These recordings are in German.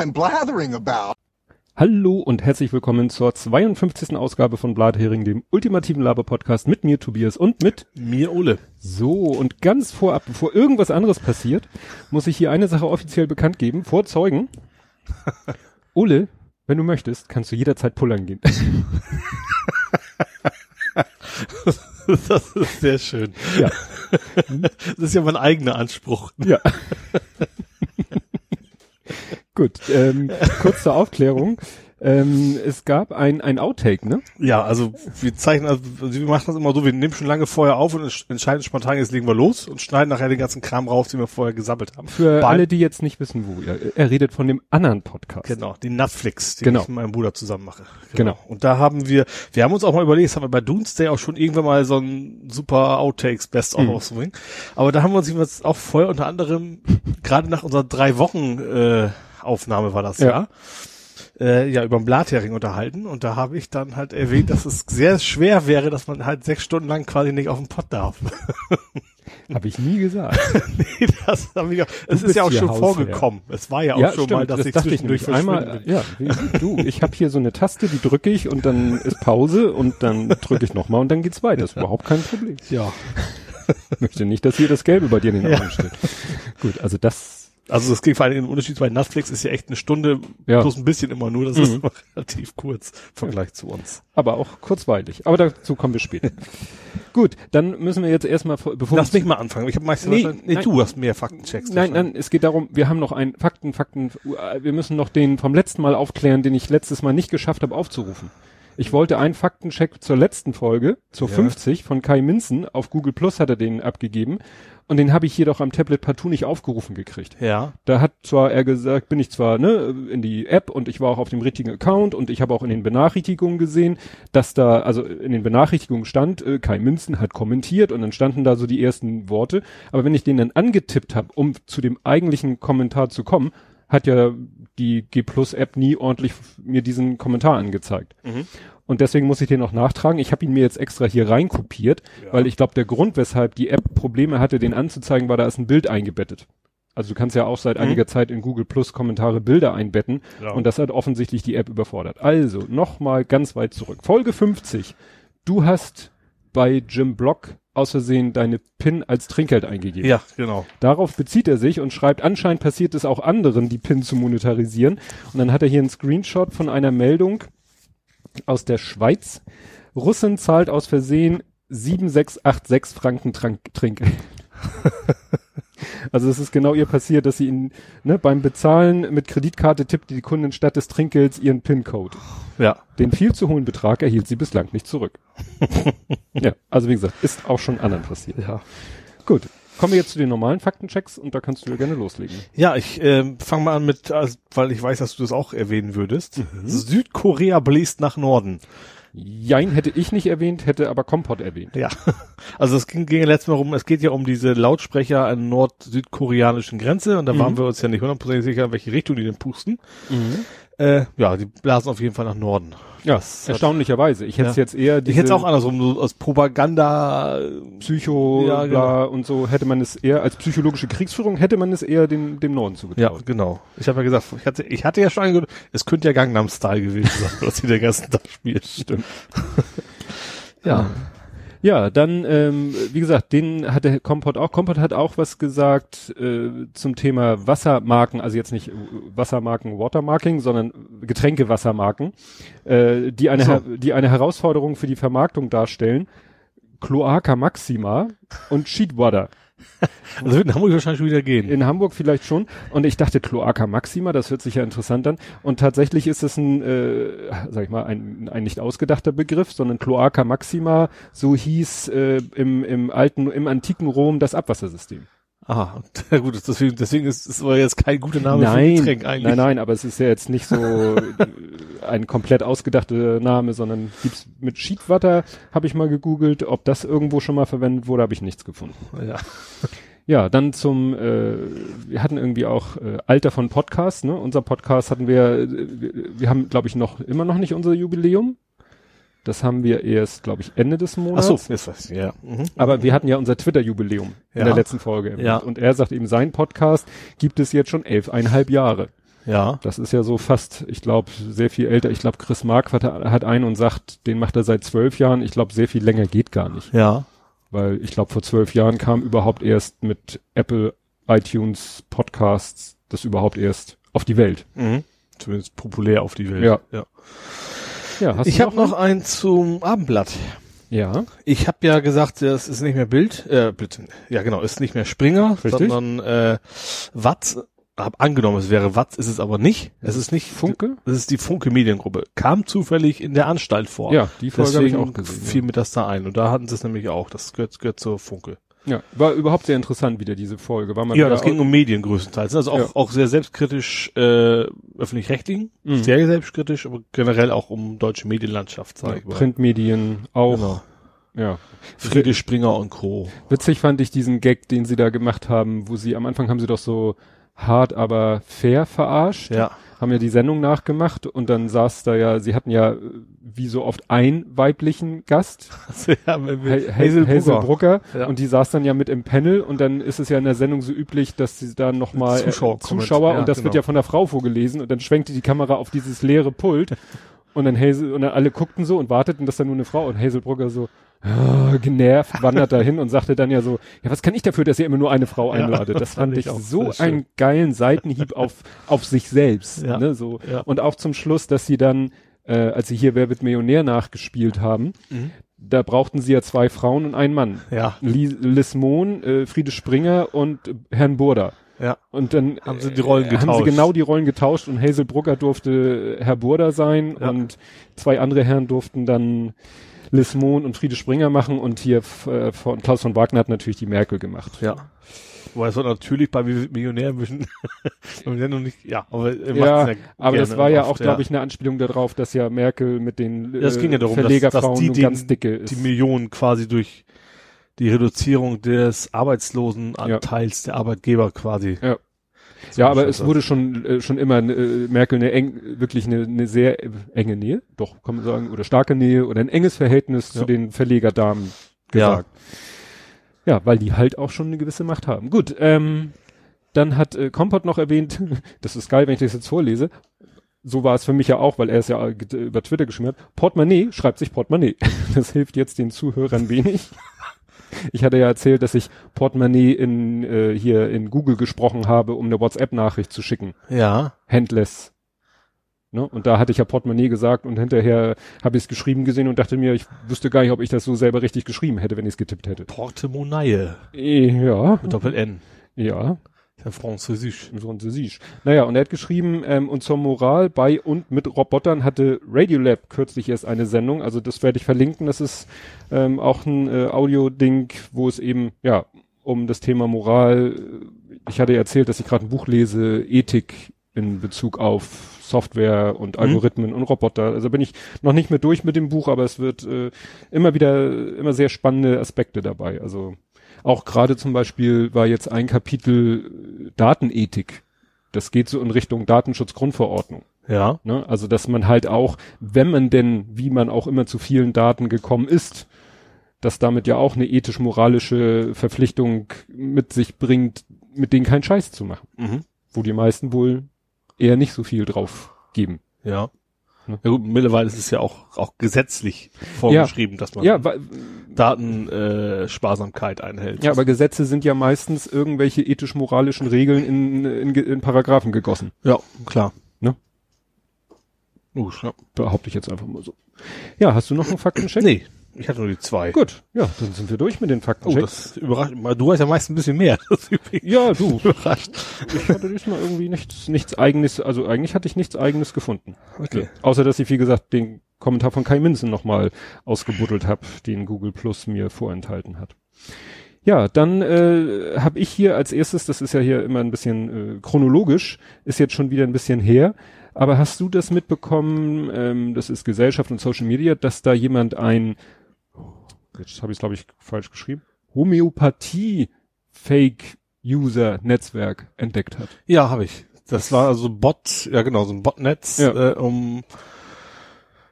I'm blathering about. Hallo und herzlich willkommen zur 52. Ausgabe von Blathering, dem ultimativen Laber-Podcast mit mir, Tobias, und mit mir, Ole. So, und ganz vorab, bevor irgendwas anderes passiert, muss ich hier eine Sache offiziell bekannt geben, vor Zeugen. Ole, wenn du möchtest, kannst du jederzeit pullern gehen. das ist sehr schön. Ja. Das ist ja mein eigener Anspruch. Ja. Gut, ähm, kurz zur Aufklärung. Ähm, es gab ein, ein Outtake, ne? Ja, also wir zeichnen, also wir machen das immer so, wir nehmen schon lange vorher auf und entscheiden spontan, jetzt legen wir los und schneiden nachher den ganzen Kram raus, den wir vorher gesammelt haben. Für Bei alle, die jetzt nicht wissen, wo er, er redet von dem anderen Podcast. Genau, die Netflix, den genau. ich mit meinem Bruder zusammen mache. Genau. genau. Und da haben wir, wir haben uns auch mal überlegt, das haben wir bei Doomsday auch schon irgendwann mal so ein super Outtakes Best of mhm. ausbringen. Aber da haben wir uns auch vorher unter anderem, gerade nach unserer drei Wochen äh, Aufnahme war das ja, ja äh, ja über den Blathering unterhalten und da habe ich dann halt erwähnt, dass es sehr schwer wäre, dass man halt sechs Stunden lang quasi nicht auf den Pott darf. Habe ich nie gesagt. nee, das habe ich auch. Es ist ja auch schon Hausherr. vorgekommen. Es war ja auch ja, schon stimmt, mal, dass das ich zwischendurch ich einmal. Ja, du, ich habe hier so eine Taste, die drücke ich und dann ist Pause und dann drücke ich nochmal und dann geht's weiter. Das ist überhaupt kein Problem. Ja. Ich möchte nicht, dass hier das Gelbe bei dir in den Augen ja. steht. Gut, also das also das ging vor allem im Unterschied bei Netflix ist ja echt eine Stunde ja. plus ein bisschen immer nur, das mhm. ist immer relativ kurz im Vergleich ja. zu uns. Aber auch kurzweilig. Aber dazu kommen wir später. Gut, dann müssen wir jetzt erstmal bevor Lass mich mal anfangen. Ich habe meistens nee, nee, du hast mehr Faktenchecks. Nein, nein, es geht darum, wir haben noch einen Fakten, Fakten, wir müssen noch den vom letzten Mal aufklären, den ich letztes Mal nicht geschafft habe aufzurufen. Ich wollte einen Faktencheck zur letzten Folge, zur ja. 50 von Kai Minzen, auf Google Plus hat er den abgegeben und den habe ich hier doch am Tablet partout nicht aufgerufen gekriegt. Ja. Da hat zwar er gesagt, bin ich zwar ne in die App und ich war auch auf dem richtigen Account und ich habe auch in den Benachrichtigungen gesehen, dass da also in den Benachrichtigungen stand, äh, Kai Münzen hat kommentiert und dann standen da so die ersten Worte. Aber wenn ich den dann angetippt habe, um zu dem eigentlichen Kommentar zu kommen, hat ja die G Plus App nie ordentlich mir diesen Kommentar angezeigt. Mhm. Und deswegen muss ich den noch nachtragen. Ich habe ihn mir jetzt extra hier reinkopiert, ja. weil ich glaube, der Grund, weshalb die App Probleme hatte, den anzuzeigen, war, da ist ein Bild eingebettet. Also du kannst ja auch seit mhm. einiger Zeit in Google Plus Kommentare Bilder einbetten ja. und das hat offensichtlich die App überfordert. Also nochmal ganz weit zurück. Folge 50. Du hast bei Jim Block aus Versehen deine PIN als Trinkgeld eingegeben. Ja, genau. Darauf bezieht er sich und schreibt, anscheinend passiert es auch anderen, die PIN zu monetarisieren. Und dann hat er hier einen Screenshot von einer Meldung, aus der Schweiz. Russin zahlt aus Versehen 7686 Franken Trank Trinkgeld. also es ist genau ihr passiert, dass sie ihn ne, beim Bezahlen mit Kreditkarte tippt die Kundin statt des Trinkgelds ihren PIN-Code. Ja. Den viel zu hohen Betrag erhielt sie bislang nicht zurück. ja, also wie gesagt, ist auch schon anderen passiert. Ja. Gut. Kommen wir jetzt zu den normalen Faktenchecks und da kannst du ja gerne loslegen. Ja, ich äh, fange mal an mit, also, weil ich weiß, dass du das auch erwähnen würdest. Mhm. Südkorea bläst nach Norden. Jein hätte ich nicht erwähnt, hätte aber Kompott erwähnt. Ja, also es ging, ging ja letztes Mal rum, es geht ja um diese Lautsprecher an nord-südkoreanischen Grenze und da mhm. waren wir uns ja nicht hundertprozentig sicher, in welche Richtung die denn pusten. Mhm. Äh, ja, die blasen auf jeden Fall nach Norden. Ja, das erstaunlicherweise. Ich hätte es ja. jetzt eher Ich hätte es auch andersrum, so als Propaganda, Psycho, ja, genau. und so hätte man es eher, als psychologische Kriegsführung hätte man es eher dem, dem Norden zugetraut. Ja, genau. Ich habe ja gesagt, ich hatte, ich hatte ja schon angehört, es könnte ja Gangnam Style gewesen sein, was sie den ganzen Tag spielt. Stimmt. ja. Ja, dann, ähm, wie gesagt, den hatte Kompott auch. Kompott hat auch was gesagt äh, zum Thema Wassermarken, also jetzt nicht Wassermarken, Watermarking, sondern Getränkewassermarken, äh, die eine, so. die eine Herausforderung für die Vermarktung darstellen. Cloaca Maxima und Sheetwater. Also wird in Hamburg wahrscheinlich schon wieder gehen. In Hamburg vielleicht schon. Und ich dachte Cloaca Maxima, das hört sich ja interessant an. Und tatsächlich ist es ein, äh, sag ich mal, ein, ein nicht ausgedachter Begriff, sondern Cloaca Maxima, so hieß äh, im, im alten, im antiken Rom das Abwassersystem. Aha, gut, deswegen, deswegen ist es aber jetzt kein guter Name nein, für Getränk eigentlich. Nein, nein, aber es ist ja jetzt nicht so ein komplett ausgedachter Name, sondern gibt's mit Sheetwater, habe ich mal gegoogelt, ob das irgendwo schon mal verwendet wurde, habe ich nichts gefunden. Ja. Ja, dann zum, äh, wir hatten irgendwie auch äh, Alter von Podcast, ne? Unser Podcast hatten wir, äh, wir, wir haben, glaube ich, noch immer noch nicht unser Jubiläum. Das haben wir erst, glaube ich, Ende des Monats. Ach so, weiß ich, ja. Mhm. Aber wir hatten ja unser Twitter-Jubiläum ja. in der letzten Folge. Ja. Und er sagt eben, sein Podcast gibt es jetzt schon elfeinhalb Jahre. Ja. Das ist ja so fast, ich glaube, sehr viel älter. Ich glaube, Chris Mark hat, hat einen und sagt, den macht er seit zwölf Jahren. Ich glaube, sehr viel länger geht gar nicht. Ja. Weil ich glaube, vor zwölf Jahren kam überhaupt erst mit Apple iTunes Podcasts das überhaupt erst auf die Welt. Mhm. Zumindest populär auf die Welt. Ja. ja. Ja, hast Ich habe noch einen zum Abendblatt. Ja. Ich habe ja gesagt, das ist nicht mehr Bild, äh, Bild, ja genau, ist nicht mehr Springer, Richtig. sondern äh, Watz. Hab angenommen, es wäre Watz, ist es aber nicht. Es ist nicht Funke? Das ist die Funke Mediengruppe. Kam zufällig in der Anstalt vor. Ja, die Folge habe ich Deswegen auch gesehen. fiel mir das da ein. Und da hatten sie es nämlich auch. Das gehört, gehört zur Funke. Ja. ja, war überhaupt sehr interessant wieder diese Folge. War mal Ja, das ging um Medien größtenteils. Also auch, Ja. auch sehr selbstkritisch äh, öffentlich-rechtlichen, Mhm. sehr selbstkritisch, aber generell auch um deutsche Medienlandschaft, sag ich mal. Printmedien auch. Genau. Ja. Friedrich Springer und Co. Witzig fand ich diesen Gag, den sie da gemacht haben, wo sie am Anfang haben sie doch so hart, aber fair verarscht. Ja. Haben ja die Sendung nachgemacht und dann saß da ja, sie hatten ja äh, wie so oft einen weiblichen Gast, ja, Hazel, Hazel. Brucker, Ja. und die saß dann ja mit im Panel und dann ist es ja in der Sendung so üblich, dass sie da nochmal Zuschauer äh. Zuschauer Ja, und das genau. wird ja von der Frau vorgelesen und dann schwenkte die Kamera auf dieses leere Pult und dann Hazel und dann alle guckten so und warteten, dass da nur eine Frau und Hazel Brugger so genervt wandert dahin und sagte dann ja so, ja, was kann ich dafür, dass ihr immer nur eine Frau Ja, einladet? das das fand fand ich so einen geilen Seitenhieb auf, auf sich selbst, Ja. ne, so. Ja. Und auch zum Schluss, dass sie dann, äh, als sie hier Wer wird Millionär nachgespielt haben, Mhm. da brauchten sie ja zwei Frauen und einen Mann. Ja, Li- Liz Mohn, äh, Friede Springer und äh, Herrn Burda. ja. Und dann Haben sie die Rollen äh, Haben sie getauscht. genau die Rollen getauscht und Hazel Brugger durfte Herr Burda sein Ja. und zwei andere Herren durften dann Liz Mohn und Friede Springer machen und hier äh, von Klaus von Wagner hat natürlich die Merkel gemacht. Ja. Wobei es war natürlich bei Millionär noch nicht, ja, aber er Ja, macht's aber das war ja oft, auch, glaube ich, eine Anspielung darauf, dass ja Merkel mit den äh, Ja, es ging ja darum, dass- Verlegerfrauen dass die nun den- ganz dicke ist. die Millionen quasi durch die Reduzierung des Arbeitslosenanteils der Arbeitgeber quasi. Ja. Ja, aber es wurde schon äh, schon immer äh, Merkel eine eng, wirklich eine, eine sehr enge Nähe, doch kann man sagen, oder starke Nähe oder ein enges Verhältnis Ja. zu den Verlegerdamen gesagt. Ja. weil die halt auch schon eine gewisse Macht haben. Gut, ähm, dann hat äh, Kompott noch erwähnt, das ist geil, wenn ich das jetzt vorlese. So war es für mich ja auch, weil er es ja äh, über Twitter geschrieben hat. Portemonnaie schreibt sich Portemonnaie. Das hilft jetzt den Zuhörern wenig. Ich hatte ja erzählt, dass ich Portemonnaie in äh, hier in Google gesprochen habe, um eine WhatsApp-Nachricht zu schicken. Ja. Handless. Ne? Und da hatte ich ja Portemonnaie gesagt und hinterher habe ich es geschrieben gesehen und dachte mir, ich wüsste gar nicht, ob ich das so selber richtig geschrieben hätte, wenn ich es getippt hätte. Portemonnaie. Ja, Mit Doppel-N. ja, Französisch. Französisch. Naja, und er hat geschrieben, ähm, und zur Moral bei und mit Robotern hatte Radiolab kürzlich erst eine Sendung, also das werde ich verlinken, das ist ähm, auch ein äh, Audio-Ding, wo es eben, ja, um das Thema Moral, äh, ich hatte erzählt, dass ich gerade ein Buch lese, Ethik in Bezug auf Software und Algorithmen und Roboter. Also bin ich noch nicht mehr durch mit dem Buch, aber es wird äh, immer wieder, immer sehr spannende Aspekte dabei. Also auch gerade zum Beispiel war jetzt ein Kapitel äh, Datenethik. Das geht so in Richtung Datenschutzgrundverordnung. Ja. Ne? Also dass man halt auch, wenn man denn, wie man auch immer zu vielen Daten gekommen ist, dass damit ja auch eine ethisch-moralische Verpflichtung mit sich bringt, mit denen keinen Scheiß zu machen. Mhm. Wo die meisten wohl eher nicht so viel drauf geben. Ja. Ne? Ja gut, mittlerweile ist es ja auch, auch gesetzlich vorgeschrieben, dass man Ja, weil, Datensparsamkeit äh, einhält. ja, aber Gesetze sind ja meistens irgendwelche ethisch-moralischen Regeln in, in, in Paragraphen gegossen. ja, klar. Ne? Uh, ja. Behaupte ich jetzt einfach mal so. Ja, hast du noch einen Faktencheck? Nee, ich hatte nur die zwei. Gut, ja, dann sind wir durch mit den Oh, Faktenchecks. das überrascht. Du weißt ja meist ein bisschen mehr. Ja, du, überrascht. ich hatte diesmal irgendwie nichts, nichts eigenes, also eigentlich hatte ich nichts eigenes gefunden. Okay. Außer, dass ich, wie gesagt, den Kommentar von Kai Minzen nochmal ausgebuddelt habe, den Google Plus mir vorenthalten hat. Ja, dann äh, habe ich hier als erstes, das ist ja hier immer ein bisschen äh, chronologisch, ist jetzt schon wieder ein bisschen her, aber hast du das mitbekommen, ähm, das ist Gesellschaft und Social Media, dass da jemand ein, jetzt habe ich es glaube ich falsch geschrieben, Homöopathie-Fake-User-Netzwerk entdeckt hat. Ja, habe ich. Das war also Bot, ja genau, so ein Botnetz, Ja. äh, um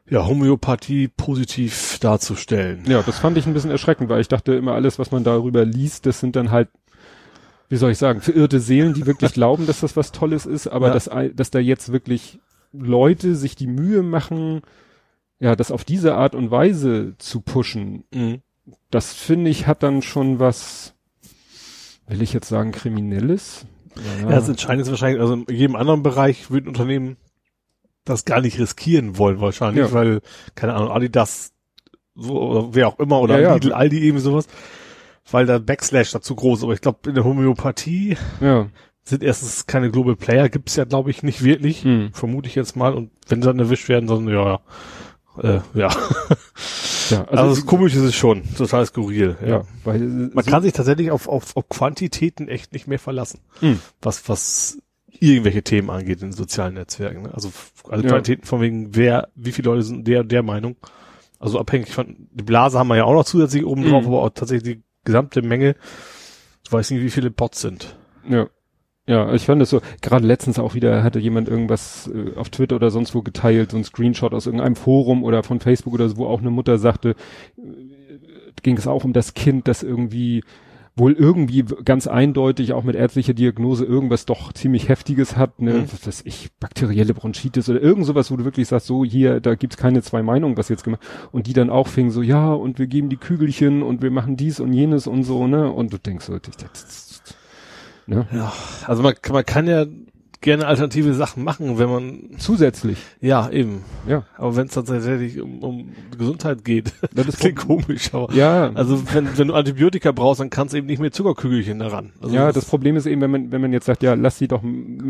ja, Homöopathie positiv darzustellen. Ja, das fand ich ein bisschen erschreckend, weil ich dachte immer alles, was man darüber liest, das sind dann halt wie soll ich sagen, verirrte Seelen, die wirklich glauben, dass das was Tolles ist, aber Ja. dass, dass da jetzt wirklich Leute sich die Mühe machen, ja, das auf diese Art und Weise zu pushen, Mhm. das finde ich hat dann schon was, will ich jetzt sagen, Kriminelles? Ja, das Entscheidende ist wahrscheinlich, also in jedem anderen Bereich würden Unternehmen das gar nicht riskieren wollen, wahrscheinlich, Ja. weil, keine Ahnung, Adidas, so, oder wer auch immer, oder Ja, ja. Lidl, Aldi, eben sowas, weil der Backslash dazu groß ist. Aber ich glaube, in der Homöopathie ja. sind erstens keine Global Player, gibt's ja, glaube ich, nicht wirklich, Hm. vermute ich jetzt mal, und wenn sie dann erwischt werden, dann, ja, ja. Äh, ja. ja Also, also komisch ist es schon, total skurril. Ja. ja, weil Man kann sich tatsächlich auf, auf, auf Quantitäten echt nicht mehr verlassen, Hm. was, was irgendwelche Themen angeht in sozialen Netzwerken. Ne? Also, also Ja. Quantitäten von wegen, wer, wie viele Leute sind der der Meinung. Also abhängig von, die Blase haben wir ja auch noch zusätzlich oben drauf, Mhm. aber auch tatsächlich die gesamte Menge. Ich weiß nicht, wie viele Bots sind. Ja. Ja, ich fand es so, gerade letztens auch wieder hatte jemand irgendwas äh, auf Twitter oder sonst wo geteilt, so ein Screenshot aus irgendeinem Forum oder von Facebook oder so, wo auch eine Mutter sagte, äh, ging es auch um das Kind, das irgendwie wohl irgendwie ganz eindeutig auch mit ärztlicher Diagnose irgendwas doch ziemlich heftiges hat, ne, Mhm. was weiß ich, bakterielle Bronchitis oder irgend sowas, wo du wirklich sagst, so hier, da gibt's keine zwei Meinungen, was jetzt gemacht und die dann auch fingen so, ja, und wir geben die Kügelchen und wir machen dies und jenes und so, ne, und du denkst so, das, das, ne, Ja, also man, man kann ja gerne alternative Sachen machen, wenn man, zusätzlich, ja, eben. ja, Aber wenn es tatsächlich um, um Gesundheit geht, das das ist klingt komisch, aber ja, Also wenn, wenn du Antibiotika brauchst, dann kannst du eben nicht mehr Zuckerkügelchen daran. Also ja, das Problem ist eben, wenn man, wenn man jetzt sagt, ja, lass sie doch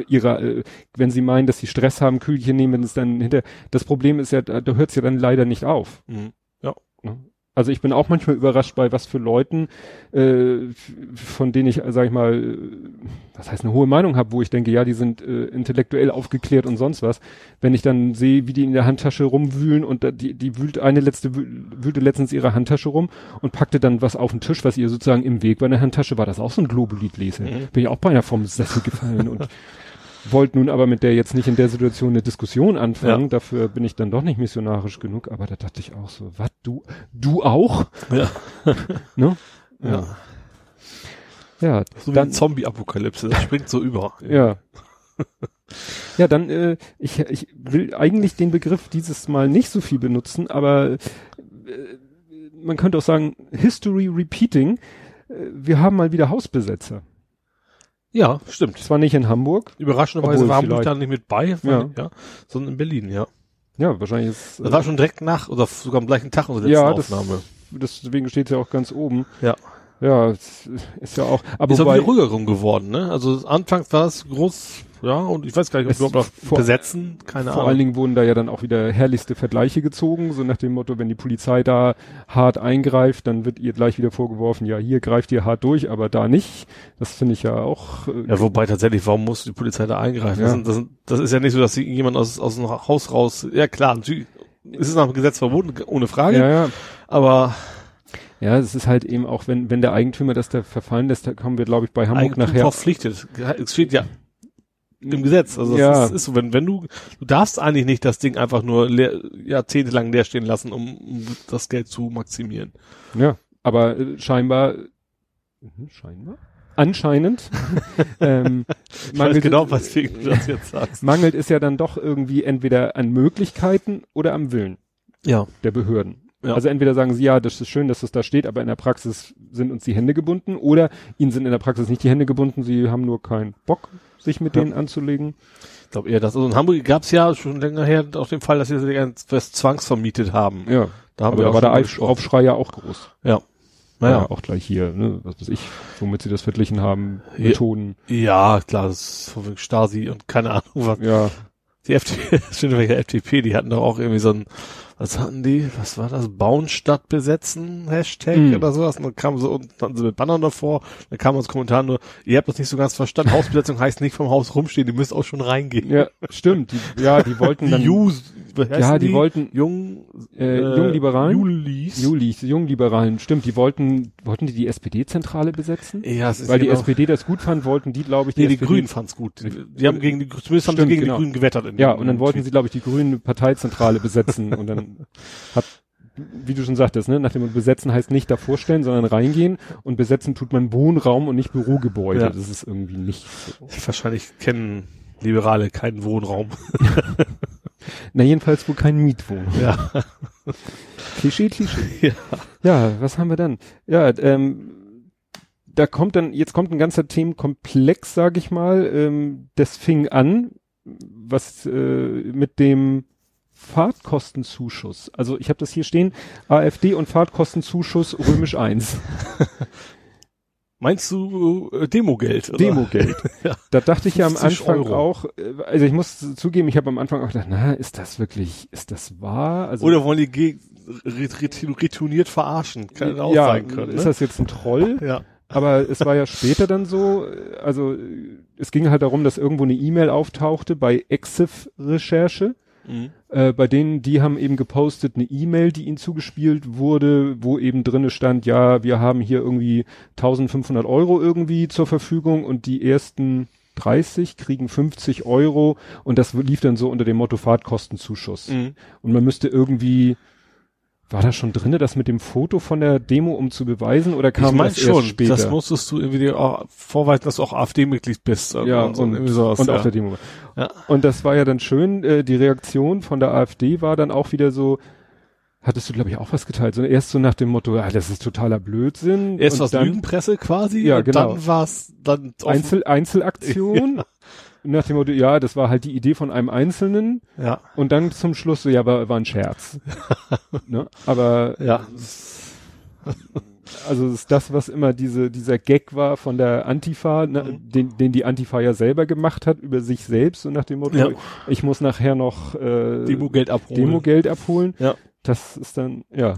ihrer, äh, wenn sie meinen, dass sie Stress haben, Kügelchen nehmen, wenn es dann hinter, das Problem ist ja, da, da hört es ja dann leider nicht auf. Mhm. Ne? Also ich bin auch manchmal überrascht bei was für Leuten, äh, von denen ich, sag ich mal, was heißt eine hohe Meinung habe, wo ich denke, ja, die sind äh, intellektuell aufgeklärt und sonst was. Wenn ich dann sehe, wie die in der Handtasche rumwühlen und da, die, die wühlt eine letzte wühl- wühlte letztens ihre Handtasche rum und packte dann was auf den Tisch, was ihr sozusagen im Weg war in der Handtasche, war das auch so ein Globulit-Leser. Mhm. Bin ich auch beinahe vom Sessel gefallen und wollte nun aber mit der jetzt nicht in der Situation eine Diskussion anfangen. Ja. Dafür bin ich dann doch nicht missionarisch genug. Aber da dachte ich auch so, was, du, du auch? Ja. Ne? Ja. Ja, So wie dann, eine Zombie-Apokalypse, das springt so über. ja. Ja, dann, äh, ich, ich will eigentlich den Begriff dieses Mal nicht so viel benutzen, aber äh, man könnte auch sagen, History Repeating. Äh, Wir haben mal wieder Hausbesetzer. Ja, stimmt. Zwar nicht in Hamburg. Überraschenderweise war Hamburg vielleicht- da nicht mit bei, Ja. ja. sondern in Berlin, ja. Ja, wahrscheinlich ist, Das war schon direkt nach, oder sogar am gleichen Tag unserer letzten Ja, das- Aufnahme. das, deswegen steht es ja auch ganz oben. Ja. Ja, es ist ja auch, aber Ist auch wieder ruhiger geworden, ne? Also anfangs war es groß, ja, und ich weiß gar nicht, ob überhaupt noch vor- besetzen, keine vor Ahnung. allen Dingen wurden da ja dann auch wieder herrlichste Vergleiche gezogen, so nach dem Motto, wenn die Polizei da hart eingreift, dann wird ihr gleich wieder vorgeworfen, ja, hier greift ihr hart durch, aber da nicht. Das finde ich ja auch, äh, Ja, wobei tatsächlich, warum muss die Polizei da eingreifen? Ja. Das, sind, das, sind, das ist ja nicht so, dass jemand aus, aus dem Haus raus, ja klar, natürlich ist es nach dem Gesetz verboten, ohne Frage, ja, ja. aber Ja, es ist halt eben auch, wenn, wenn der Eigentümer das da verfallen lässt, da kommen wir, glaube ich, bei Hamburg Eigentum nachher. verpflichtet. Es steht ja im Gesetz. Also Ja. das ist, ist so, wenn, wenn du, du darfst eigentlich nicht das Ding einfach nur leer, jahrzehntelang leer stehen lassen, um, um das Geld zu maximieren. Ja, aber äh, scheinbar, mhm, scheinbar? Anscheinend, ähm, Ich weiß mangelt, genau, weswegen du das jetzt sagst. mangelt es ja dann doch irgendwie entweder an Möglichkeiten oder am Willen Ja. der Behörden. Ja. Also entweder sagen sie, ja, das ist schön, dass das da steht, aber in der Praxis sind uns die Hände gebunden oder ihnen sind in der Praxis nicht die Hände gebunden, sie haben nur keinen Bock, sich mit Ja. denen anzulegen. Ich glaube eher das. Also in Hamburg gab es ja schon länger her auch den Fall, dass sie das zwangsvermietet haben. Ja, Da haben aber wir da war der schon Auf gesprochen. Aufschrei ja auch groß. Ja. Naja, Naja. auch gleich hier, ne, was weiß ich, womit sie das verglichen haben, Ja. Methoden. Ja, klar, das ist von Stasi und keine Ahnung was. Ja, Die FDP, stimmt, welche FDP, die hatten doch auch irgendwie so ein, was hatten die? Was war das? Bauen statt besetzen? Hashtag Mhm. oder sowas. Und dann kam so, und dann sind mit Bannern davor. Dann kam uns Kommentar nur, ihr habt das nicht so ganz verstanden. Hausbesetzung heißt nicht vom Haus rumstehen, ihr müsst auch schon reingehen. ja, stimmt. Die, ja, die wollten dann, Die Jus, heißen ja, die wollten, Jung, äh, Jungliberalen? Julis. Juli, die Jungliberalen, stimmt, die wollten, wollten die die SPD-Zentrale besetzen? ja, es ist Weil die genau- SPD das gut fand, wollten die, glaube ich, Nee, die SPD Grünen fand's gut. Die haben gegen die, zumindest haben sie Stimmt, gegen genau. die Grünen gewettert. Ja, und dann wollten sie, glaube ich, die grüne Parteizentrale besetzen und dann hat wie du schon sagtest, ne, nach dem Besetzen heißt nicht davor stellen, sondern reingehen und besetzen tut man Wohnraum und nicht Bürogebäude. Ja. Das ist irgendwie nicht so. Wahrscheinlich kennen Liberale keinen Wohnraum. Na, jedenfalls wohl kein Mietwohnung. Ja. Klischee, Klischee. Ja. Ja, was haben wir dann? Ja, ähm, da kommt dann, jetzt kommt ein ganzer Themenkomplex, sag ich mal. Ähm, das fing an, was äh, mit dem Fahrtkostenzuschuss. Also ich habe das hier stehen, AfD und Fahrtkostenzuschuss römisch 1. Meinst du äh, Demogeld? Oder? Demogeld. Ja. Da dachte ich ja am 50 Anfang Euro. auch, äh, also ich muss zugeben, ich habe am Anfang auch gedacht, na, ist das wirklich, ist das wahr? Also Oder wollen die retourniert verarschen? Kann auch ja, sein können. ist Ne? das jetzt ein Troll? Ja. Aber es war ja später dann so, also es ging halt darum, dass irgendwo eine E-Mail auftauchte bei Exif-Recherche. Mhm. Äh, bei denen, die haben eben gepostet eine E-Mail, die ihnen zugespielt wurde, wo eben drinne stand, ja, wir haben hier irgendwie 1500 Euro irgendwie zur Verfügung und die ersten 30 kriegen 50 Euro und das lief dann so unter dem Motto Fahrtkostenzuschuss. Mhm. Und man müsste irgendwie, war da schon drinne, das mit dem Foto von der Demo, um zu beweisen, oder kam ich meine das erst schon, später? das musstest du irgendwie auch vorweisen, dass du auch AfD-Mitglied bist. ja, und, so und, sowas, und ja. auf der Demo. Ja. Und das war ja dann schön, äh, die Reaktion von der AfD war dann auch wieder so, hattest du glaube ich auch was geteilt, so erst so nach dem Motto, ah, das ist totaler Blödsinn. Erst dann Lügenpresse quasi, Ja, genau. dann war's dann offen- Einzel Einzelaktion. Nach dem Motto, ja, das war halt die Idee von einem Einzelnen Ja, und dann zum Schluss so, ja, war, war ein Scherz. ne? Aber ja. also ist das, was immer diese, dieser Gag war von der Antifa, ne, Mhm. den, den die Antifa ja selber gemacht hat über sich selbst und nach dem Motto, Ja. ich muss nachher noch äh, Demogeld abholen. Demogeld abholen. Ja. Das ist dann, ja.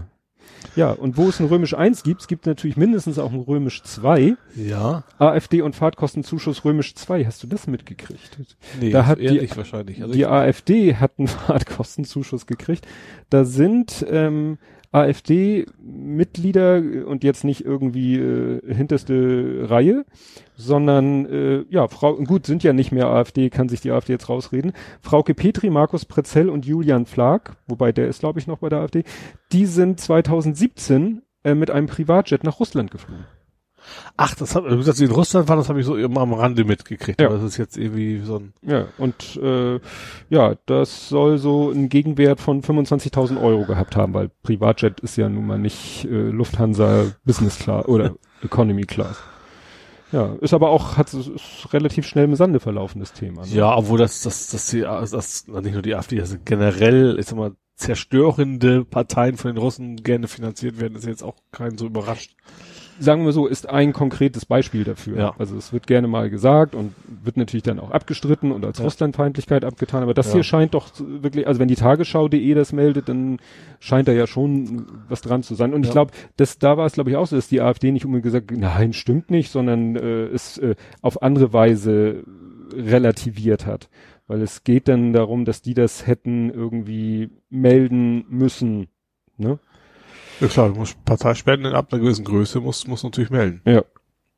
Ja, und wo es ein Römisch 1 gibt, es gibt natürlich mindestens auch ein Römisch 2. Ja. AfD und Fahrtkostenzuschuss Römisch 2. Hast du das mitgekriegt? Nee, Da hat die- wahrscheinlich. Also die AfD hat einen Fahrtkostenzuschuss gekriegt. Da sind ähm, AfD-Mitglieder und jetzt nicht irgendwie äh, hinterste Reihe, sondern äh, ja, Frau, gut, sind ja nicht mehr AfD, kann sich die AfD jetzt rausreden. Frauke Petri, Markus Prezell und Julian Flag, wobei der ist, glaube ich, noch bei der AfD, die sind 2017 äh, mit einem Privatjet nach Russland geflogen. Ach, das hat, dass sie in Russland waren, das habe ich so immer am Rande mitgekriegt. Ja. Aber das ist jetzt irgendwie so ein, Ja, und äh, ja, das soll so einen Gegenwert von 25.000 Euro gehabt haben, weil Privatjet ist ja nun mal nicht äh, Lufthansa Business Class oder Economy Class. Ja, ist aber auch, hat ist relativ schnell im Sande verlaufen, das Thema. Ne? ja, obwohl das, das, das, die, das, nicht nur die AfD, also generell, ich sag mal, zerstörende Parteien von den Russen gerne finanziert werden, ist jetzt auch kein so überrascht. Sagen wir so, ist ein konkretes Beispiel dafür. Ja. Also es wird gerne mal gesagt und wird natürlich dann auch abgestritten und als Ja. Russlandfeindlichkeit abgetan, aber das Ja. hier scheint doch wirklich, also wenn die Tagesschau.de das meldet, dann scheint da ja schon was dran zu sein. Und ich glaube, das da war es glaube ich auch so, dass die AfD nicht unbedingt gesagt, nein, stimmt nicht, sondern äh, es äh, auf andere Weise relativiert hat. Weil es geht dann darum, dass die das hätten irgendwie melden müssen. Ne? Ja klar, du musst Parteispenden ab einer gewissen Größe, muss, muss natürlich melden. Ja.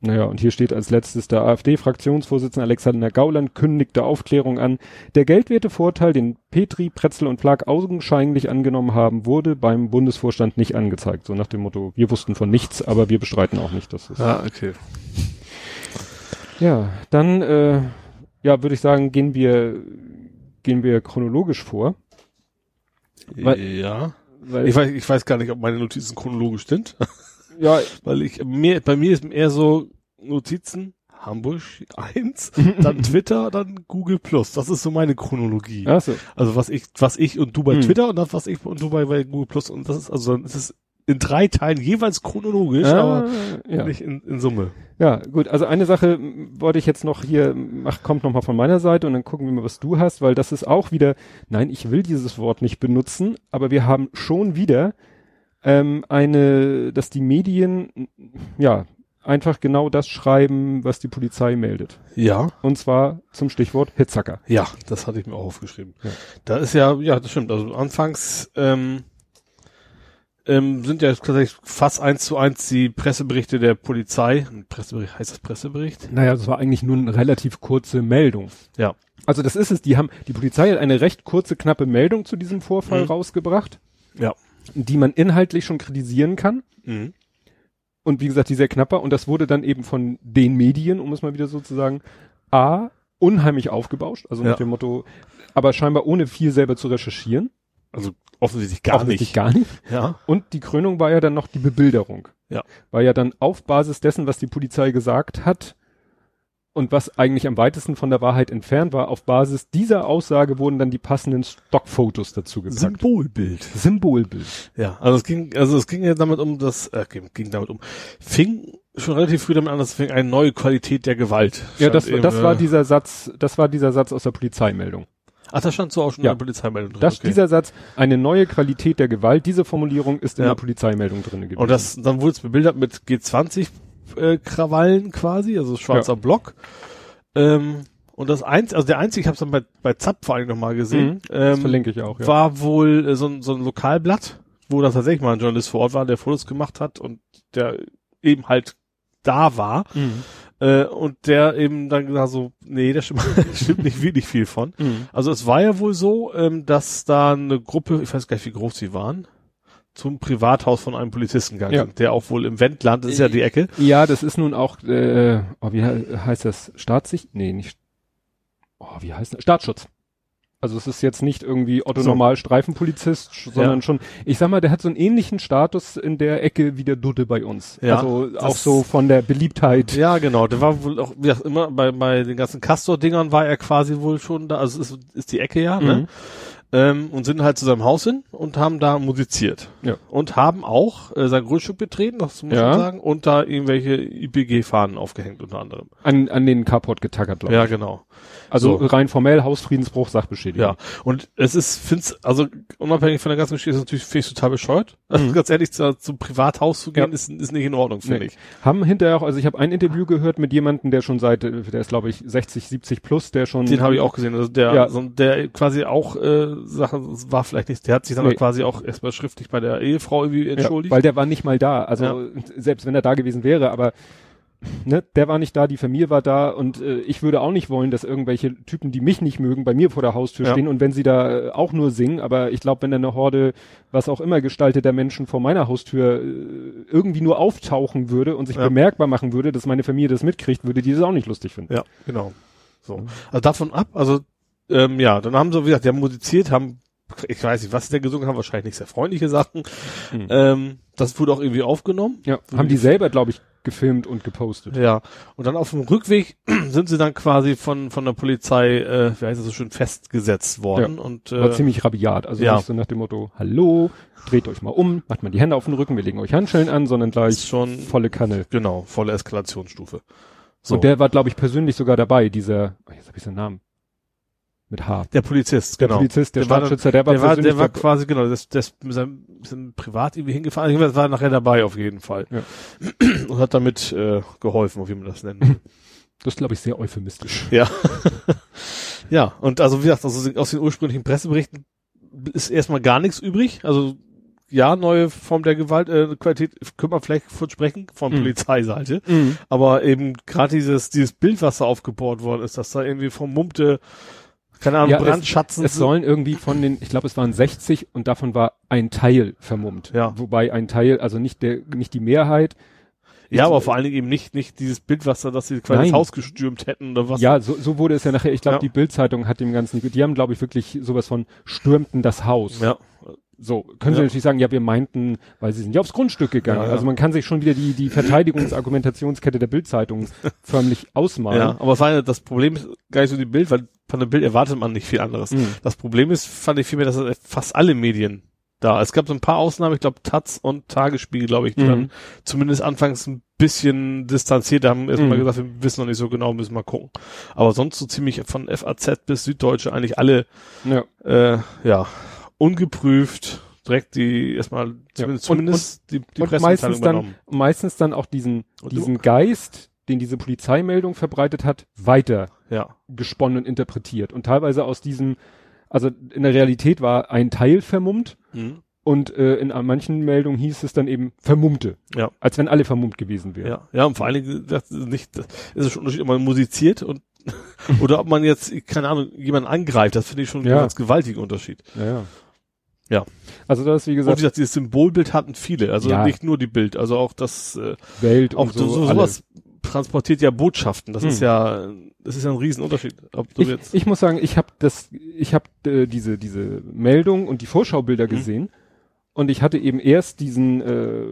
Naja, und hier steht als letztes der AfD-Fraktionsvorsitzende Alexander Gauland kündigte Aufklärung an. Der Geldwertevorteil, den Petri, Pretzel und Flag augenscheinlich angenommen haben, wurde beim Bundesvorstand nicht angezeigt. So nach dem Motto, wir wussten von nichts, aber wir bestreiten auch nicht, dass es. Ja, okay. ja dann, äh, ja, würde ich sagen, gehen wir, gehen wir chronologisch vor. Ja. Weil, Ich weiß, ich weiß gar nicht, ob meine Notizen chronologisch sind, ja, weil ich, mir, bei mir ist eher so Notizen, Hamburg 1, dann Twitter, dann Google Plus. Das ist so meine Chronologie. achso. Also was ich, was ich und du bei Hm. Twitter und das, was ich und du bei, bei Google Plus und das ist, also dann ist es in drei Teilen jeweils chronologisch, aber Ah, ja. nicht in, in Summe. Ja, gut. Also eine Sache wollte ich jetzt noch hier, mach, kommt noch mal von meiner Seite und dann gucken wir mal, was du hast, weil das ist auch wieder, nein, ich will dieses Wort nicht benutzen, aber wir haben schon wieder ähm, eine, dass die Medien, ja, einfach genau das schreiben, was die Polizei meldet. Ja. Und zwar zum Stichwort Hitzacker. Ja, das hatte ich mir auch aufgeschrieben. Ja. Da ist ja, ja, das stimmt. Also anfangs ähm, ähm, sind ja tatsächlich fast eins zu eins die Presseberichte der Polizei. Ein Pressebericht, heißt das Pressebericht? Naja, das war eigentlich nur eine relativ kurze Meldung. Ja. Also das ist es, die haben, die Polizei hat eine recht kurze, knappe Meldung zu diesem Vorfall Mhm. rausgebracht. Ja. die man inhaltlich schon kritisieren kann. Mhm. Und wie gesagt, die sehr knapper. Und das wurde dann eben von den Medien, um es mal wieder so zu sagen, A, unheimlich aufgebauscht. Also Ja. mit dem Motto, aber scheinbar ohne viel selber zu recherchieren. Also offensichtlich gar Offensichtlich nicht. gar nicht. Ja. Und die Krönung war ja dann noch die Bebilderung. Ja. War ja dann auf Basis dessen, was die Polizei gesagt hat und was eigentlich am weitesten von der Wahrheit entfernt war, auf Basis dieser Aussage wurden dann die passenden Stockfotos dazu gepackt. Symbolbild. Symbolbild. Ja, also es ging, also es ging ja damit um das, äh, ging, damit um, fing schon relativ früh damit an, dass es fing eine neue Qualität der Gewalt. Ja, das, eben, das war äh, dieser Satz, das war dieser Satz aus der Polizeimeldung. Ach, da stand so auch schon Ja. in der Polizeimeldung drin. Das, okay. Dieser Satz, eine neue Qualität der Gewalt, diese Formulierung ist in Ja. der Polizeimeldung drin gewesen. Und das, dann wurde es bebildert mit G20 äh, quasi, also schwarzer Block. Ähm, und das eins, also der einzige, ich habe es dann bei, bei Zapp vor allem nochmal gesehen, Mhm, ähm, verlinke ich auch, ja. war wohl äh, so, ein- so ein Lokalblatt, wo da tatsächlich mal ein Journalist vor Ort war, der Fotos gemacht hat und der eben halt da war. Mhm. Äh, und der eben dann gesagt so, nee, da stimmt, stimmt nicht wirklich viel von. Mhm. Also es war ja wohl so, ähm, dass da eine Gruppe, ich weiß gar nicht, wie groß sie waren, zum Privathaus von einem Polizisten gegangen Ja. der auch wohl im Wendland, das ist ja die Ecke. Ja, das ist nun auch, äh, oh, wie he heißt das? Staatssicht? Nee, nicht. Oh, wie heißt das? Staatsschutz. Also es ist jetzt nicht irgendwie Otto So. Normal Streifenpolizist, sondern Ja. schon, ich sag mal, der hat so einen ähnlichen Status in der Ecke wie der Dudde bei uns. Ja, also auch so von der Beliebtheit. Ja, genau, der war wohl auch, wie gesagt, immer bei, bei den ganzen Castor-Dingern war er quasi wohl schon da, also es ist, ist die Ecke ja, ne? Mhm. Ähm, und sind halt zu seinem Haus hin und haben da musiziert. Ja. Und haben auch äh, sein Grundstück betreten, das muss Ja. man sagen, und da irgendwelche IPG-Fahnen aufgehängt unter anderem. An, an den Carport getackert, glaube Ja, ich. genau. Also so. rein formell Hausfriedensbruch, Sachbeschädigung. Ja, und es ist, find's, also unabhängig von der ganzen Geschichte, ist natürlich, finde ich total bescheuert. Also ganz ehrlich, zu, zum Privathaus zu gehen, Ja. ist, ist nicht in Ordnung, finde Nee. ich. Haben hinterher auch, also ich habe ein Interview gehört mit jemandem, der schon seit, äh, der ist glaube ich 60, 70 plus, der schon. Den habe ich auch gesehen. Also der, Ja. so, der quasi auch äh, Sachen war vielleicht nicht, der hat sich dann Nee. quasi auch erstmal schriftlich bei der Ehefrau irgendwie Ja, entschuldigt. weil der war nicht mal da. Also Ja. selbst wenn er da gewesen wäre, aber ne, der war nicht da, die Familie war da und äh, ich würde auch nicht wollen, dass irgendwelche Typen, die mich nicht mögen, bei mir vor der Haustür Ja. stehen und wenn sie da äh, auch nur singen, aber ich glaube, wenn da eine Horde, was auch immer gestalteter Menschen vor meiner Haustür äh, irgendwie nur auftauchen würde und sich Ja. bemerkbar machen würde, dass meine Familie das mitkriegt, würde die das auch nicht lustig finden. Ja, genau. So. Also davon ab, also ähm, ja, dann haben sie, wie gesagt, die haben musiziert, haben, ich weiß nicht, was der gesungen haben, wahrscheinlich nicht sehr freundliche Sachen. Mhm. Ähm, das wurde auch irgendwie aufgenommen. Ja, haben die selber, glaube ich, gefilmt und gepostet. Ja. Und dann auf dem Rückweg sind sie dann quasi von von der Polizei, äh, wie heißt das so schön, festgesetzt worden. Und War äh, ziemlich rabiat. Also ja. nicht so nach dem Motto, hallo, dreht euch mal um, macht mal die Hände auf den Rücken, wir legen euch Handschellen an, sondern ist gleich schon volle Kanne. genau volle Eskalationsstufe. So. Und der war, glaube ich, persönlich sogar dabei, dieser, oh, jetzt habe ich seinen Namen. Mit H. der Polizist, Der genau. Polizist, der, Der Staatsschützer, der war der war, der war quasi, genau, das, das mit seinem, mit seinem Privat irgendwie hingefahren. Jedenfalls war er nachher dabei auf jeden Fall. Ja. Und hat damit äh, geholfen, wie man das nennt. Das ist, glaube ich, sehr euphemistisch. ja. ja, und also wie gesagt, also aus den ursprünglichen Presseberichten ist erstmal gar nichts übrig. Also ja, neue Form der Gewalt, äh, Qualität, können wir vielleicht von sprechen, von Mhm. Polizeiseite. Aber eben gerade dieses, dieses Bild, was da aufgebaut worden ist, dass da irgendwie vermummte, keine Ahnung, Ja, es- Brandschatzen Es sollen irgendwie von den, ich glaube, es waren 60 und davon war ein Teil vermummt. Ja. Wobei ein Teil, also nicht der, nicht die Mehrheit. Ja, aber vor allen Dingen eben nicht, nicht dieses Bild, was da, dass sie quasi Nein. das Haus gestürmt hätten oder was. Ja, so, so wurde es ja nachher. Ich glaube, Ja. die Bildzeitung hat dem Ganzen, die haben, glaube ich, wirklich sowas von stürmten das Haus. Ja. So, können Sie Ja. natürlich sagen, ja, wir meinten, weil sie sind ja aufs Grundstück gegangen. Ja, ja. Also man kann sich schon wieder die, die Verteidigungsargumentationskette der Bildzeitung förmlich ausmalen. Ja, aber ja, das Problem ist gar nicht so die Bild, weil von der Bild erwartet man nicht viel anderes. Mhm. Das Problem ist, fand ich vielmehr, dass fast alle Medien da. Es gab so ein paar Ausnahmen, ich glaube Taz und Tagesspiegel, glaube ich, die Mhm. dann zumindest anfangs ein bisschen distanziert haben, erstmal Mhm. gesagt, wir wissen noch nicht so genau, müssen mal gucken. Aber sonst so ziemlich von FAZ bis Süddeutsche eigentlich alle, Ja. äh, ja, ungeprüft, direkt die erstmal zumindest, Und- zumindest die, die und meistens dann, meistens dann auch diesen, Und diesen Geist, den diese Polizeimeldung verbreitet hat, weiter Ja. gesponnen und interpretiert. Und teilweise aus diesem, also in der Realität war ein Teil vermummt Mhm. und äh, in manchen Meldungen hieß es dann eben Vermummte. Ja. Als wenn alle vermummt gewesen wären. Ja, ja, und vor allen Dingen das ist nicht, das ist schon ein Unterschied, ob man musiziert und oder ob man jetzt, keine Ahnung, jemanden angreift, das finde ich schon Ja. ein ganz gewaltiger Unterschied. Ja, ja. Ja. Also das, wie Und wie gesagt, gesagt, dieses Symbolbild hatten viele, also Ja. nicht nur die Bild, also auch das, äh, Welt auch und so, so, sowas transportiert ja Botschaften. Das Hm. ist ja, das ist ja ein Riesenunterschied. Ob du Ich, jetzt, ich muss sagen, ich habe das, ich habe äh, diese diese Meldung und die Vorschaubilder Mhm. gesehen und ich hatte eben erst diesen, äh,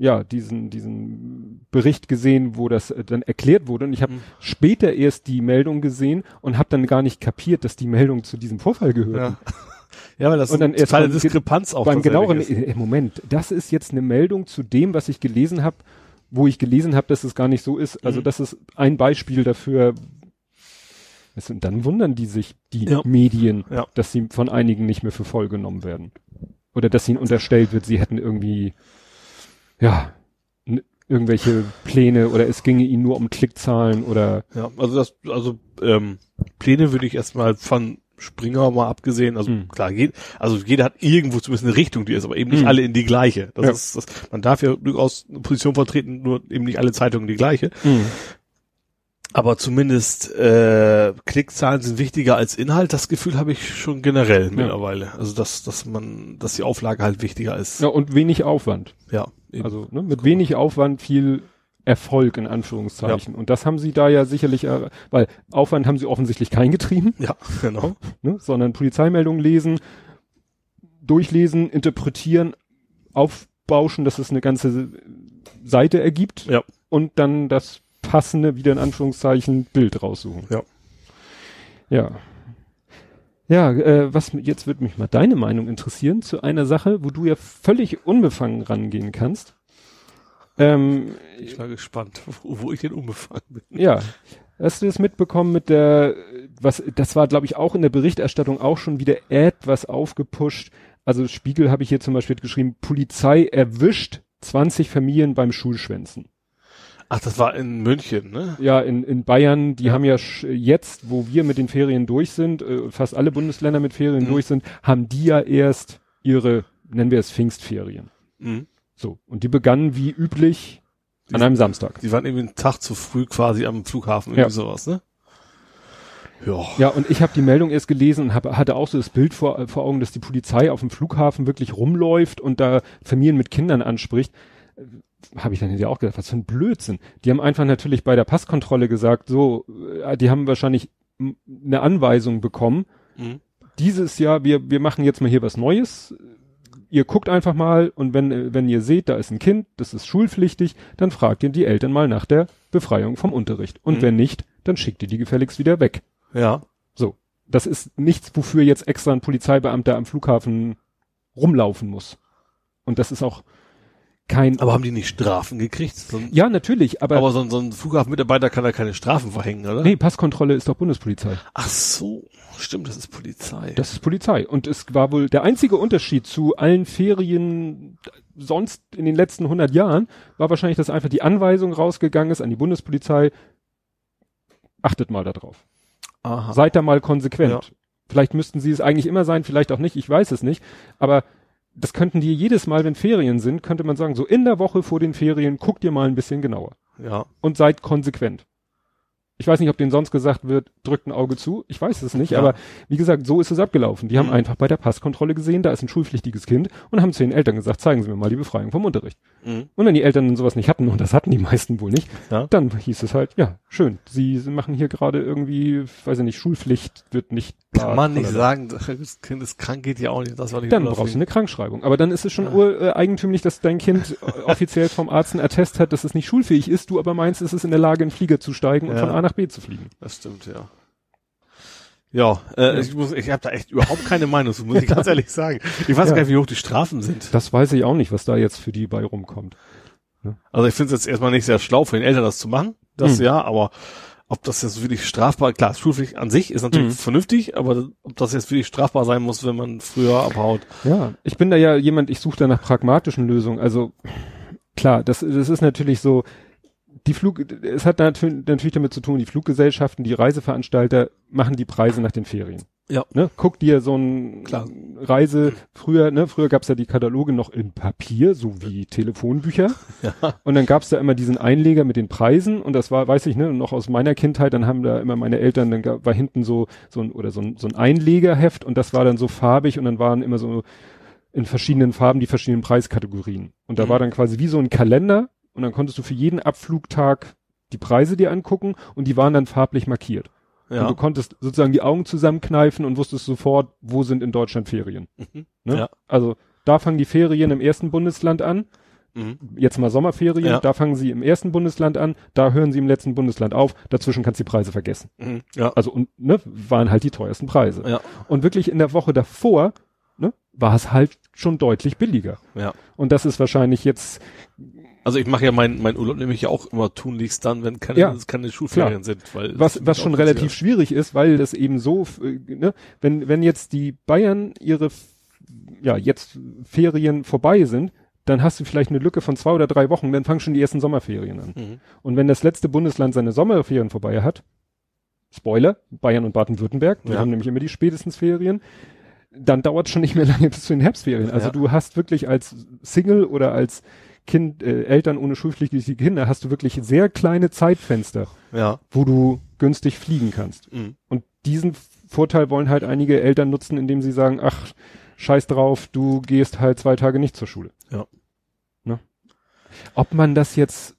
ja, diesen diesen Bericht gesehen, wo das äh, dann erklärt wurde und ich habe Mhm. später erst die Meldung gesehen und habe dann gar nicht kapiert, dass die Meldung zu diesem Vorfall gehört. ja. ja, weil das Und dann eine kleine beim- Diskrepanz auch Beim genaueren, ist. äh, Moment, das ist jetzt eine Meldung zu dem, was ich gelesen habe, wo ich gelesen habe, dass es gar nicht so ist. Also Mhm. das ist ein Beispiel dafür. Und dann wundern die sich, die Ja. Medien, Ja. dass sie von einigen nicht mehr für voll genommen werden. Oder dass ihnen unterstellt wird, sie hätten irgendwie, ja, irgendwelche Pläne oder es ginge ihnen nur um Klickzahlen oder Ja, also das, also ähm, Pläne würde ich erstmal von Springer mal abgesehen, also Mhm. klar, je, also jeder hat irgendwo zumindest eine Richtung, die ist, aber eben nicht Mhm. alle in die gleiche. Das Ja. ist, das, man darf ja durchaus eine Position vertreten, nur eben nicht alle Zeitungen die gleiche. Aber zumindest äh, Klickzahlen sind wichtiger als Inhalt. Das Gefühl habe ich schon generell mittlerweile. Also dass, dass man, dass die Auflage halt wichtiger ist. Ja, und wenig Aufwand. Ja, eben. Also ne, mit wenig Aufwand viel Erfolg in Anführungszeichen. Und das haben sie da ja sicherlich, äh, weil Aufwand haben sie offensichtlich kein getrieben, ja, genau. ne, sondern Polizeimeldungen lesen, durchlesen, interpretieren, aufbauschen, dass es eine ganze Seite ergibt Ja. und dann das passende, wieder in Anführungszeichen, Bild raussuchen. Ja. Ja. Ja, äh, was jetzt wird mich mal deine Meinung interessieren zu einer Sache, wo du ja völlig unbefangen rangehen kannst. Ähm, Ich war gespannt, wo, wo ich denn unbefangen bin. ja, hast du das mitbekommen mit der, was, das war glaube ich auch in der Berichterstattung auch schon wieder etwas aufgepusht. Also Spiegel habe ich hier zum Beispiel geschrieben, Polizei erwischt 20 Familien beim Schulschwänzen. Ach, das war in München, ne? Ja, in, in Bayern, die Ja. haben ja jetzt, wo wir mit den Ferien durch sind, äh, fast alle Bundesländer mit Ferien Mhm. durch sind, haben die ja erst ihre, nennen wir es Pfingstferien. Mhm. So. Und die begannen wie üblich an einem Samstag. Die waren irgendwie einen Tag zu früh quasi am Flughafen, Ja. irgendwie sowas, ne? Ja. Ja, und ich habe die Meldung erst gelesen und hab, hatte auch so das Bild vor, vor Augen, dass die Polizei auf dem Flughafen wirklich rumläuft und da Familien mit Kindern anspricht. Habe ich dann hinterher auch gedacht, was für ein Blödsinn. Die haben einfach natürlich bei der Passkontrolle gesagt, so, äh, die haben wahrscheinlich eine Anweisung bekommen. Mhm. Dieses Jahr, wir, wir machen jetzt mal hier was Neues. Ihr guckt einfach mal und wenn, äh, wenn ihr seht, da ist ein Kind, das ist schulpflichtig, dann fragt ihr die Eltern mal nach der Befreiung vom Unterricht. Und Mhm. wenn nicht, dann schickt ihr die gefälligst wieder weg. Ja. So. Das ist nichts, wofür jetzt extra ein Polizeibeamter am Flughafen rumlaufen muss. Und das ist auch kein. Aber haben die nicht Strafen gekriegt? So ein, ja, natürlich, aber, aber so ein, so ein Flughafenmitarbeiter kann da keine Strafen verhängen, oder? nee, Passkontrolle ist doch Bundespolizei. Ach so, stimmt, das ist Polizei. Das ist Polizei. Und es war wohl der einzige Unterschied zu allen Ferien sonst in den letzten 100 Jahren, war wahrscheinlich, dass einfach die Anweisung rausgegangen ist an die Bundespolizei. Achtet mal darauf. Aha. Seid da mal konsequent. Ja. Vielleicht müssten sie es eigentlich immer sein, vielleicht auch nicht, ich weiß es nicht. Aber das könnten die jedes Mal, wenn Ferien sind, könnte man sagen, so in der Woche vor den Ferien guckt ihr mal ein bisschen genauer Ja. und seid konsequent. Ich weiß nicht, ob denen sonst gesagt wird, drückt ein Auge zu. Ich weiß es nicht, Ja. aber wie gesagt, so ist es abgelaufen. Die haben Mhm. einfach bei der Passkontrolle gesehen, da ist ein schulpflichtiges Kind und haben zu den Eltern gesagt, zeigen Sie mir mal die Befreiung vom Unterricht. Mhm. Und wenn die Eltern dann sowas nicht hatten, und das hatten die meisten wohl nicht, Ja. dann hieß es halt, ja, schön, Sie machen hier gerade irgendwie, weiß ich nicht, Schulpflicht wird nicht. Kann man nicht sagen, das Kind ist krank, geht ja auch nicht. Das war nicht Dann brauchst du eine Krankschreibung. Aber dann ist es schon Ja. ur, äh, eigentümlich, dass dein Kind äh, offiziell vom Arzt einen Attest hat, dass es nicht schulfähig ist, du aber meinst, es ist in der Lage, in den Flieger zu steigen und von A nach B zu fliegen. Das stimmt, ja. Ja, äh, Ja. ich muss, ich habe da echt überhaupt keine Meinung zu, muss ich ganz ehrlich sagen. Ich weiß Ja. gar nicht, wie hoch die Strafen sind. Das weiß ich auch nicht, was da jetzt für die bei rumkommt. Also ich finde es jetzt erstmal nicht sehr schlau für den Eltern das zu machen, das Mhm. ja, aber ob das jetzt wirklich strafbar, klar, Schulpflicht an sich ist natürlich Mhm. vernünftig, aber ob das jetzt wirklich strafbar sein muss, wenn man früher abhaut. Ja, ich bin da ja jemand, ich suche da nach pragmatischen Lösungen. Also klar, das, das ist natürlich so, die Flug, es hat natür- natürlich damit zu tun, die Fluggesellschaften, die Reiseveranstalter machen die Preise nach den Ferien. Ja. Ne? Guck dir so ein Klar. Reise, früher, ne, früher gab's ja die Kataloge noch in Papier, so wie Telefonbücher. Ja. Und dann gab's da immer diesen Einleger mit den Preisen und das war, weiß ich, ne, noch aus meiner Kindheit, dann haben da immer meine Eltern, dann gab, war hinten so, so ein, oder so ein, so ein Einlegerheft und das war dann so farbig und dann waren immer so in verschiedenen Farben die verschiedenen Preiskategorien. Und da Mhm. war dann quasi wie so ein Kalender und dann konntest du für jeden Abflugtag die Preise dir angucken und die waren dann farblich markiert. Und du Ja. konntest sozusagen die Augen zusammenkneifen und wusstest sofort, wo sind in Deutschland Ferien. Mhm. Ne? Ja. Also da fangen die Ferien im ersten Bundesland an, Mhm. jetzt mal Sommerferien, Ja. da fangen sie im ersten Bundesland an, da hören sie im letzten Bundesland auf, dazwischen kannst du die Preise vergessen. Mhm. Ja. Also und ne, waren halt die teuersten Preise. Ja. Und wirklich in der Woche davor, ne, war es halt schon deutlich billiger. Ja. Und das ist wahrscheinlich jetzt, Also ich mache ja mein, mein Urlaub nämlich ja auch immer tunlichst dann, wenn keine, Ja. keine Schulferien sind, weil was, was ist schon relativ günstiger. schwierig ist, weil das eben so, äh, ne, wenn, wenn jetzt die Bayern ihre, ja, jetzt Ferien vorbei sind, dann hast du vielleicht eine Lücke von zwei oder drei Wochen, dann fangen schon die ersten Sommerferien an. Mhm. Und wenn das letzte Bundesland seine Sommerferien vorbei hat, Spoiler, Bayern und Baden-Württemberg, die Ja. haben nämlich immer die spätestens Ferien, dann dauert es schon nicht mehr lange bis zu den Herbstferien. Also Ja. du hast wirklich als Single oder als Kind, äh, Eltern ohne schulpflichtige Kinder, hast du wirklich sehr kleine Zeitfenster, Ja. wo du günstig fliegen kannst. Mhm. Und diesen Vorteil wollen halt einige Eltern nutzen, indem sie sagen, ach, scheiß drauf, du gehst halt zwei Tage nicht zur Schule. Ja. Ne? Ob man das jetzt,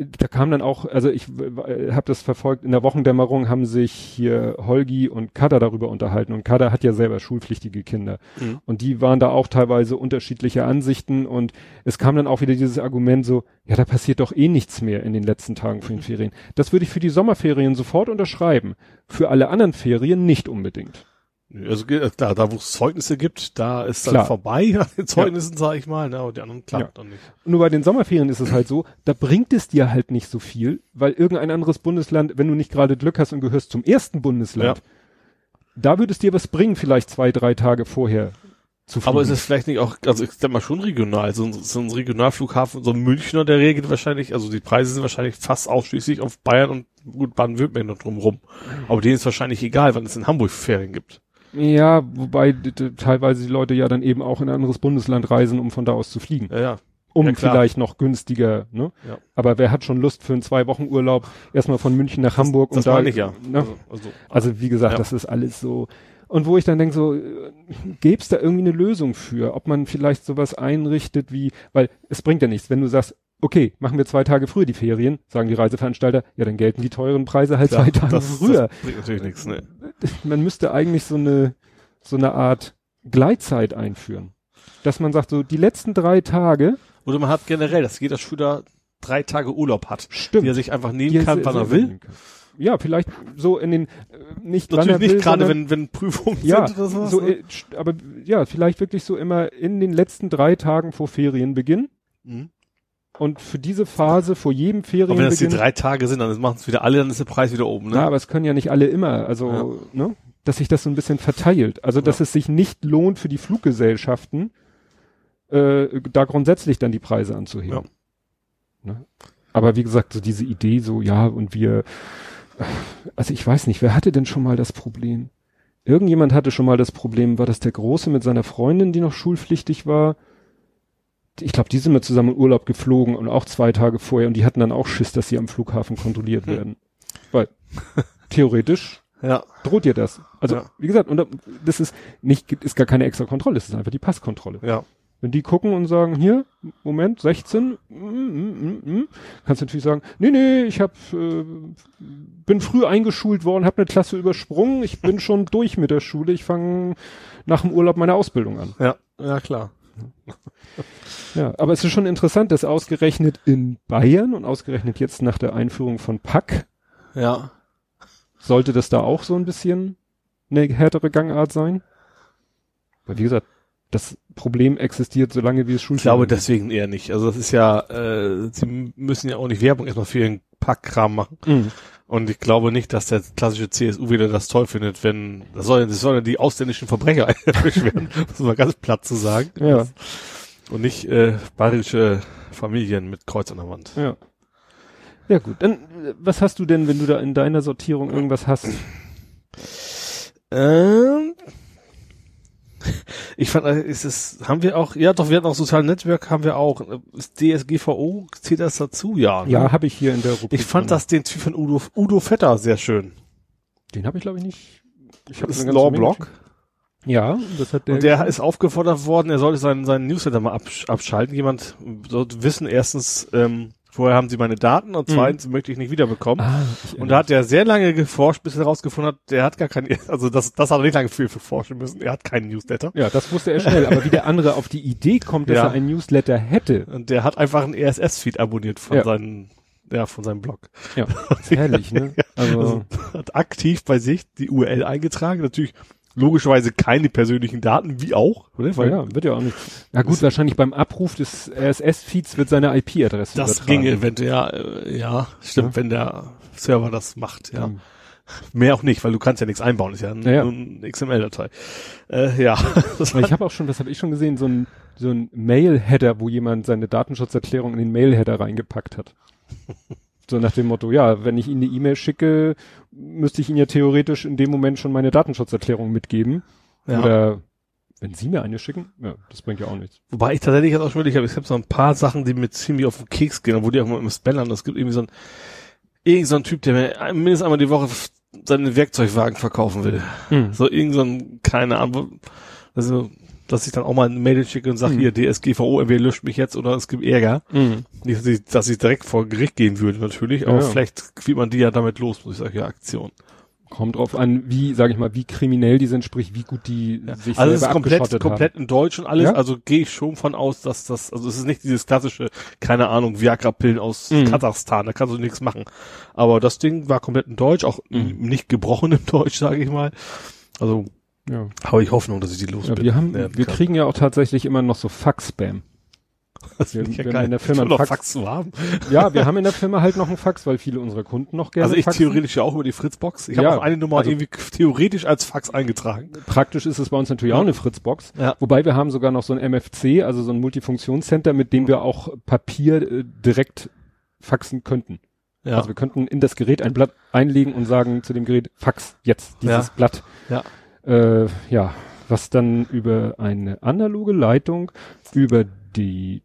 da kam dann auch, also ich habe das verfolgt, in der Wochendämmerung haben sich hier Holgi und Kada darüber unterhalten und Kada hat ja selber schulpflichtige Kinder. Mhm. Und die waren da auch teilweise unterschiedliche Ansichten und es kam dann auch wieder dieses Argument so, ja, da passiert doch eh nichts mehr in den letzten Tagen von den Ferien. Das würde ich für die Sommerferien sofort unterschreiben. Für alle anderen Ferien nicht unbedingt. Also äh, klar, da wo es Zeugnisse gibt, da ist dann Klar. vorbei an den Zeugnissen, sag ich mal, ne, und die anderen klar Ja. dann nicht. Nur bei den Sommerferien ist es halt so, da bringt es dir halt nicht so viel, weil irgendein anderes Bundesland, wenn du nicht gerade Glück hast und gehörst zum ersten Bundesland, Ja. da würde es dir was bringen, vielleicht zwei, drei Tage vorher zu fliegen. Aber ist es vielleicht nicht auch, also ich sag mal schon regional, so, ein- so ein Regionalflughafen, so ein Münchner, der regelt wahrscheinlich, also die Preise sind wahrscheinlich fast ausschließlich auf Bayern und gut Baden-Württemberg noch drumrum. Aber denen ist wahrscheinlich egal, wann es in Hamburg Ferien gibt. Ja, wobei teilweise die Leute ja dann eben auch in ein anderes Bundesland reisen, um von da aus zu fliegen. Ja, ja. Um Ja, vielleicht noch günstiger, ne? Ja. Aber wer hat schon Lust für einen zwei Wochen Urlaub erstmal von München nach Hamburg Das und da meine ich ja. Ne? Also, also, Also wie gesagt, Ja. das ist alles so. Und wo ich dann denke, so, äh, gäbe es da irgendwie eine Lösung für, ob man vielleicht sowas einrichtet wie, weil es bringt ja nichts, wenn du sagst, okay, machen wir zwei Tage früher die Ferien, sagen die Reiseveranstalter, ja, dann gelten die teuren Preise halt klar, zwei Tage das, früher. Das bringt natürlich nichts, ne. Man müsste eigentlich so eine, so eine Art Gleitzeit einführen. Dass man sagt, so die letzten drei Tage, Oder man hat generell, dass jeder Schüler drei Tage Urlaub hat, stimmt. die er sich einfach nehmen die kann, wann er will. Ja, vielleicht so in den, äh, nicht Natürlich er will, nicht gerade, wenn, wenn Prüfungen ja, sind oder sowas. so, ne? äh, aber ja, vielleicht wirklich so immer in den letzten drei Tagen vor Ferienbeginn Mhm. Und für diese Phase vor jedem Aber wenn das die drei Tage sind, dann machen es wieder alle, dann ist der Preis wieder oben, ne? Na, aber es können ja nicht alle immer, also, ne, dass sich das so ein bisschen verteilt. Also, dass Ja. es sich nicht lohnt für die Fluggesellschaften, äh, da grundsätzlich dann die Preise anzuheben. Ne? Aber wie gesagt, so diese Idee, so, ja, und wir, also ich weiß nicht, wer hatte denn schon mal das Problem? Irgendjemand hatte schon mal das Problem, war das der Große mit seiner Freundin, die noch schulpflichtig war? Ich glaube, die sind mit zusammen in Urlaub geflogen und auch zwei Tage vorher und die hatten dann auch Schiss, dass sie am Flughafen kontrolliert Hm. werden. Weil theoretisch Ja. droht dir das. Also, Ja. wie gesagt, und da- das ist nicht, ist gar keine extra Kontrolle, es ist einfach die Passkontrolle. Ja. Wenn die gucken und sagen, hier, Moment, 16, mm, mm, mm, mm, kannst du natürlich sagen, nee, nee, ich hab, äh, bin früh eingeschult worden, habe eine Klasse übersprungen, ich bin schon durch mit der Schule, ich fange nach dem Urlaub meine Ausbildung an. Ja. Ja, klar. Ja, aber es ist schon interessant, dass ausgerechnet in Bayern und ausgerechnet jetzt nach der Einführung von Pack, Ja. sollte das da auch so ein bisschen eine härtere Gangart sein? Weil wie gesagt, das Problem existiert, solange wie es Ich Schulferien glaube gibt. deswegen eher nicht. Also das ist ja, äh, sie müssen ja auch nicht Werbung erstmal für ihren Packkram machen. Mhm. Und ich glaube nicht, dass der klassische CSU wieder das toll findet, wenn, das sollen, das sollen die ausländischen Verbrecher erwischt werden, das ist mal ganz platt zu sagen. Ja, Und nicht, äh, bayerische Familien mit Kreuz an der Wand. ja. Ja gut, dann was hast du denn, wenn du da in deiner Sortierung irgendwas hast? Ähm, ich fand, äh, ist es, haben wir auch, ja doch, wir hatten auch soziale Netzwerk, haben wir auch. Ist DSGVO, zählt das dazu? Ja. ne? Ja, habe ich hier in der Rubrik. Ich fand das den Typ von Udo, Udo Vetter sehr schön. Den habe ich glaube ich nicht. Ich hab Das ist Law-Blog. Menge- Ja, das hat der. Und der ist aufgefordert worden, er sollte seinen, seinen Newsletter mal absch abschalten. Jemand sollte wissen, erstens, ähm, vorher haben sie meine Daten und Mhm. zweitens möchte ich nicht wiederbekommen. ah, Und da hat er sehr lange geforscht, bis er herausgefunden hat, der hat gar keinen, also das, das hat er nicht lange viel für forschen müssen. Er hat keinen Newsletter. ja, das wusste er schnell. Aber wie der andere auf die Idee kommt, dass Ja. er ein Newsletter hätte. Und der hat einfach einen RSS-Feed abonniert von Ja. seinen, ja, von seinem Blog. Ja, herrlich, ne? Also, Also, hat aktiv bei sich die URL eingetragen. Natürlich logischerweise keine persönlichen Daten, wie auch, oder? Weil ja, wird ja auch nicht. Ja gut, wahrscheinlich beim Abruf des RSS-Feeds wird seine IP-Adresse das übertragen. ginge eventuell, ja, äh, ja, stimmt, Ja. wenn der Server das macht, ja. Mhm. Mehr auch nicht, weil du kannst ja nichts einbauen, ist ja, ein- Ja, ja. nur eine XML-Datei. Äh, ja, ich habe auch schon, das habe ich schon gesehen, so ein so ein Mail-Header, wo jemand seine Datenschutzerklärung in den Mail-Header reingepackt hat. So nach dem Motto, ja, wenn ich Ihnen eine E-Mail schicke, müsste ich Ihnen ja theoretisch in dem Moment schon meine Datenschutzerklärung mitgeben. Ja. Oder wenn Sie mir eine schicken, ja, das bringt ja auch nichts. Wobei ich tatsächlich jetzt auch schon wirklich habe, ich habe so ein paar Sachen, die mir ziemlich auf den Keks gehen, obwohl die auch mal im Spellern, es gibt irgendwie so ein, irgend so ein Typ, der mir mindestens einmal die Woche f- seine Werkzeugwagen verkaufen will. Hm. So irgend so ein, keine Ahnung, also, dass ich dann auch mal eine Mail schicke und sage, Mhm. hier, DSGVO, entweder löscht mich jetzt oder es gibt Ärger. Mhm. Nicht, dass ich, dass ich direkt vor Gericht gehen würde, natürlich, aber Ja, ja. vielleicht kriegt man die ja damit los, muss ich sagen, ja, Aktion. Kommt drauf an, wie, sage ich mal, wie kriminell die sind, sprich, wie gut die sich Also es ist komplett, komplett in Deutsch und alles, Ja? also gehe ich schon von aus, dass das, also es ist nicht dieses klassische, keine Ahnung, Viagra-Pillen aus Mhm. Kasachstan, da kannst du nichts machen. Aber das Ding war komplett in Deutsch, auch Mhm. nicht gebrochen im Deutsch, sage ich mal. Also. Ja. habe ich Hoffnung, dass ich die los Ja, bin. wir haben, wir kann. kriegen ja auch tatsächlich immer noch so Fax-Spam. das wir- ja wir haben geil. in der Firma Fax- Fax zu haben. Ja, wir haben in der Firma halt noch einen Fax, weil viele unserer Kunden noch gerne Also ich faxen. theoretisch ja auch über die Fritzbox. Ich Ja, habe auch eine Nummer also- irgendwie theoretisch als Fax eingetragen. Praktisch ist es bei uns natürlich auch eine Fritzbox. Ja. Wobei wir haben sogar noch so ein MFC, also so ein Multifunktionscenter, mit dem wir auch Papier äh, direkt faxen könnten. Ja. Also wir könnten in das Gerät ein Blatt einlegen und sagen zu dem Gerät, fax jetzt dieses Ja. Blatt. Ja. Äh, ja, was dann über eine analoge Leitung über die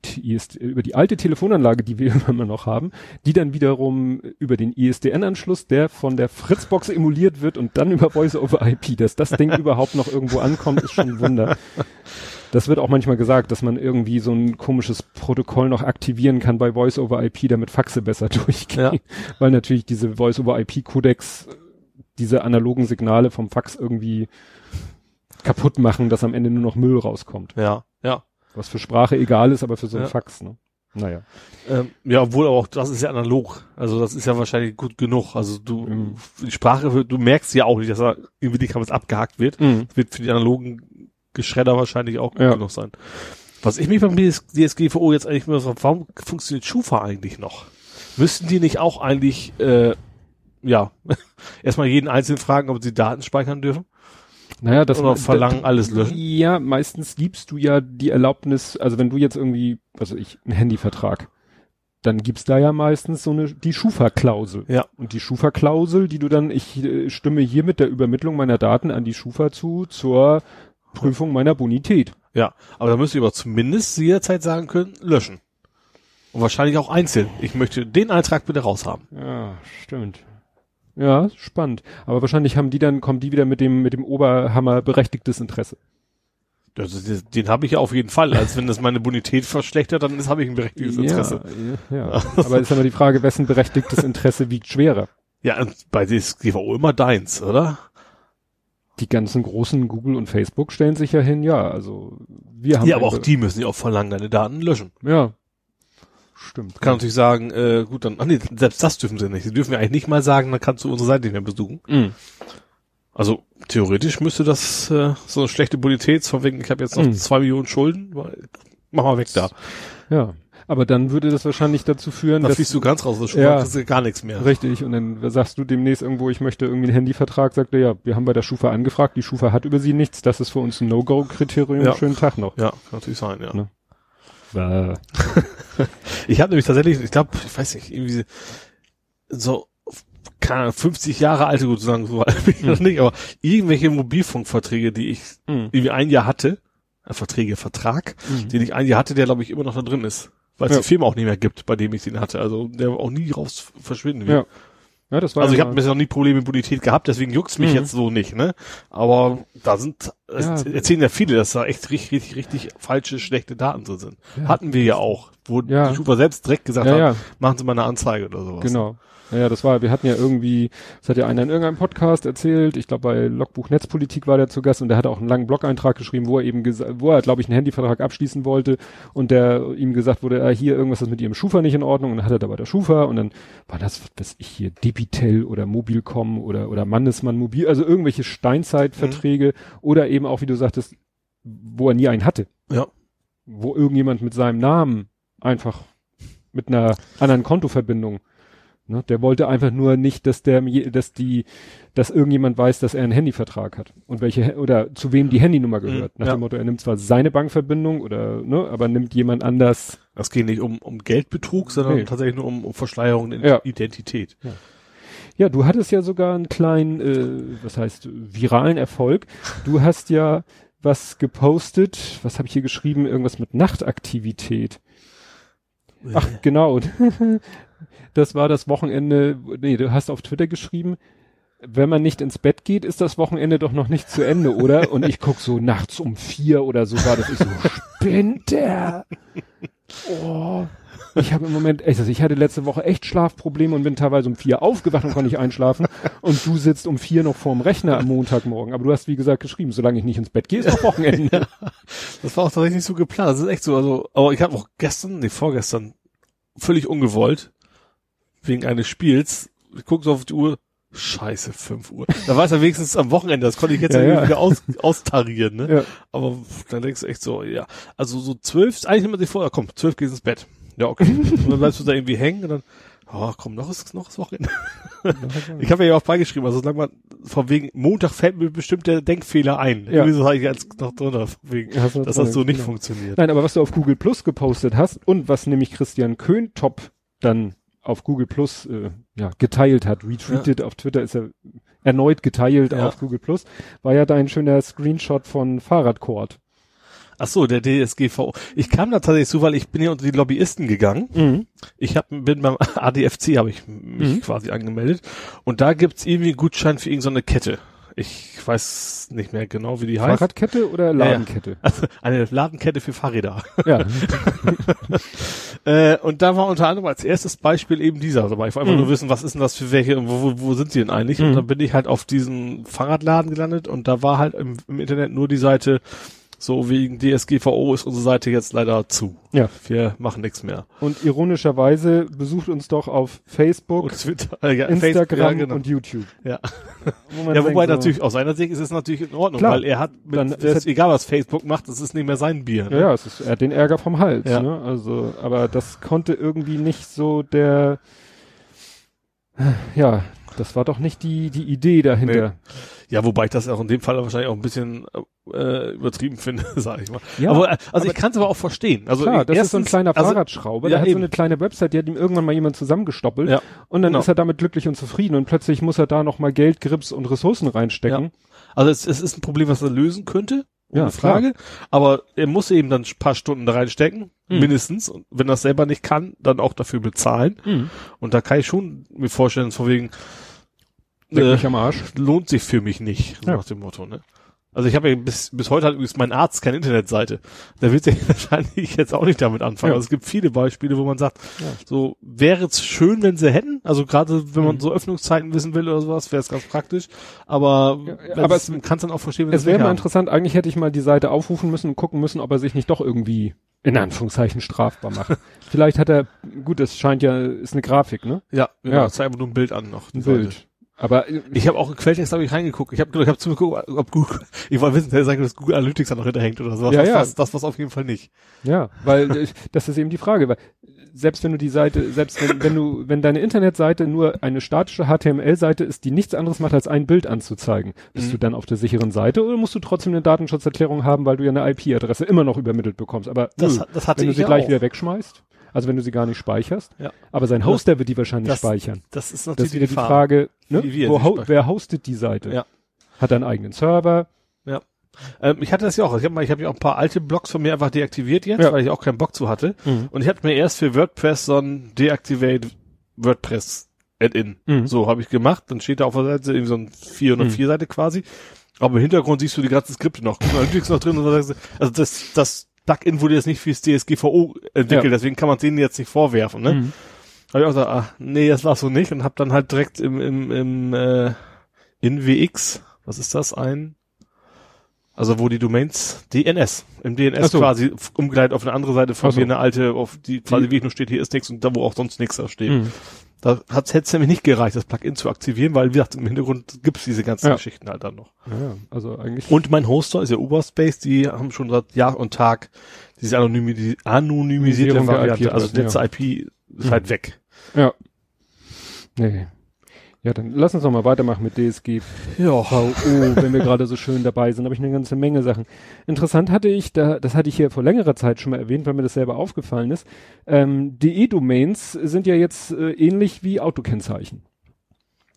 über die alte Telefonanlage, die wir immer noch haben, die dann wiederum über den ISDN-Anschluss, der von der Fritzbox emuliert wird und dann über Voice over IP, dass das Ding überhaupt noch irgendwo ankommt, ist schon ein Wunder. Das wird auch manchmal gesagt, dass man irgendwie so ein komisches Protokoll noch aktivieren kann bei Voice over IP, damit Faxe besser durchgehen. Ja. Weil natürlich diese Voice over IP Codex diese analogen Signale vom Fax irgendwie kaputt machen, dass am Ende nur noch Müll rauskommt. Ja, ja. Was für Sprache egal ist, aber für so ein Ja. Fax, ne? Naja. Ähm, ja, obwohl auch das ist ja analog. Also das ist ja wahrscheinlich gut genug. Also du Mhm. die Sprache, du merkst ja auch nicht, dass da irgendwie die Kamera abgehakt wird. Mhm. Das wird für die analogen Geschredder wahrscheinlich auch gut Ja. genug sein. Was ich mich beim DS DSGVO jetzt eigentlich immer so, warum funktioniert Schufa eigentlich noch? Müssten die nicht auch eigentlich, äh, ja, erstmal jeden einzeln fragen, ob sie Daten speichern dürfen? Naja, das Oder verlangen da- alles löschen? Ja, meistens gibst du ja die Erlaubnis, also wenn du jetzt irgendwie, also ich, einen Handyvertrag, dann gibt's da ja meistens so eine, die Schufa-Klausel. Ja. Und die Schufa-Klausel, die du dann, ich äh, stimme hier mit der Übermittlung meiner Daten an die Schufa zu, zur Prüfung meiner Bonität. Ja, aber da müsst ihr aber zumindest jederzeit sagen können, löschen. Und wahrscheinlich auch einzeln. Ich möchte den Eintrag bitte raushaben. Ja, stimmt. Ja, spannend. Aber wahrscheinlich haben die dann, kommen die wieder mit dem, mit dem Oberhammer berechtigtes Interesse. Also, den den habe ich ja auf jeden Fall. Als wenn das meine Bonität verschlechtert, dann habe ich ein berechtigtes Interesse. Ja, ja. Aber ist aber die Frage, wessen berechtigtes Interesse wiegt schwerer? Ja, bei DSGVO immer deins, oder? Die ganzen großen Google und Facebook stellen sich ja hin, ja, also wir haben Ja, aber auch die müssen ja auch verlangen, deine Daten löschen. Ja. Stimmt. Kann natürlich sagen, äh, gut, dann, ach nee, selbst das dürfen sie nicht. Sie dürfen ja eigentlich nicht mal sagen, dann kannst du unsere Seite nicht mehr besuchen. Mhm. Also theoretisch müsste das äh, so eine schlechte Bonität, von wegen, ich habe jetzt noch Mhm. zwei Millionen Schulden, mach mal weg da. Ja. Aber dann würde das wahrscheinlich dazu führen, Da dass fließt du ganz raus, das Ja. du gar nichts mehr. Richtig, und dann sagst du demnächst irgendwo, ich möchte irgendwie einen Handyvertrag, sagt er, ja, wir haben bei der Schufa angefragt, die Schufa hat über sie nichts, das ist für uns ein No-Go-Kriterium, Ja. schönen Tag noch. Ja, kann natürlich sein, ja. Ne? Äh, Ich habe nämlich tatsächlich, ich glaube, ich weiß nicht, irgendwie so keine Ahnung, 50 Jahre alte, gut zu sagen, so alt bin ich noch nicht, aber irgendwelche Mobilfunkverträge, die ich Mhm. irgendwie ein Jahr hatte, äh, Verträge, Vertrag, Mhm. den ich ein Jahr hatte, der glaube ich immer noch da drin ist. Weil es Ja. die Firma auch nicht mehr gibt, bei dem ich den hatte. Also der auch nie raus verschwinden wird. Ja. Ja, das war Also ich ja habe mal- bisher noch nie Probleme mit Bonität gehabt, deswegen juckt's mich Mhm. jetzt so nicht, ne? Aber da sind, es Ja. erzählen ja viele, dass da echt richtig, richtig, richtig falsche, schlechte Daten drin sind. Ja. Hatten wir ja auch, wo Ja. die Schufa selbst direkt gesagt hat, machen Sie mal eine Anzeige oder sowas. genau. Ja, ja, das war, wir hatten ja irgendwie, das hat ja einer in irgendeinem Podcast erzählt, ich glaube bei Logbuch Netzpolitik war der zu Gast und der hat auch einen langen Blog-Eintrag geschrieben, wo er eben gesagt, wo er, glaube ich, einen Handyvertrag abschließen wollte und der ihm gesagt wurde, ah, hier irgendwas ist mit ihrem Schufa nicht in Ordnung und dann hat er da bei der Schufa und dann war das, was weiß ich hier, Debitel oder Mobilcom oder, oder Mannesmann Mobil, also irgendwelche Steinzeitverträge oder eben auch, wie du sagtest, wo er nie einen hatte. Ja. Wo irgendjemand mit seinem Namen einfach mit einer anderen Kontoverbindung Ne, der wollte einfach nur nicht, dass der, dass die, dass irgendjemand weiß, dass er einen Handyvertrag hat und welche oder zu wem die Handynummer gehört. Nach ja. dem Motto, er nimmt zwar seine Bankverbindung oder ne, aber nimmt jemand anders. Das geht nicht um, um Geldbetrug, sondern Nee. tatsächlich nur um, um Verschleierung der Ja. Identität. Ja, du hattest ja sogar einen kleinen, äh, was heißt viralen Erfolg. Du hast ja was gepostet. Was habe ich hier geschrieben? Irgendwas mit Nachtaktivität. Ach, genau. Das war das Wochenende, nee, du hast auf Twitter geschrieben, wenn man nicht ins Bett geht, ist das Wochenende doch noch nicht zu Ende, oder? Und ich guck so nachts um vier oder so war das. Ich so, spinnt der? Oh. Ich habe im Moment, echt, also ich hatte letzte Woche echt Schlafprobleme und bin teilweise um vier aufgewacht und konnte nicht einschlafen. Und du sitzt um vier noch vorm Rechner am Montagmorgen. Aber du hast, wie gesagt, geschrieben, solange ich nicht ins Bett gehe, ist doch Wochenende. Das war auch tatsächlich nicht so geplant. Das ist echt so. Also, aber ich habe auch gestern, nee, vorgestern, völlig ungewollt, wegen eines Spiels, ich gucke so auf die Uhr, scheiße, 5 Uhr. Da war es ja wenigstens am Wochenende, das konnte ich jetzt Ja, ja. wieder aus, austarieren, ne? Ja. Aber dann denkst du echt so, ja. Also so zwölf, eigentlich nimmt man sich vor, ja, komm, zwölf gehst ins Bett. Ja, okay. und dann bleibst du da irgendwie hängen und dann, oh, komm, noch ist noch ist Wochenende. Ich habe ja auch beigeschrieben, also solange man von wegen Montag fällt mir bestimmt der Denkfehler ein. Ja. Irgendwie so habe ich ganz noch drunter, wegen, dass drin, das so nicht genau. funktioniert. Nein, aber was du auf Google Plus gepostet hast und was nämlich Christian Köhntop dann auf Google Plus äh, ja, geteilt hat, retweetet auf Twitter ist er erneut geteilt Ja. auf Google Plus, war ja dein schöner Screenshot von Fahrradcourt. Ach so, der DSGVO. Ich kam da tatsächlich zu, weil ich bin ja unter die Lobbyisten gegangen. Mhm. Ich hab, bin beim ADFC habe ich mich Mhm. quasi angemeldet und da gibt's irgendwie einen Gutschein für irgendeine Kette. Ich weiß nicht mehr genau, wie die heißt. Fahrradkette oder ja. Ladenkette? Also eine Ladenkette für Fahrräder. Ja. Äh, und da war unter anderem als erstes Beispiel eben dieser dabei. Ich wollte einfach Mhm. nur wissen, was ist denn das für welche und wo, wo, wo sind sie denn eigentlich? Mhm. Und dann bin ich halt auf diesen Fahrradladen gelandet und da war halt im, im Internet nur die Seite, so wegen DSGVO ist unsere Seite jetzt leider zu. Ja. Wir machen nichts mehr. Und ironischerweise besucht uns doch auf Facebook, Und Twitter, ja, Instagram Facebook, ja, genau. und YouTube. ja. Wo ja, denkt wobei so, natürlich aus seiner Sicht ist es natürlich in Ordnung, Klar. weil er hat, mit, Dann ist ist egal was Facebook macht, das ist nicht mehr sein Bier. Ne? Ja, ja, es ist, er hat den Ärger vom Hals, Ja. ne? Also, aber das konnte irgendwie nicht so der, ja, das war doch nicht die, die Idee dahinter. Ja, wobei ich das auch in dem Fall wahrscheinlich auch ein bisschen äh, übertrieben finde, sage ich mal. Ja, aber äh, also aber- ich kann es aber auch verstehen. Also Klar, das ist so ein erstens- kleiner also, Fahrradschrauber, ja, der hat so eine kleine Website, die hat ihm irgendwann mal jemand zusammengestoppelt Ja, und dann genau. ist er damit glücklich und zufrieden und plötzlich muss er da nochmal Geld, Grips und Ressourcen reinstecken. Also es, es ist ein Problem, was er lösen könnte, ohne Ja, Frage. Aber er muss eben dann ein paar Stunden da reinstecken, Mhm. mindestens. Und wenn er es selber nicht kann, dann auch dafür bezahlen. Mhm. Und da kann ich schon mir vorstellen, von wegen äh, mich am Arsch. lohnt sich für mich nicht, so Ja. nach dem Motto, ne? Also ich habe ja bis, bis heute hat übrigens mein Arzt keine Internetseite. Der wird sich wahrscheinlich jetzt auch nicht damit anfangen. Ja. Also es gibt viele Beispiele, wo man sagt, Ja. so wäre es schön, wenn sie hätten. Also gerade wenn man Mhm. so Öffnungszeiten wissen will oder sowas, wäre es ganz praktisch. Aber, Ja, aber es- man kann es dann auch verstehen, wenn Es wäre mal haben. interessant, eigentlich hätte ich mal die Seite aufrufen müssen und gucken müssen, ob er sich nicht doch irgendwie in Anführungszeichen strafbar macht. Vielleicht hat er, gut, es scheint ja, ist eine Grafik, ne? Ja, ja. Ja. zeig einfach nur ein Bild an noch. Ein Seite. Bild. Aber äh, Ich habe auch in Quelltext habe ich reingeguckt. Ich habe ich hab zugeguckt, ob Google, ich wollte wissen, der sagt, dass Google Analytics da noch hinterhängt oder sowas. Ja, das, ja. Was, das was auf jeden Fall nicht. Ja, weil äh, das ist eben die Frage, weil selbst wenn du die Seite, selbst wenn, wenn du, wenn deine Internetseite nur eine statische HTML-Seite ist, die nichts anderes macht, als ein Bild anzuzeigen, bist Mhm. du dann auf der sicheren Seite oder musst du trotzdem eine Datenschutzerklärung haben, weil du ja eine IP-Adresse immer noch übermittelt bekommst? Aber Das, nö, das hatte wenn du sie gleich auch. wieder wegschmeißt. Also wenn du sie gar nicht speicherst. Ja. Aber sein Hoster wird die wahrscheinlich Das- speichern. Das ist Das natürlich ist wieder die Frage, ne? Wo ho speichern. wer hostet die Seite? Ja. Hat er einen eigenen Server? Ähm, ich hatte das ja auch. Ich habe ich hab ja auch ein paar alte Blogs von mir einfach deaktiviert jetzt, Ja. weil ich auch keinen Bock zu hatte. Mhm. Und ich habe mir erst für WordPress so ein Deactivate WordPress Add-in. Mhm. So habe ich gemacht. Dann steht da auf der Seite irgendwie so ein 404 Seite quasi. Aber im Hintergrund siehst du die ganzen Skripte noch. Linux noch drin und so sagst du, also das, das Plugin wurde jetzt nicht fürs DSGVO entwickelt, Ja. deswegen kann man denen jetzt nicht vorwerfen, ne? Mhm. Habe ich auch gesagt, ah, nee, das war so nicht und habe dann halt direkt im, im, im äh, in WX, was ist das, ein, also wo die Domains, DNS, im DNS Ach so. quasi umgeleitet auf eine andere Seite von Ach so. mir, eine alte, auf die quasi wie ich nur steht, hier ist nichts und da wo auch sonst nichts da steht. Mhm. Da hat's hätte es nämlich nicht gereicht, das Plugin zu aktivieren, weil wie gesagt, im Hintergrund gibt's diese ganzen Ja. Geschichten halt dann noch. Ja, also eigentlich. Und mein Hoster ist ja Uberspace, die haben schon seit Jahr und Tag diese anonymi anonymisierte Variante, also letzte ja. IP ist Mhm. halt weg. Ja. Nee. Ja, dann lass uns doch mal weitermachen mit DSG Ja. VO, wenn wir gerade so schön dabei sind, habe ich eine ganze Menge Sachen. Interessant hatte ich, da, das hatte ich hier vor längerer Zeit schon mal erwähnt, weil mir das selber aufgefallen ist. Ähm, DE-Domains sind ja jetzt äh, ähnlich wie Autokennzeichen.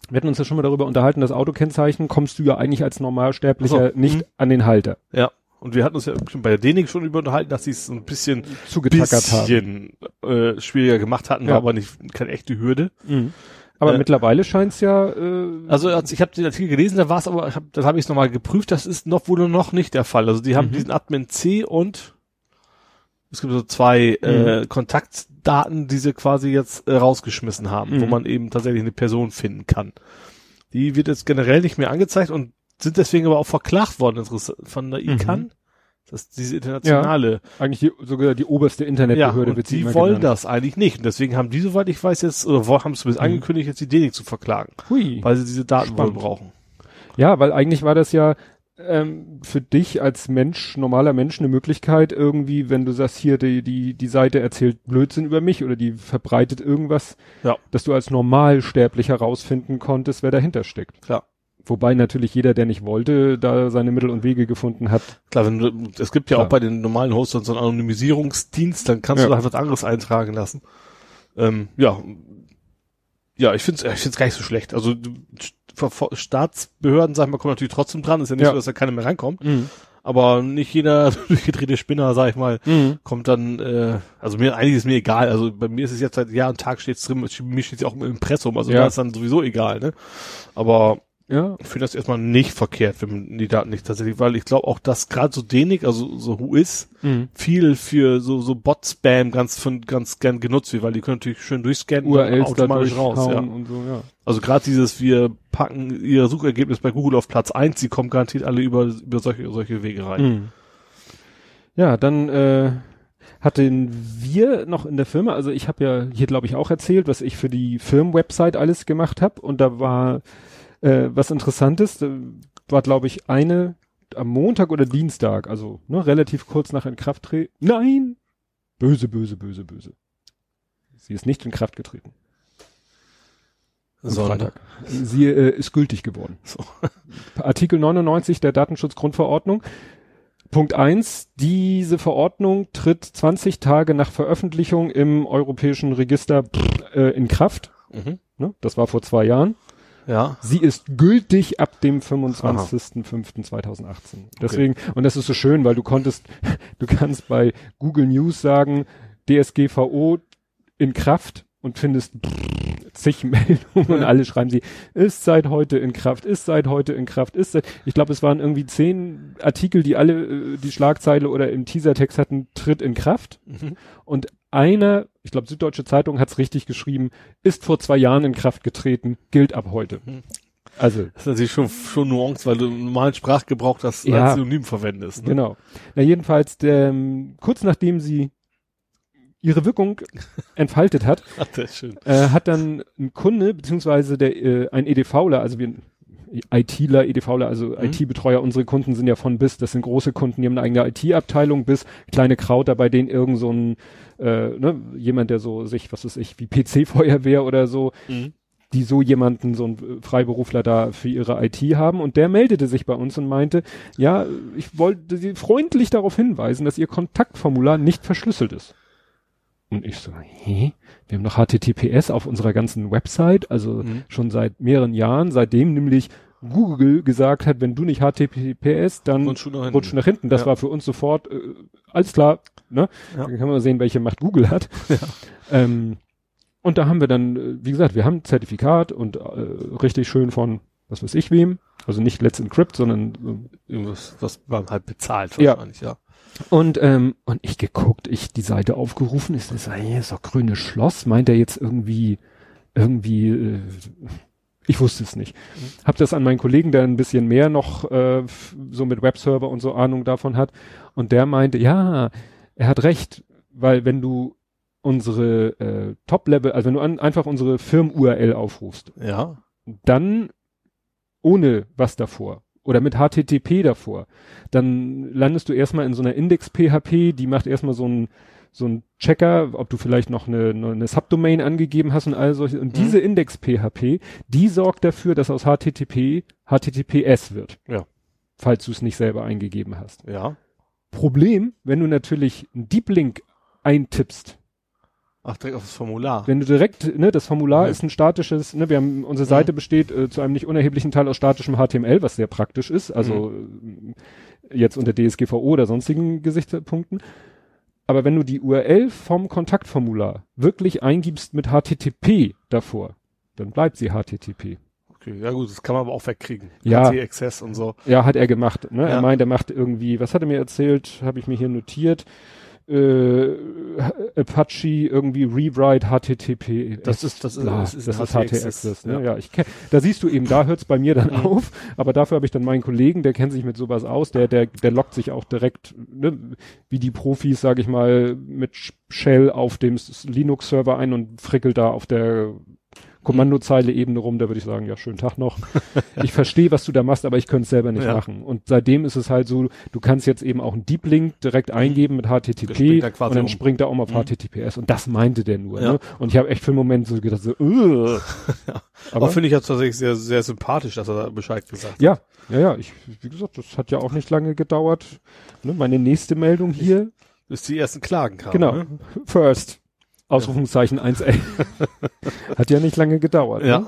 Wir hatten uns ja schon mal darüber unterhalten, das Autokennzeichen kommst du ja eigentlich als Normalsterblicher so, nicht mhm. an den Halter Ja. Und wir hatten uns ja schon bei der Denik schon über unterhalten, dass sie es ein bisschen, zugetackert haben. bisschen äh, schwieriger gemacht hatten, Ja. war aber nicht keine echte Hürde. Mhm. Aber Äh, mittlerweile scheint es ja äh, Also als ich habe den Artikel gelesen, da war es aber, hab, dann habe ich es nochmal geprüft, das ist noch wohl noch nicht der Fall. Also die haben Mhm. diesen Admin C und es gibt so zwei äh, Mhm. Kontaktdaten, die sie quasi jetzt äh, rausgeschmissen haben, wo Mhm. man eben tatsächlich eine Person finden kann. Die wird jetzt generell nicht mehr angezeigt und sind deswegen aber auch verklagt worden von der ICANN. Das ist diese internationale. eigentlich die, sogar die oberste Internetbehörde und wird sie die wollen genannt. das eigentlich nicht. Und deswegen haben die, soweit ich weiß, jetzt, oder wo- haben es zumindest Mhm. angekündigt, jetzt die Denik zu verklagen, Hui. weil sie diese Daten wohl brauchen. Ja, weil eigentlich war das ja ähm, für dich als Mensch, normaler Mensch, eine Möglichkeit irgendwie, wenn du sagst, hier die, die, die Seite erzählt Blödsinn über mich oder die verbreitet irgendwas, Ja. dass du als Normalsterblich herausfinden konntest, wer dahinter steckt. Klar. Wobei natürlich jeder, der nicht wollte, da seine Mittel und Wege gefunden hat. Klar, wenn du, es gibt ja Klar. auch bei den normalen Hostern so einen Anonymisierungsdienst, dann kannst Ja. du da was anderes eintragen lassen. Ähm, ja, ja, ich finde es ich find's gar nicht so schlecht. Also Staatsbehörden, sag ich mal, kommen natürlich trotzdem dran. Ist ja nicht Ja. so, dass da keiner mehr reinkommt. Aber nicht jeder durchgedrehte Spinner, sag ich mal, kommt dann, äh, also mir eigentlich ist mir egal. Also bei mir ist es jetzt seit Jahr und Tag steht's drin, mir steht's ja auch im Impressum, also Ja. da ist dann sowieso egal, ne? Aber Ja. ich finde das erstmal nicht verkehrt, wenn man die Daten nicht tatsächlich, weil ich glaube auch, dass gerade so Denik, also so Who is, Mhm. viel für so so Bot-Spam ganz von ganz gern genutzt wird, weil die können natürlich schön durchscannen URLs automatisch raus. Ja. so, ja. Also gerade dieses, wir packen ihr Suchergebnis bei Google auf Platz eins, sie kommen garantiert alle über über solche solche Wege rein. Mhm. Ja, dann äh, hatten wir noch in der Firma, also ich habe ja hier glaube ich auch erzählt, was ich für die Firmenwebsite alles gemacht habe und da war äh, was Interessantes, da war glaube ich eine am Montag oder Dienstag, also ne, relativ kurz nach Inkrafttreten. Nein, böse, böse, böse, böse. Sie ist nicht in Kraft getreten. Am Freitag. Sie äh, ist gültig geworden. So. Artikel 99 der Datenschutzgrundverordnung. Punkt eins: Diese Verordnung tritt 20 Tage nach Veröffentlichung im europäischen Register äh, in Kraft. Mhm. Ne? Das war vor zwei Jahren. Ja. Sie ist gültig ab dem 25.05.2018. Deswegen, und das ist so schön, weil du konntest, du kannst bei Google News sagen, DSGVO in Kraft und findest zig Meldungen und alle schreiben sie, ist seit heute in Kraft, ist seit heute in Kraft, ist seit, ich glaube, es waren irgendwie zehn Artikel, die alle äh, die Schlagzeile oder im Teasertext hatten, tritt in Kraft. Mhm. Und einer, ich glaube, Süddeutsche Zeitung hat es richtig geschrieben, ist vor zwei Jahren in Kraft getreten, gilt ab heute. Mhm. Also, Das ist natürlich schon, schon Nuance, weil du im normalen Sprachgebrauch das Ja. als Synonym verwendest. Ne? genau. Na, jedenfalls, der, ähm, kurz nachdem sie ihre Wirkung entfaltet hat, äh, hat dann ein Kunde, beziehungsweise der, äh, ein EDVler, also wir, ITler, EDVler, also Mhm. IT-Betreuer, unsere Kunden sind ja von bis, das sind große Kunden, die haben eine eigene IT-Abteilung, bis kleine Krauter, bei denen irgend so ein, äh, ne, jemand, der so sich, was weiß ich, wie PC-Feuerwehr oder so, Mhm. die so jemanden, so einen Freiberufler da für ihre IT haben und der meldete sich bei uns und meinte, ja, ich wollte Sie freundlich darauf hinweisen, dass Ihr Kontaktformular nicht verschlüsselt ist. Und ich so, hä? Wir haben noch HTTPS auf unserer ganzen Website, also Mhm. schon seit mehreren Jahren, seitdem nämlich Google gesagt hat, wenn du nicht HTTPS, dann Rutsch du nach hinten. rutsch nach hinten. Das Ja. war für uns sofort äh, alles klar. Ne? Ja. Dann kann man sehen, welche Macht Google hat. Ähm, und da haben wir dann, äh, wie gesagt, wir haben ein Zertifikat und äh, richtig schön von, was weiß ich wem, also nicht Let's Encrypt, sondern Irgendwas, was man halt bezahlt Ja. wahrscheinlich, ja. Und, ähm, und ich geguckt, ich die Seite aufgerufen, ist das hier ist doch grünes Schloss, meint er jetzt irgendwie, irgendwie, äh, ich wusste es nicht. Hab das an meinen Kollegen, der ein bisschen mehr noch äh, so mit Webserver und so Ahnung davon hat. Und der meinte, ja, er hat recht, weil wenn du unsere äh, Top-Level, also wenn du an, einfach unsere Firmen-URL aufrufst, Ja. dann ohne was davor oder mit HTTP davor, dann landest du erstmal in so einer Index-PHP, die macht erstmal so ein so Checker, ob du vielleicht noch eine, eine Subdomain angegeben hast und all solche. Und Mhm. diese Index-PHP, die sorgt dafür, dass aus HTTP HTTPS wird. Ja. Falls du es nicht selber eingegeben hast. Ja. Problem, wenn du natürlich einen Deep Link eintippst, Ach, direkt auf das Formular. wenn du direkt, ne, das Formular Mhm. ist ein statisches, ne, wir haben, unsere Seite besteht äh, zu einem nicht unerheblichen Teil aus statischem HTML, was sehr praktisch ist, also äh, jetzt unter DSGVO oder sonstigen Gesichtspunkten. Aber wenn du die URL vom Kontaktformular wirklich eingibst mit HTTP davor, dann bleibt sie HTTP. Okay, ja gut, das kann man aber auch wegkriegen. Ja. Access und so. Ja, hat er gemacht. Ne? Ja. Er meint, er macht irgendwie, was hat er mir erzählt? Habe ich mir hier notiert. Äh, Apache irgendwie Rewrite HTTP. Das ist- das ist- Bla, das ist das ist HT. Ne? ja. Ja, ich kenn, da siehst du eben, da hört's bei mir dann Mhm. auf. Aber dafür habe ich dann meinen Kollegen, der kennt sich mit sowas aus, der, der, der lockt sich auch direkt, ne, wie die Profis, sage ich mal, mit Shell auf dem Linux-Server ein und frickelt da auf der Kommandozeile-Ebene rum, da würde ich sagen, ja, schönen Tag noch. Ich verstehe, was du da machst, aber ich könnte es selber nicht Ja. machen. Und seitdem ist es halt so, du kannst jetzt eben auch einen Deep Link direkt eingeben mit HTTP und dann um. springt er um auf Mhm. HTTPS und das meinte der nur. Ja. Ne? Und ich habe echt für einen Moment so gedacht, so, "Ugh." Aber aber finde ich ja tatsächlich sehr, sehr sympathisch, dass er da Bescheid gesagt hat. ja, ja, ja, ich, wie gesagt, das hat ja auch nicht lange gedauert. Ne? Meine nächste Meldung hier, Bis die ersten Klagen kamen. genau, Ne? first. Ausrufungszeichen 1a. hat ja nicht lange gedauert. Ja. Ne?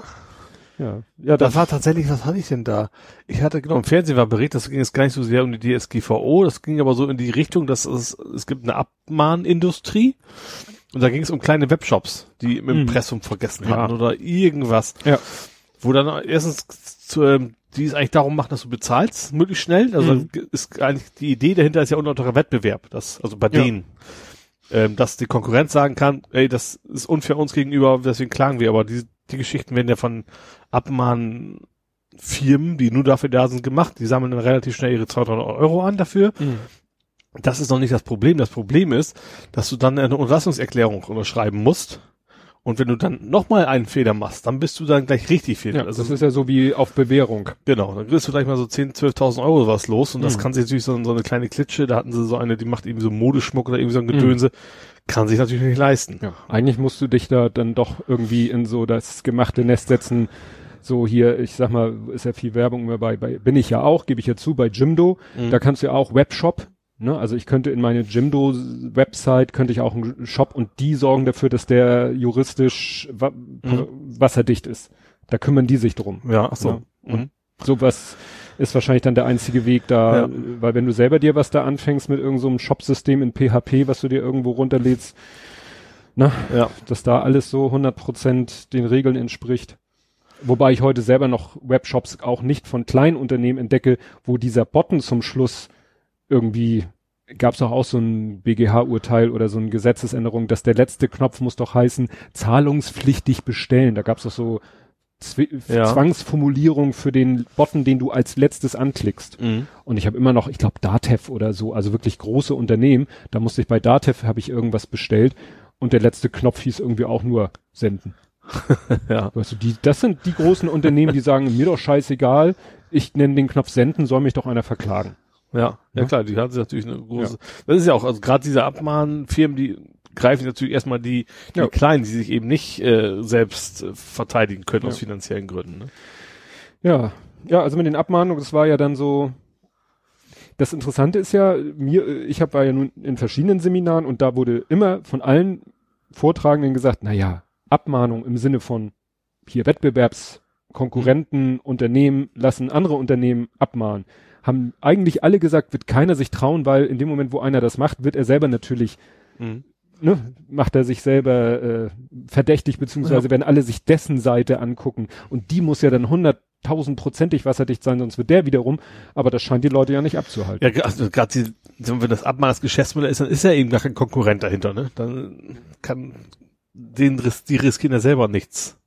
Ja, ja Das das war tatsächlich, was hatte ich denn da? Ich hatte, genau, im Fernsehen war Bericht, das ging jetzt gar nicht so sehr um die DSGVO, das ging aber so in die Richtung, dass es, es gibt eine Abmahnindustrie und da ging es um kleine Webshops, die im Mhm. Impressum vergessen Ja. hatten oder irgendwas. Ja. Wo dann erstens zu, ähm, die es eigentlich darum macht, dass du bezahlst, möglichst schnell. Also Mhm. ist eigentlich die Idee dahinter ist ja unlauterer Wettbewerb, das, also bei Ja. denen. Ähm, dass die Konkurrenz sagen kann, ey, das ist unfair uns gegenüber, deswegen klagen wir, aber die, die Geschichten werden ja von Abmahnfirmen, die nur dafür da sind, gemacht. Die sammeln dann relativ schnell ihre 200 Euro an dafür. Mhm. Das ist noch nicht das Problem. Das Problem ist, dass du dann eine Unterlassungserklärung unterschreiben musst. Und wenn du dann nochmal einen Fehler machst, dann bist du dann gleich richtig Fehler. Ja, das ist ja so wie auf Bewährung. Genau, dann kriegst du gleich mal so 10.000, 12.000 Euro was los und das Mhm. kann sich natürlich so, so eine kleine Klitsche, da hatten sie so eine, die macht irgendwie so Modeschmuck oder irgendwie so ein Gedönse, kann sich natürlich nicht leisten. Ja, eigentlich musst du dich da dann doch irgendwie in so das gemachte Nest setzen. So hier, ich sag mal, ist ja viel Werbung immer bei, bei bin ich ja auch, gebe ich ja zu, bei Jimdo. Mhm. Da kannst du ja auch Webshop, ne? Also ich könnte in meine Jimdo-Website, könnte ich auch einen Shop und die sorgen dafür, dass der juristisch wa wasserdicht ist. Da kümmern die sich drum. Ja, ach so. Ja. Mhm. Sowas ist wahrscheinlich dann der einzige Weg da, Ja. weil wenn du selber dir was da anfängst mit irgendeinem so Shop-System in PHP, was du dir irgendwo runterlädst, ne, Ja. dass da alles so 100% den Regeln entspricht. Wobei ich heute selber noch Webshops auch nicht von Kleinunternehmen entdecke, wo dieser Button zum Schluss irgendwie gab es doch auch so ein BGH-Urteil oder so eine Gesetzesänderung, dass der letzte Knopf muss doch heißen, zahlungspflichtig bestellen. Da gab es doch so Zwi Ja. Zwangsformulierung für den Button, den du als letztes anklickst. Mhm. Und ich habe immer noch, ich glaube, Datev oder so, also wirklich große Unternehmen. Da musste ich bei Datev, habe ich irgendwas bestellt und der letzte Knopf hieß irgendwie auch nur senden. Ja. Weißt du, die, das sind die großen Unternehmen, die sagen, mir doch scheißegal, ich nenne den Knopf senden, soll mich doch einer verklagen. Ja, ja Ja. klar, die hat natürlich eine große. Das ist ja auch, also gerade diese Abmahnfirmen, die greifen natürlich erstmal die, die Ja. Kleinen, die sich eben nicht äh, selbst äh, verteidigen können aus Ja. finanziellen Gründen. Ne? Ja, ja, also mit den Abmahnungen, das war ja dann so. Das Interessante ist ja, mir, ich habe war ja nun in verschiedenen Seminaren und da wurde immer von allen Vortragenden gesagt, na ja, Abmahnung im Sinne von hier Wettbewerbskonkurrenten, mhm. Unternehmen lassen andere Unternehmen abmahnen. Haben eigentlich alle gesagt, wird keiner sich trauen, weil in dem Moment, wo einer das macht, wird er selber natürlich, mhm. ne, macht er sich selber äh, verdächtig, beziehungsweise ja. werden alle sich dessen Seite angucken. Und die muss ja dann hunderttausendprozentig wasserdicht sein, sonst wird der wiederum, aber das scheint die Leute ja nicht abzuhalten. Ja, also gerade wenn das das Geschäftsmodell ist, dann ist ja eben gar kein Konkurrent dahinter, ne? Dann kann den, die riskieren ja selber nichts.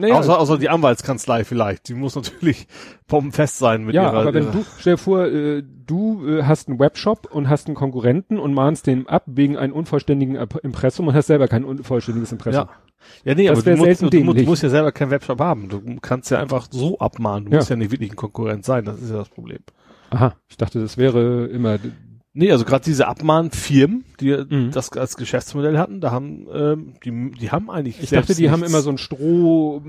Naja, außer, außer die Anwaltskanzlei vielleicht. Die muss natürlich bombenfest sein mit ja, ihrer. Ja, aber wenn du, stell dir vor, äh, du äh, hast einen Webshop und hast einen Konkurrenten und mahnst den ab wegen einem unvollständigen Impressum und hast selber kein unvollständiges Impressum. Ja. Ja, nee, das aber du musst, du, du, du musst ja selber keinen Webshop haben. Du kannst ja einfach so abmahnen. Du ja. musst ja nicht wirklich ein Konkurrent sein. Das ist ja das Problem. Aha, ich dachte, das wäre immer Nee, also gerade diese Abmahnfirmen, die mhm. das als Geschäftsmodell hatten, da haben ähm, die die haben eigentlich Ich dachte, die nichts. haben immer so ein Stroh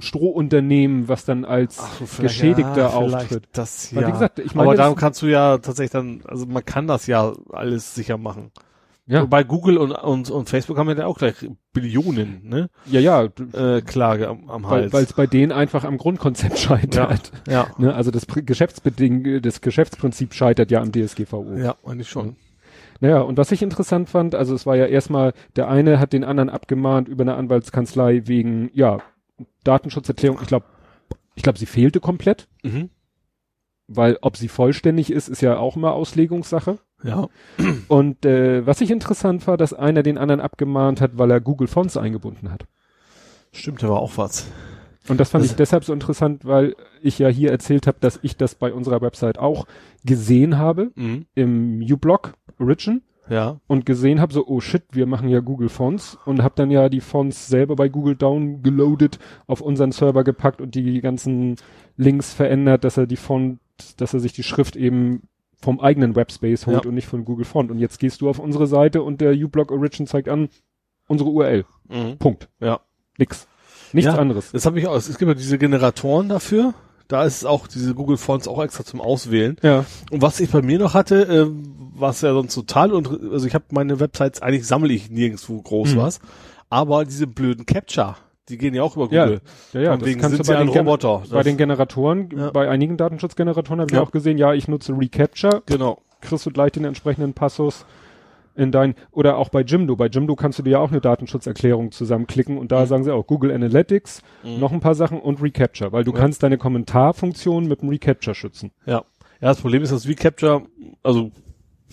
Strohunternehmen, was dann als so, Geschädigter ja, auftritt. Das ja. Weil, wie gesagt, ich meine, Aber darum kannst du ja tatsächlich dann also man kann das ja alles sicher machen. Ja. Wobei Google und, und, und Facebook haben ja auch gleich Billionen, ne? Ja, ja. Äh, Klage am, am Hals. Weil es bei denen einfach am Grundkonzept scheitert. Ja. ja. Ne? Also das Geschäftsbeding, das Geschäftsprinzip scheitert ja am DSGVO. Ja, eigentlich schon. Naja, und was ich interessant fand, also es war ja erstmal, der eine hat den anderen abgemahnt über eine Anwaltskanzlei wegen, ja, Datenschutzerklärung. Ich glaube, ich glaube, sie fehlte komplett. Mhm. Weil ob sie vollständig ist, ist ja auch immer Auslegungssache. Ja. Und äh, was ich interessant war, dass einer den anderen abgemahnt hat, weil er Google Fonts eingebunden hat. Stimmt, da war auch was. Und das fand das ich deshalb so interessant, weil ich ja hier erzählt habe, dass ich das bei unserer Website auch gesehen habe mhm. im uBlock Origin. Ja. Und gesehen habe so, oh shit, wir machen ja Google Fonts und habe dann ja die Fonts selber bei Google downgeloadet, auf unseren Server gepackt und die ganzen Links verändert, dass er die Font, dass er sich die Schrift eben vom eigenen Webspace holt ja. und nicht von Google Font. Und jetzt gehst du auf unsere Seite und der uBlock Origin zeigt an unsere URL. Mhm. Punkt. Ja. Nix. Nichts ja, anderes. Das habe ich auch. Es gibt ja diese Generatoren dafür. Da ist auch diese Google Fonts auch extra zum Auswählen. Ja. Und was ich bei mir noch hatte, äh, was ja sonst total und also ich habe meine Websites eigentlich sammle ich nirgendwo groß mhm. was, aber diese blöden Capture die gehen ja auch über Google. Ja, ja, ja das kannst du bei den, Roboter. bei den Generatoren, ja. bei einigen Datenschutzgeneratoren habe ich ja. auch gesehen, ja, ich nutze Recapture. Genau. Kriegst du gleich den entsprechenden Passus in dein, oder auch bei Jimdo. Bei Jimdo kannst du dir ja auch eine Datenschutzerklärung zusammenklicken und da mhm. sagen sie auch Google Analytics, mhm. noch ein paar Sachen und Recapture, weil du ja. kannst deine Kommentarfunktion mit dem Recapture schützen. Ja. Ja, das Problem ist, dass Recapture, also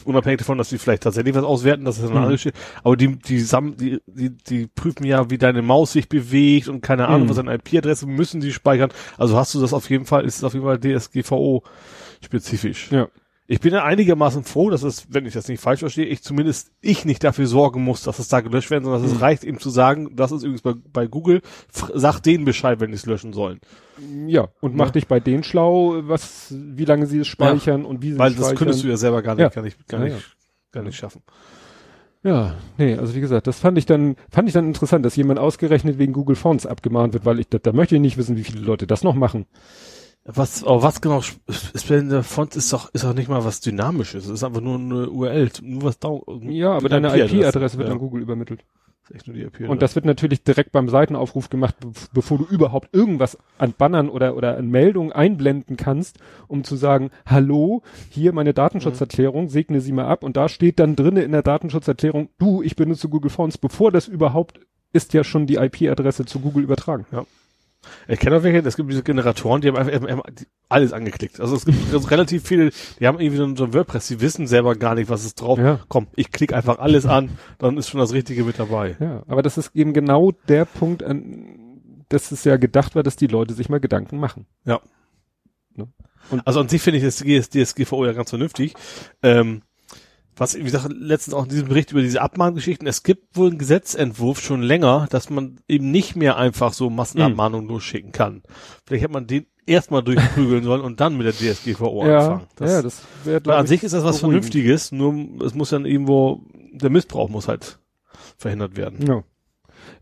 unabhängig davon, dass sie vielleicht tatsächlich was auswerten, das ist eine mhm. andere Geschichte, aber die, die, die, die, die prüfen ja, wie deine Maus sich bewegt und keine Ahnung, mhm. was eine IP-Adresse müssen sie speichern. Also hast du das auf jeden Fall, ist es auf jeden Fall DSGVO spezifisch. Ja. Ich bin ja einigermaßen froh, dass es, wenn ich das nicht falsch verstehe, ich zumindest ich nicht dafür sorgen muss, dass es da gelöscht werden, sondern dass es reicht eben zu sagen, das ist übrigens bei, bei Google, sagt denen Bescheid, wenn die es löschen sollen. Ja, und mach ja. dich bei denen schlau, was, wie lange sie es speichern ja. und wie sie Weil es speichern. das könntest du ja selber gar nicht, ja. kann ich gar nicht, gar nicht schaffen. Ja, nee, also wie gesagt, das fand ich dann, fand ich dann interessant, dass jemand ausgerechnet wegen Google Fonts abgemahnt wird, weil ich, da, da möchte ich nicht wissen, wie viele Leute das noch machen. Was, aber was genau ist denn der Font ist doch, ist doch nicht mal was Dynamisches. Es ist einfach nur eine URL, nur was da. Ja, aber deine IP-Adresse wird ja. an Google übermittelt. Das echt nur die IP Und das wird natürlich direkt beim Seitenaufruf gemacht, bevor du überhaupt irgendwas an Bannern oder, oder an Meldungen einblenden kannst, um zu sagen, hallo, hier meine Datenschutzerklärung, segne sie mal ab. Und da steht dann drinnen in der Datenschutzerklärung, du, ich benutze Google Fonts, bevor das überhaupt ist ja schon die IP-Adresse zu Google übertragen. Ja. Ich kenne auch welche, es gibt diese Generatoren, die haben einfach alles angeklickt. Also es gibt also relativ viele, die haben irgendwie so ein, WordPress, die wissen selber gar nicht, was ist drauf. Ja. Komm, ich klicke einfach alles an, dann ist schon das Richtige mit dabei. Ja, aber das ist eben genau der Punkt, an, dass es ja gedacht war, dass die Leute sich mal Gedanken machen. Ja. Ne? Und also an sich finde ich das DSGVO ja ganz vernünftig. Ähm, was, wie gesagt, letztens auch in diesem Bericht über diese Abmahngeschichten, es gibt wohl einen Gesetzentwurf schon länger, dass man eben nicht mehr einfach so Massenabmahnungen hm. losschicken kann. Vielleicht hätte man den erstmal durchprügeln sollen und dann mit der DSGVO ja, anfangen. Das, ja, das wäre, An sich ist das was beruhigend. Vernünftiges, nur es muss dann irgendwo, der Missbrauch muss halt verhindert werden. Ja.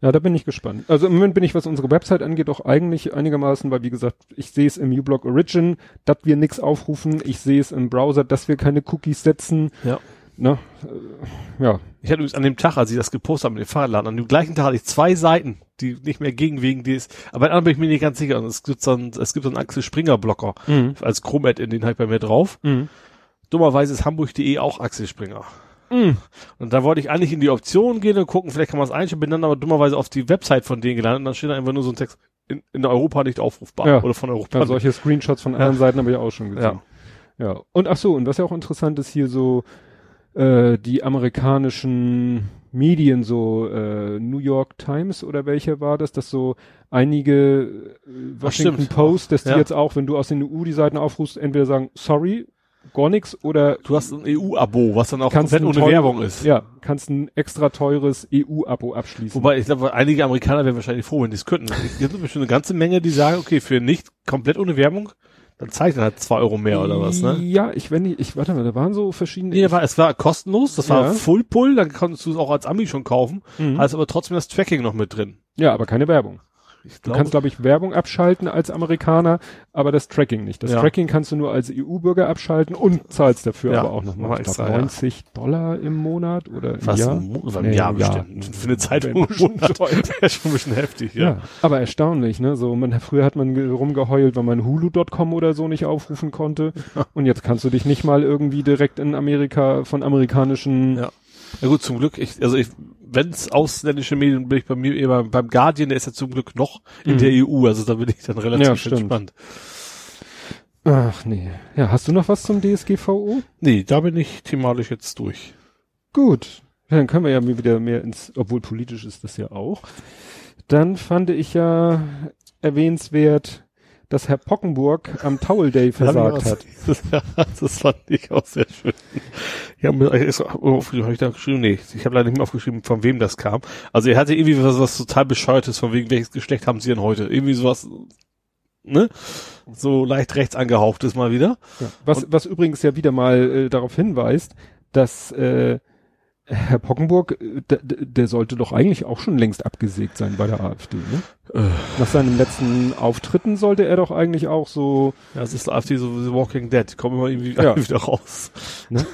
Ja, da bin ich gespannt. Also im Moment bin ich, was unsere Website angeht, auch eigentlich einigermaßen, weil wie gesagt, ich sehe es im uBlock Origin, dass wir nichts aufrufen. Ich sehe es im Browser, dass wir keine Cookies setzen. Ja ne, äh, ja. Ich hatte übrigens an dem Tag, als ich das gepostet habe mit dem Fahrradladen, an dem gleichen Tag hatte ich zwei Seiten, die nicht mehr gegen wegen die ist. Aber bei anderen bin ich mir nicht ganz sicher. Und es gibt so einen, es gibt so einen Axel Springer Blocker Mhm. als Chrome-Ad in den halt bei mir drauf. Mhm. Dummerweise ist hamburg.de auch Axel Springer. Mhm. Und da wollte ich eigentlich in die Optionen gehen und gucken, vielleicht kann man es einstellen, bin dann aber dummerweise auf die Website von denen gelandet und dann steht da einfach nur so ein Text, in, in Europa nicht aufrufbar. Ja. Oder von Europa. Ja, solche Screenshots von anderen Seiten habe ich auch schon gesehen. Ja. Ja. Und ach so, und was ja auch interessant ist hier so äh, die amerikanischen Medien, so äh, New York Times oder welcher war das, dass so einige äh, Washington stimmt. Post, dass die Ja. jetzt auch, wenn du aus den EU die Seiten aufrufst, entweder sagen, sorry, gar nix oder Du hast ein EU-Abo, was dann auch komplett ohne Werbung ist. Ja, kannst ein extra teures EU-Abo abschließen. Wobei, ich glaube, einige Amerikaner wären wahrscheinlich froh, wenn die es könnten. Es gibt bestimmt eine ganze Menge, die sagen, okay, für nicht komplett ohne Werbung, dann zeigt er halt zwei Euro mehr oder was, ne? Ja, ich wenn ich, ich warte mal, da waren so verschiedene. Nee, war, es war kostenlos, das war Ja. Full Pull, dann konntest du es auch als Ami schon kaufen, Mhm. hast aber trotzdem das Tracking noch mit drin. ja, aber keine Werbung. Ich Du kannst, glaube ich, Werbung abschalten als Amerikaner, aber das Tracking nicht. Das Ja. Tracking kannst du nur als EU-Bürger abschalten und zahlst dafür Ja, aber auch nochmal ich extra, glaub, ja. 90 Dollar im Monat oder im fast Jahr. ein Nee, Jahr im Jahr. bestimmt. Für eine Zeitung. Wäre schon ein bisschen heftig, ja. Ja. aber erstaunlich, ne? So, man, früher hat man ge- rumgeheult, weil man Hulu.com oder so nicht aufrufen konnte. Und jetzt kannst du dich nicht mal irgendwie direkt in Amerika von amerikanischen, Ja. Na gut, zum Glück, ich, also ich, wenn es ausländische Medien bin ich bei mir immer beim Guardian, der ist ja zum Glück noch in Mhm. der EU, also da bin ich dann relativ Ja, entspannt. ach nee. Ja, hast du noch was zum DSGVO? Nee, da bin ich thematisch jetzt durch. Gut. Dann können wir ja wieder mehr ins, obwohl politisch ist das ja auch. Dann fand ich ja erwähnenswert, dass Herr Pockenburg am Towel Day versagt hat. Das, das fand ich auch sehr schön. Ich habe hab ich da geschrieben, nee, ich habe leider nicht mehr aufgeschrieben, von wem das kam. Also er hatte irgendwie was, was total bescheuertes, von wegen welches Geschlecht haben sie denn heute? Irgendwie sowas, ne? So leicht rechts angehaucht ist mal wieder. Ja. Was, was übrigens ja wieder mal äh, darauf hinweist, dass äh, Herr Pockenburg, der, sollte doch eigentlich auch schon längst abgesägt sein bei der AfD. Ne? Äh, Nach seinen letzten Auftritten sollte er doch eigentlich auch so. ja, es ist AfD so The Walking Dead, kommen immer irgendwie Ja. wieder raus. Ne?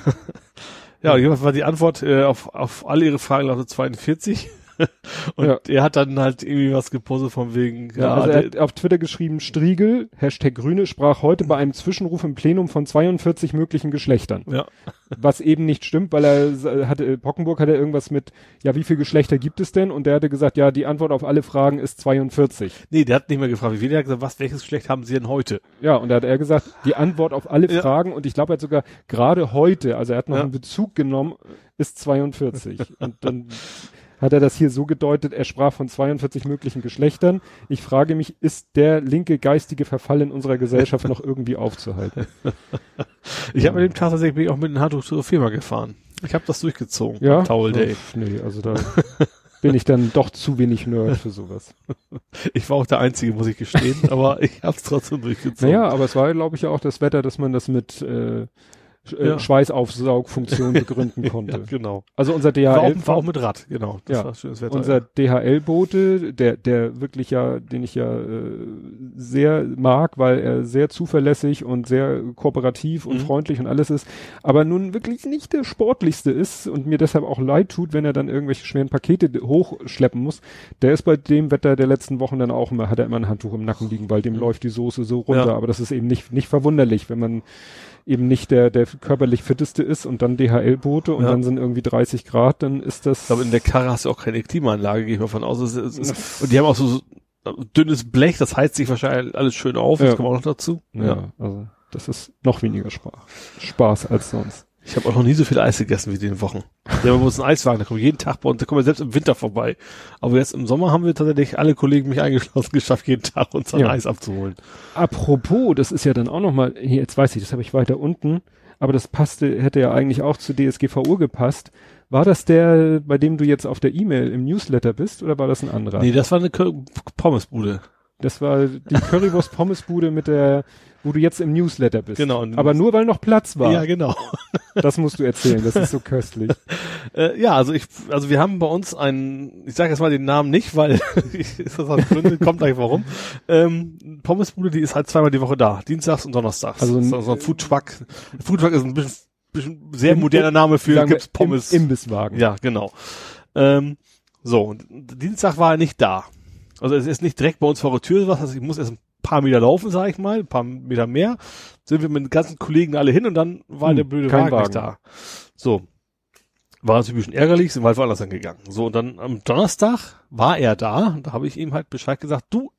ja, jedenfalls war die Antwort äh, auf, auf alle ihre Fragen lautet 42. Und Ja. er hat dann halt irgendwie was gepostet von wegen, Ja, also der- er hat auf Twitter geschrieben, Striegel, Hashtag Grüne, sprach heute bei einem Zwischenruf im Plenum von 42 möglichen Geschlechtern. ja. Was eben nicht stimmt, weil er s- hatte, Pockenburg hatte irgendwas mit, ja, wie viele Geschlechter gibt es denn? Und der hatte gesagt, ja, die Antwort auf alle Fragen ist 42. Nee, der hat nicht mehr gefragt, wie viel. Der hat gesagt, was, welches Geschlecht haben Sie denn heute? Ja, und da hat er gesagt, die Antwort auf alle Ja. Fragen, und ich glaube, er hat sogar gerade heute, also er hat noch Ja. einen Bezug genommen, ist 42. und dann hat er das hier so gedeutet, er sprach von 42 möglichen Geschlechtern. Ich frage mich, ist der linke geistige Verfall in unserer Gesellschaft noch irgendwie aufzuhalten? Ich habe mit dem Tag tatsächlich auch mit dem Handtuch zur Firma gefahren. Ich habe das durchgezogen. Ja? Towel Day. Uff, nee, also da bin ich dann doch zu wenig Nerd für sowas. Ich war auch der Einzige, muss ich gestehen, aber ich habe es trotzdem durchgezogen. Naja, aber es war, glaube ich, ja auch das Wetter, dass man das mit äh, äh, Ja. Schweißaufsaugfunktion begründen ja, konnte. genau. Also unser War auch, DHL, war auch mit Rad, genau. Das Ja. war schönes Wetter. unser DHL-Bote, der, der wirklich ja, den ich ja äh, sehr mag, weil er sehr zuverlässig und sehr kooperativ und Mhm. freundlich und alles ist, aber nun wirklich nicht der sportlichste ist und mir deshalb auch leid tut, wenn er dann irgendwelche schweren Pakete hochschleppen muss. Der ist bei dem Wetter der letzten Wochen dann auch immer, hat er immer ein Handtuch im Nacken liegen, weil dem Mhm. läuft die Soße so runter. Ja. Aber das ist eben nicht, nicht verwunderlich, wenn man eben nicht der, der körperlich fitteste ist und dann DHL-Bote und Ja. dann sind irgendwie 30 Grad, dann ist das. Glaube, in der Karre hast du auch keine Klimaanlage, gehe ich mal von aus. Es ist, es ist, und die haben auch so, so dünnes Blech, das heizt sich wahrscheinlich alles schön auf. Ja. Das kommt auch noch dazu. Ja, also das ist noch weniger Spaß, Spaß als sonst. Ich habe auch noch nie so viel Eis gegessen wie in den Wochen. Wir haben bei uns einen Eiswagen, da kommen jeden Tag bei uns, da kommen wir selbst im Winter vorbei. Aber jetzt im Sommer haben wir tatsächlich alle Kollegen mich eingeschlossen geschafft, jeden Tag uns ein Ja. Eis abzuholen. Apropos, das ist ja dann auch noch mal, hier, jetzt weiß ich, das habe ich weiter unten, aber das passte, hätte ja eigentlich auch zu DSGVO gepasst. War das der, bei dem du jetzt auf der E-Mail im Newsletter bist, oder war das ein anderer? Nee, das war eine Pommesbude. Das war die Currywurst Pommesbude mit der, wo du jetzt im Newsletter bist. Genau. Aber nur weil noch Platz war. Ja, genau. Das musst du erzählen, das ist so köstlich. Äh, ja, also ich, also wir haben bei uns einen, ich sage jetzt mal den Namen nicht, weil ich, das hat Gründe, kommt gleich warum. Ähm, Pommesbude, die ist halt zweimal die Woche da, dienstags und donnerstags. Also ein- so, ein Foodtruck. Foodtruck ist ein bisschen sehr Im- moderner Name für gibt's Pommes. Im, Imbisswagen. ja, genau. Ähm, so, Dienstag war er nicht da. Also es ist nicht direkt bei uns vor der Tür was, also ich muss erst ein paar Meter laufen, sag ich mal, ein paar Meter mehr. Sind wir mit den ganzen Kollegen alle hin und dann war Hm, der blöde kein Wagen, nicht Wagen. da. So. War natürlich ein bisschen ärgerlich, sind wir halt woanders hingegangen. So, und dann am Donnerstag war er da, und da habe ich ihm halt Bescheid gesagt, du,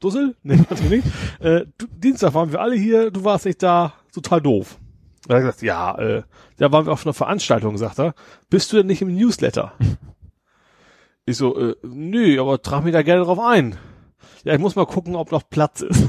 Dussel? Nee, natürlich nicht. Äh, du, Dienstag waren wir alle hier, du warst nicht da, total doof. Hat er gesagt, ja, äh, da waren wir auf einer Veranstaltung, sagt er. Bist du denn nicht im Newsletter? Ich so, äh, nö, aber trag mich da gerne drauf ein. Ja, ich muss mal gucken, ob noch Platz ist.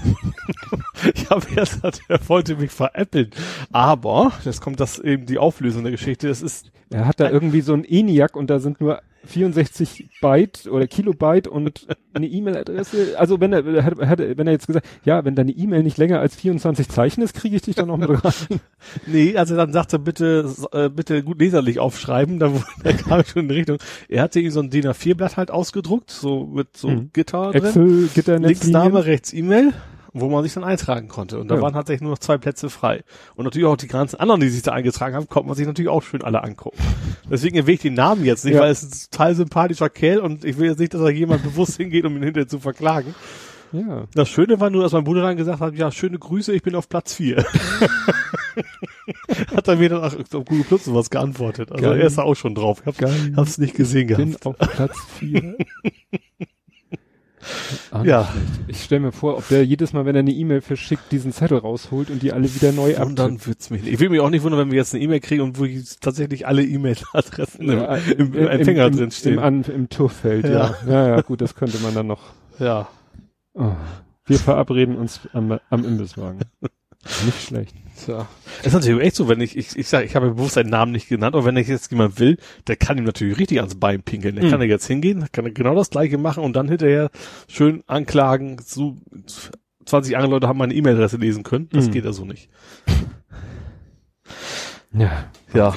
ich habe erst gesagt, er wollte mich veräppeln. Aber, jetzt kommt das eben die Auflösung der Geschichte, das ist, Er hat da irgendwie so ein ENIAC und da sind nur 64 Byte oder Kilobyte und eine E-Mail-Adresse. Also wenn er, hat, hat, wenn er jetzt gesagt, ja, wenn deine E-Mail nicht länger als 24 Zeichen ist, kriege ich dich dann noch mit rein. nee, also dann sagte er, bitte, äh, bitte gut leserlich aufschreiben, da, da kam ich schon in die Richtung. Er hatte ihm so ein DIN A4-Blatt halt ausgedruckt, so mit so Mhm. Gitter drin. Excel, Links Gitternetz. Name, rechts E-Mail, wo man sich dann eintragen konnte. Und da Ja. waren tatsächlich nur noch zwei Plätze frei. Und natürlich auch die ganzen anderen, die sich da eingetragen haben, konnte man sich natürlich auch schön alle angucken. Deswegen erwähne ich den Namen jetzt nicht, Ja. weil es ist ein total sympathischer Kerl und ich will jetzt nicht, dass da jemand bewusst hingeht, um ihn hinterher zu verklagen. Ja. Das Schöne war nur, dass mein Bruder dann gesagt hat, ja, schöne Grüße, ich bin auf Platz vier. hat er mir dann auch auf Google Plus sowas geantwortet. Also Geil. er ist da auch schon drauf. Ich hab, Geil. hab's nicht gesehen Bin gehabt. auf Platz 4. Ah, Ja. Ich stelle mir vor, ob der jedes Mal, wenn er eine E-Mail verschickt, diesen Zettel rausholt und die alle wieder neu Und dann wird's mich nicht. Ich will mich auch nicht wundern, wenn wir jetzt eine E-Mail kriegen und wo tatsächlich alle E-Mail-Adressen im, Ja, im, im Empfänger im, drin stehen. Im, An, im Tuchfeld, ja. ja. Ja, gut, das könnte man dann noch. ja. Oh. Wir verabreden uns am, am Imbisswagen. Nicht schlecht. Tja. Es ist natürlich echt so, wenn ich, ich, ich sag, ich habe ja bewusst seinen Namen nicht genannt, aber wenn ich jetzt jemand will, der kann ihm natürlich richtig ans Bein pinkeln. Der Mhm. kann ja jetzt hingehen, kann er genau das gleiche machen und dann hinterher schön anklagen, so 20 andere Leute haben meine E-Mail-Adresse lesen können. Das Mhm. geht ja so nicht. Ja. Ja.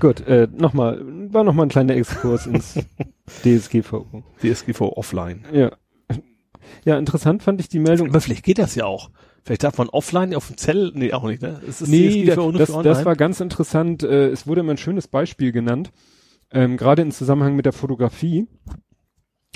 Gut, äh, nochmal, war nochmal ein kleiner Exkurs ins DSGVO. DSGVO offline. Ja. Ja, interessant fand ich die Meldung. Aber vielleicht geht das ja auch. Vielleicht darf man offline auf dem Zettel, nee, auch nicht, ne? Es ist Nee, da, nur das, für das online. war ganz interessant. Äh, es wurde immer ein schönes Beispiel genannt. Ähm, Gerade im Zusammenhang mit der Fotografie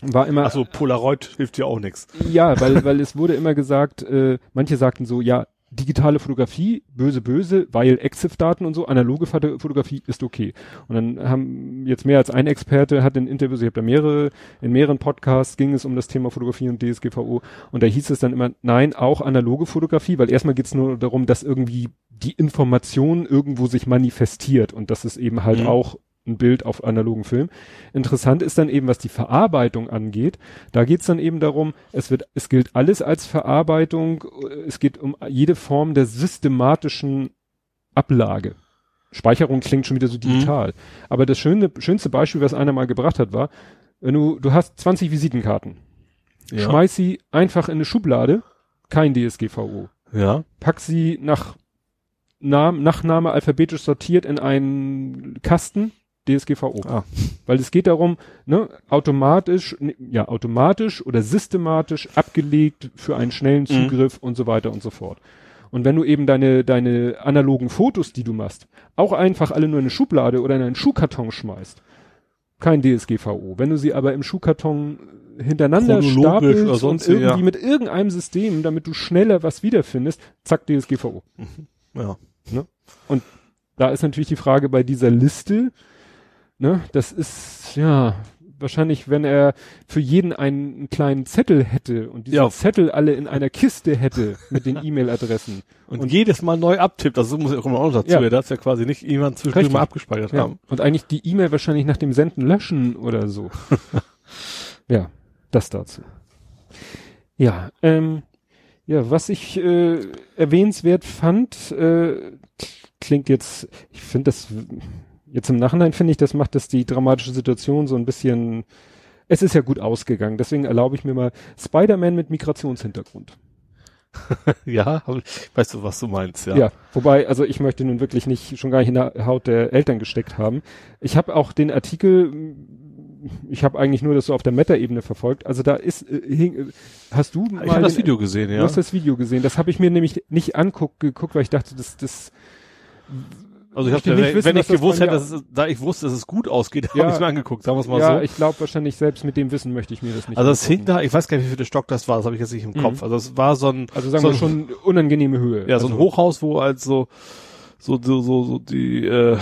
war immer Ach so, Polaroid hilft ja auch nichts. Ja, weil, weil es wurde immer gesagt, äh, manche sagten so, ja, digitale Fotografie, böse, böse, weil EXIF-Daten und so, analoge Foto- Fotografie ist okay. Und dann haben jetzt mehr als ein Experte, hat in Interviews, ich habe da mehrere, in mehreren Podcasts ging es um das Thema Fotografie und DSGVO und da hieß es dann immer, nein, auch analoge Fotografie, weil erstmal geht es nur darum, dass irgendwie die Information irgendwo sich manifestiert und das ist eben halt Mhm. auch ein Bild auf analogen Film. Interessant ist dann eben, was die Verarbeitung angeht. Da geht es dann eben darum, es wird, es gilt alles als Verarbeitung. Es geht um jede Form der systematischen Ablage. Speicherung klingt schon wieder so digital. Aber das schöne, schönste Beispiel, was einer mal gebracht hat, war, wenn du, du hast 20 Visitenkarten. Ja. Schmeiß sie einfach in eine Schublade, kein DSGVO. ja. Pack sie nach Namen, Nachname alphabetisch sortiert in einen Kasten, DSGVO. Ah. Weil es geht darum, ne, automatisch, ne, ja, automatisch oder systematisch abgelegt für einen schnellen Mhm. Zugriff und so weiter und so fort. Und wenn du eben deine, deine analogen Fotos, die du machst, auch einfach alle nur in eine Schublade oder in einen Schuhkarton schmeißt, kein DSGVO. Wenn du sie aber im Schuhkarton hintereinander Chronologisch stapelst oder und irgendwie ja. mit irgendeinem System, damit du schneller was wiederfindest, zack, DSGVO. Ja. Da ist natürlich die Frage bei dieser Liste, ne, das ist, ja, wahrscheinlich, wenn er für jeden einen, einen kleinen Zettel hätte und diese Ja. Zettel alle in einer Kiste hätte mit den E-Mail-Adressen. Und, Und- jedes Mal neu abtippt, das muss ja auch immer auch dazu, Ja. ja. darf ja quasi nicht jemand zwischendurch mal abgespeichert Ja. haben. Und eigentlich die E-Mail wahrscheinlich nach dem Senden löschen oder so. ja, das dazu. Ja, ähm, ja, was ich äh, erwähnenswert fand, äh, klingt jetzt, ich finde das, jetzt im Nachhinein finde ich, das macht das die dramatische Situation so ein bisschen, es ist ja gut ausgegangen, deswegen erlaube ich mir mal Spider-Man mit Migrationshintergrund. Ja, weißt du, was du meinst, ja. Ja. wobei, also ich möchte nun wirklich nicht schon gar nicht in der Haut der Eltern gesteckt haben. Ich habe auch den Artikel, ich habe eigentlich nur das so auf der Meta-Ebene verfolgt. Also da ist, äh, hing, äh, hast du mal Ich habe das Video gesehen, Du ja. hast das Video gesehen. Das habe ich mir nämlich nicht anguckt, geguckt, weil ich dachte, das, das Also ich habe, nicht wenn, wissen, wenn ich das gewusst hätte, dass es, da ich wusste, dass es gut ausgeht, Ja. habe ich es mir angeguckt, sagen wir es mal ja, so. ich glaube wahrscheinlich selbst mit dem Wissen möchte ich mir das nicht Also es hing da, ich weiß gar nicht, wie viel der Stock das war, das habe ich jetzt nicht im Mhm. Kopf. Also es war so ein, Also sagen so wir schon unangenehme Höhe. ja, so ein also, Hochhaus, wo halt so, so, so, so, so die, äh,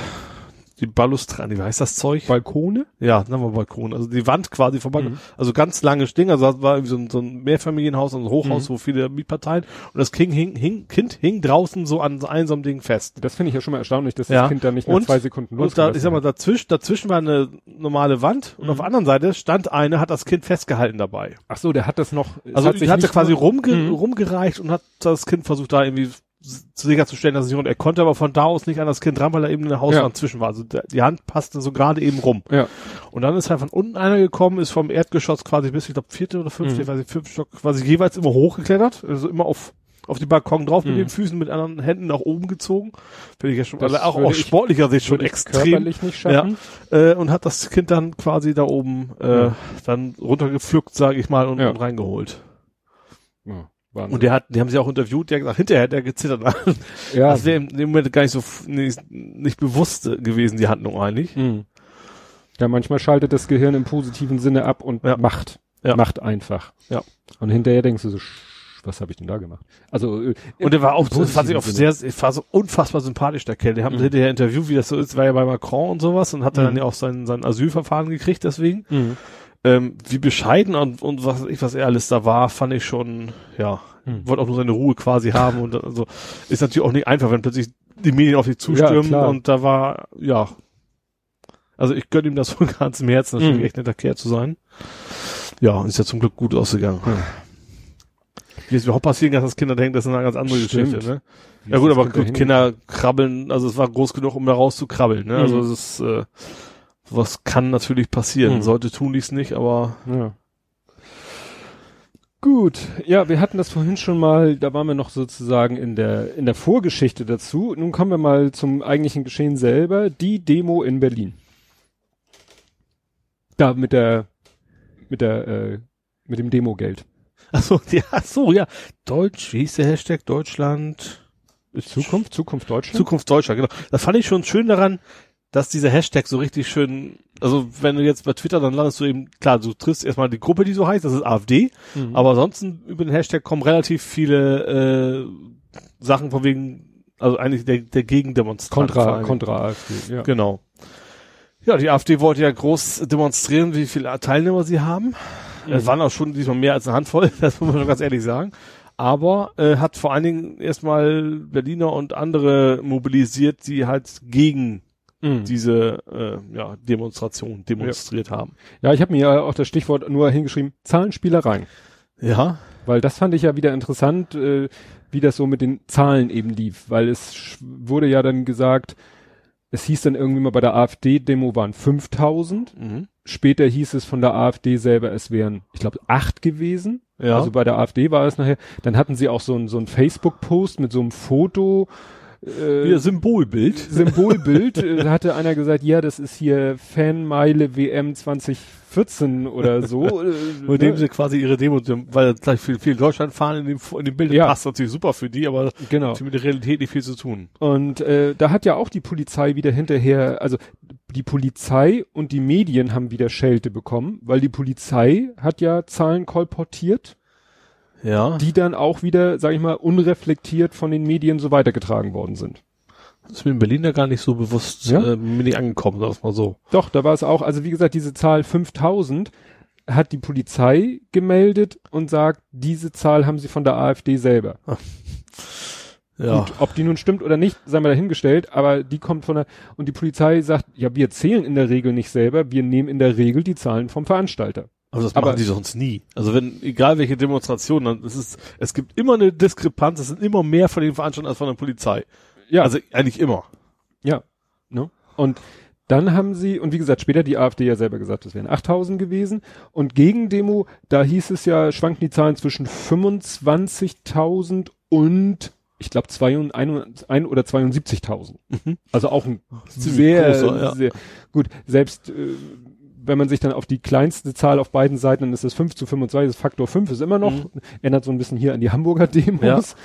die Balustrade, wie heißt das Zeug? Balkone? Ja, sagen wir Balkon. Also die Wand quasi vorbei. Mhm. Also ganz langes Ding. Also das war irgendwie so ein, so ein Mehrfamilienhaus, also ein Hochhaus, Mhm. wo viele Mietparteien. Und das Kind hing, hing, kind hing draußen so an so einem so einem Ding fest. Das finde ich ja schon mal erstaunlich, dass Ja. das Kind da nicht nach Und- zwei Sekunden Und da, ich sag mal, dazwischen, dazwischen war eine normale Wand und auf der anderen Seite stand eine, hat das Kind festgehalten dabei. Ach so, der hat das noch. Also hat die sich hat er nicht quasi rumge Mhm. rumgereicht und hat das Kind versucht da irgendwie sicherzustellen, dass es nicht und er konnte aber von da aus nicht an das Kind ran, weil da eben eine Hauswand Ja. zwischen war. Also der, die Hand passte so gerade eben rum. Ja. Und dann ist halt von unten einer gekommen, ist vom Erdgeschoss quasi bis, ich glaube, vierte oder fünfte, Mhm. ich weiß nicht, fünfte Stock, quasi jeweils immer hochgeklettert, also immer auf auf die Balkon drauf mit Mhm. den Füßen mit anderen Händen nach oben gezogen. Finde ich ja schon, Das also auch aus ich- sportlicher Sicht schon ich extrem. körperlich nicht schaffen. Äh, und hat das Kind dann quasi da oben äh, Ja. dann runtergepflückt, sage ich mal, und, Ja. und reingeholt. Ja, Wahnsinn. Und der hat, die haben sie auch interviewt, der hat gesagt, hinterher hat er gezittert. ja, Das wäre im Moment gar nicht so nicht, nicht bewusst gewesen, die Handlung eigentlich. Mhm. Ja, manchmal schaltet das Gehirn im positiven Sinne ab und Ja. macht. Ja. Macht einfach. Ja. Und hinterher denkst du so, "Sch, was habe ich denn da gemacht? Also äh, Und der war auch, so, fand ich auch sehr, war so unfassbar sympathisch, der Kerl. Der haben Mhm. hinterher interviewt, wie das so ist, war ja bei Macron und sowas und hat dann Mhm. ja auch sein, sein Asylverfahren gekriegt deswegen. Mhm. Ähm, wie bescheiden und, und was ich, was er alles da war, fand ich schon, ja, Mhm. wollte auch nur seine Ruhe quasi haben und also ist natürlich auch nicht einfach, wenn plötzlich die Medien auf dich zustürmen klar. und da war, ja, also ich gönne ihm das von ganzem Herzen, das scheint echt netter Kerl zu sein. Ja, und ist ja zum Glück gut ausgegangen. Mhm. Wie es überhaupt passieren kann, dass Kinder denken, das ist eine ganz andere Stimmt. Geschichte, ne? Wie Ja gut, aber gut, Kinder krabbeln, also es war groß genug, um da rauszukrabbeln, ne? Also Mhm. es ist, äh, was kann natürlich passieren. Mhm. Sollte tun dies nicht, aber Ja. Gut, ja, wir hatten das vorhin schon mal, da waren wir noch sozusagen in der in der Vorgeschichte dazu. Nun kommen wir mal zum eigentlichen Geschehen selber, die Demo in Berlin. Da mit der mit der äh, mit dem Demogeld. Achso, ja, ach so, ja. Deutsch, wie hieß der Hashtag? Deutschland. Zukunft, Zukunft Deutschland. Zukunft Deutschland, genau. Das fand ich schon schön daran, dass dieser Hashtag so richtig schön, also wenn du jetzt bei Twitter, dann landest du eben, klar, du triffst erstmal die Gruppe, die so heißt, das ist AfD, Mhm. aber ansonsten über den Hashtag kommen relativ viele äh, Sachen von wegen, also eigentlich der, der Gegendemonstrant. vor Kontra. Kontra AfD, ja. Genau. Ja, die AfD wollte ja groß demonstrieren, wie viele Teilnehmer sie haben. Mhm. Es waren auch schon diesmal mehr als eine Handvoll, das muss man schon ganz ehrlich sagen. Aber äh, hat vor allen Dingen erstmal Berliner und andere mobilisiert, die halt gegen Mhm. diese äh, ja, Demonstration demonstriert haben. Ja, ich habe mir ja auch das Stichwort nur hingeschrieben, Zahlenspielereien. Ja. Weil das fand ich ja wieder interessant, äh, wie das so mit den Zahlen eben lief. Weil es wurde ja dann gesagt, es hieß dann irgendwie mal bei der AfD-Demo waren 5000. Mhm. Später hieß es von der AfD selber, es wären, ich glaube, acht gewesen. Ja. Also bei der AfD war es nachher. Dann hatten sie auch so ein, so ein Facebook-Post mit so einem Foto. Äh, Wieder Symbolbild. Symbolbild. äh, da hatte einer gesagt, ja, das ist hier Fanmeile WM 2014 oder so. äh, Mit dem ne? sie quasi ihre Demo, weil gleich viel, viel Deutschland fahren in dem, in dem Bild Ja. passt natürlich super für die, aber Genau. hat mit der Realität nicht viel zu tun. Und äh, da hat ja auch die Polizei wieder hinterher, also die Polizei und die Medien haben wieder Schelte bekommen, weil die Polizei hat ja Zahlen kolportiert, Ja. die dann auch wieder, sag ich mal, unreflektiert von den Medien so weitergetragen worden sind. Das ist mir in Berlin da gar nicht so bewusst Ja? äh, mir nicht angekommen, sag mal so. Doch, da war es auch, also wie gesagt, diese Zahl 5000 hat die Polizei gemeldet und sagt, diese Zahl haben sie von der AfD selber. Ja. Gut, ob die nun stimmt oder nicht, sei mal dahingestellt, aber die kommt von der, und die Polizei sagt, ja, wir zählen in der Regel nicht selber, wir nehmen in der Regel die Zahlen vom Veranstalter. Aber das Aber- machen die sonst nie. Also wenn, egal welche Demonstration, dann es ist es gibt immer eine Diskrepanz, es sind immer mehr von den Veranstaltern als von der Polizei. Ja, Also eigentlich immer. ja, ne? Und dann haben sie, und wie gesagt, später die AfD ja selber gesagt, es wären 8000 gewesen. Und Gegendemo, da hieß es ja, schwanken die Zahlen zwischen 25.000 und, ich glaube, ein oder 72.000. Mhm. Also auch ein sehr, großer, ja. sehr, gut, selbst, äh, wenn man sich dann auf die kleinste Zahl auf beiden Seiten, dann ist das 5 zu 25, das Faktor 5 ist immer noch, Mhm. ändert so ein bisschen hier an die Hamburger Demos,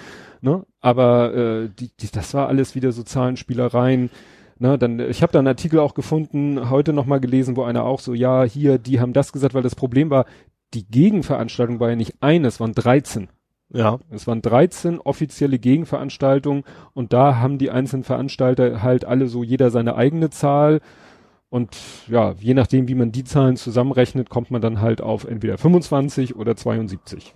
ne? Aber, äh, die, die, das war alles wieder so Zahlenspielereien. Na, dann, ich habe da einen Artikel auch gefunden, heute nochmal gelesen, wo einer auch so, ja, hier, die haben das gesagt, weil das Problem war, die Gegenveranstaltung war ja nicht eine, es waren 13. Ja. Es waren 13 offizielle Gegenveranstaltungen und da haben die einzelnen Veranstalter halt alle so jeder seine eigene Zahl. Und ja, je nachdem, wie man die Zahlen zusammenrechnet, kommt man dann halt auf entweder 25 oder 72.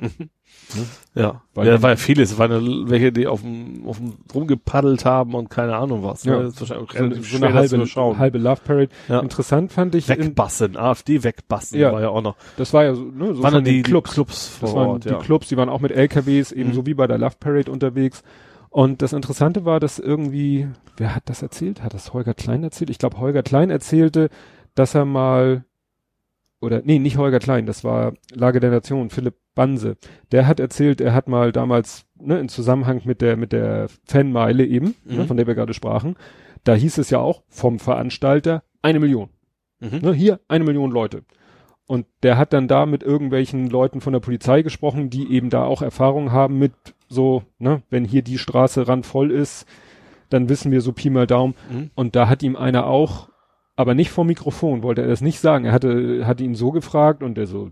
Ja. Weil ja, war ja vieles. Es waren ja welche, die auf dem, auf dem rumgepaddelt haben und keine Ahnung was. Ja. Ne? Das ist wahrscheinlich auch So, eine- relativ so schwer, eine halbe, halbe Love Parade. Ja. Interessant fand ich, Wegbassen, AfD wegbassen Ja. war ja auch noch. das war ja so, ne, so waren dann die Clubs. die Clubs vor Das waren Ort, die ja. Clubs, die waren auch mit LKWs, Mhm. ebenso wie bei der Love Parade unterwegs. Und das Interessante war, dass irgendwie, wer hat das erzählt? Hat das Holger Klein erzählt? Ich glaube, Holger Klein erzählte, dass er mal, oder nee, nicht Holger Klein, das war Lage der Nation, Philipp Banse. Der hat erzählt, er hat mal damals, ne, in Zusammenhang mit der, mit der Fanmeile eben, ne, Mhm. von der wir gerade sprachen, da hieß es ja auch vom Veranstalter eine Million. Mhm. Ne, hier eine Million Leute. Und der hat dann da mit irgendwelchen Leuten von der Polizei gesprochen, die eben da auch Erfahrung haben mit so, ne, wenn hier die Straße randvoll ist, dann wissen wir so Pi mal Daumen. Mhm. Und da hat ihm einer auch, aber nicht vom Mikrofon, wollte er das nicht sagen. Er hatte, hatte ihn so gefragt und er so,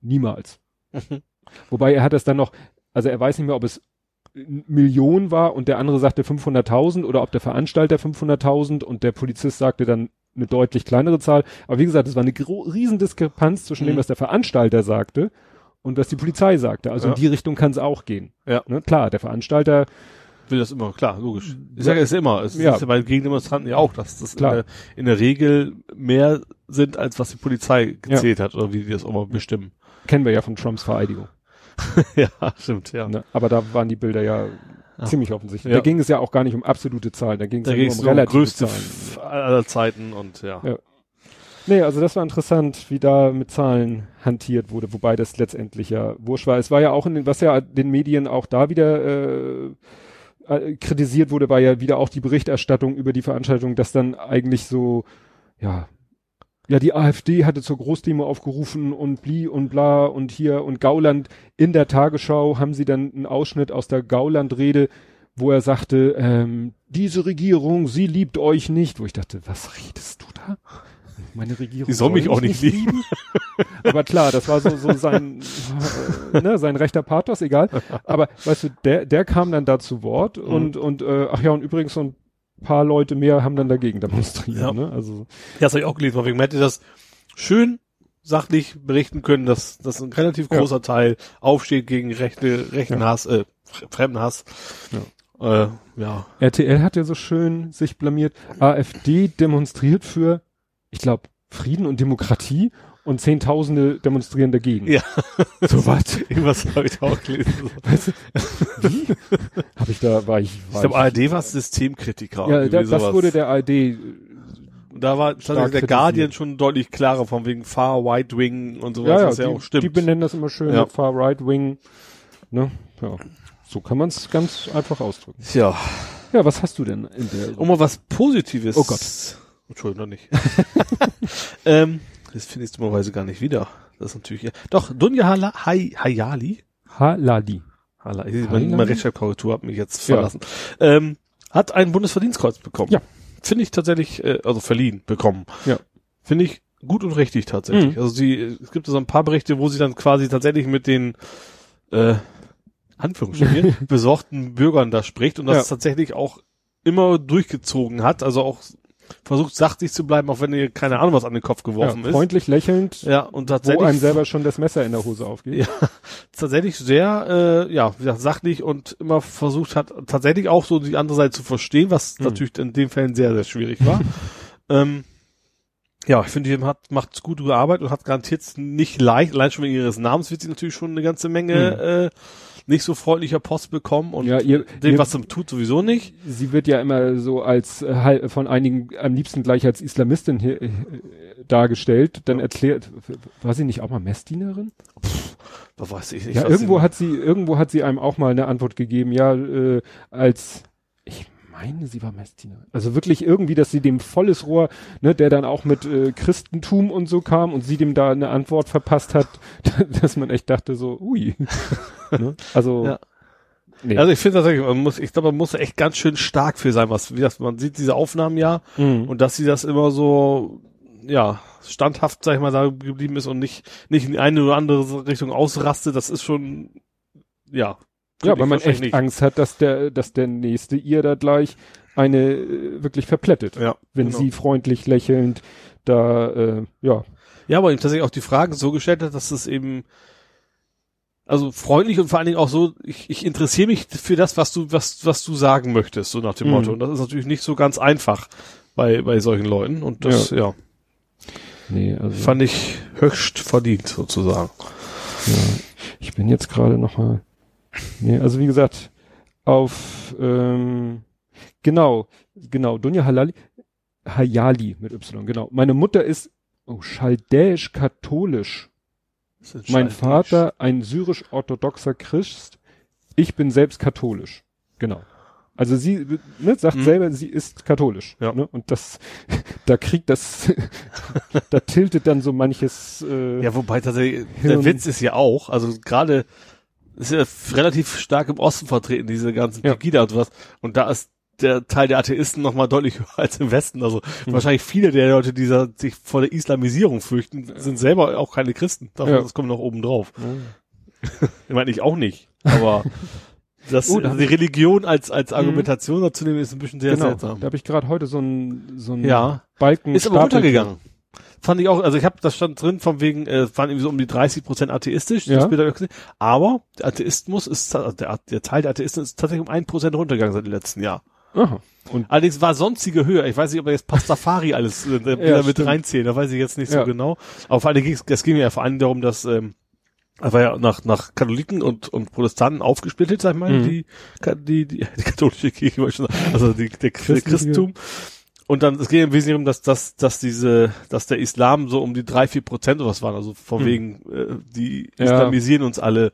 niemals. Mhm. Wobei er hat es dann noch, also er weiß nicht mehr, ob es Millionen war und der andere sagte 500.000 oder ob der Veranstalter 500.000 und der Polizist sagte dann eine deutlich kleinere Zahl. Aber wie gesagt, es war eine gro- Riesendiskrepanz zwischen dem, Mhm. was der Veranstalter sagte und was die Polizei sagte. Also Ja. in die Richtung kann es auch gehen. Ja. Ne? Klar, der Veranstalter, Will das immer, klar, logisch. Ich sage es immer. Es Ja. ist ja bei Gegendemonstranten ja auch, dass das in Klar. der, in der Regel mehr sind, als was die Polizei gezählt hat oder wie die das auch mal bestimmen. kennen wir ja von Trumps Vereidigung. ja, stimmt, ja. Ne? Aber da waren die Bilder ja Ja. ziemlich offensichtlich. Ja. Da ging es ja auch gar nicht um absolute Zahlen, da ging es ja um um relative größte Zahlen. Aller Zeiten und ja. Ja. Nee, also das war interessant, wie da mit Zahlen hantiert wurde, wobei das letztendlich ja wurscht war. Es war ja auch in den, was ja den Medien auch da wieder äh, äh, kritisiert wurde, war ja wieder auch die Berichterstattung über die Veranstaltung, dass dann eigentlich so, ja, ja, die AfD hatte zur Großdemo aufgerufen und bli und bla und hier und Gauland in der Tagesschau haben sie dann einen Ausschnitt aus der Gauland-Rede, wo er sagte, ähm, diese Regierung, sie liebt euch nicht. Wo ich dachte, was redest du da? Meine Regierung. Die soll mich auch nicht lieben. Aber klar, das war so, so sein, äh, ne, sein rechter Pathos, egal. Aber weißt du, der, der kam dann da zu Wort Mhm. und, und äh, ach ja, und übrigens so ein paar Leute mehr haben dann dagegen demonstriert. Ja. Ne? Also Ja, das habe ich auch gelesen. Man hätte das schön sachlich berichten können, dass, dass ein relativ Ja. großer Teil aufsteht gegen rechte, rechten Ja. Hass, äh, Fre- Fremdenhass. Ja. Äh, ja. RTL hat ja so schön sich blamiert. AfD demonstriert für, ich glaube, Frieden und Demokratie und Zehntausende demonstrieren dagegen. Ja. So was. Irgendwas habe ich da auch gelesen. Wie? Hab ich da, war ich, Ich war glaube, ARD war Systemkritiker. ja, da, das sowas. wurde der ARD, Und da war stand der. Guardian schon deutlich klarer, von wegen Far Right Wing und sowas, ja, ja, was ja die, auch stimmt. die benennen das immer schön, Ja. Far Right Wing, ne, ja. So kann man es ganz einfach ausdrücken. ja. Ja, was hast du denn in der, Um mal was Positives. Oh Gott. Entschuldigung, noch nicht. ähm, das finde ich dummerweise gar nicht wieder. Das ist natürlich, ja. Doch, Dunja Hala, Hay, Hayali. Halali. Hala, Hayali? meine, meine Rechtschreibkorrektur hat mich jetzt Ja. verlassen. Ähm, hat ein Bundesverdienstkreuz bekommen. Ja. Finde ich tatsächlich, äh, also verliehen, bekommen. Ja. Finde ich gut und richtig tatsächlich. Mhm. Also sie, es gibt so ein paar Berichte, wo sie dann quasi tatsächlich mit den, äh, Anführungsstrichen, besorgten Bürgern da spricht und das Ja. tatsächlich auch immer durchgezogen hat, also auch versucht sachlich zu bleiben, auch wenn ihr keine Ahnung was an den Kopf Ja, geworfen ist. freundlich lächelnd, Ja, und wo tatsächlich einem selber schon das Messer in der Hose aufgeht. Ja. tatsächlich sehr, äh, ja, wie gesagt, sachlich und immer versucht hat, tatsächlich auch so die andere Seite zu verstehen, was Mhm. natürlich in dem Fällen sehr, sehr schwierig war. ähm, ja, ich finde, die hat, macht gute Arbeit und hat garantiert nicht leicht, allein schon wegen ihres Namens wird sie natürlich schon eine ganze Menge, äh, nicht so freundlicher Post bekommen und. Ja, ihr, dem, ihr, was sie tut, sowieso nicht. sie wird ja immer so als äh, von einigen am liebsten gleich als Islamistin hier, äh, dargestellt. Dann erklärt, war sie nicht auch mal Messdienerin? Was weiß ich nicht. Ja, irgendwo sie- hat sie, irgendwo hat sie einem auch mal eine Antwort gegeben. Ja, äh, als ich meine, sie war Messdienerin. Also wirklich irgendwie, dass sie dem volles Rohr, ne, der dann auch mit äh, Christentum und so kam und sie dem da eine Antwort verpasst hat, dass man echt dachte so, ui. Ne? Also Ja. nee. Also ich finde tatsächlich, man muss, ich glaube, man muss echt ganz schön stark für sein, was, wie das, man sieht diese Aufnahmen ja Mhm. und dass sie das immer so, ja, standhaft, sag ich mal, da geblieben ist und nicht, nicht in die eine oder andere Richtung ausrastet, das ist schon, ja. Ja, weil man echt nicht. Angst hat, dass der, dass der nächste ihr da gleich eine äh, wirklich verplettet. Ja, Wenn genau. sie freundlich lächelnd da, äh, ja. Ja, aber ihm tatsächlich auch die Fragen so gestellt hat, dass es eben, also freundlich und vor allen Dingen auch so, ich, ich interessiere mich für das, was du, was, was du sagen möchtest, so nach dem Mhm. Motto. Und das ist natürlich nicht so ganz einfach bei, bei solchen Leuten. Und das, ja, Nee, also. fand ich höchst verdient, sozusagen. Ja, ich bin jetzt gerade noch mal. Nee, also wie gesagt, auf ähm, genau, genau, Dunja Halali, Hayali mit Y, genau. Meine Mutter ist oh, chaldäisch-katholisch. Mein Vater ein syrisch-orthodoxer Christ. Ich bin selbst katholisch. Genau. Also sie ne, sagt Mhm. selber, sie ist katholisch. Ja. Ne? Und das, da kriegt das, da tiltet dann so manches. Äh, Ja, wobei tatsächlich, Hirn- der Witz ist ja auch, also gerade, ist ja relativ stark im Osten vertreten, diese ganzen Ja. Pegida und sowas. Und da ist der Teil der Atheisten noch mal deutlich höher als im Westen. Also Mhm. wahrscheinlich viele der Leute, die sich vor der Islamisierung fürchten, sind selber auch keine Christen. Davon, Ja. Das kommt noch oben drauf. Ja. Ich meine, ich auch nicht. Aber das, Oh, also die Religion als, als Argumentation dazu nehmen, ist ein bisschen sehr genau. seltsam. Da habe ich gerade heute so ein so ein Ja. Balken Ist aber runtergegangen. Fand ich auch, also ich habe das stand drin von wegen, äh, waren irgendwie so um die 30 Prozent atheistisch, Ja. gesehen. aber der Atheismus ist, also der, der Teil der Atheisten ist tatsächlich um ein Prozent runtergegangen seit dem letzten Jahr. Aha. Und Allerdings war sonstige höher. Ich weiß nicht, ob er jetzt Pastafari alles äh, wieder mit reinzählen, da weiß ich jetzt nicht so Ja. genau. Aber vor allem ging es ging ja vor allem darum, dass ähm, er war ja nach, nach Katholiken und, und Protestanten aufgesplittet, sag ich mal, Mhm. die, die, die, die katholische Kirche, also die, der, der. Christentum. Und dann, es geht im Wesentlichen darum, dass, dass, dass diese, dass der Islam so um die drei, vier Prozent oder was waren, also von Mhm. wegen, äh, die Ja. islamisieren uns alle.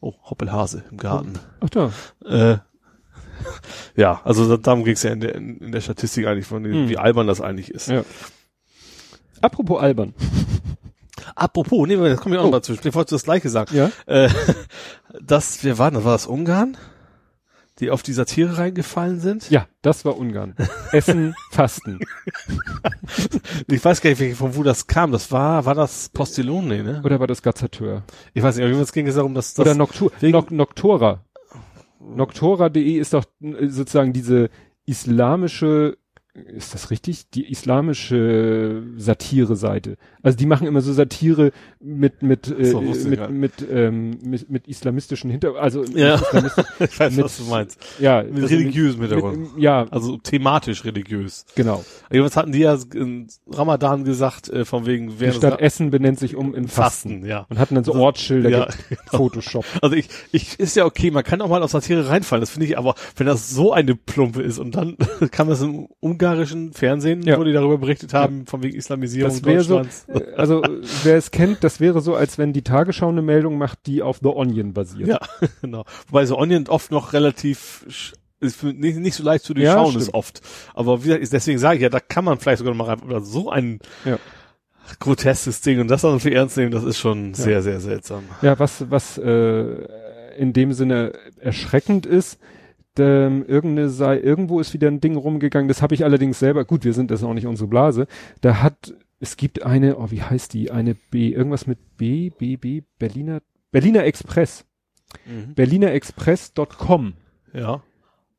Oh, Hoppelhase im Garten. ach da. Äh, ja, also da- darum ging es ja in der, in, der Statistik eigentlich von, Hm. wie albern das eigentlich ist. Ja. Apropos albern. Apropos, nee, das kommt ja auch Oh. noch mal zwischen. Ich wollte das Gleiche sagen. Ja. Äh, das, wir waren, das war das Ungarn, die auf die Satire reingefallen sind. Ja, das war Ungarn. Essen, Fasten. Ich weiß gar nicht, von wo das kam. Das war, war das Postillon, nee, ne? Oder war das Gazateur? Ich weiß nicht, aber es ging es darum, dass das, Oder Noctur wegen- Noc Noctora. Noctora.de ist doch sozusagen diese islamische, ist das richtig? Die islamische Satire-Seite. Also die machen immer so Satire mit mit äh, So, gar mit mit, ähm, mit mit islamistischen Hinter also Ja. ich weiß, mit- was du meinst. ja Mit also religiösem Hintergrund. mit, ja also thematisch religiös. genau. Jedenfalls hatten die ja in Ramadan gesagt, äh, von wegen, Die während Stadt Essen benennt sich um in Fasten. Fasten, ja. Und hatten dann so Ortsschilder Ja, Photoshop. Also ich, ich, ist ja okay, man kann auch mal auf Satire reinfallen, das finde ich, aber wenn das so eine Plumpe ist und dann kam das im ungarischen Fernsehen, Ja. wo die darüber berichtet haben, von wegen Islamisierung Das wäre so, äh, also wer es kennt, das wäre so, als wenn die Tagesschau eine Meldung macht, die auf The Onion basiert. Ja, genau. Wobei so Onion oft noch relativ ist nicht, nicht so leicht zu Ja, durchschauen stimmt. ist oft. Aber wie gesagt, deswegen sage ich ja, da kann man vielleicht sogar noch mal rein, oder so ein Ja. groteskes Ding und das dann für ernst nehmen, das ist schon sehr, sehr seltsam. Ja, was, was äh, in dem Sinne erschreckend ist, ähm, irgendeine sei, irgendwo ist wieder ein Ding rumgegangen, das habe ich allerdings selber, gut, wir sind das ist auch nicht unsere Blase, da hat, es gibt eine, oh, wie heißt die, eine B, irgendwas mit B, B, B, Berliner, Berliner Express, berlinerexpress.com Ja.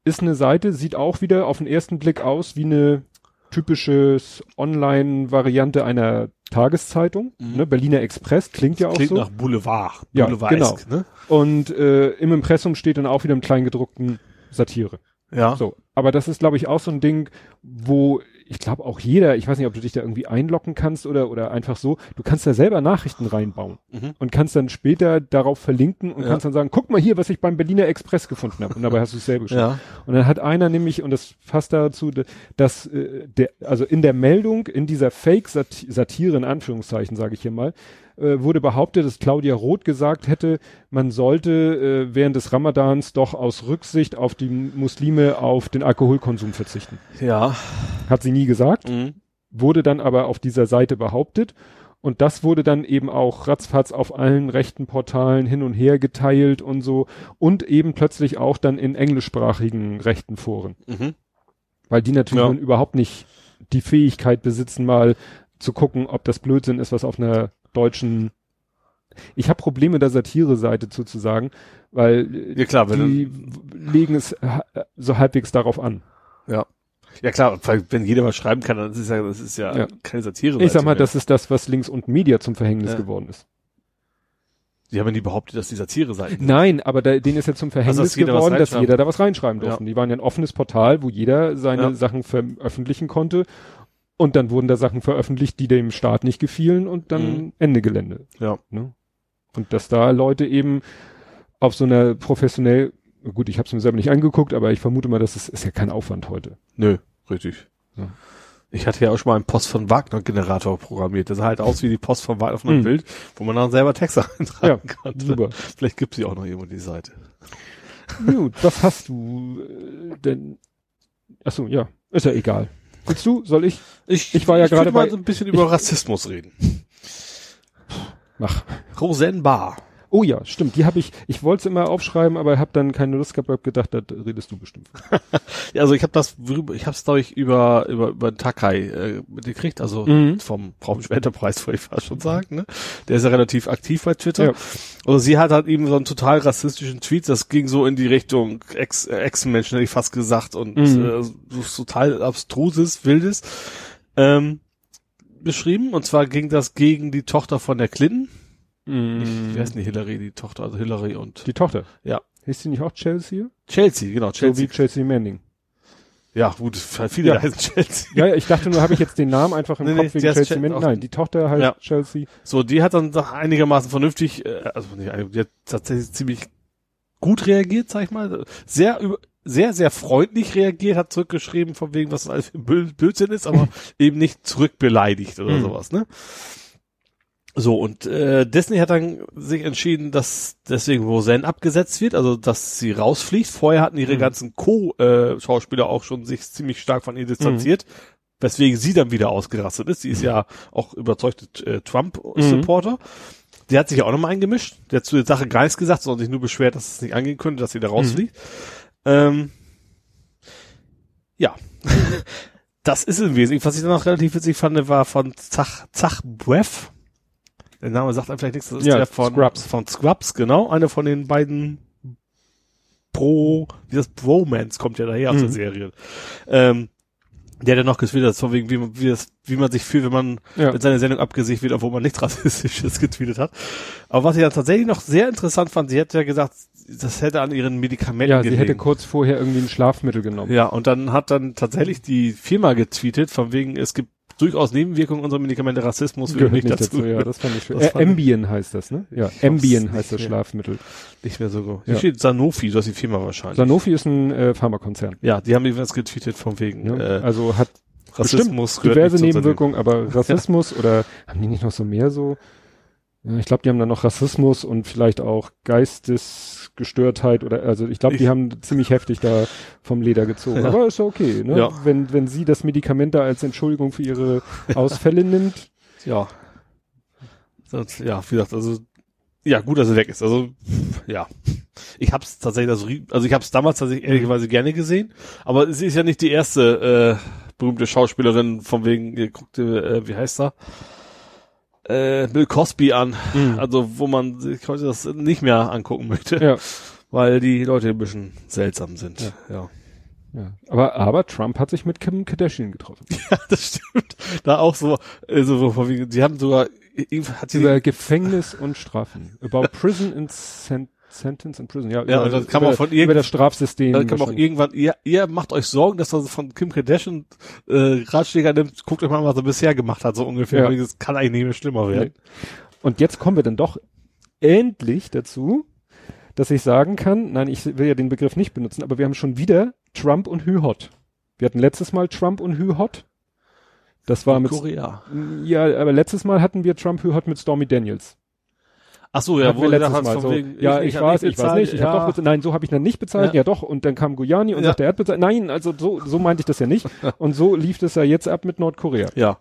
ist eine Seite, sieht auch wieder auf den ersten Blick aus wie eine typisches Online-Variante einer Tageszeitung. Mhm. Ne? Berliner Express klingt ja auch Klingt so. nach Boulevard. Ja, Boulevardesk, Ne? Und äh, im Impressum steht dann auch wieder im Kleingedruckten Satire. Ja. So, aber das ist, glaube ich, auch so ein Ding, wo ich glaube auch jeder, ich weiß nicht, ob du dich da irgendwie einloggen kannst oder oder einfach so, du kannst da selber Nachrichten reinbauen Mhm. und kannst dann später darauf verlinken und Ja. kannst dann sagen, guck mal hier, was ich beim Berliner Express gefunden habe. Und dabei hast du es selber schon. Ja. Und dann hat einer nämlich, und das fasst dazu, dass äh, der, also in der Meldung, in dieser Fake-Satire, in Anführungszeichen, sage ich hier mal, äh, wurde behauptet, dass Claudia Roth gesagt hätte, man sollte äh, während des Ramadans doch aus Rücksicht auf die Muslime auf den Alkoholkonsum verzichten. Ja. Hat sie nie gesagt, Mhm. wurde dann aber auf dieser Seite behauptet. Und das wurde dann eben auch ratzfatz auf allen rechten Portalen hin und her geteilt und so. Und eben plötzlich auch dann in englischsprachigen rechten Foren. Mhm. Weil die natürlich Ja. überhaupt nicht die Fähigkeit besitzen, mal zu gucken, ob das Blödsinn ist, was auf einer deutschen. Ich habe Probleme der Satire-Seite sozusagen, weil Ja klar, die legen es so halbwegs darauf an. Ja. Ja klar, wenn jeder was schreiben kann, dann ist es ja, das ist ja, Ja. keine Satire. Ich sag mal, mehr. das ist das, was links und Media zum Verhängnis Ja. geworden ist. Die haben ja nie behauptet, dass die Satire sein. Nein, aber da, denen ist ja zum Verhängnis dass jeder was geworden, dass jeder da was reinschreiben Ja. durfte. Die waren ja ein offenes Portal, wo jeder seine Ja. Sachen veröffentlichen konnte. Und dann wurden da Sachen veröffentlicht, die dem Staat nicht gefielen und dann Mhm. Ende Gelände. Ja. Ne? Und dass da Leute eben auf so einer professionell, gut, ich habe es mir selber nicht angeguckt, aber ich vermute mal, das ist, ist ja kein Aufwand heute. Nö, richtig. Ja. Ich hatte ja auch schon mal einen Post von Wagner Generator programmiert. Das sah halt aus wie die Post von Wagner auf einem Mhm. Bild, wo man dann selber Texte eintragen Ja, konnte. super. Vielleicht gibt sie auch noch irgendwo die Seite. Gut, was hast du äh, denn? Achso, ja, ist ja egal. Willst du? Soll ich? Ich, Ich war ja gerade mal so ein bisschen über Rassismus reden. Mach. Roseanne Barr. Oh ja, stimmt. Die habe ich, ich wollte es immer aufschreiben, aber habe dann keine Lust gehabt, hab gedacht, da redest du bestimmt. Ja, also ich habe das, ich habe es glaube ich über über über den Takai äh, mitgekriegt, also Mhm. vom Braunsch Enterprise, wollte ich fast schon sagen. Ne? Der ist ja relativ aktiv bei Twitter. Ja. Also sie hat halt eben so einen total rassistischen Tweet, das ging so in die Richtung Ex- äh, Ex-Menschen, hätte ich fast gesagt, und Mhm. äh, so total abstruses, wildes ähm, beschrieben. Und zwar ging das gegen die Tochter von der Clinton. Nicht, wie heißt denn die Hillary, die Tochter, also Hillary und Die Tochter. Ja. Hieß die nicht auch Chelsea? Chelsea, genau, So Chelsea. wie Chelsea Manning. ja, gut, viele Ja. heißen Chelsea. Ja, ja, ich dachte nur, habe ich jetzt den Namen einfach im Nee, Kopf nee, wegen Chelsea Chel- Manning. Nein, die Tochter heißt Ja. Chelsea. So, die hat dann doch einigermaßen vernünftig, äh, also nicht, die hat tatsächlich ziemlich gut reagiert, sag ich mal. Sehr über, sehr, sehr freundlich reagiert, hat zurückgeschrieben, von wegen, was das alles für Blödsinn ist, aber eben nicht zurückbeleidigt oder Mhm. sowas, ne? So, und äh, Disney hat dann sich entschieden, dass deswegen Roseanne abgesetzt wird, also dass sie rausfliegt. Vorher hatten ihre Mhm. ganzen Co-Schauspieler auch schon sich ziemlich stark von ihr distanziert, weswegen sie dann wieder ausgerastet ist. Sie ist ja auch überzeugte äh, Trump-Supporter. Die hat sich ja auch nochmal eingemischt. Der hat zu der Sache gar nichts gesagt, sondern sich nur beschwert, dass es nicht angehen könnte, dass sie da rausfliegt. Ähm, ja. das ist im Wesentlichen. Was ich dann noch relativ witzig fand, war von Zach, Zach Breath. Der Name sagt einem vielleicht nichts. Das ist Ja, der von Scrubs. Von Scrubs, genau. Einer von den beiden Pro, wie das Bromance kommt ja daher aus der Mhm. Serie. Ähm, der hat ja noch getwittert, von wegen, wie man, wie, das, wie man sich fühlt, wenn man Ja. mit seiner Sendung abgesicht wird, obwohl man nichts Rassistisches getweetet hat. Aber was ich dann tatsächlich noch sehr interessant fand, sie hat ja gesagt, das hätte an ihren Medikamenten Ja, sie gelegen. hätte kurz vorher irgendwie ein Schlafmittel genommen. Ja, und dann hat dann tatsächlich die Firma getweetet, von wegen, es gibt durchaus Nebenwirkungen unserer Medikamente, Rassismus Gehört nicht dazu. Ja, das fand ich schön. Das Äh, Ambien heißt das, ne? Ja, Ambien heißt das mehr. Schlafmittel. Nicht mehr so gut. Hier Ja. steht Sanofi, das ist die Firma wahrscheinlich. Sanofi ist ein äh, Pharmakonzern. ja, die haben irgendwas getweetet von wegen Ne? äh, also hat Rassismus bestimmt diverse Nebenwirkungen, aber Rassismus oder haben die nicht noch so mehr so? Ja, ich glaube, die haben dann noch Rassismus und vielleicht auch Geistesgestörtheit oder also ich glaube, die haben ziemlich heftig da vom Leder gezogen. Ja. Aber ist ja okay, ne? Ja. Wenn wenn sie das Medikament da als Entschuldigung für ihre Ausfälle nimmt. Ja. Sonst, ja, wie gesagt, also ja, gut, dass er weg ist. Also ja. Ich hab's tatsächlich also, also ich hab's damals tatsächlich ehrlicherweise gerne gesehen, aber sie ist ja nicht die erste äh, berühmte Schauspielerin von wegen ihr guckt äh, wie heißt er? Äh, Bill Cosby an, also wo man sich heute das nicht mehr angucken möchte, Ja. weil die Leute ein bisschen seltsam sind. Ja. ja. Aber aber Trump hat sich mit Kim Kardashian getroffen. Ja, das stimmt. Da auch so, so von wegen, sie haben sogar, hat sie Über Gefängnis und Strafen. About prison and sen sentence and prison. Ja, Ja, über, und das kann über, man von über irgend- das Strafsystem. Dann kann man auch irgendwann, ihr, ihr macht euch Sorgen, dass er von Kim Kardashian äh, Ratschläge nimmt, guckt euch mal, was er bisher gemacht hat, so ungefähr. Ja. Das kann eigentlich nicht mehr schlimmer werden. Und jetzt kommen wir dann doch endlich dazu, dass ich sagen kann, nein, ich will ja den Begriff nicht benutzen, aber wir haben schon wieder Trump und Hü-Hot. Wir hatten letztes Mal Trump und Hü-Hot. Das war mit, Korea. ja, aber letztes Mal hatten wir Trump Hü-Hot mit Stormy Daniels. Ach so, ja, wo letztes Mal so. wegen, ja, ich, hab weiß, ich weiß nicht, ich ja. habe doch bezahlt. Nein, so habe ich dann nicht bezahlt. Ja. Ja, doch. Und dann kam Guyani und Ja. sagte, er hat bezahlt. Nein, also so, so meinte ich das ja nicht. Und so lief das ja jetzt ab mit Nordkorea. Ja.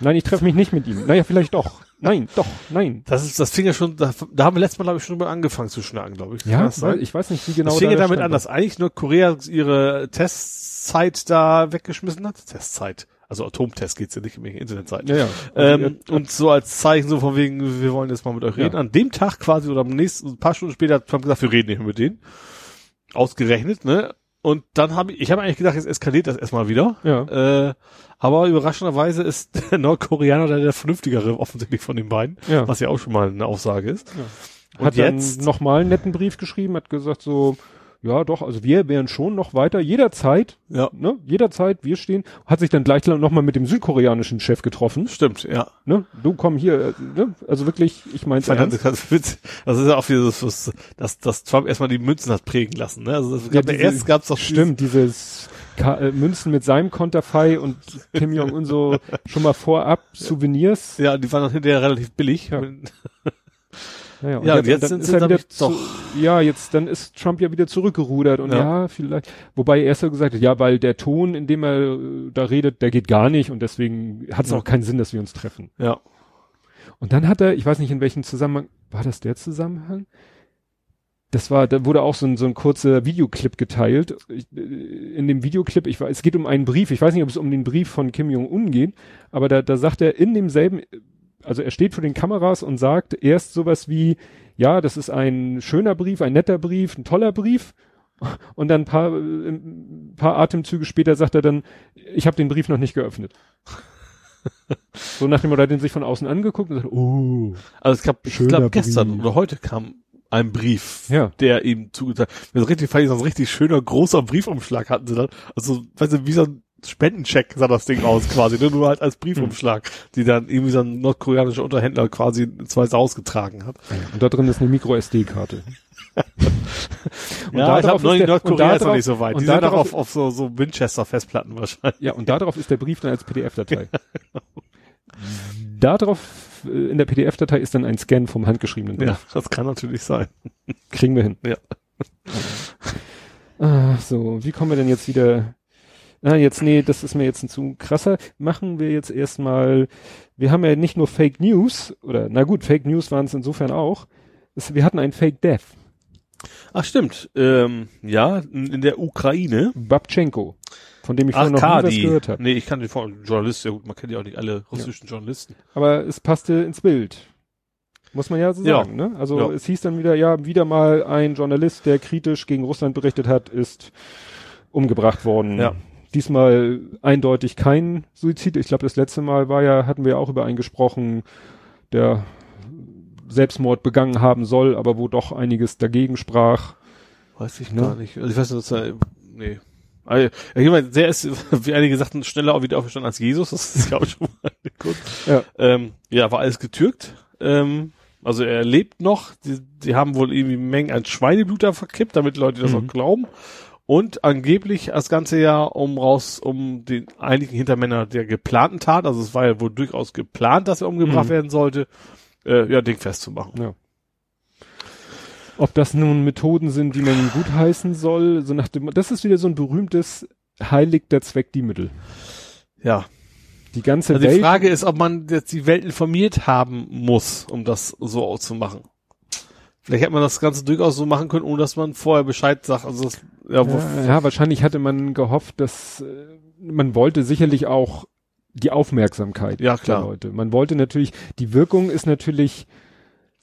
Nein, ich treffe mich nicht mit ihm. Naja, vielleicht doch. Nein, doch, nein. Das ist, das fing ja schon, da, da haben wir letztes Mal, glaube ich, schon mal angefangen zu schnacken, glaube ich. Ja, weil ich weiß nicht, wie genau das fing ja da damit an, dass eigentlich nur Korea ihre Testzeit da weggeschmissen hat. Testzeit. Also Atomtest geht's ja nicht um Internetzeit. Ja, ja. Ähm, und so als Zeichen so von wegen, wir wollen jetzt mal mit euch reden. Ja. An dem Tag quasi oder am nächsten, ein paar Stunden später hat Trump gesagt, wir reden nicht mehr mit denen. Ausgerechnet, ne? Und dann habe ich, ich habe eigentlich gedacht, jetzt eskaliert das erstmal wieder. ja, Äh, aber überraschenderweise ist der Nordkoreaner der, der vernünftigere offensichtlich von den beiden, ja. was ja auch schon mal eine Aussage ist. Und hat jetzt? nochmal einen netten Brief geschrieben, hat gesagt so, ja doch, also wir wären schon noch weiter, jederzeit, Ja, ne, jederzeit, wir stehen, hat sich dann gleich nochmal mit dem südkoreanischen Chef getroffen, stimmt, ja. ne, du komm hier, äh, ne, also wirklich, ich mein's Fand ernst. Das, das, das ist ja auch dieses, was, dass, dass Trump erstmal die Münzen hat prägen lassen. Ne? Also das Ja, gab, diese- erst gab's doch Stimmt, dieses Ka äh, Münzen mit seinem Konterfei und Kim Jong-un so schon mal vorab Souvenirs. Ja, die waren dann hinterher relativ billig. Ja. Ja, Ja, jetzt dann sind ist sie, er wieder ich, zu, doch- ja, jetzt dann ist Trump ja wieder zurückgerudert und Ja. ja, vielleicht, wobei er erst so gesagt hat, ja, weil der Ton, in dem er äh, da redet, der geht gar nicht und deswegen hat es Ja. auch keinen Sinn, dass wir uns treffen. Ja. Und dann hat er, ich weiß nicht in welchem Zusammenhang, war das der Zusammenhang? Das war, da wurde auch so ein, so ein kurzer Videoclip geteilt. Ich, äh, in dem Videoclip, ich weiß, es geht um einen Brief. Ich weiß nicht, ob es um den Brief von Kim Jong-un geht, aber da, da sagt er in demselben, also er steht vor den Kameras und sagt erst sowas wie, ja, das ist ein schöner Brief, ein netter Brief, ein toller Brief. Und dann ein paar, äh, ein paar Atemzüge später sagt er dann, ich habe den Brief noch nicht geöffnet. so nach dem Motto, er den sich von außen angeguckt und sagt, oh. Also es gab, ich glaube gestern Brief. oder heute kam ein Brief, Ja. der ihm zugeteilt. Mir so richtig fand ich so ein richtig schöner großer Briefumschlag hatten sie dann. Also, weißt du, wie so ein Spendencheck sah das Ding aus quasi, ne? nur halt als Briefumschlag, die dann irgendwie so ein nordkoreanischer Unterhändler quasi ins Weiße Haus getragen hat. Und da drin ist eine Micro-SD-Karte. Und ja, ich der- Nordkorea ist noch nicht so weit. und Die sind noch auf, auf so, so Winchester-Festplatten wahrscheinlich. Ja, und darauf ist der Brief dann als PDF-Datei. darauf, äh, in der PDF-Datei ist dann ein Scan vom handgeschriebenen Brief. Ja, das kann natürlich sein. Kriegen wir hin. Ja. Ah, so, wie kommen wir denn jetzt wieder? Ah, jetzt, nee, das ist mir jetzt ein zu krasser. Machen wir jetzt erstmal, wir haben ja nicht nur Fake News, oder, na gut, Fake News waren es insofern auch. Es, wir hatten ein Fake Death. Ach stimmt, ähm, ja, in der Ukraine. Babchenko, von dem ich vorher noch nie was gehört habe. Nee, ich kann den vor Journalist, ja gut, man kennt ja auch nicht alle russischen Journalisten. Aber es passte ins Bild. Muss man ja so Ja. sagen, ne? Also Ja. es hieß dann wieder, ja, wieder mal ein Journalist, der kritisch gegen Russland berichtet hat, ist umgebracht worden. Ja. Diesmal eindeutig kein Suizid. Ich glaube, das letzte Mal war ja, hatten wir ja auch über einen gesprochen, der Selbstmord begangen haben soll, aber wo doch einiges dagegen sprach. Weiß ich Ne? gar nicht. Also ich weiß nicht, er, nee. Also, ja, jemand, der ist, wie einige sagten, schneller auch wieder aufgestanden als Jesus. Das ist ja auch schon mal Kunst. Ja. Ähm, ja, war alles getürkt. Ähm, also er lebt noch. Die, die haben wohl irgendwie Mengen an Schweineblut da verkippt, damit Leute das Mhm. auch glauben. Und angeblich das ganze Jahr um raus, um den einigen Hintermänner der geplanten Tat, also es war ja wohl durchaus geplant, dass er umgebracht Mhm. werden sollte, äh, ja, Ding festzumachen. Ja. Ob das nun Methoden sind, die man gutheißen soll, so nach dem, das ist wieder so ein berühmtes heiligt der Zweck die Mittel. Ja. Die ganze Also die Welt. Frage ist, ob man jetzt die Welt informiert haben muss, um das so auszumachen. Vielleicht hätte man das Ganze durchaus so machen können, ohne dass man vorher Bescheid sagt. Also das, ja, ja, ja, wahrscheinlich hatte man gehofft, dass äh, man wollte sicherlich auch die Aufmerksamkeit Ja, klar. der Leute. Man wollte natürlich, die Wirkung ist natürlich,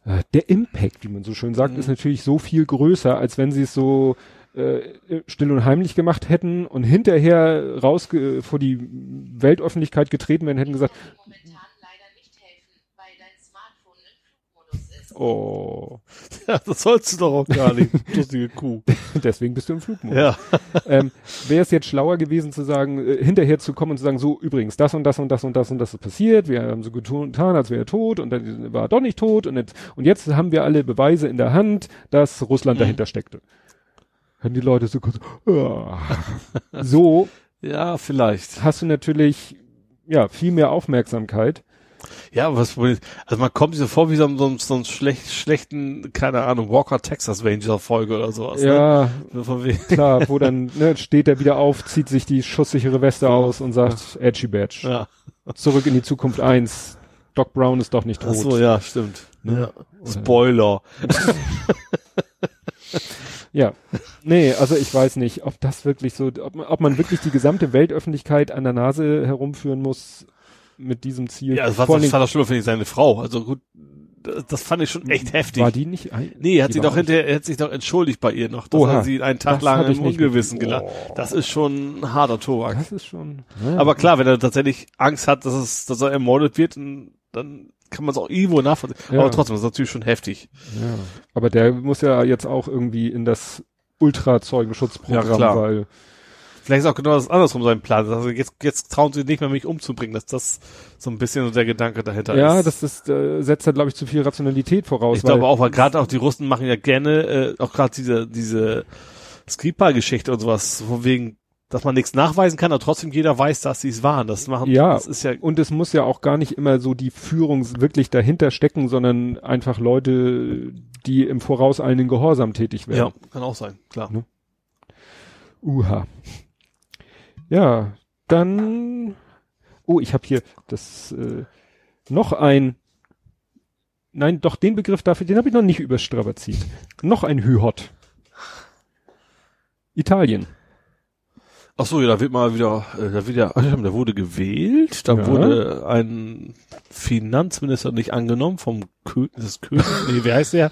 äh, der Impact, wie man so schön sagt, Mhm. ist natürlich so viel größer, als wenn sie es so äh, still und heimlich gemacht hätten und hinterher raus vor die Weltöffentlichkeit getreten wären, hätten gesagt, momentan leider nicht helfen, weil dein Smartphone im Flugmodus ist. Oh, ja, das sollst du doch auch gar nicht, lustige Kuh. deswegen bist du im Flugmodus. Ja, ähm, Wäre es jetzt schlauer gewesen zu sagen, äh, hinterher zu kommen und zu sagen, so übrigens, das und das und das und das und das ist passiert, wir haben so getan, als wäre er tot und dann war er doch nicht tot und jetzt, und jetzt haben wir alle Beweise in der Hand, dass Russland Mhm. dahinter steckte. Hätten die Leute so kurz, ah. so ja, vielleicht. hast du natürlich ja viel mehr Aufmerksamkeit. Ja, aber was also man kommt sich so vor wie so, ein- so, so einen schlecht, schlechten, keine Ahnung, Walker Texas Ranger Folge oder sowas. ja, Ne? So von wegen- klar, wo dann ne, steht er wieder auf, zieht sich die schusssichere Weste aus und sagt, Edgy Badge. ja. Zurück in die Zukunft 1. Doc Brown ist doch nicht tot. Ach so, ja, stimmt. Ne? Ja. Spoiler. Ja. Nee, also ich weiß nicht, ob das wirklich so, ob, man- ob man wirklich die gesamte Weltöffentlichkeit an der Nase herumführen muss mit diesem Ziel. Ja, das war, das war doch schlimmer, finde ich, seine Frau. Also gut, das, das fand ich schon echt heftig. War die nicht ein, Nee, er hat sie doch hinterher, er hat sich doch entschuldigt bei ihr noch, dass Oha. er sie einen Tag Das lang im Ungewissen gelassen. Oh. Das ist schon ein harter Tobak. Das ist schon. Ja. Aber klar, wenn er tatsächlich Angst hat, dass es, dass er ermordet wird, dann kann man es auch irgendwo nachvollziehen. Ja. Aber trotzdem, das ist natürlich schon heftig. Ja. Aber der muss ja jetzt auch irgendwie in das Ultra-Zeugenschutzprogramm, Ja, weil Vielleicht ist auch genau das andersrum sein Plan. Also jetzt, jetzt trauen sie nicht mehr, mich umzubringen, dass das so ein bisschen so der Gedanke dahinter ja, ist. das ist, äh, setzt da glaube ich zu viel Rationalität voraus. ich glaube auch, weil gerade auch die Russen machen ja gerne, äh, auch gerade diese, diese Skripal-Geschichte und sowas, von wegen, dass man nichts nachweisen kann, aber trotzdem jeder weiß, dass sie es waren. Das machen, Ja. das ist ja, Und es muss ja auch gar nicht immer so die Führung wirklich dahinter stecken, sondern einfach Leute, die im vorauseilenden Gehorsam tätig ja, werden. kann auch sein, klar. Ne? Uha. Ja, dann. Oh, ich habe hier das äh, noch ein. Nein, doch den Begriff dafür, den habe ich noch nicht überstrapaziert. Noch ein Hühot. Italien. Ach so, ja, da wird mal wieder, äh, da wird ja, da wurde gewählt, da Ja. wurde ein Finanzminister nicht angenommen vom Kö das König, nee, wie heißt der?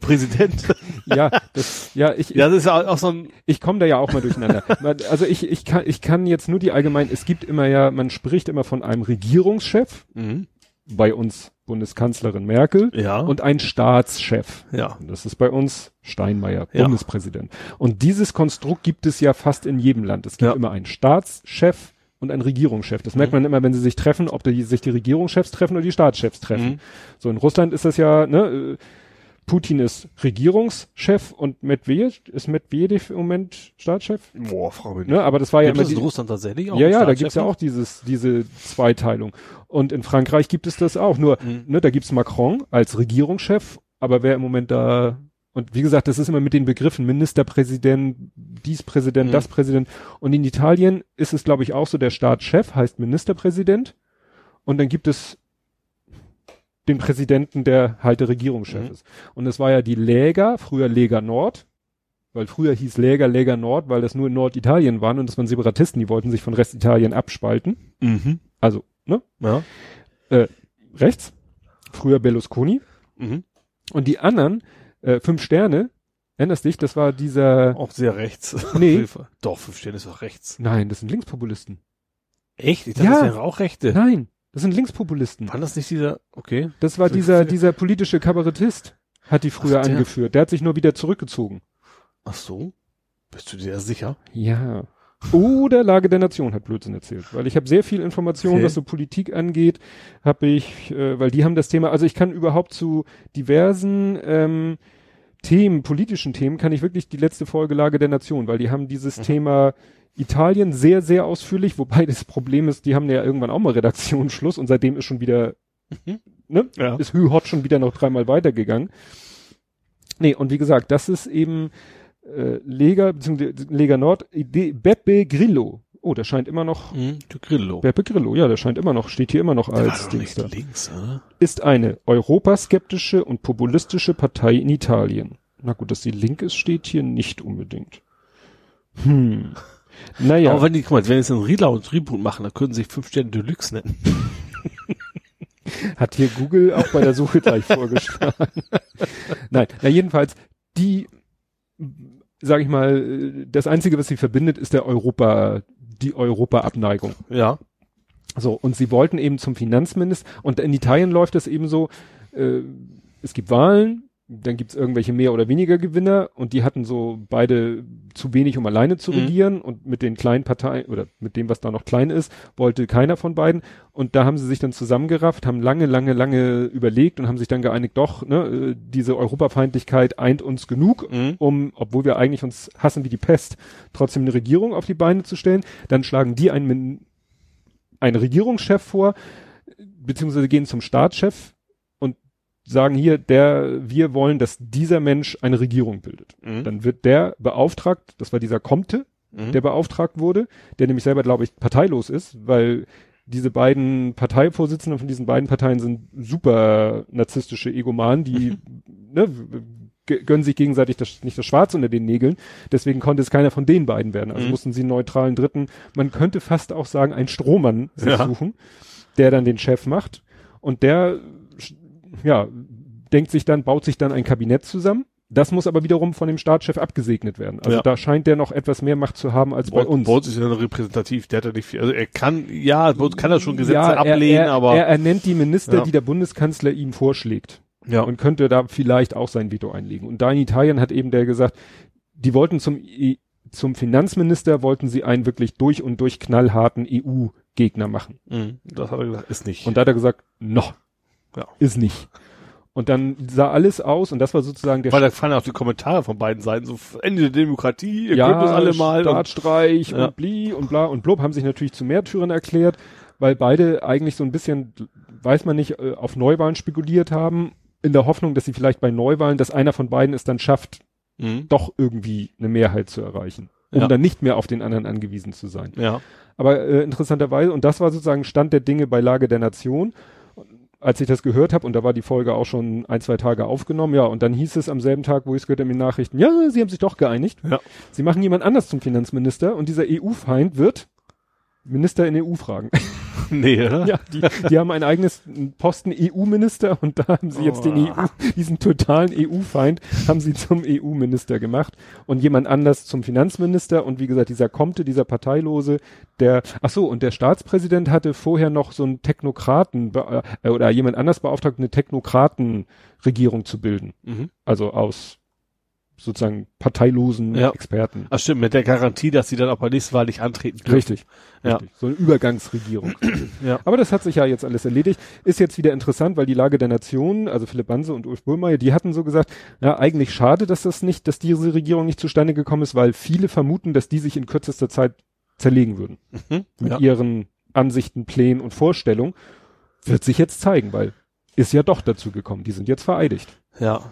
Präsident. Ja, das, ja, ich, Ja, das ist auch so ein, ich komme da ja auch mal durcheinander. Also ich, ich kann, ich kann jetzt nur die allgemein, es gibt immer ja, man spricht immer von einem Regierungschef, mhm. bei uns Bundeskanzlerin Merkel, ja, und ein Staatschef. ja, Das ist bei uns Steinmeier, Ja. Bundespräsident. Und dieses Konstrukt gibt es ja fast in jedem Land. Es gibt Ja. immer einen Staatschef und einen Regierungschef. Das merkt man immer, wenn sie sich treffen, ob die, sich die Regierungschefs treffen oder die Staatschefs treffen. Mhm. So in Russland ist das ja, ne, äh, Putin ist Regierungschef und Medvedev, ist Medvedev im Moment Staatschef? boah, Frau Minister. Ne, aber das war ja Gibt immer es in Russland tatsächlich auch ja, ja, da Staatschef gibt's ja auch dieses, diese Zweiteilung. Und in Frankreich gibt es das auch. Nur, Mhm. ne, da gibt's Macron als Regierungschef, aber wer im Moment da, und wie gesagt, das ist immer mit den Begriffen Ministerpräsident, dies Präsident, Mhm. das Präsident. Und in Italien ist es, glaube ich, auch so, der Staatschef heißt Ministerpräsident. Und dann gibt es den Präsidenten, der halt der Regierungschef Mhm. ist. Und es war ja die Lega, früher Lega Nord, weil früher hieß Lega Lega Nord, weil das nur in Norditalien waren und das waren Separatisten, die wollten sich von Restitalien abspalten. Mhm. Also, ne? Ja. Rechts. Früher Berlusconi. Mhm. Und die anderen, äh, fünf Sterne, erinnerst dich, das war dieser, Auch sehr rechts. Nee. Doch, fünf Sterne ist doch rechts. nein, das sind Linkspopulisten. Echt? Ich dachte, Ja. das wäre auch Rechte. Nein, das sind Linkspopulisten. War das nicht dieser, okay. Das war dieser, dieser politische Kabarettist, hat die früher Ach, der. angeführt. Der hat sich nur wieder zurückgezogen. Ach so? Bist du dir sicher? Ja. Oder Lage der Nation hat Blödsinn erzählt, weil ich habe sehr viel Information, Okay. was so Politik angeht, habe ich, äh, weil die haben das Thema, also ich kann überhaupt zu diversen ähm, Themen, politischen Themen, kann ich wirklich die letzte Folge Lage der Nation, weil die haben dieses Mhm. Thema Italien sehr, sehr ausführlich, wobei das Problem ist, die haben ja irgendwann auch mal Redaktionsschluss und seitdem ist schon wieder, Mhm. ne, Ja. ist Hü Hot schon wieder noch dreimal weitergegangen. Nee, und wie gesagt, das ist eben äh, Lega, beziehungsweise Lega Nord, Ide- Beppe Grillo. Oh, der scheint immer noch, Mhm. Grillo. Beppe Grillo, ja, der scheint immer noch, steht hier immer noch als Dings da. links, oder? Ist eine europaskeptische und populistische Partei in Italien. Na gut, dass die link ist, steht hier nicht unbedingt. Hm. Naja. Aber wenn die, guck mal, wenn jetzt einen Reload und Reboot machen, dann können sie sich fünf Sterne Deluxe nennen. Hat hier Google auch bei der Suche gleich vorgeschlagen. Nein, na jedenfalls, die, sage ich mal, das Einzige, was sie verbindet, ist der Europa, die Europa-Abneigung. Ja. So, und sie wollten eben zum Finanzminister, und in Italien läuft das eben so, äh, es gibt Wahlen, dann gibt's irgendwelche mehr oder weniger Gewinner und die hatten so beide zu wenig, um alleine zu Mhm. regieren und mit den kleinen Parteien oder mit dem, was da noch klein ist, wollte keiner von beiden und da haben sie sich dann zusammengerafft, haben lange, lange, lange überlegt und haben sich dann geeinigt, doch, ne, äh, diese Europafeindlichkeit eint uns genug, Mhm. um, obwohl wir eigentlich uns hassen wie die Pest, trotzdem eine Regierung auf die Beine zu stellen. Dann schlagen die einen, einen Regierungschef vor, beziehungsweise gehen zum Staatschef sagen hier, der, wir wollen, dass dieser Mensch eine Regierung bildet. Mhm. Dann wird der beauftragt, das war dieser Comte, Mhm. der beauftragt wurde, der nämlich selber, glaube ich, parteilos ist, weil diese beiden Parteivorsitzenden von diesen beiden Parteien sind super narzisstische Egomanen, die ne, gönnen sich gegenseitig das, nicht das Schwarz unter den Nägeln. Deswegen konnte es keiner von den beiden werden. Also Mhm. mussten sie einen neutralen Dritten, man könnte fast auch sagen, einen Strohmann sich Ja. suchen, der dann den Chef macht. Und der, ja, denkt sich dann, baut sich dann ein Kabinett zusammen. Das muss aber wiederum von dem Staatschef abgesegnet werden. Also Ja. da scheint der noch etwas mehr Macht zu haben als bei uns. Bei uns ist er repräsentativ, der hat ja nicht viel. Also er kann, ja, uns kann er schon Gesetze Ja, er, ablehnen, er, aber. er ernennt die Minister, Ja. die der Bundeskanzler ihm vorschlägt. ja. Und könnte da vielleicht auch sein Veto einlegen. Und da in Italien hat eben der gesagt, die wollten zum, zum Finanzminister wollten sie einen wirklich durch und durch knallharten EU-Gegner machen. Mhm. Das hat er gesagt, ist nicht. Und da hat er gesagt, noch. Ja. Ist nicht. Und dann sah alles aus und das war sozusagen der Weil da fallen auch die Kommentare von beiden Seiten so Ende der Demokratie, ihr könnt das ja, alle mal. Und, Staatsstreich Ja. und bli und bla und blub haben sich natürlich zu Märtyrern erklärt, weil beide eigentlich so ein bisschen, weiß man nicht, äh, auf Neuwahlen spekuliert haben, in der Hoffnung, dass sie vielleicht bei Neuwahlen, dass einer von beiden es dann schafft, mhm. doch irgendwie eine Mehrheit zu erreichen, um Ja. dann nicht mehr auf den anderen angewiesen zu sein. Ja. Aber äh, interessanterweise, und das war sozusagen Stand der Dinge bei Lage der Nation, als ich das gehört habe, und da war die Folge auch schon ein, zwei Tage aufgenommen, ja, und dann hieß es am selben Tag, wo ich es gehört habe in den Nachrichten, ja, sie haben sich doch geeinigt. Ja. Sie machen jemand anders zum Finanzminister und dieser EU-Feind wird Minister in EU-Fragen. Nee, oder? ja, die, die haben ein eigenes Posten EU-Minister und da haben sie jetzt den Oh. EU, diesen totalen EU-Feind, haben sie zum EU-Minister gemacht und jemand anders zum Finanzminister und wie gesagt, dieser Comte, dieser Parteilose, der, ach so, und der Staatspräsident hatte vorher noch so einen Technokraten, äh, oder jemand anders beauftragt, eine Technokratenregierung zu bilden. Mhm. Also aus sozusagen parteilosen Ja. Experten. Ach stimmt, mit der Garantie, dass sie dann auch bei nächsten Wahl nicht antreten dürfen. Richtig. Ja. Richtig. So eine Übergangsregierung. Ja. Aber das hat sich ja jetzt alles erledigt. Ist jetzt wieder interessant, weil die Lage der Nation, also Philipp Banse und Ulf Burmeier, die hatten so gesagt, ja, eigentlich schade, dass das nicht, dass diese Regierung nicht zustande gekommen ist, weil viele vermuten, dass die sich in kürzester Zeit zerlegen würden. Mhm. Mit Ja. ihren Ansichten, Plänen und Vorstellungen. Wird sich jetzt zeigen, weil ist ja doch dazu gekommen. Die sind jetzt vereidigt. ja.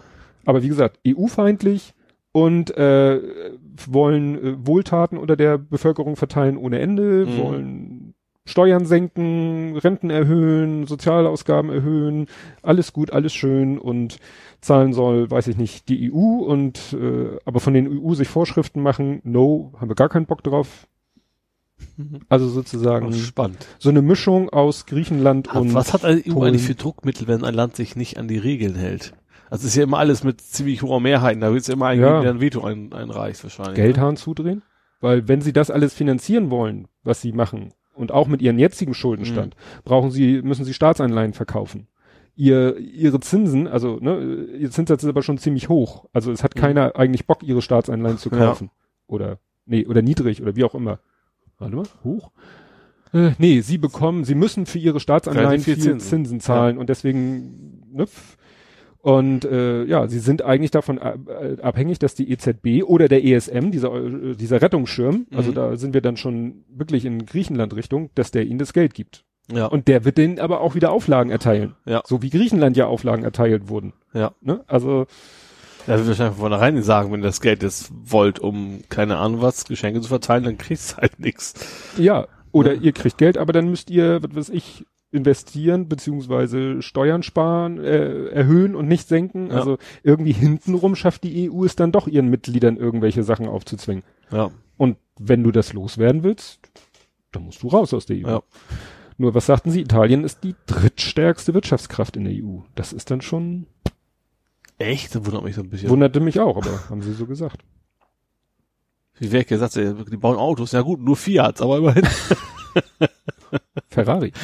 Aber wie gesagt, EU-feindlich und äh, wollen äh, Wohltaten unter der Bevölkerung verteilen ohne Ende, Mhm. wollen Steuern senken, Renten erhöhen, Sozialausgaben erhöhen, alles gut, alles schön und zahlen soll, weiß ich nicht, die EU und äh, aber von den EU sich Vorschriften machen, no, haben wir gar keinen Bock drauf. Mhm. Also sozusagen spannend. so eine Mischung aus Griechenland und Was hat eine EU Polen. eigentlich für Druckmittel, wenn ein Land sich nicht an die Regeln hält? Also es ist ja immer alles mit ziemlich hoher Mehrheiten. Da wird es immer einen, Ja. der ein Veto ein, einreicht wahrscheinlich. ne? Geldhahn zudrehen? Weil wenn sie das alles finanzieren wollen, was sie machen, und auch mit ihrem jetzigen Schuldenstand, Mhm. brauchen sie, müssen sie Staatsanleihen verkaufen. Ihr, ihre Zinsen, also ne, ihr Zinssatz ist aber schon ziemlich hoch. Also es hat Mhm. keiner eigentlich Bock, ihre Staatsanleihen zu Ja. kaufen. Oder nee, oder niedrig oder wie auch immer. Warte mal, hoch? Äh, nee, sie bekommen, sie müssen für ihre Staatsanleihen viel Zinsen, Zinsen. zahlen und deswegen, ne, und äh, ja, sie sind eigentlich davon äh, abhängig, dass die EZB oder der ESM, dieser, äh, dieser Rettungsschirm, also Mhm. da sind wir dann schon wirklich in Griechenland-Richtung, dass der ihnen das Geld gibt. Ja. Und der wird denen aber auch wieder Auflagen erteilen. Ja. So wie Griechenland ja Auflagen erteilt wurden. ja. Ne? Also, Da wird wahrscheinlich von vornherein sagen, wenn ihr das Geld jetzt wollt, um keine Ahnung was, Geschenke zu verteilen, dann kriegst du halt nix. ja. Oder Ja. ihr kriegt Geld, aber dann müsst ihr, was weiß ich, investieren, beziehungsweise Steuern sparen, äh, erhöhen und nicht senken. Ja. Also irgendwie hintenrum schafft die EU es dann doch ihren Mitgliedern irgendwelche Sachen aufzuzwingen. Ja. Und wenn du das loswerden willst, dann musst du raus aus der EU. Ja. Nur was sagten sie? Italien ist die drittstärkste Wirtschaftskraft in der EU. Das ist dann schon, Echt? Das wundert mich so ein bisschen. wunderte mich auch, aber haben sie so gesagt. Wie wäre gesagt, die bauen Autos. Ja gut, nur Fiat, aber immerhin. Ferrari.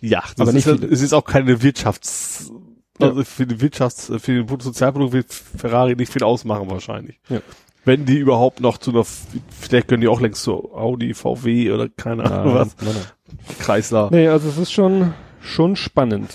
Ja, das Aber ist, nicht viele. es ist auch keine Wirtschafts, Ja. also für die Wirtschafts, für den Bruttosozialprodukt wird Ferrari nicht viel ausmachen wahrscheinlich. Ja. Wenn die überhaupt noch zu einer, vielleicht können die auch längst zu Audi, VW oder keine Ahnung was, nein, nein. Kreisler. Nee, also es ist schon, schon spannend.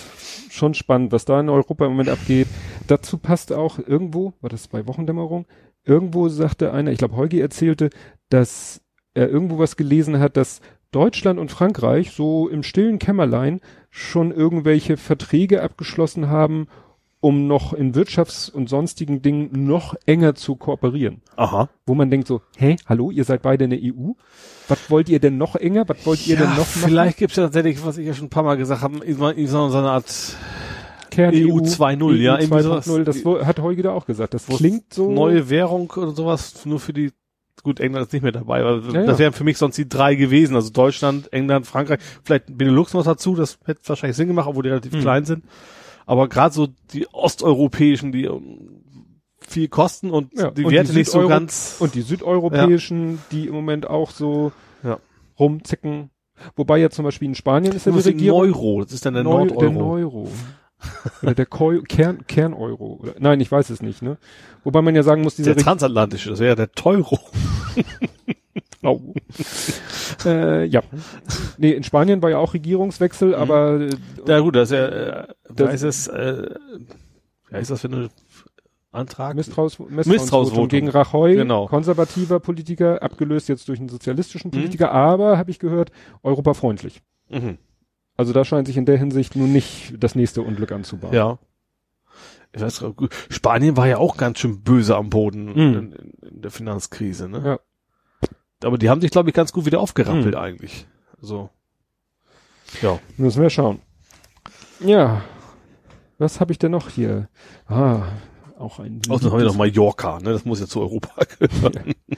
Schon spannend, was da in Europa im Moment abgeht. Dazu passt auch irgendwo, war das bei Wochendämmerung, irgendwo sagte einer, ich glaube Heugi erzählte, dass er irgendwo was gelesen hat, dass Deutschland und Frankreich so im stillen Kämmerlein schon irgendwelche Verträge abgeschlossen haben, um noch in Wirtschafts- und sonstigen Dingen noch enger zu kooperieren. Aha. Wo man denkt so, hä, hallo, ihr seid beide in der EU? Was wollt ihr denn noch enger? Was wollt ihr denn noch machen? vielleicht gibt's ja tatsächlich, was ich ja schon ein paar Mal gesagt habe, so so eine Art Kern EU 2.0, ja, irgendwie 2.0, sowas. das hat Holger da auch gesagt. Das klingt so. neue Währung oder sowas, nur für die, gut, England ist nicht mehr dabei, aber Ja, das ja. wären für mich sonst die drei gewesen, also Deutschland, England, Frankreich, vielleicht Benelux noch dazu, das hätte wahrscheinlich Sinn gemacht, obwohl die relativ Mhm. klein sind. Aber gerade so die osteuropäischen, die ähm, viel kosten und Ja, die und Werte die nicht so ganz. Und die südeuropäischen, die im Moment auch so Ja. rumzicken. Wobei ja zum Beispiel in Spanien ist ja die das ist ein Regierung. Euro, das ist dann der Neu, Nordeuro. der Neuro. Oder der Keu Kern, Kerneuro. Oder, nein, ich weiß es nicht, ne? Wobei man ja sagen muss, diese der transatlantische, das wäre ja der Teuro. Au. äh, ja. Nee, in Spanien war ja auch Regierungswechsel, aber äh, Ja gut, das ist ja, äh, Das- weiß es, äh, wie heißt das für eine Antrag? Misstrauens Misstrauensvotum. Gegen Rajoy, Genau. konservativer Politiker, abgelöst jetzt durch einen sozialistischen Mhm. Politiker, aber, habe ich gehört, europafreundlich. Mhm. Also da scheint sich in der Hinsicht nun nicht das nächste Unglück anzubahnen. Ja. Weiß, Spanien war ja auch ganz schön böse am Boden Mhm. in, in, in der Finanzkrise, ne? Ja. Aber die haben sich, glaube ich, ganz gut wieder aufgerappelt Mhm. eigentlich. So. Ja. Müssen wir schauen. Ja. Was habe ich denn noch hier? Ah, auch ein. Außerdem haben wir noch Mallorca, ne? Das muss ja zu Europa gehören. Ja,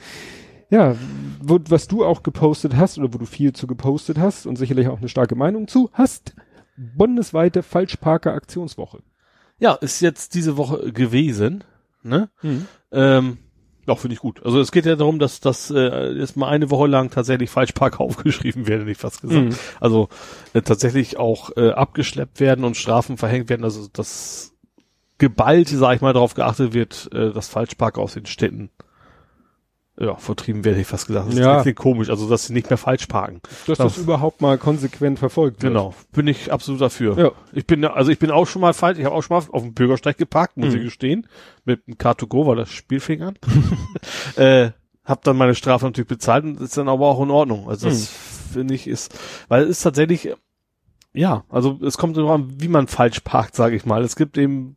wo, was du auch gepostet hast oder wo du viel zu gepostet hast und sicherlich auch eine starke Meinung zu hast, bundesweite Falschparker-Aktionswoche. Ja, ist jetzt diese Woche gewesen, ne? Ähm, ja, finde ich gut. Also es geht ja darum, dass das äh, jetzt mal eine Woche lang tatsächlich Falschparker aufgeschrieben werden, hätte ich fast gesagt. Mhm. Also äh, tatsächlich auch äh, abgeschleppt werden und Strafen verhängt werden. Also dass geballt, sage ich mal, darauf geachtet wird, äh, dass Falschparker aus den Städten ja, vertrieben hätte ich fast gesagt. Das Ja. klingt komisch, also dass sie nicht mehr falsch parken. Dass Ja. das überhaupt mal konsequent verfolgt wird. Genau, bin ich absolut dafür. Ja. Ich bin, also ich bin auch schon mal falsch, ich habe auch schon mal auf dem Bürgersteig geparkt, muss Mhm. ich gestehen, mit einem Car2Go, war das Spielfing an. äh, hab dann meine Strafe natürlich bezahlt und ist dann aber auch in Ordnung. Also das Mhm. finde ich ist, weil es ist tatsächlich, ja, also es kommt darauf an, wie man falsch parkt, sage ich mal. Es gibt eben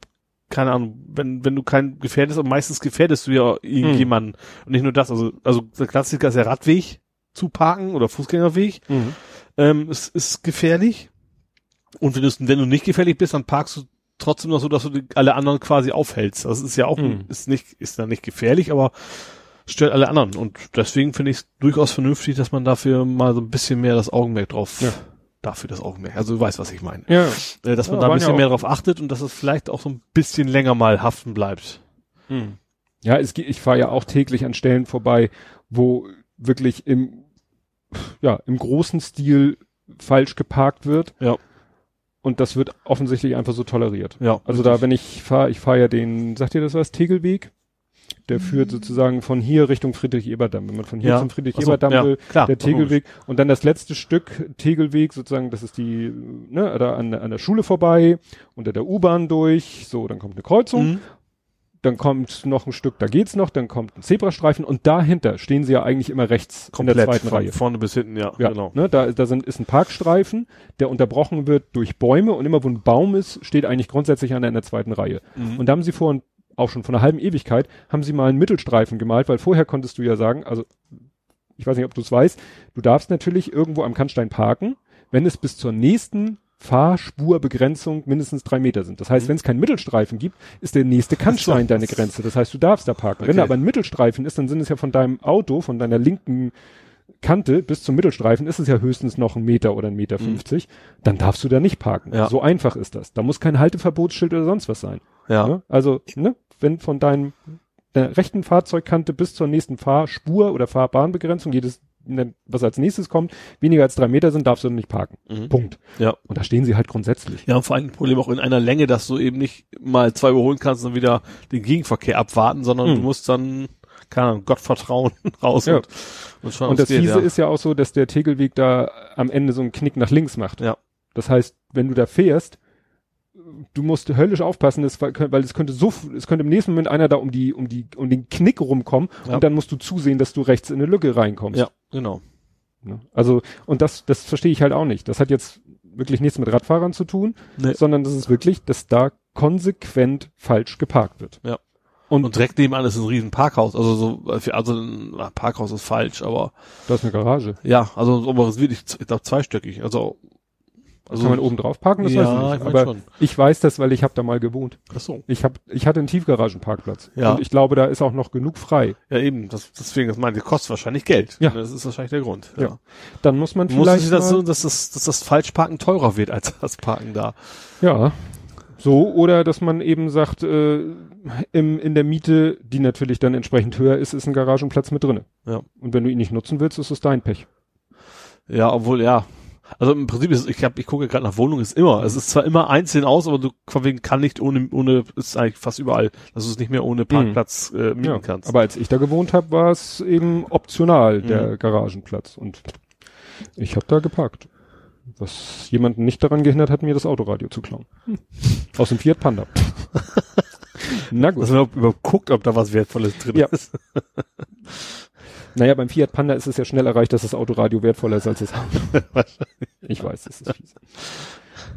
keine Ahnung, wenn, wenn du kein gefährdest, und meistens gefährdest du ja irgendjemanden. Und nicht nur das, also, also der Klassiker ist der Radweg zu parken oder Fußgängerweg. Mhm. Ähm, es ist gefährlich. Und wenn, du- wenn du nicht gefährlich bist, dann parkst du trotzdem noch so, dass du die, alle anderen quasi aufhältst. Das ist ja auch, Mhm. ist nicht, ist dann nicht gefährlich, aber stört alle anderen. Und deswegen finde ich es durchaus vernünftig, dass man dafür mal so ein bisschen mehr das Augenmerk drauf, Ja. Dafür das Augenmerk. Also du weißt, was ich meine. Ja. Äh, dass man Ja, da ein bisschen ja mehr drauf achtet und dass es vielleicht auch so ein bisschen länger mal haften bleibt. Mhm. Ja, es, ich fahre ja auch täglich an Stellen vorbei, wo wirklich im, ja, im großen Stil falsch geparkt wird. Ja. Und das wird offensichtlich einfach so toleriert. Ja. Also da, wenn ich fahre, ich fahre ja den, sagt ihr das was, Tegelweg? Der führt sozusagen von hier Richtung Friedrich-Eberdamm. Wenn man von hier Ja. zum Ach so, Friedrich-Eberdamm ja, will, klar, der. Tegelweg. Und dann das letzte Stück Tegelweg, sozusagen, das ist die, ne, da an, an der Schule vorbei, unter der U-Bahn durch, so, dann kommt eine Kreuzung, Mhm. dann kommt noch ein Stück, da geht's noch, dann kommt ein Zebrastreifen und dahinter stehen sie ja eigentlich immer rechts in der zweiten von Reihe. vorne bis hinten, ja, Ja, genau. ne, da, da sind, ist ein Parkstreifen, der unterbrochen wird durch Bäume und immer wo ein Baum ist, steht eigentlich grundsätzlich einer in der zweiten Reihe. Mhm. Und da haben sie vor ein- auch schon von einer halben Ewigkeit, haben sie mal einen Mittelstreifen gemalt, weil vorher konntest du ja sagen, also ich weiß nicht, ob du es weißt, du darfst natürlich irgendwo am Kannstein parken, wenn es bis zur nächsten Fahrspurbegrenzung mindestens drei Meter sind. Das heißt, wenn es keinen Mittelstreifen gibt, ist der nächste Kannstein deine Grenze. Das heißt, du darfst da parken. Wenn Okay. da aber ein Mittelstreifen ist, dann sind es ja von deinem Auto, von deiner linken Kante bis zum Mittelstreifen ist es ja höchstens noch ein Meter oder ein Meter fünfzig. Dann darfst du da nicht parken. Ja. So einfach ist das. Da muss kein Halteverbotsschild oder sonst was sein. Ja. Ne? Also, ne, wenn von deinem der rechten Fahrzeugkante bis zur nächsten Fahrspur oder Fahrbahnbegrenzung, jedes, ne, was als nächstes kommt, weniger als drei Meter sind, darfst du nicht parken. Mhm. Punkt. Ja. Und da stehen sie halt grundsätzlich. Ja, und vor allem ein Problem auch in einer Länge, dass du eben nicht mal zwei überholen kannst und wieder den Gegenverkehr abwarten, sondern Mhm. du musst dann, keine Ahnung, Gott vertrauen raus Ja. und, und Und das geht, Fiese ja. ist ja auch so, dass der Tegelweg da am Ende so einen Knick nach links macht. Ja. Das heißt, wenn du da fährst, du musst höllisch aufpassen, das, weil weil es könnte so, es könnte im nächsten Moment einer da um die, um die, um den Knick rumkommen Ja. und dann musst du zusehen, dass du rechts in eine Lücke reinkommst. Ja, genau. Ne? Also, und das, das verstehe ich halt auch nicht. Das hat jetzt wirklich nichts mit Radfahrern zu tun, Nee. sondern das ist wirklich, dass da konsequent falsch geparkt wird. Ja. Und, Und direkt nebenan ist ein riesen Parkhaus. Also so, also ein Parkhaus ist falsch, aber da ist eine Garage. ja, also aber es ist wirklich, ich glaube, zweistöckig. Also, also Kann man oben drauf parken? Das Ja, weiß ich ich nicht. mein Aber schon. ich weiß das, weil ich habe da mal gewohnt. ach so. Ich hab, ich hatte einen Tiefgaragenparkplatz. Ja. Und ich glaube, da ist auch noch genug frei. Ja, eben, das, deswegen, das meinte, kostet wahrscheinlich Geld. Ja. Das ist wahrscheinlich der Grund. Ja. Dann muss man Muss vielleicht sich das so, dass das, dass das Falschparken teurer wird als das Parken da. Ja. So, oder dass man eben sagt, äh, im, in der Miete, die natürlich dann entsprechend höher ist, ist ein Garagenplatz mit drinne. Ja. Und wenn du ihn nicht nutzen willst, ist es dein Pech. Ja, obwohl, ja. Also im Prinzip ist, ich hab, ich gucke gerade nach Wohnungen, ist immer. Es ist zwar immer einzeln aus, aber du von wegen kann nicht ohne, ohne, ist eigentlich fast überall, dass du es nicht mehr ohne Parkplatz äh, mieten Ja. kannst. Aber als ich da gewohnt habe, war es eben optional, der Mhm. Garagenplatz. Und ich habe da geparkt. Was jemanden nicht daran gehindert hat, mir das Autoradio zu klauen. Aus dem Fiat Panda. Na gut. Dass man überhaupt guckt, ob da was Wertvolles drin Ja. ist. Naja, beim Fiat Panda ist es ja schnell erreicht, dass das Autoradio wertvoller ist als das Auto. ich weiß, das ist fies.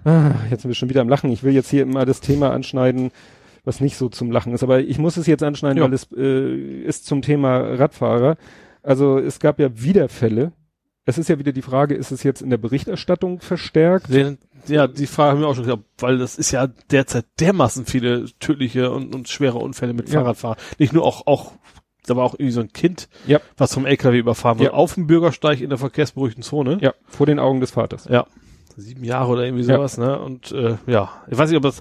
Ah, jetzt sind wir schon wieder am Lachen. Ich will jetzt hier immer das Thema anschneiden, was nicht so zum Lachen ist. Aber ich muss es jetzt anschneiden, Ja. weil es äh, ist zum Thema Radfahrer. Also es gab ja wieder Fälle. Es ist ja wieder die Frage, ist es jetzt in der Berichterstattung verstärkt? Ja, die Frage haben wir auch schon gehabt, weil das ist ja derzeit dermaßen viele tödliche und, und schwere Unfälle mit Ja. Fahrradfahrern. Nicht nur auch, auch, da war auch irgendwie so ein Kind, Ja. was vom LKW überfahren wurde, Ja. auf dem Bürgersteig in der verkehrsberuhigten Zone. Ja, vor den Augen des Vaters. Ja. Sieben Jahre oder irgendwie sowas, ne? Und äh, ja, ich weiß nicht, ob das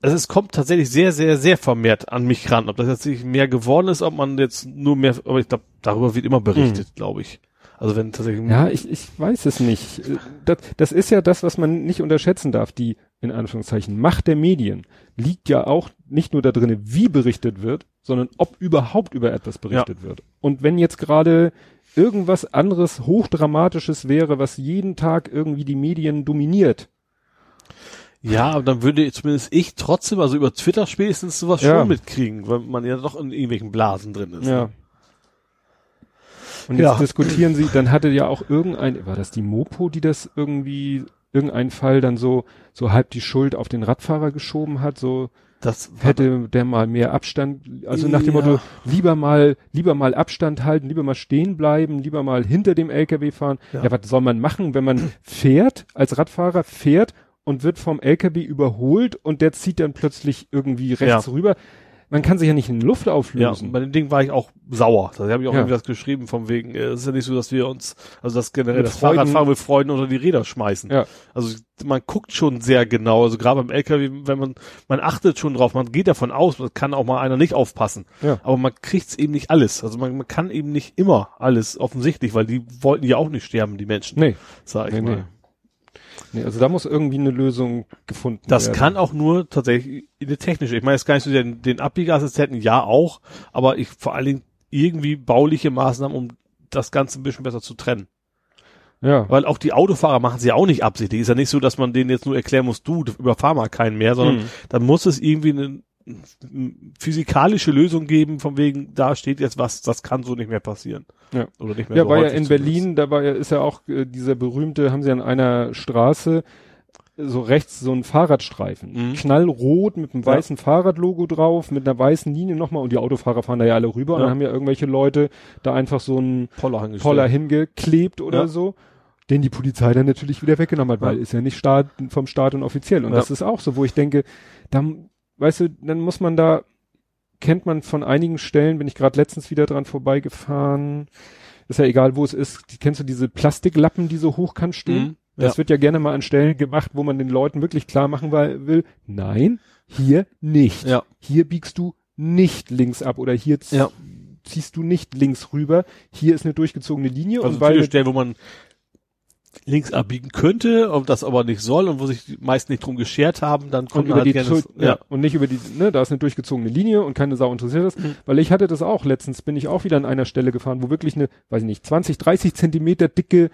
also es kommt tatsächlich sehr, sehr, sehr vermehrt an mich ran. Ob das jetzt mehr geworden ist, ob man jetzt nur mehr, aber ich glaube, darüber wird immer berichtet, glaube ich. Also wenn tatsächlich Ja, ich, ich weiß es nicht. Das, das ist ja das, was man nicht unterschätzen darf. Die, in Anführungszeichen, Macht der Medien liegt ja auch nicht nur da drin, wie berichtet wird, sondern ob überhaupt über etwas berichtet wird. Und wenn jetzt gerade irgendwas anderes Hochdramatisches wäre, was jeden Tag irgendwie die Medien dominiert. Ja, aber dann würde zumindest ich trotzdem, also über Twitter spätestens sowas Ja. schon mitkriegen, weil man ja doch in irgendwelchen Blasen drin ist. Ja. ne? Und jetzt Ja. diskutieren sie, dann hatte ja auch irgendein, war das die Mopo, die das irgendwie, irgendein Fall dann so, so halb die Schuld auf den Radfahrer geschoben hat, so, Das hätte der mal mehr Abstand, also nach dem Ja. Motto, lieber mal, lieber mal Abstand halten, lieber mal stehen bleiben, lieber mal hinter dem LKW fahren. Ja, Ja. was soll man machen, wenn man fährt, als Radfahrer fährt und wird vom LKW überholt und der zieht dann plötzlich irgendwie rechts Ja. rüber. Man kann sich ja nicht in Luft Ja, auflösen. bei dem Ding war ich auch sauer. Da habe ich auch Ja. irgendwas geschrieben vom wegen, äh, es ist ja nicht so, dass wir uns, also das generell Mit das Freuden- Fahrradfahren mit Freuden unter die Räder schmeißen. Ja. Also man guckt schon sehr genau, also gerade beim LKW, wenn man, man achtet schon drauf, man geht davon aus, es kann auch mal einer nicht aufpassen. Ja. Aber man kriegt's eben nicht alles. Also man, man kann eben nicht immer alles offensichtlich, weil die wollten ja auch nicht sterben, die Menschen. Nee, Sag ich nee, mal. nee. Nee, also da muss irgendwie eine Lösung gefunden Das werden. kann auch nur tatsächlich eine technische. Ich meine, jetzt gar nicht so den, den Abbiegeassistenten, ja auch, aber ich vor allen Dingen irgendwie bauliche Maßnahmen, um das Ganze ein bisschen besser zu trennen. Ja. Weil auch die Autofahrer machen sie ja auch nicht absichtlich. Ist ja nicht so, dass man denen jetzt nur erklären muss, du überfahr mal keinen mehr, sondern Mhm. dann muss es irgendwie eine physikalische Lösung geben, von wegen, da steht jetzt was, das kann so nicht mehr passieren. Ja. Oder nicht mehr Ja, so war ja in zumindest. Berlin, da war ja, ist ja auch äh, dieser berühmte, haben sie an einer Straße so rechts so ein Fahrradstreifen. Mhm. Knallrot mit einem Ja. weißen Fahrradlogo drauf, mit einer weißen Linie nochmal und die Autofahrer fahren da ja alle rüber und Ja. dann haben ja irgendwelche Leute da einfach so einen Poller. Poller hingeklebt oder Ja. so, den die Polizei dann natürlich wieder weggenommen hat, weil Ja. ist ja nicht Staat, vom Staat und offiziell. Und Ja. das ist auch so, wo ich denke, dann, weißt du, dann muss man da, kennt man von einigen Stellen, bin ich gerade letztens wieder dran vorbeigefahren, ist ja egal, wo es ist, die, kennst du diese Plastiklappen, die so hochkant stehen? Mhm. Das ja. wird ja gerne mal an Stellen gemacht, wo man den Leuten wirklich klar machen will, nein, hier nicht. Ja. Hier biegst du nicht links ab oder hier Ja. ziehst du nicht links rüber. Hier ist eine durchgezogene Linie Also und weil viele Stellen, wo man links abbiegen könnte, und das aber nicht soll und wo sich die meisten nicht drum geschert haben, dann und kommt über man die halt gerne, Zu- ja. und nicht über die ne da ist eine durchgezogene Linie und keine Sau interessiert das Mhm. weil ich hatte das auch letztens bin ich auch wieder an einer Stelle gefahren wo wirklich eine weiß ich nicht 20 30 Zentimeter dicke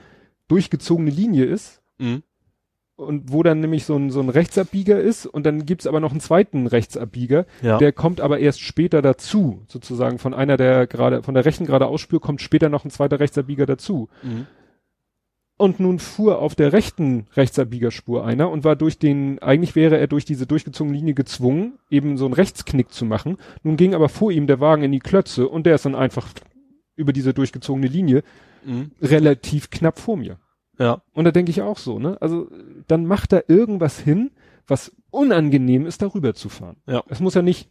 durchgezogene Linie ist Mhm. und wo dann nämlich so ein so ein Rechtsabbieger ist und dann gibt's aber noch einen zweiten Rechtsabbieger ja. der kommt aber erst später dazu sozusagen von einer der gerade von der rechten geradeausspur kommt später noch ein zweiter Rechtsabbieger dazu Mhm. Und nun fuhr auf der rechten Rechtsabbiegerspur einer und war durch den, eigentlich wäre er durch diese durchgezogene Linie gezwungen, eben so einen Rechtsknick zu machen. Nun ging aber vor ihm der Wagen in die Klötze und der ist dann einfach über diese durchgezogene Linie Mhm. relativ knapp vor mir. Ja. Und da denke ich auch so, ne? Also dann macht da irgendwas hin, was unangenehm ist, darüber zu fahren. Ja. Es muss ja nicht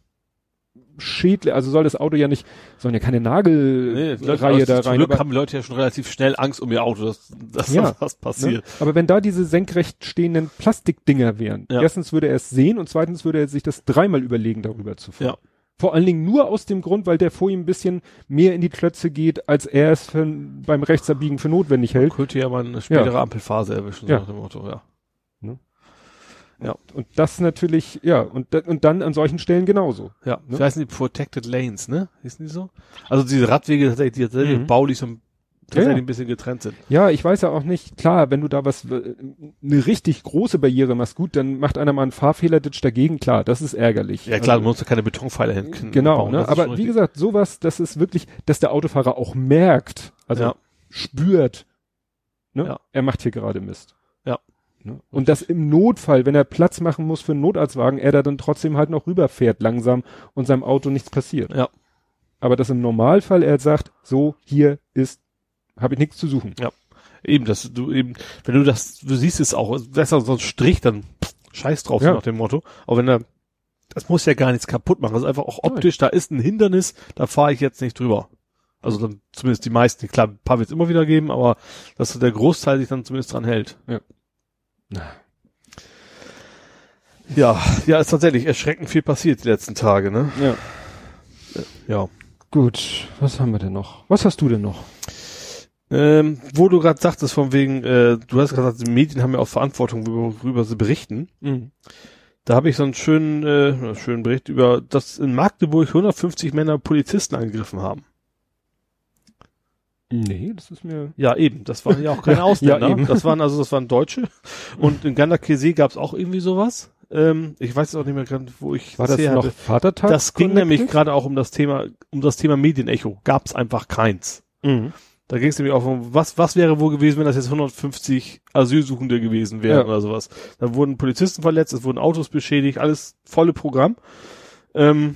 schädlich, also soll das Auto ja nicht, sollen ja keine Nee, Nagelreihe die Leute, da zum rein. Glück aber- haben Leute ja schon relativ schnell Angst um ihr Auto, dass, dass Ja, was Ne? passiert. Aber wenn da diese senkrecht stehenden Plastikdinger wären, Ja. erstens würde er es sehen und zweitens würde er sich das dreimal überlegen, darüber zu fahren. Ja. Vor allen Dingen nur aus dem Grund, weil der vor ihm ein bisschen mehr in die Klötze geht, als er es für, beim Rechtsabbiegen für notwendig hält. Könnte ja mal eine spätere Ampelphase erwischen, so Ja. nach dem Motto, ja. Und das natürlich, ja, und, und dann an solchen Stellen genauso. Ja, Ne? wie heißen die Protected Lanes, ne? Hießen die so? Also diese Radwege, tatsächlich, die tatsächlich Mhm. baulich so ein- tatsächlich Ja, ja. ein bisschen getrennt sind. Ja, ich weiß ja auch nicht, klar, wenn du da was, äh, eine richtig große Barriere machst, gut, dann macht einer mal einen Fahrfehlerditsch dagegen, klar, das ist ärgerlich. Ja klar, Also, du musst ja keine Betonpfeiler hin. Genau, bauen, ne? das aber wie gesagt, sowas, das ist wirklich, dass der Autofahrer auch merkt, also Ja. spürt, ne? Ja. er macht hier gerade Mist. Ja. Ne? Und das im Notfall, wenn er Platz machen muss für einen Notarztwagen, er da dann trotzdem halt noch rüberfährt langsam und seinem Auto nichts passiert. Ja. Aber dass im Normalfall er sagt, so, hier ist, habe ich nichts zu suchen. Eben, dass du eben, wenn du das, du siehst es auch, ja so ein Strich, dann pff, scheiß drauf, so Ja. nach dem Motto. Aber wenn er, das muss ja gar nichts kaputt machen, das ist einfach auch optisch, da ist ein Hindernis, da fahre ich jetzt nicht drüber. Also dann zumindest die meisten, klar, ein paar wird es immer wieder geben, aber dass so der Großteil sich dann zumindest dran hält. Ja. Ja, ja, ist tatsächlich erschreckend viel passiert die letzten Tage, ne? Ja. Ja. Gut, was haben wir denn noch? Was hast du denn noch? Ähm, wo du gerade sagtest, von wegen, äh, du hast gesagt, die Medien haben ja auch Verantwortung, worüber sie berichten. Da habe ich so einen schönen, äh, schönen Bericht über, dass in Magdeburg 150 Männer Polizisten angegriffen haben. Nee, das ist mir. Ja, eben. Das waren ja auch keine Ausländer. Ja, eben. Das waren also, das waren Deutsche. Und in Gandakesee gab es auch irgendwie sowas. Ähm, ich weiß jetzt auch nicht mehr gerade, wo ich War das her noch hatte. Vatertag? Das ging nämlich gerade auch um das Thema, um das Thema Medienecho. Gab es einfach keins. Mhm. Da ging es nämlich auch um, was, was wäre wohl gewesen, wenn das jetzt 150 Asylsuchende gewesen wären Ja. oder sowas. Da wurden Polizisten verletzt, es wurden Autos beschädigt, alles volle Programm. Ähm,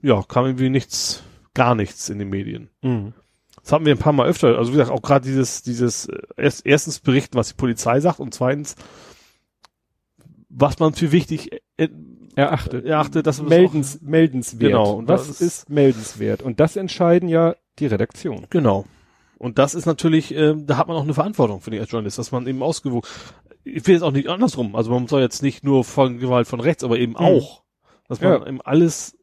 ja, kam irgendwie nichts, gar nichts in den Medien. Mhm. Das hatten wir ein paar Mal öfter. Also wie gesagt, auch gerade dieses, dieses äh, erst, erstens berichten, was die Polizei sagt und zweitens, was man für wichtig äh, Erachtet. erachtet, dass Meldens, meldenswert. Genau, und Was das ist, meldenswert? Und das entscheiden ja die Redaktion. Genau. Und das ist natürlich, ähm, da hat man auch eine Verantwortung, finde ich, als Journalist, dass man eben ausgewogen. Ich will jetzt auch nicht andersrum. Also man soll jetzt nicht nur von Gewalt von rechts, aber eben auch, dass man Ja. eben alles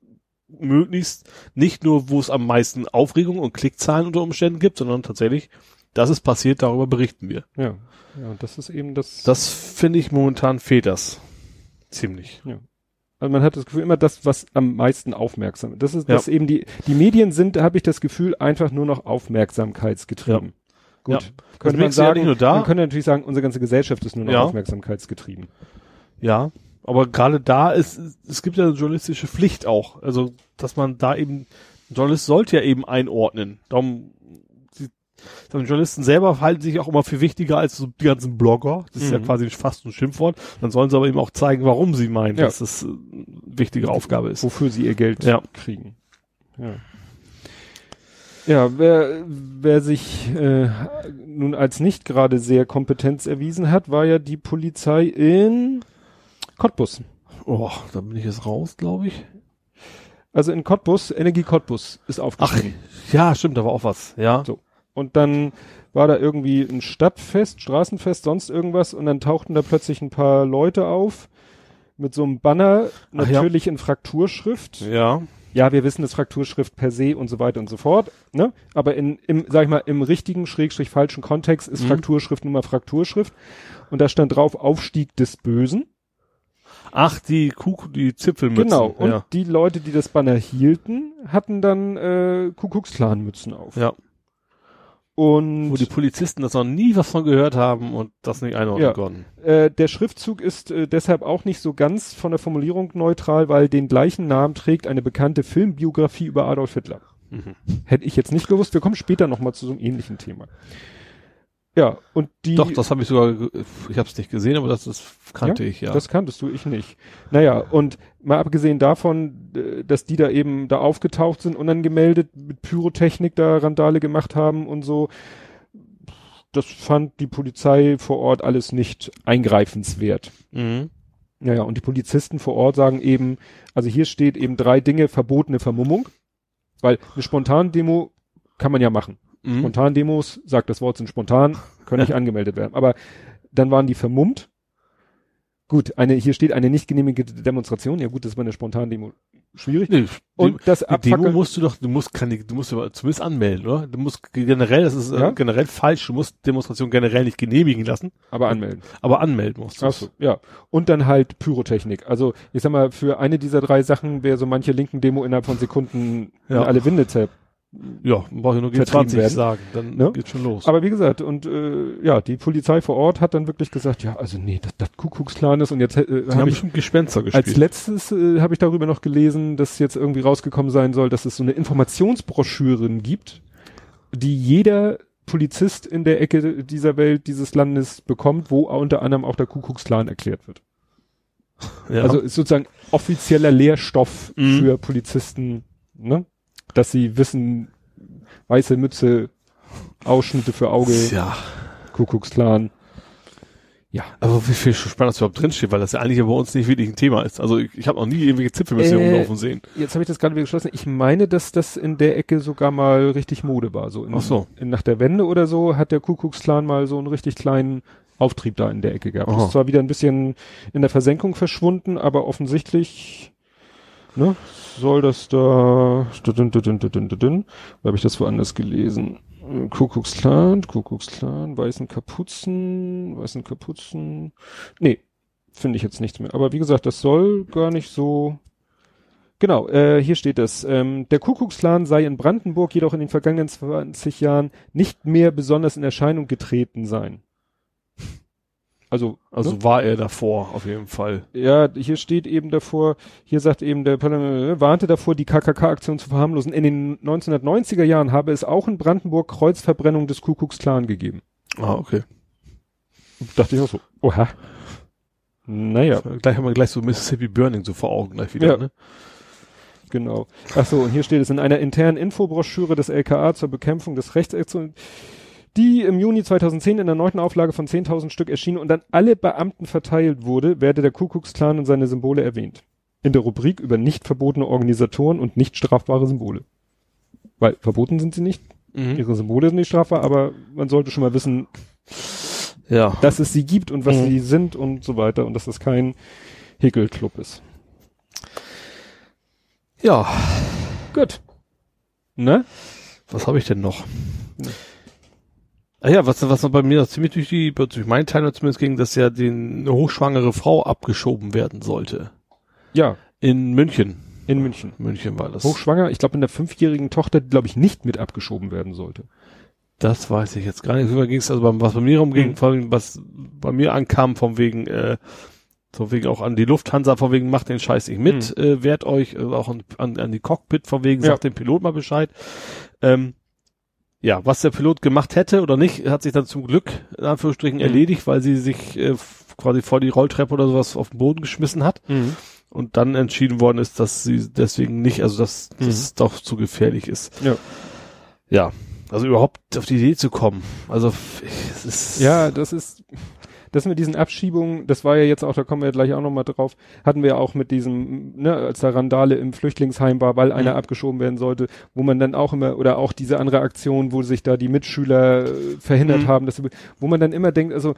möglichst nicht nur, wo es am meisten Aufregung und Klickzahlen unter Umständen gibt, sondern tatsächlich, dass es passiert, darüber berichten wir. Ja. Ja, und das ist eben das. Das finde ich momentan fehlt das. Ziemlich. Also man hat das Gefühl immer das, was am meisten aufmerksam ist. Das ist, Ja. das eben die, die Medien sind, habe ich das Gefühl, einfach nur noch aufmerksamkeitsgetrieben. Gut. Ja. Könnte man ja sagen, nicht nur da. man könnte natürlich sagen, unsere ganze Gesellschaft ist nur noch Ja. aufmerksamkeitsgetrieben. Ja, aber gerade da ist, es gibt ja eine journalistische Pflicht auch. Also, dass man da eben, ein Journalist sollte ja eben einordnen. Darum, die, die Journalisten selber halten sich auch immer für wichtiger als so die ganzen Blogger. Das ist ja Mhm. quasi fast ein Schimpfwort. Dann sollen sie aber eben auch zeigen, warum sie meinen, Ja. dass das eine wichtige Aufgabe ist. Wofür sie ihr Geld Ja. kriegen. Ja. Ja, wer, wer sich äh, nun als nicht gerade sehr Kompetenz erwiesen hat, war ja die Polizei in Cottbus. Oh, da bin ich jetzt raus, glaube ich. Also in Cottbus, Energie Cottbus ist Ach, aufgeschrieben. ja, stimmt, da war auch was. Ja. So. Und dann war da irgendwie ein Stadtfest, Straßenfest, sonst irgendwas und dann tauchten da plötzlich ein paar Leute auf mit so einem Banner, Ach ja. natürlich in Frakturschrift. Ja. Ja, wir wissen, das Frakturschrift per se und so weiter und so fort, ne? Aber in, im, sag ich mal, im richtigen, schrägstrich falschen Kontext ist Mhm. Frakturschrift nun mal Frakturschrift. Und da stand drauf Aufstieg des Bösen. Ach, die Kuh, die Zipfelmützen. Genau. Und ja. die Leute, die das Banner hielten, hatten dann äh, Kuckucksklan-Mützen auf. ja. Und Wo die Polizisten das noch nie was von gehört haben und das nicht einordnen Ja. konnten. Äh, der Schriftzug ist äh, deshalb auch nicht so ganz von der Formulierung neutral, weil den gleichen Namen trägt eine bekannte Filmbiografie über Adolf Hitler. Mhm. Hätte ich jetzt nicht gewusst. Wir kommen später nochmal zu so einem ähnlichen Thema. Ja, und die. Doch, das habe ich sogar, ich habe es nicht gesehen, aber das, das kannte ich, ja. Das kanntest du, ich nicht. Naja, und mal abgesehen davon, dass die da eben da aufgetaucht sind, unangemeldet mit Pyrotechnik da Randale gemacht haben und so, das fand die Polizei vor Ort alles nicht eingreifenswert. mhm. Naja, und die Polizisten vor Ort sagen eben, also hier steht eben drei Dinge, verbotene Vermummung, weil eine Spontandemo kann man ja machen. Mhm. Spontandemos, sagt das Wort sind spontan, können nicht angemeldet werden. Aber dann waren die vermummt. Gut, eine, hier steht eine nicht genehmigte Demonstration. Ja gut, das ist bei einer Spontandemo schwierig. Nee, Und das die Demo musst du doch, du musst keine, du musst aber zumindest anmelden, oder? Du musst generell, das ist äh, Ja? generell falsch, du musst Demonstration generell nicht genehmigen lassen, aber anmelden. aber anmelden musst du. Ach so, ja. Und dann halt Pyrotechnik. Also, ich sag mal, für eine dieser drei Sachen wäre so manche linken Demo innerhalb von Sekunden Ja. in alle Winde. Ja, brauche ich nur Vertrieben G20 werden. sagen, dann Ne? geht's schon los. Aber wie gesagt, und äh, ja, die Polizei vor Ort hat dann wirklich gesagt, ja, also nee, das, das Kuckucksklan ist und jetzt äh, Die haben habe ich Gespenster gespielt. Als letztes äh, habe ich darüber noch gelesen, dass jetzt irgendwie rausgekommen sein soll, dass es so eine Informationsbroschüre gibt, die jeder Polizist in der Ecke dieser Welt, dieses Landes bekommt, wo unter anderem auch der Kuckucksklan erklärt wird. ja. Also ist sozusagen offizieller Lehrstoff Mhm. für Polizisten, ne? Dass sie wissen, weiße Mütze, Ausschnitte für Auge, ja. Kuckucksklan. Ja. Aber wie viel spannend das überhaupt drinsteht, weil das ja eigentlich ja bei uns nicht wirklich ein Thema ist. Also ich, ich habe noch nie irgendwelche Zipfelmissionen Äh, laufen sehen. Jetzt habe ich das gerade wieder geschlossen. Ich meine, dass das in der Ecke sogar mal richtig Mode war. So, in, Ach so. In, nach der Wende oder so hat der Kuckucksklan mal so einen richtig kleinen Auftrieb da in der Ecke gehabt. Aha. Ist zwar wieder ein bisschen in der Versenkung verschwunden, aber offensichtlich ne, soll das da. Dun, dun, dun. Wo habe ich das woanders gelesen? Kuckucksklan, Kuckucksklan, weißen Kapuzen, weißen Kapuzen. Nee, finde ich jetzt nichts mehr. Aber wie gesagt, das soll gar nicht so. Genau, äh, hier steht es. Ähm, der Kuckucksklan sei in Brandenburg jedoch in den vergangenen 20 Jahren nicht mehr besonders in Erscheinung getreten sein. Also, Also ne? war er davor, auf jeden Fall. ja, hier steht eben davor, hier sagt eben der Parlament, warnte davor, die KKK-Aktion zu verharmlosen. In den 1990er Jahren habe es auch in Brandenburg Kreuzverbrennung des Kuckucksklan gegeben. Ah, okay. Dachte ich auch so, oha. Naja. Gleich haben wir gleich so Mississippi Burning so vor Augen gleich wieder, Ja. ne? Genau. Ach so, und hier steht es in einer internen Infobroschüre des LKA zur Bekämpfung des Rechtsextremismus, die im Juni 2010 in der neunten Auflage von 10.000 Stück erschienen und an alle Beamten verteilt wurde, werde der Kuckucksklan und seine Symbole erwähnt. In der Rubrik über nicht verbotene Organisatoren und nicht strafbare Symbole. Weil verboten sind sie nicht, Mhm. ihre Symbole sind nicht strafbar, aber man sollte schon mal wissen, Ja. dass es sie gibt und was Mhm. sie sind und so weiter und dass das kein Häkelclub ist. Ja. Gut. Ne? Was habe ich denn noch? Ah ja, was, was bei mir ziemlich durch die, durch meinen Teil zumindest ging, dass ja den, eine hochschwangere Frau abgeschoben werden sollte. Ja, In München. in München. München war das. Hochschwanger, ich glaube in der fünfjährigen Tochter, die glaube ich nicht mit abgeschoben werden sollte. Das weiß ich jetzt gar nicht. Wie ging es also beim, was bei mir rumging, Mhm. vor allem, was bei mir ankam, von wegen, äh, von wegen auch an die Lufthansa, von wegen, macht den Scheiß nicht mit, äh, wehrt euch, äh, auch an, an, an die Cockpit, von wegen, Ja. sagt dem Pilot mal Bescheid. Ähm, ja, was der Pilot gemacht hätte oder nicht, hat sich dann zum Glück, in Anführungsstrichen, Mhm. erledigt, weil sie sich äh, quasi vor die Rolltreppe oder sowas auf den Boden geschmissen hat und dann entschieden worden ist, dass sie deswegen nicht, also dass Mhm. das doch zu gefährlich ist. Ja. Ja, also überhaupt auf die Idee zu kommen. Also f- es ist Ja, das ist, das mit diesen Abschiebungen, das war ja jetzt auch, da kommen wir ja gleich auch nochmal drauf, hatten wir ja auch mit diesem, ne, als da Randale im Flüchtlingsheim war, weil einer Mhm. abgeschoben werden sollte, wo man dann auch immer, oder auch diese andere Aktion, wo sich da die Mitschüler äh, verhindert Mhm. haben, dass, wo man dann immer denkt, also,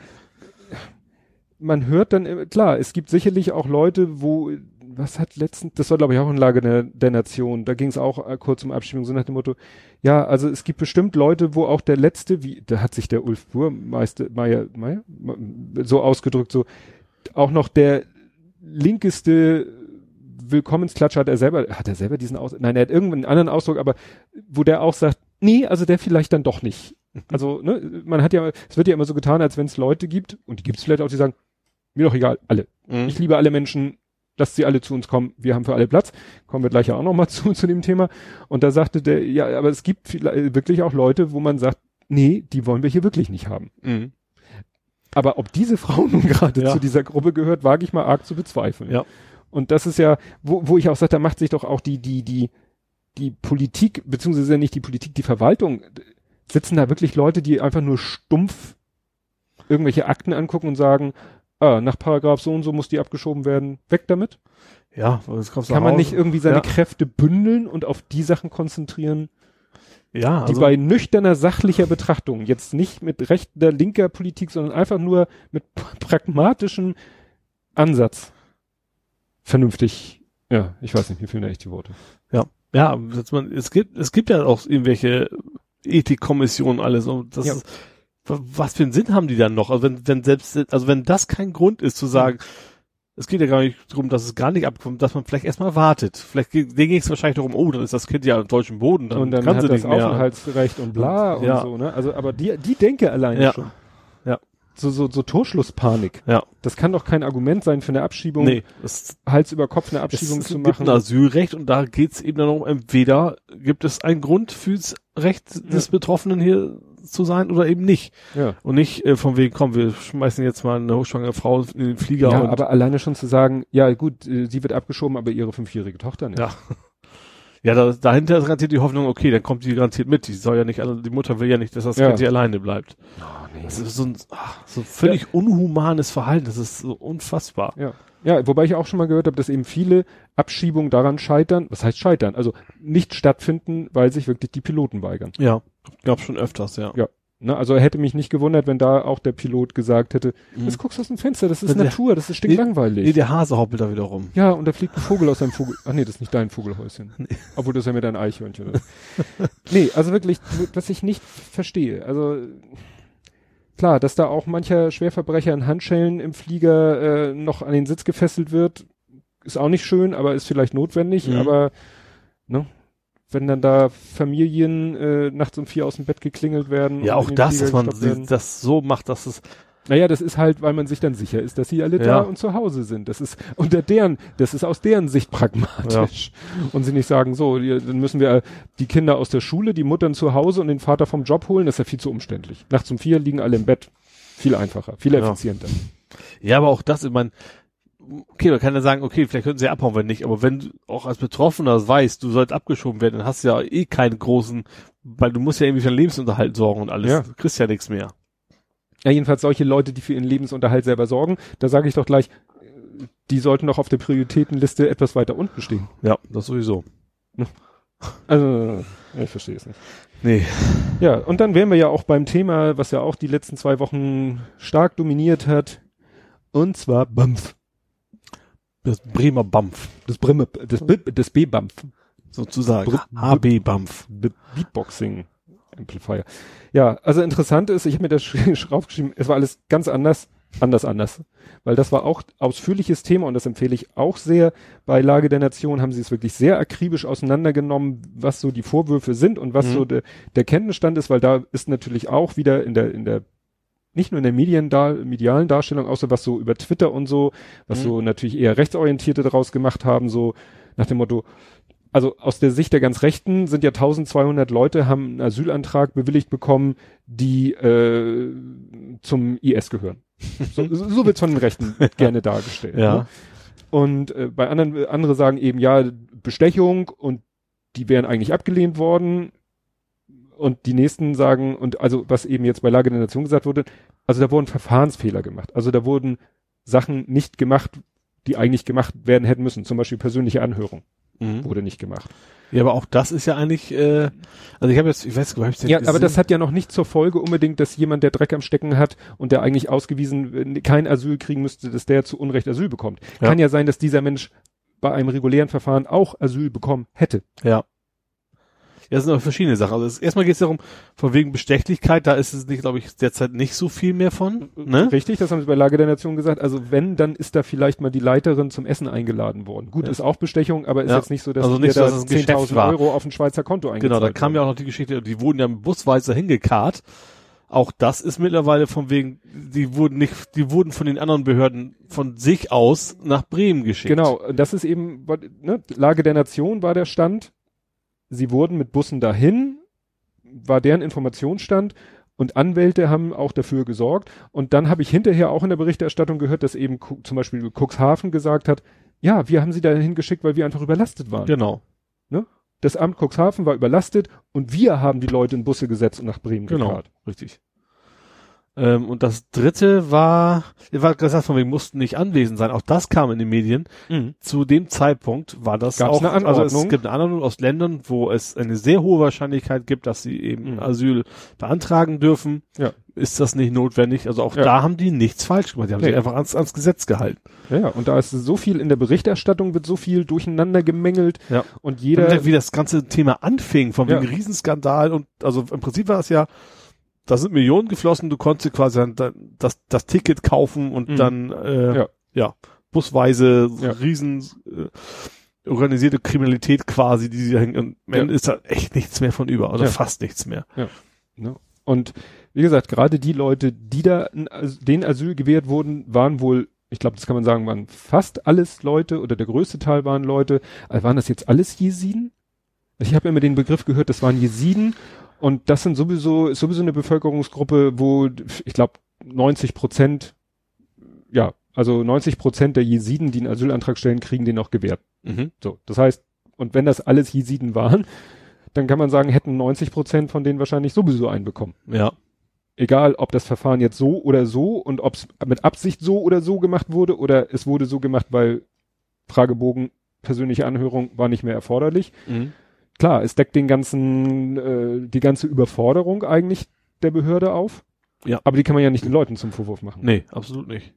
man hört dann, immer- klar, es gibt sicherlich auch Leute, wo, was hat letztens, das war glaube ich auch in Lage der, der Nation, da ging es auch äh, kurz um Abschiebung, so nach dem Motto, ja, also es gibt bestimmt Leute, wo auch der letzte, wie, da hat sich der Ulf Burmeister, Meier, Meier, so ausgedrückt, so, auch noch der linkeste Willkommensklatscher hat er selber, hat er selber diesen Ausdruck, nein, er hat irgendeinen anderen Ausdruck, aber wo der auch sagt, nee, also der vielleicht dann doch nicht. Also, ne, man hat ja, es wird ja immer so getan, als wenn es Leute gibt, und die gibt es vielleicht auch, die sagen, mir doch egal, alle. Mhm. Ich liebe alle Menschen, lasst sie alle zu uns kommen, wir haben für alle Platz. Kommen wir gleich ja auch nochmal zu, zu dem Thema. Und da sagte der, ja, aber es gibt vielleicht wirklich auch Leute, wo man sagt, nee, die wollen wir hier wirklich nicht haben. Mhm. Aber ob diese Frau nun gerade Ja. zu dieser Gruppe gehört, wage ich mal arg zu bezweifeln. Ja. Und das ist ja, wo, wo ich auch sage, da macht sich doch auch die, die, die, die Politik, beziehungsweise nicht die Politik, die Verwaltung, sitzen da wirklich Leute, die einfach nur stumpf irgendwelche Akten angucken und sagen, ah, nach Paragraph so und so muss die abgeschoben werden, weg damit? Ja, du Kann man Hause. nicht irgendwie seine Ja. Kräfte bündeln und auf die Sachen konzentrieren, Ja, die also, bei nüchterner sachlicher Betrachtung, jetzt nicht mit rechter, linker Politik, sondern einfach nur mit pragmatischem Ansatz vernünftig, ja, ich weiß nicht, mir fehlen echt die Worte. ja, man, es gibt, es gibt ja auch irgendwelche Ethikkommissionen alles und das Ja. ist, was für einen Sinn haben die dann noch? Also wenn, wenn selbst, also wenn das kein Grund ist zu sagen, es geht ja gar nicht darum, dass es gar nicht abkommt, dass man vielleicht erstmal wartet. Vielleicht ging es wahrscheinlich darum, oh, dann ist das Kind ja am deutschen Boden, dann, und dann kann hat sie das nicht mehr. Aufenthaltsrecht und bla und Ja. so, ne? Also, aber die, die denke alleine Ja. schon. Ja. So, so, so Torschlusspanik. Ja, Das kann doch kein Argument sein für eine Abschiebung, nee, es, Hals über Kopf eine es, Abschiebung es zu gibt machen. ein Asylrecht und da geht's eben dann um, entweder gibt es einen Grund fürs Recht des Betroffenen hier zu sein oder eben nicht. Ja. Und nicht äh, von wegen, komm, wir schmeißen jetzt mal eine hochschwangere Frau in den Flieger Ja, aber alleine schon zu sagen, ja gut, äh, sie wird abgeschoben, aber ihre fünfjährige Tochter nicht. Ja. Ja, da, dahinter ist garantiert die Hoffnung, okay, dann kommt die garantiert mit. Die soll ja nicht, alle- die Mutter will ja nicht, dass das Ja. Kind hier alleine bleibt. Oh, nee. Das ist so ein, ach, so ein völlig unhumanes Verhalten. Das ist so unfassbar. Ja. Ja, wobei ich auch schon mal gehört habe, dass eben viele Abschiebungen daran scheitern, was heißt scheitern? Also nicht stattfinden, weil sich wirklich die Piloten weigern. Ja, gab schon öfters, ja. Ja. Ne, also hätte mich nicht gewundert, wenn da auch der Pilot gesagt hätte, Mhm. das guckst du aus dem Fenster, das ist der- Natur, das ist stinklangweilig. Nee, der Hase hoppelt da wieder rum. ja, und da fliegt ein Vogel aus seinem Vogel. Ach nee, das ist nicht dein Vogelhäuschen. Obwohl das ist ja mit dein Eichhörnchen. Oder? nee, also wirklich, was ich nicht verstehe. Also klar, dass da auch mancher Schwerverbrecher in Handschellen im Flieger äh, noch an den Sitz gefesselt wird, ist auch nicht schön, aber ist vielleicht notwendig. Mhm. Aber ne, wenn dann da Familien äh, nachts um vier aus dem Bett geklingelt werden. Ja, auch das, dass man sie- das so macht, dass es, Naja, das ist halt, weil man sich dann sicher ist, dass sie alle da Ja. und zu Hause sind. Das ist unter deren, das ist aus deren Sicht pragmatisch. Und sie nicht sagen, so, dann müssen wir die Kinder aus der Schule, die Muttern zu Hause und den Vater vom Job holen. Das ist ja viel zu umständlich. Nachts um vier liegen alle im Bett. Viel einfacher, viel Ja. effizienter. ja, aber auch das, ich meine, okay, man kann ja sagen, okay, vielleicht könnten sie abhauen, wenn nicht, aber wenn du auch als Betroffener weißt, du sollst abgeschoben werden, dann hast du ja eh keinen großen, weil du musst ja irgendwie für deinen Lebensunterhalt sorgen und alles. Ja. Du kriegst ja nichts mehr. Ja, jedenfalls solche Leute, die für ihren Lebensunterhalt selber sorgen, da sage ich doch gleich, die sollten noch auf der Prioritätenliste etwas weiter unten stehen. Ja, das sowieso. Also, ich verstehe es nicht. Nee. Ja, und dann wären wir ja auch beim Thema, was ja auch die letzten zwei Wochen stark dominiert hat. Und zwar BAMF. Das Bremer Bampf, Das Brimme, das, B, das B-BAMF. sozusagen. Br- HB Bampf. Be- Beatboxing Amplifier. Ja, also interessant ist, ich habe mir das sch- draufgeschrieben, es war alles ganz anders, anders, anders. Weil das war auch ausführliches Thema und das empfehle ich auch sehr. Bei Lage der Nation haben sie es wirklich sehr akribisch auseinandergenommen, was so die Vorwürfe sind und was Mhm. so de, der Kenntnisstand ist, weil da ist natürlich auch wieder in der, in der nicht nur in der Medien da, medialen Darstellung, so was so über Twitter und so, was Mhm. so natürlich eher Rechtsorientierte daraus gemacht haben, so nach dem Motto, also aus der Sicht der ganz Rechten sind ja 1200 Leute, haben einen Asylantrag bewilligt bekommen, die äh, zum IS gehören. So, so wird's von den Rechten gerne dargestellt. Ja. Ne? Und äh, bei anderen, andere sagen eben, ja, Bestechung und die wären eigentlich abgelehnt worden. Und die nächsten sagen, und also was eben jetzt bei Lage der Nation gesagt wurde, also da wurden Verfahrensfehler gemacht. Also da wurden Sachen nicht gemacht, die eigentlich gemacht werden hätten müssen. Zum Beispiel persönliche Anhörung Mhm. wurde nicht gemacht. Ja, aber auch das ist ja eigentlich, äh, also ich habe jetzt, ich weiß gar nicht, Ja, aber das hat ja noch nicht zur Folge unbedingt, dass jemand, der Dreck am Stecken hat und der eigentlich ausgewiesen äh, kein Asyl kriegen müsste, dass der zu Unrecht Asyl bekommt. Ja. Kann ja sein, dass dieser Mensch bei einem regulären Verfahren auch Asyl bekommen hätte. Ja. Ja, das sind aber verschiedene Sachen. Also es, erstmal geht es darum, von wegen Bestechlichkeit, da ist es nicht, glaube ich, derzeit nicht so viel mehr von. Ne? Richtig, das haben sie bei Lage der Nation gesagt. Also wenn, dann ist da vielleicht mal die Leiterin zum Essen eingeladen worden. Gut, Ja. ist auch Bestechung, aber ist Ja. jetzt nicht so, dass Also nicht so, da dass es ein Geschäft 10.000 war. Euro auf ein Schweizer Konto eingezahlt Genau, da kam ja auch noch die Geschichte, die wurden ja busweise hingekarrt. Auch das ist mittlerweile von wegen, die wurden nicht, die wurden von den anderen Behörden von sich aus nach Bremen geschickt. Genau, das ist eben, ne, Lage der Nation war der Stand. Sie wurden mit Bussen dahin, war deren Informationsstand und Anwälte haben auch dafür gesorgt. Und dann habe ich hinterher auch in der Berichterstattung gehört, dass eben zum Beispiel Cuxhaven gesagt hat, ja, wir haben sie dahin geschickt, weil wir einfach überlastet waren. Genau. Das Amt Cuxhaven war überlastet und wir haben die Leute in Busse gesetzt und nach Bremen Genau. gekarrt. Richtig. Ähm, und das dritte war, ihr war gesagt, von wegen mussten nicht anwesend sein. Auch das kam in den Medien. Zu dem Zeitpunkt war das Gab's auch, eine also es gibt eine Anordnung aus Ländern, wo es eine sehr hohe Wahrscheinlichkeit gibt, dass sie eben Mhm. Asyl beantragen dürfen. Ja. Ist das nicht notwendig? Also auch Ja. da haben die nichts falsch gemacht. Die haben Nee. sich einfach ans, ans Gesetz gehalten. Ja, ja, und da ist so viel in der Berichterstattung wird so viel durcheinander gemengelt Ja. und Jeder, jeder, wie das ganze Thema anfing, von Ja. wegen Riesenskandal und also im Prinzip war es ja, da sind Millionen geflossen, du konntest quasi dann, dann das, das Ticket kaufen und Mhm. dann äh, Ja. ja. busweise Ja. riesen äh, organisierte Kriminalität quasi, die sie da hängen. Und am Ja. Ist da echt nichts mehr von über, oder Ja. fast nichts mehr. ne? und wie gesagt, gerade die Leute, die da As- denen Asyl gewährt wurden, waren wohl, ich glaube, das kann man sagen, waren fast alles Leute oder der größte Teil waren Leute, also waren das jetzt alles Jesiden? Ich habe immer den Begriff gehört, das waren Jesiden und das sind sowieso, ist sowieso eine Bevölkerungsgruppe, wo ich glaube 90 Prozent, ja, also 90 Prozent der Jesiden, die einen Asylantrag stellen, kriegen den auch gewährt. Mhm. So, das heißt, und wenn das alles Jesiden waren, dann kann man sagen, hätten 90 Prozent von denen wahrscheinlich sowieso einen bekommen. Ja. Egal, ob das Verfahren jetzt so oder so und ob es mit Absicht so oder so gemacht wurde oder es wurde so gemacht, weil Fragebogen, persönliche Anhörung war nicht mehr erforderlich. Mhm. Klar, es deckt den ganzen, äh, die ganze Überforderung eigentlich der Behörde auf. Ja. Aber die kann man ja nicht den Leuten zum Vorwurf machen. Nee, absolut nicht.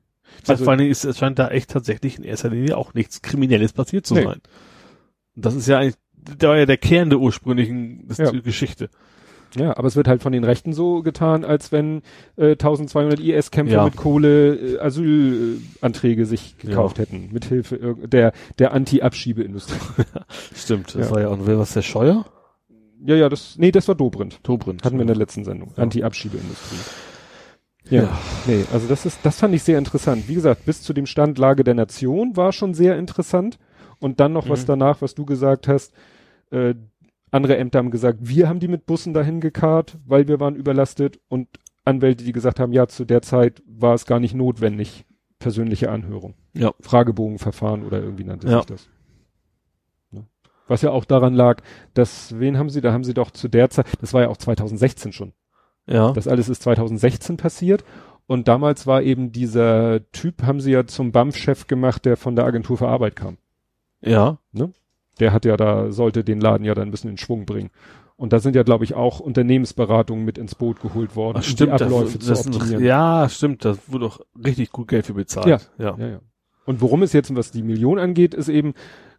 Also- vor allen Dingen ist, es scheint da echt tatsächlich in erster Linie auch nichts Kriminelles passiert zu Nee. sein. Und das ist ja eigentlich, da war ja der Kern der ursprünglichen Ja. Geschichte. Ja, aber es wird halt von den Rechten so getan, als wenn äh, 1200 IS-Kämpfer Ja. mit Kohle äh, Asylanträge sich gekauft hätten, mithilfe irg- der der Anti-Abschiebeindustrie. Stimmt, das Ja. war ja auch, wer was der Scheuer? ja, ja, das nee, das war Dobrindt. Tobrindt. Hatten wir in der letzten Sendung. Ja. Anti-Abschiebeindustrie. Ja, Ja. nee, also das ist, das fand ich sehr interessant. Wie gesagt, bis zu dem Stand Lage der Nation war schon sehr interessant. Und dann noch was Mhm. danach, was du gesagt hast, äh, andere Ämter haben gesagt, wir haben die mit Bussen dahin gekarrt, weil wir waren überlastet und Anwälte, die gesagt haben, ja, zu der Zeit war es gar nicht notwendig, persönliche Anhörung. Ja. Fragebogenverfahren oder irgendwie nannte Ja. sich das. Ne? Was ja auch daran lag, dass, wen haben sie, da haben sie doch zu der Zeit, das war ja auch 2016 schon. Ja. Das alles ist 2016 passiert. Und damals war eben dieser Typ, haben sie ja zum BAMF-Chef gemacht, der von der Agentur für Arbeit kam. ja. Der hat ja da, sollte den Laden ja dann ein bisschen in Schwung bringen. Und da sind ja, glaube ich, auch Unternehmensberatungen mit ins Boot geholt worden, Ach, um stimmt, die Abläufe das, zu das sind, optimieren. ja, stimmt, da wurde doch richtig gut Geld für bezahlt. Ja. ja. Ja, ja. Und worum es jetzt, was die Million angeht, ist eben,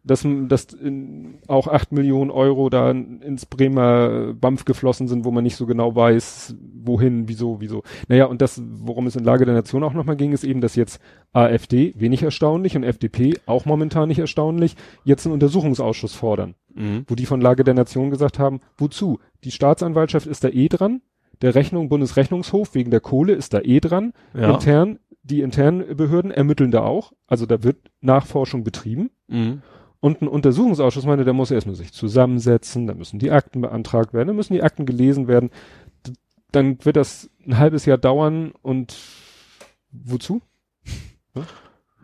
dass, dass in, auch acht Millionen Euro da ins Bremer BAMF geflossen sind, wo man nicht so genau weiß, wohin, wieso, wieso. Naja, und das, worum es in Lage der Nation auch nochmal ging, ist eben, dass jetzt AfD, wenig erstaunlich, und FDP, auch momentan nicht erstaunlich, jetzt einen Untersuchungsausschuss fordern Mhm. wo die von Lage der Nation gesagt haben, wozu? Die Staatsanwaltschaft ist da eh dran, der Rechnung, Bundesrechnungshof wegen der Kohle ist da eh dran, Ja. intern, die internen Behörden ermitteln da auch, also da wird Nachforschung betrieben Mhm. Und ein Untersuchungsausschuss meine, der muss erstmal sich zusammensetzen, da müssen die Akten beantragt werden, dann müssen die Akten gelesen werden, dann wird das ein halbes Jahr dauern und wozu?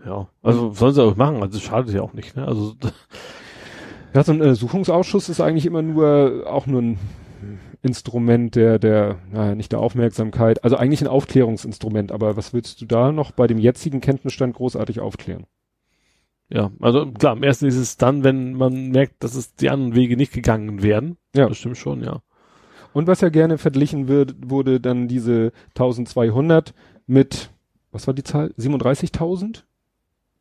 Ja. Also sollen sie auch machen, also schadet ja auch nicht, ne? Also Ja, so ein Untersuchungsausschuss ist eigentlich immer nur, auch nur ein Instrument der, der, naja, nicht der Aufmerksamkeit, also eigentlich ein Aufklärungsinstrument, aber was willst du da noch bei dem jetzigen Kenntnisstand großartig aufklären? Ja, also klar, am ersten ist es dann, wenn man merkt, dass es die anderen Wege nicht gegangen werden. Ja. Das stimmt schon, ja. Und was ja gerne verglichen wird, wurde dann diese 1200 mit, was war die Zahl? 37.000?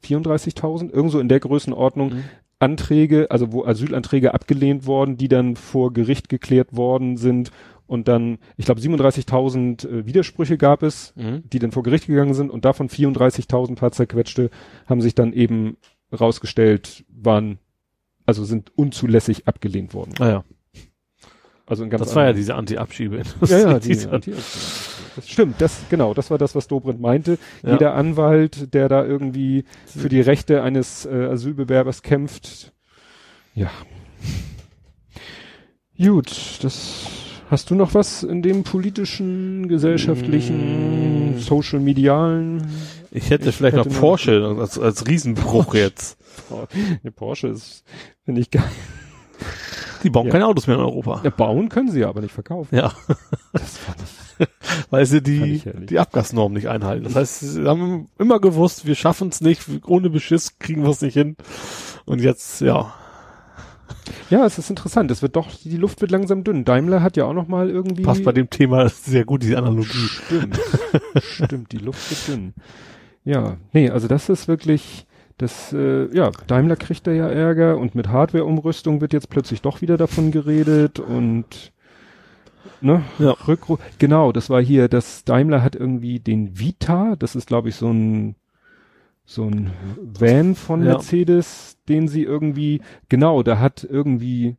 34.000? Irgendwo in der Größenordnung. Mhm. Anträge, also wo Asylanträge abgelehnt worden, die dann vor Gericht geklärt worden sind und dann, ich glaube, 37.000 äh, Widersprüche gab es, Mhm. die dann vor Gericht gegangen sind und davon 34.000 paar zerquetschte haben sich dann eben rausgestellt, waren, also sind unzulässig abgelehnt worden. Ah ja. Also in ganz Das war ja diese Anti-Abschiebe. ja, ja, die, Diese- Anti das stimmt, das, genau, das war das, was Dobrindt meinte. Ja. Jeder Anwalt, der da irgendwie für die Rechte eines äh, Asylbewerbers kämpft, ja. Gut, das Hast du noch was in dem politischen, gesellschaftlichen, Mm. social medialen? Ich hätte Ich vielleicht noch noch- Porsche als, als Riesenbruch jetzt. Oh, der Porsche ist, finde ich geil. Die bauen Ja. keine Autos mehr in Europa. Ja, bauen können sie ja, aber nicht verkaufen. Ja, Das ich, weil sie die, die Abgasnorm nicht einhalten. Das heißt, sie haben immer gewusst, wir schaffen es nicht, ohne Beschiss kriegen wir es nicht hin. Und jetzt, ja, ja, es ist interessant. Es wird doch, die Luft wird langsam dünn. Daimler hat ja auch noch mal irgendwie. passt bei dem Thema sehr gut, diese Analogie. Stimmt. Stimmt, die Luft wird dünn. Ja, nee, also das ist wirklich, das, äh, ja, Daimler kriegt da ja Ärger und mit Hardware-Umrüstung wird jetzt plötzlich doch wieder davon geredet und, ne, Ja. Rückruf, genau, das war hier, das Daimler hat irgendwie den Vita, das ist glaube ich so ein, so ein Van von Ja. Mercedes, den sie irgendwie, genau, da hat irgendwie,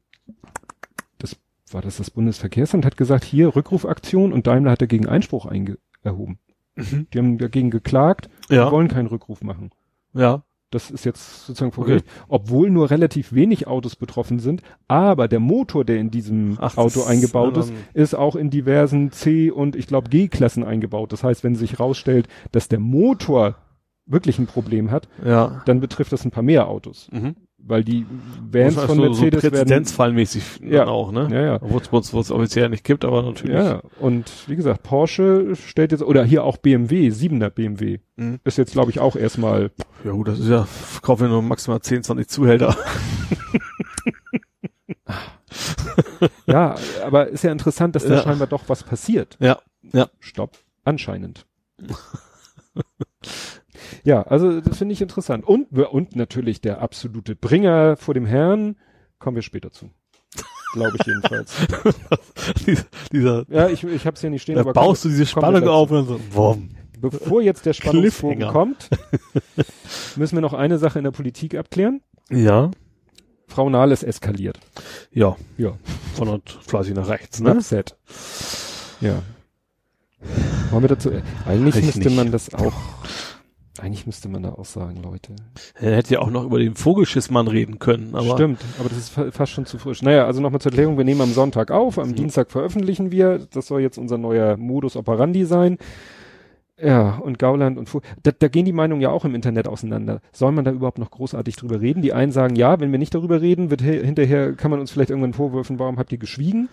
das war das das Bundesverkehrsamt, hat gesagt, hier Rückrufaktion und Daimler hat dagegen Einspruch einge erhoben. Die haben dagegen geklagt, Ja, wollen keinen Rückruf machen. ja, Das ist jetzt sozusagen vor Okay. Gericht. Obwohl nur relativ wenig Autos betroffen sind, aber der Motor, der in diesem Ach, Auto eingebaut ist, ist auch in diversen C- und ich glaube G-Klassen eingebaut. Das heißt, wenn sich rausstellt, dass der Motor wirklich ein Problem hat, ja. dann betrifft das ein paar mehr Autos. Mhm. Weil die Vans ist von Mercedes so. Präzedenzfallmäßig Ja. auch, ne? Ja, ja. Obwohl es offiziell nicht gibt, aber natürlich. Ja, und wie gesagt, Porsche stellt jetzt, oder hier auch BMW, 7er BMW, Mhm. ist jetzt glaube ich auch erstmal, Ja gut, das ist ja, kaufen wir nur maximal 10, 20 Zuhälter. ja, aber ist ja interessant, dass da Ja. scheinbar doch was passiert. Ja, ja. Stopp. Anscheinend. ja, also das finde ich interessant. Und, und natürlich der absolute Bringer vor dem Herrn, kommen wir später zu. Glaube ich jedenfalls. dieser, dieser ja, ich, ich habe es ja nicht stehen, da aber baust du diese Spannung auf und so, wumm. bevor jetzt der Spannungsbogen kommt, müssen wir noch eine Sache in der Politik abklären. Ja, Frau Nahles eskaliert. ja, Ja, von und fleißig nach rechts, ne? Upset. Ja. Wollen wir dazu, eigentlich Ich müsste nicht. man das auch, eigentlich müsste man da auch sagen, Leute. Er hätte ja auch noch über den Vogelschissmann reden können, aber Stimmt, aber das ist fa- fast schon zu frisch. Naja, also nochmal zur Erklärung, wir nehmen am Sonntag auf, am Dienstag veröffentlichen wir, das soll jetzt unser neuer Modus operandi sein. Ja, und Gauland und Fu da, da gehen die Meinungen ja auch im Internet auseinander. Soll man da überhaupt noch großartig drüber reden? Die einen sagen, ja, wenn wir nicht darüber reden, wird he- hinterher, kann man uns vielleicht irgendwann vorwürfen, warum habt ihr geschwiegen?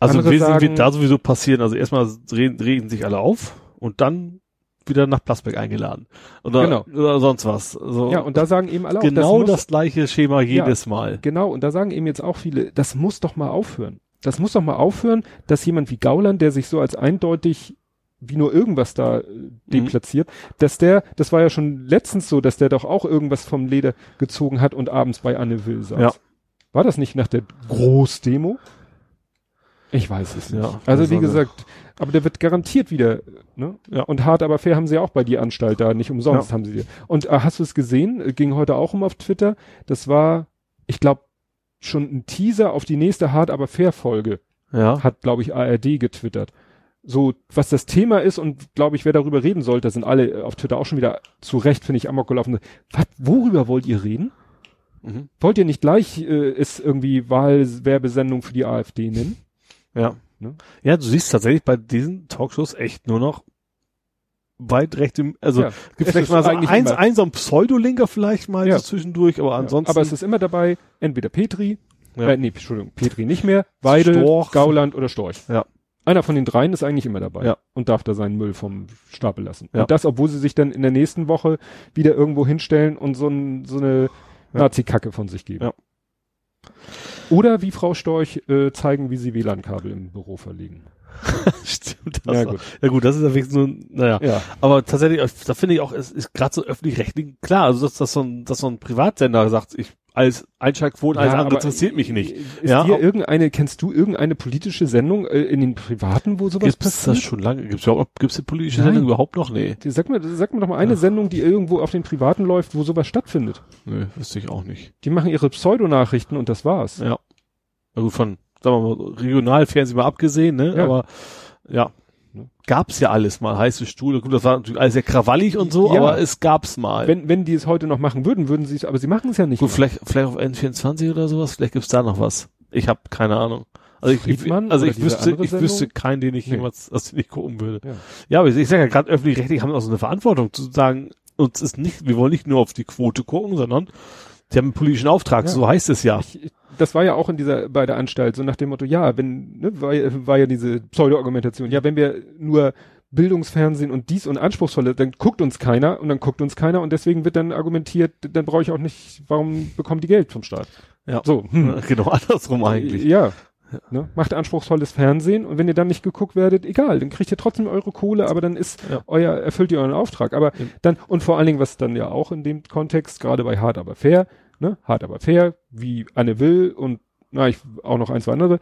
also sagen- wird da sowieso passieren. Also erstmal reden, reden sich alle auf und dann wieder nach Plasberg eingeladen. Oder, Genau. oder sonst was. Also Ja, und da sagen eben alle auch, genau das, das, muss, gleiche Schema jedes Mal. Genau, und da sagen eben jetzt auch viele, das muss doch mal aufhören. Das muss doch mal aufhören, dass jemand wie Gauland, der sich so als eindeutig wie nur irgendwas da äh, deplatziert, dass der, das war ja schon letztens so, dass der doch auch irgendwas vom Leder gezogen hat und abends bei Anne Will saß. Ja. War das nicht nach der Großdemo? Ich weiß es nicht. Ja, also wie gesagt, aber der wird garantiert wieder, ne? Ja. Und hart aber fair haben sie auch bei die Anstalt da, nicht umsonst Ja. haben sie die. Und äh, hast du es gesehen? Ging heute auch um auf Twitter. Das war, ich glaube, schon ein Teaser auf die nächste hart aber fair Folge Ja. hat, glaube ich, ARD getwittert. So, was das Thema ist und glaube ich, wer darüber reden sollte, sind alle äh, auf Twitter auch schon wieder zu Recht, finde ich, amok gelaufen. Was, worüber wollt ihr reden? Mhm. Wollt ihr nicht gleich äh, es irgendwie Wahlwerbesendung für die AfD nennen? Ja. Ne? Ja, du siehst tatsächlich bei diesen Talkshows echt nur noch weit recht im, also Ja, gibt vielleicht mal eigentlich eins, ein so ein Pseudolinker vielleicht mal Ja. so zwischendurch, aber ansonsten. Aber es ist immer dabei, entweder Petri, Ja. äh, nee, Entschuldigung, Petri nicht mehr, Weidel, Storch. Gauland oder Storch. Ja. Einer von den dreien ist eigentlich immer dabei Ja. und darf da seinen Müll vom Stapel lassen. Ja. Und das, obwohl sie sich dann in der nächsten Woche wieder irgendwo hinstellen und so, ein, so eine Ja. Nazi-Kacke von sich geben. Ja. Oder wie Frau Storch äh, zeigen, wie sie WLAN-Kabel im Büro verlegen. Stimmt, das Ja, gut. ja gut, das ist ja wenigstens nur, naja. Ja. Aber tatsächlich, da finde ich auch, es ist gerade so öffentlich-rechtlich, klar, also dass, dass, so ein, dass so ein Privatsender sagt, ich als Einschaltquoten, alles Ja, andere interessiert mich nicht. Ist Ja, dir irgendeine, kennst du irgendeine politische Sendung äh, in den Privaten, wo sowas Gibt es passiert? das schon lange? Gibt es überhaupt, gibt es politische Nein. Sendung überhaupt noch? Nee. Die- Sag mir, sag mir doch mal eine Ja. Sendung, die irgendwo auf den Privaten läuft, wo sowas stattfindet. Nee, wüsste ich auch nicht. Die machen ihre Pseudonachrichten und das war's. Ja. Gut, von, sagen wir mal, Regionalfernsehen mal abgesehen, ne? Ja. Aber, ja. Gab's ja alles mal, heiße Stuhle. Gut, das war natürlich alles sehr krawallig und so, Ja. aber es gab's mal. Wenn, wenn die es heute noch machen würden, würden sie es, aber sie machen es ja nicht. gut, vielleicht, vielleicht auf N24 oder sowas, vielleicht gibt's da noch was. Ich habe keine Ahnung. Also ich, ich, also ich wüsste, ich wüsste keinen, den ich Nee. jemals, aus dem ich gucken würde. Ja. Ja, aber ich, ich sage ja gerade öffentlich-rechtlich haben auch so eine Verantwortung zu sagen, uns ist nicht, wir wollen nicht nur auf die Quote gucken, sondern sie haben einen politischen Auftrag, Ja. so heißt es ja. Ich, das war ja auch in dieser, bei der Anstalt, so nach dem Motto, ja, wenn, ne, war, ja- war ja diese Pseudo-Argumentation, ja, wenn wir nur Bildungsfernsehen und dies und anspruchsvolle, dann guckt uns keiner und dann guckt uns keiner und deswegen wird dann argumentiert, dann brauche ich auch nicht, warum bekommen die Geld vom Staat? Ja. So, hm. Genau andersrum eigentlich. Ja. Ne? Macht anspruchsvolles Fernsehen und wenn ihr dann nicht geguckt werdet, egal, dann kriegt ihr trotzdem eure Kohle, aber dann ist Ja. euer, erfüllt ihr euren Auftrag. Aber Ja. dann, und vor allen Dingen, was dann ja auch in dem Kontext, gerade bei Hart aber fair, ne, Hart aber fair, wie Anne Will und na, ich auch noch ein, zwei andere,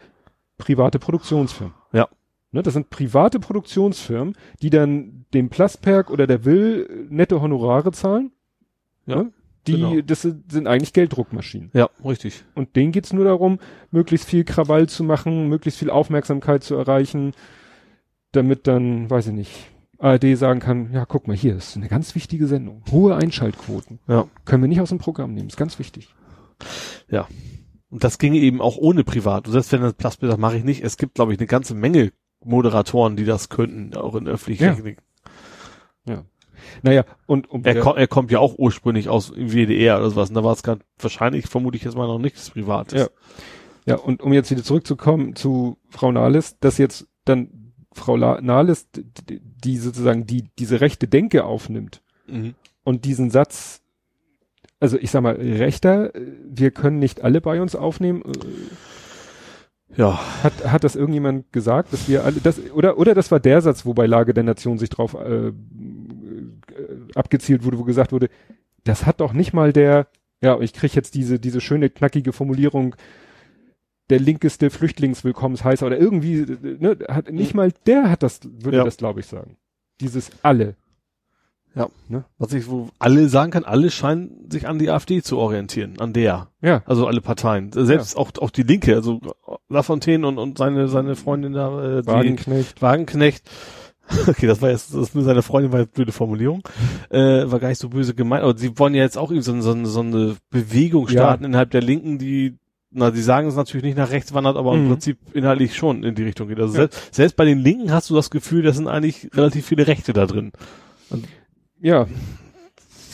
private Produktionsfirmen. Ja. Ne, das sind private Produktionsfirmen, die dann dem Plasperk oder der Will nette Honorare zahlen. Ja, Ne? Die, genau. das sind, eigentlich Gelddruckmaschinen. Ja, richtig. Und denen geht's nur darum, möglichst viel Krawall zu machen, möglichst viel Aufmerksamkeit zu erreichen, damit dann, weiß ich nicht, ARD sagen kann, ja, guck mal, hier ist eine ganz wichtige Sendung. Hohe Einschaltquoten. Ja. Können wir nicht aus dem Programm nehmen, ist ganz wichtig. Und das ginge eben auch ohne privat. Und selbst wenn das Plasbild sagt, mache ich nicht. Es gibt, glaube ich, eine ganze Menge Moderatoren, die das könnten, auch in öffentlich-rechtlichen. Naja, und um Er, ko er kommt ja auch ursprünglich aus WDR oder sowas. Und da war es ganz wahrscheinlich, vermute ich jetzt mal noch nichts Privates. Ja. ja, und um jetzt wieder zurückzukommen zu Frau Nahles, dass jetzt dann Frau Nahles, die sozusagen die, diese rechte Denke aufnimmt Mhm. und diesen Satz, also ich sag mal, rechter, wir können nicht alle bei uns aufnehmen, äh, Ja. hat, hat das irgendjemand gesagt, dass wir alle, das, oder, oder das war der Satz, wo bei Lage der Nation sich drauf äh, abgezielt wurde, wo gesagt wurde, das hat doch nicht mal der, ja, ich krieg jetzt diese, diese schöne, knackige Formulierung, der linkeste Flüchtlingswillkommensheißer oder irgendwie, ne, hat, nicht mal der hat das, würde Ja. das, glaube ich, sagen. Dieses alle. Was ich, wo alle sagen kann, alle scheinen sich an die AfD zu orientieren, an der. Ja. Also alle Parteien. Selbst auch, auch die Linke, also Lafontaine und, und seine, seine Freundin da, äh, die Wagenknecht. Okay, das war jetzt, das ist nur seine Freundin, war jetzt blöde Formulierung. Äh, war gar nicht so böse gemeint, aber sie wollen ja jetzt auch irgendwie so, so, so eine Bewegung Ja. starten innerhalb der Linken, die, na, die sagen es natürlich nicht nach rechts wandert, aber im Mhm. Prinzip inhaltlich schon in die Richtung geht. Also Ja. selbst, selbst bei den Linken hast du das Gefühl, da sind eigentlich relativ viele Rechte da drin. Ja,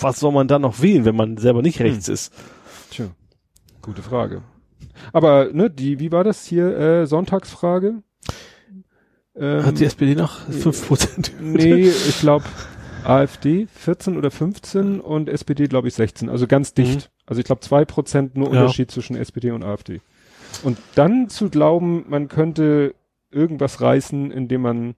Was soll man da noch wählen, wenn man selber nicht rechts ist? tja, gute Frage. Aber, ne, die, wie war das hier, äh, Sonntagsfrage? Ähm, Hat die SPD noch 5%? Nee, ich glaube AfD 14 oder 15 und SPD glaube ich 16. Also ganz dicht. Also ich glaube zwei Prozent nur Ja. Unterschied zwischen SPD und AfD. Und dann zu glauben, man könnte irgendwas reißen, indem man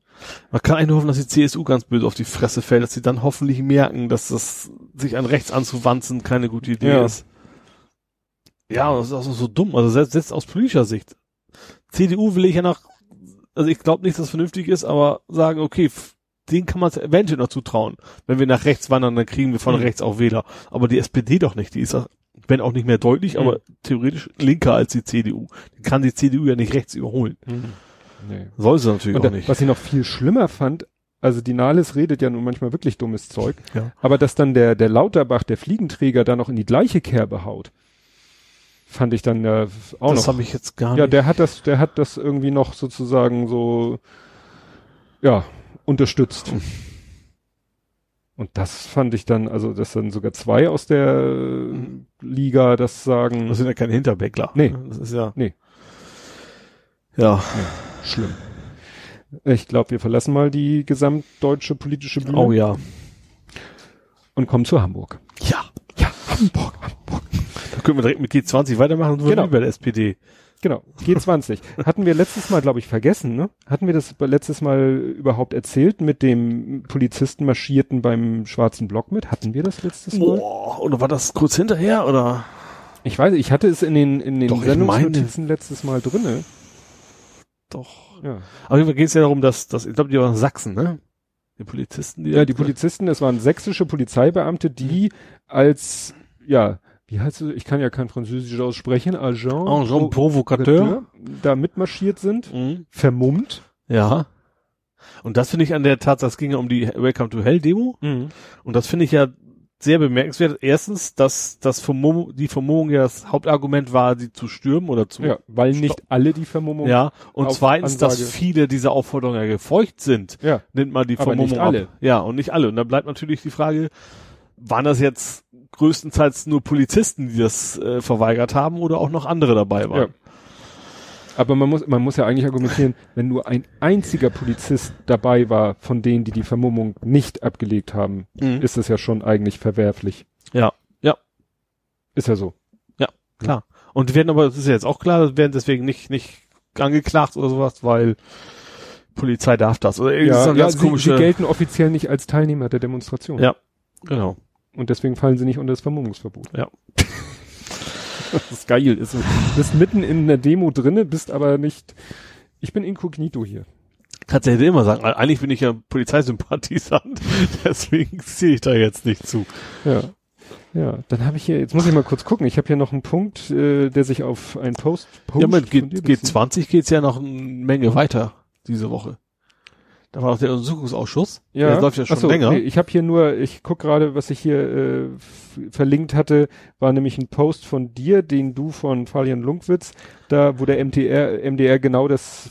Man kann eigentlich nur hoffen, dass die CSU ganz böse auf die Fresse fällt, dass sie dann hoffentlich merken, dass das sich an rechts anzuwanzen keine gute Idee Ja. ist. Ja, das ist auch so dumm. Also selbst, selbst aus politischer Sicht. CDU will ich ja nach, also ich glaube nicht, dass es vernünftig ist, aber sagen, okay, den kann man es eventuell noch zutrauen. Wenn wir nach rechts wandern, dann kriegen wir von Mhm. rechts auch Wähler. Aber die SPD doch nicht. Die ist, auch- wenn auch nicht mehr deutlich, Mhm. aber theoretisch linker als die CDU. Die kann die CDU ja nicht rechts überholen. nee. Soll sie natürlich Und auch da, nicht. was ich noch viel schlimmer fand, also die Nahles redet ja nun manchmal wirklich dummes Zeug, Ja. aber dass dann der, der Lauterbach, der Fliegenträger, da noch in die gleiche Kerbe haut, fand ich dann ja auch das noch. habe ich jetzt gar Ja, nicht. der hat das, der hat das irgendwie noch sozusagen so, ja, unterstützt. Und das fand ich dann, also, dass dann sogar zwei aus der Liga das sagen, Das sind ja keine Hinterbäckler. Nee. Das ist ja. Nee. Ja. schlimm. Ich glaube, wir verlassen mal die gesamtdeutsche politische Bühne Oh ja. und kommen zu Hamburg. Ja. Ja, Hamburg, Hamburg. Können wir direkt mit G20 weitermachen und Genau. genau. über der SPD. Genau, G20. Hatten wir letztes Mal, glaube ich, vergessen, ne? Hatten wir das letztes Mal überhaupt erzählt mit dem Polizisten marschierten beim schwarzen Block mit? Hatten wir das letztes Mal? Boah, oder war das kurz hinterher oder? Ich weiß, ich hatte es in den, in den Doch, Sendungsnotizen letztes Mal drinne. Doch. Ja. Auf jeden Fall geht es ja darum, dass, dass ich glaube, die waren Sachsen, ne? Die Polizisten, die ja, die Polizisten, das waren sächsische Polizeibeamte, die als, ja, wie heißt es, ich kann ja kein Französisch aussprechen, Agent, Agent Provocateur. da mitmarschiert sind, Mhm. vermummt. Ja. Und das finde ich an der Tatsache, es ging ja um die Welcome to Hell Demo. Mhm. Und das finde ich ja sehr bemerkenswert. Erstens, dass das Vermummung, die Vermummung ja das Hauptargument war, sie zu stürmen oder zu. Ja, weil nicht alle die Vermummung. Ja, und zweitens, dass Ansage. viele dieser Aufforderungen ja gefeucht sind, Ja. nimmt man die Aber Vermummung nicht alle. ab. Ja, und nicht alle. Und dann bleibt natürlich die Frage, waren das jetzt größtenteils nur Polizisten, die das äh, verweigert haben oder auch noch andere dabei Ja. waren? Aber man muss, man muss ja eigentlich argumentieren, wenn nur ein einziger Polizist dabei war, von denen, die die Vermummung nicht abgelegt haben, Mhm. ist es ja schon eigentlich verwerflich. Ja, ja, Ist ja so. klar. Und die werden aber, das ist ja jetzt auch klar, werden deswegen nicht, nicht angeklagt oder sowas, weil Polizei darf das. Oder irgendwie ist Ja, eine ja ganz sie, komische. sie gelten offiziell nicht als Teilnehmer der Demonstration. Ja. Genau. Und deswegen fallen sie nicht unter das Vermummungsverbot. Ja. das ist geil. Ist so, du bist mitten in einer Demo drinne, bist aber nicht, ich bin inkognito hier. Kannst du ja immer sagen, eigentlich bin ich ja Polizeisympathisant, deswegen ziehe ich da jetzt nicht zu. Ja. Ja, dann habe ich hier, jetzt muss ich mal kurz gucken, ich habe hier noch einen Punkt, äh, der sich auf einen Post, Post ja, mit G von dir G bezieht. 20 geht's ja noch eine Menge weiter diese Woche. Da war noch der Untersuchungsausschuss. Ja, Der läuft ja schon Ach so, länger. Nee, ich habe hier nur, ich guck gerade, was ich hier äh, verlinkt hatte, war nämlich ein Post von dir, den du von Fabian Lunkwitz, da wo der MTR, MDR genau das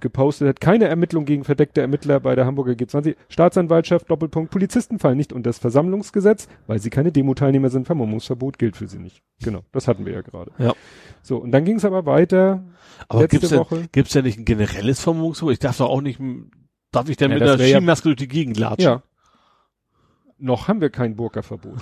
gepostet hat. Keine Ermittlung gegen verdeckte Ermittler bei der Hamburger G20. Staatsanwaltschaft, Doppelpunkt, Polizisten fallen nicht unter das Versammlungsgesetz, weil sie keine Demo-Teilnehmer sind. Vermummungsverbot gilt für sie nicht. Genau, das hatten wir ja gerade. Ja. So, und dann ging es aber weiter. Aber letzte gibt's denn, Woche. gibt's denn nicht ein generelles Vermummungsverbot? Ich darf doch auch nicht, darf ich denn Ja, mit der wär ja- durch die Gegend latschen? Ja. Noch haben wir kein Burka-Verbot.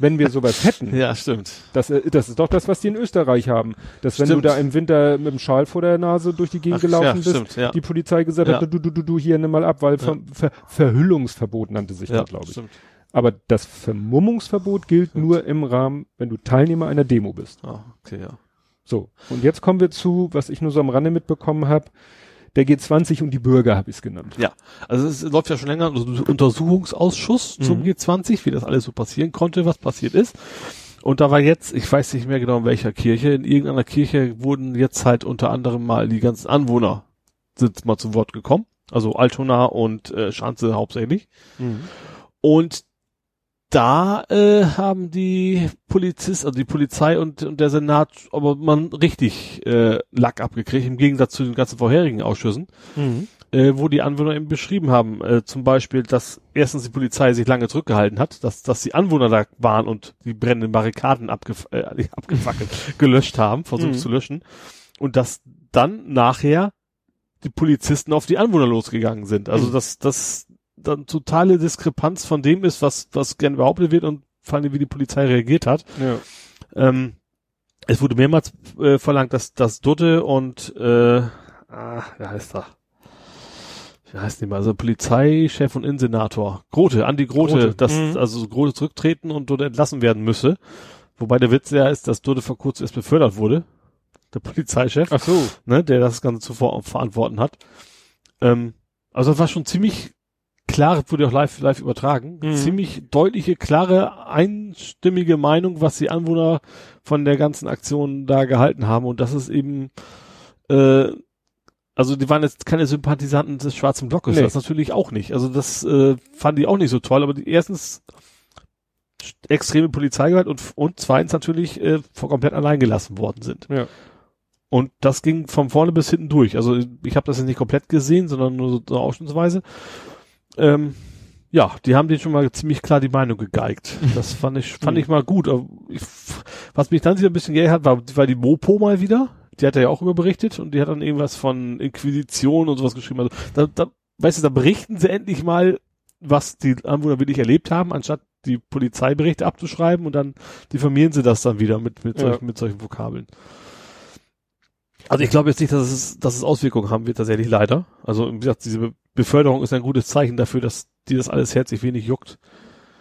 Wenn wir sowas hätten, Ja, stimmt. Das, äh, das ist doch das, was die in Österreich haben. Dass wenn Stimmt. du da im Winter mit dem Schal vor der Nase durch die Gegend Ach, gelaufen ja, bist, stimmt, ja. die Polizei gesagt Ja. hat, du, du, du, du, hier nimm mal ab, weil Ver, Ver, Verhüllungsverbot nannte sich das, glaube ich. stimmt. Aber das Vermummungsverbot gilt nur im Rahmen, wenn du Teilnehmer einer Demo bist. Ah, okay, ja. So, und jetzt kommen wir zu, was ich nur so am Rande mitbekommen habe, der G20 und die Bürger habe ich es genannt. Ja, also es läuft ja schon länger ein Untersuchungsausschuss zum Mhm. G20, wie das alles so passieren konnte, was passiert ist. Und da war jetzt, ich weiß nicht mehr genau in welcher Kirche, in irgendeiner Kirche wurden jetzt halt unter anderem mal die ganzen Anwohner sind mal zu Wort gekommen. Also Altona und äh, Schanze hauptsächlich. Und da äh, haben die Polizist, also die Polizei und, und der Senat, aber man richtig äh, Lack abgekriegt, im Gegensatz zu den ganzen vorherigen Ausschüssen äh, wo die Anwohner eben beschrieben haben, äh, zum Beispiel, dass erstens die Polizei sich lange zurückgehalten hat, dass, dass die Anwohner da waren und die brennenden Barrikaden abgef äh, abgefackelt, gelöscht haben, versucht Mhm. zu löschen, und dass dann nachher die Polizisten auf die Anwohner losgegangen sind. Also Mhm. dass das dann totale Diskrepanz von dem ist, was, was gern behauptet wird und vor allem, wie die Polizei reagiert hat. Ja. Ähm, es wurde mehrmals äh, verlangt, dass, dass Dutte und äh, ah, wie heißt er? Wie heißt die mal? Also Polizeichef und Innensenator. Grote, Andi Grote, Grote. dass Mhm. also Grote zurücktreten und Dutte entlassen werden müsse. Wobei der Witz ja ist, dass Dutte vor kurzem erst befördert wurde. Der Polizeichef, Ach so. ne, der das Ganze zu ver verantworten hat. Ähm, also das war schon ziemlich klar, wurde auch live, live übertragen, Mhm. ziemlich deutliche, klare, einstimmige Meinung, was die Anwohner von der ganzen Aktion da gehalten haben. Und das ist eben, äh, also die waren jetzt keine Sympathisanten des schwarzen Blockes, Nee. das natürlich auch nicht. Also das äh, fanden die auch nicht so toll, aber die erstens extreme Polizeigewalt und, und zweitens natürlich äh, vor komplett allein gelassen worden sind. Ja. Und das ging von vorne bis hinten durch. Also ich habe das jetzt nicht komplett gesehen, sondern nur so, so ausschnittsweise. Ähm, ja, die haben denen schon mal ziemlich klar die Meinung gegeigt. Das fand ich, fand ich mal gut. Ich, was mich dann wieder ein bisschen geärgert hat, war, war die Mopo mal wieder. Die hat er ja auch über berichtet und die hat dann irgendwas von Inquisition und sowas geschrieben. Also da, da, weißt du, da berichten sie endlich mal, was die Anwohner wirklich erlebt haben, anstatt die Polizeiberichte abzuschreiben und dann diffamieren sie das dann wieder mit, mit, Ja. solchen, mit solchen Vokabeln. Also ich glaube jetzt nicht, dass es, dass es Auswirkungen haben wird, tatsächlich leider. Also wie gesagt, diese Beförderung ist ein gutes Zeichen dafür, dass die das alles herzlich wenig juckt.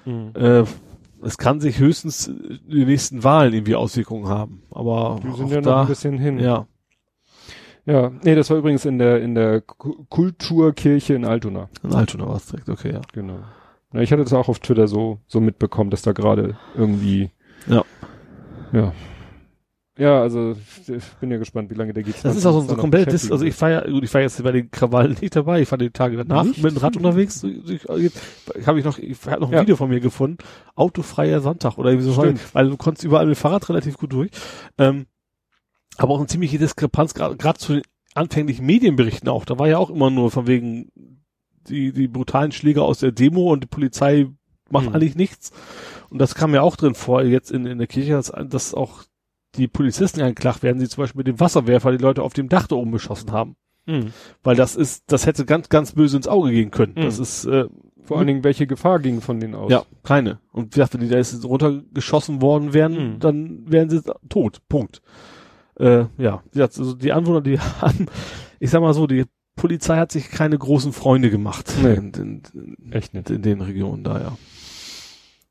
Mhm. Äh, es kann sich höchstens den nächsten Wahlen irgendwie Auswirkungen haben. Aber Die sind ja noch da, ein bisschen hin. ja. Ja, nee, das war übrigens in der in der Ku- Kulturkirche in Altona. In Altona war es direkt, okay, ja. Genau. Na, ich hatte das auch auf Twitter so so mitbekommen, dass da gerade irgendwie Ja. ja Ja, also ich bin ja gespannt, wie lange der geht. Das ist auch so, komplett, Dis also ich fahre ja, gut, ich fahre jetzt bei den Krawallen nicht dabei, ich fahre die Tage danach Nicht? mit dem Rad unterwegs. Ich, ich, habe ich noch, ich habe noch ein Ja. Video von mir gefunden, autofreier Sonntag oder wie so Stimmt. weil du konntest überall mit dem Fahrrad relativ gut durch. Ähm, aber auch eine ziemliche Diskrepanz, gerade gerade zu den anfänglichen Medienberichten auch. Da war ja auch immer nur von wegen die, die brutalen Schläge aus der Demo und die Polizei macht Hm. eigentlich nichts. Und das kam ja auch drin vor, jetzt in, in der Kirche, dass, dass auch die Polizisten angeklagt werden, die zum Beispiel mit dem Wasserwerfer die Leute auf dem Dach da oben beschossen haben. Mhm. Weil das ist, das hätte ganz, ganz böse ins Auge gehen können. Mhm. Das ist, äh, Vor allen Dingen, welche Gefahr ging von denen aus? ja, keine. Und wie gesagt, wenn die da jetzt runtergeschossen worden wären, Mhm. dann wären sie tot. Punkt. Äh, ja, wie gesagt, also die Anwohner, die haben, ich sag mal so, die Polizei hat sich keine großen Freunde gemacht. Nee. In, in, in, Echt nicht. in den Regionen da, ja.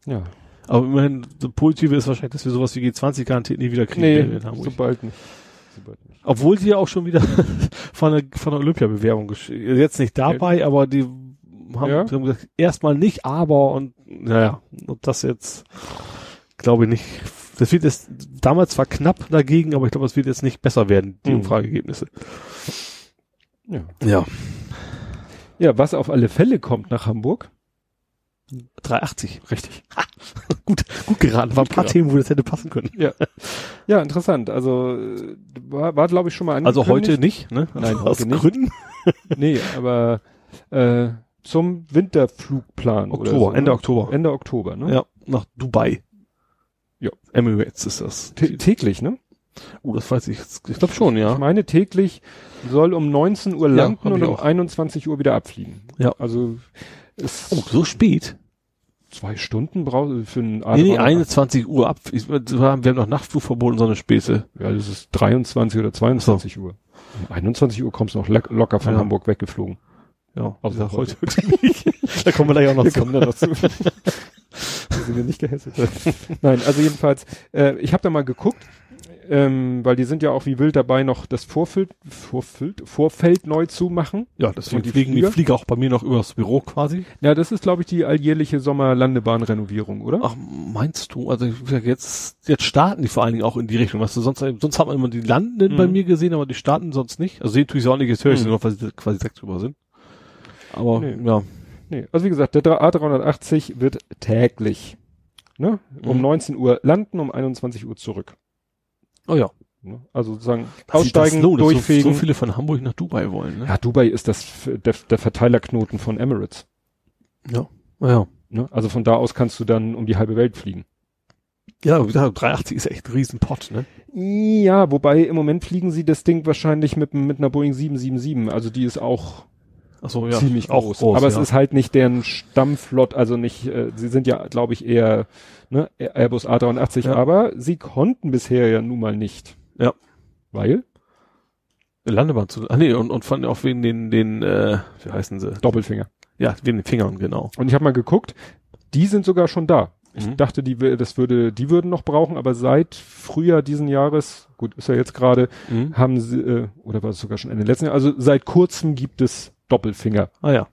Ja. Aber immerhin, das Positive ist wahrscheinlich, dass wir sowas wie G20-Garantie nie wieder kriegen Nee, in Hamburg. sobald nicht. Sobald nicht. Obwohl die ja auch schon wieder von der, von der Olympiabewerbung jetzt nicht dabei, aber die haben, Ja. haben gesagt, erstmal nicht, aber und naja, und das jetzt glaube ich nicht. Das wird jetzt damals zwar knapp dagegen, aber ich glaube, es wird jetzt nicht besser werden, die Mhm. Umfrageergebnisse. Ja. Ja. ja, was auf alle Fälle kommt nach Hamburg. 380, richtig. Ha, gut, gut geraten. War ein paar geraten. Themen, wo das hätte passen können. Ja, interessant. Also äh, war, war glaube ich schon mal Also angekündigt. heute nicht, ne? Nein, Aus heute nicht. Gründen. Nee, aber äh, zum Winterflugplan. Oktober, so, Ende ne? Oktober. Ende Oktober, ne? Ja, nach Dubai. Ja. Emirates ist das. Tä- täglich, ne? Oh, das weiß ich. Ich glaube schon, ja. Ich meine, täglich soll um 19 Uhr Ja, landen hab und um auch. 21 Uhr wieder abfliegen. Ja. Also Oh, so spät? zwei Stunden braucht für einen Nee, nee, A380. 21 Uhr ab. Ich, wir haben wir noch Nachtflugverbot und so eine Späße. Ja, das ist 23 oder 22 Uhr. Um 21 Uhr kommst du noch locker von Ja. Hamburg weggeflogen. Ja, Also also heute. da kommen wir gleich auch noch Wir zu. da noch zu. Da sind wir nicht gehässelt. Nein, also jedenfalls, äh, ich habe da mal geguckt, ähm, weil die sind ja auch wie wild dabei, noch das Vorfeld, Vorfeld, Vorfeld neu zu machen. Ja, deswegen die fliegen die Flieger? Flieger auch bei mir noch übers Büro quasi. Ja, das ist, glaube ich, die alljährliche Sommerlandebahnrenovierung, oder? Ach, meinst du? Also jetzt, jetzt starten die vor allen Dingen auch in die Richtung. Weißt du, sonst, sonst hat man immer die Landen Mhm. bei mir gesehen, aber die starten sonst nicht. Also sehen tue ich sie auch nicht, jetzt höre ich sie Mhm. nur, weil sie quasi direkt drüber sind. Aber Nee. ja. Nee, also wie gesagt, der A380 wird täglich ne, um Mhm. 19 Uhr landen, um 21 Uhr zurück. Oh ja. Ne? Also sozusagen Was aussteigen, so, durchfegen. so viele von Hamburg nach Dubai wollen, ne? ja, Dubai ist das der, der Verteilerknoten von Emirates. Ja. Ja. Ne? Also von da aus kannst du dann um die halbe Welt fliegen. Ja, wie gesagt, 380 ist echt ein Riesenpott, ne? Ja, wobei im Moment fliegen sie das Ding wahrscheinlich mit, mit einer Boeing 777. Also die ist auch Achso, ja. ziemlich groß. groß Aber ja. es ist halt nicht deren Stammflott, also nicht, äh, sie sind ja, glaube ich, eher ne, Airbus A380, Ja. aber sie konnten bisher ja nun mal nicht. Ja. Weil? Landebahn zu. Ah nee, und, und von auch wegen den, den, äh, wie heißen sie? Doppelfinger. Ja, wegen den Fingern, genau. Und ich habe mal geguckt, die sind sogar schon da. Ich Mhm. dachte, die, das würde, die würden noch brauchen, aber seit Frühjahr diesen Jahres, gut, ist ja jetzt gerade, Mhm. haben sie, äh, oder war es sogar schon Ende letzten Jahr, also seit kurzem gibt es Doppelfinger Ah ja.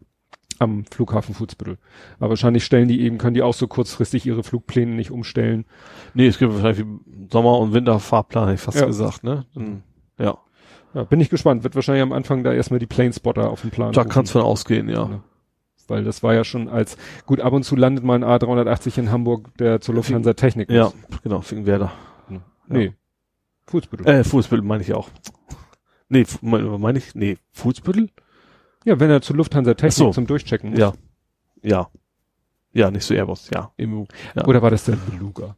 Am Flughafen Fußbüttel. Aber wahrscheinlich stellen die eben, können die auch so kurzfristig ihre Flugpläne nicht umstellen. Nee, es gibt wahrscheinlich Sommer- und Winterfahrplan, hätte ich fast Ja. gesagt, ne? Dann, ja. Ja, bin ich gespannt. Wird wahrscheinlich am Anfang da erstmal die Planespotter auf dem Plan. Da rufen. kannst du von ausgehen, ja. Ja. Weil das war ja schon als, gut, ab und zu landet mal ein A380 in Hamburg, der zur Lufthansa Technik Ja, muss. genau, wegen Werder. Nee. Fußbüttel. Äh, Fußbüttel meine ich auch. Nee, meine mein ich, nee, Fußbüttel? Ja, wenn er zur Lufthansa Technik so. zum Durchchecken muss. Ja. Ja. Ja, nicht so Airbus, ja. Ja. Oder war das der Beluga?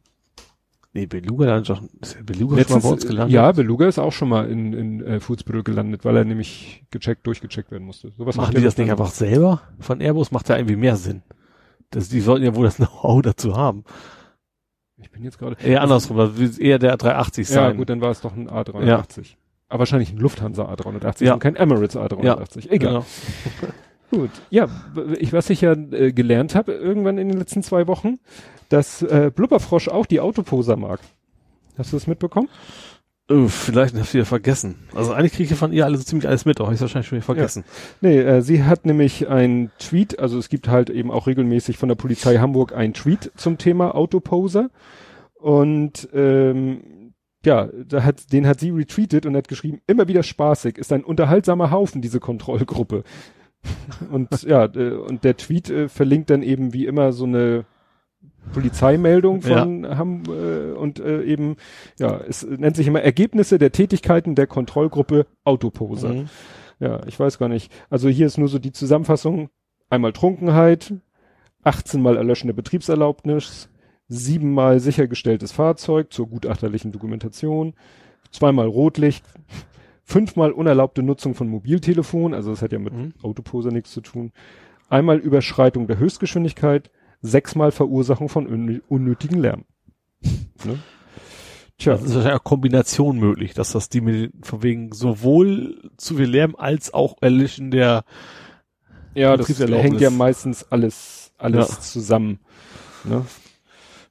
Nee, Beluga, dann doch, ist der Beluga schon mal bei uns gelandet? ja, Beluga ist auch schon mal in, in äh, Fußbüttel gelandet, weil er nämlich gecheckt, durchgecheckt werden musste. Sowas Machen die das nicht einfach selber? Von Airbus macht ja irgendwie mehr Sinn. Das, die sollten ja wohl das Know-how dazu haben. Ich bin jetzt gerade. Eher andersrum, das wird eher der 380 Ja, sein. gut, dann war es doch ein A380. Aber wahrscheinlich ein Lufthansa A380 Ja. und kein Emirates A380. Egal. Genau. Gut. Ja, ich, was ich ja äh, gelernt habe irgendwann in den letzten zwei Wochen, dass äh, Blubberfrosch auch die Autoposer mag. Hast du das mitbekommen? Oh, vielleicht hast du wieder vergessen. Also eigentlich kriege ich von ihr alles ziemlich alles mit, aber ich wahrscheinlich schon wieder vergessen. Nee, äh, sie hat nämlich ein Tweet, also es gibt halt eben auch regelmäßig von der Polizei Hamburg ein Tweet zum Thema Autoposer. Und ähm, ja, da hat, den hat sie retweetet und hat geschrieben, immer wieder spaßig, ist ein unterhaltsamer Haufen, diese Kontrollgruppe. und ja, äh, und der Tweet äh, verlinkt dann eben wie immer so eine Polizeimeldung von ja. Ham äh, und äh, eben, ja, es nennt sich immer Ergebnisse der Tätigkeiten der Kontrollgruppe Autoposer. Mhm. Ja, ich weiß gar nicht. Also hier ist nur so die Zusammenfassung. Einmal Trunkenheit, 18 mal erlöschende Betriebserlaubnis, siebenmal sichergestelltes Fahrzeug zur gutachterlichen Dokumentation, zweimal Rotlicht, fünfmal unerlaubte Nutzung von Mobiltelefon, also das hat ja mit mhm. Autoposer nichts zu tun, einmal Überschreitung der Höchstgeschwindigkeit, sechsmal Verursachung von unnötigen Lärm. ne? Tja. Das ist wahrscheinlich auch Kombination möglich, dass das die mit, von wegen sowohl zu viel Lärm als auch Erlischen der Ja, das hängt ja meistens alles, alles ja. zusammen. Ne?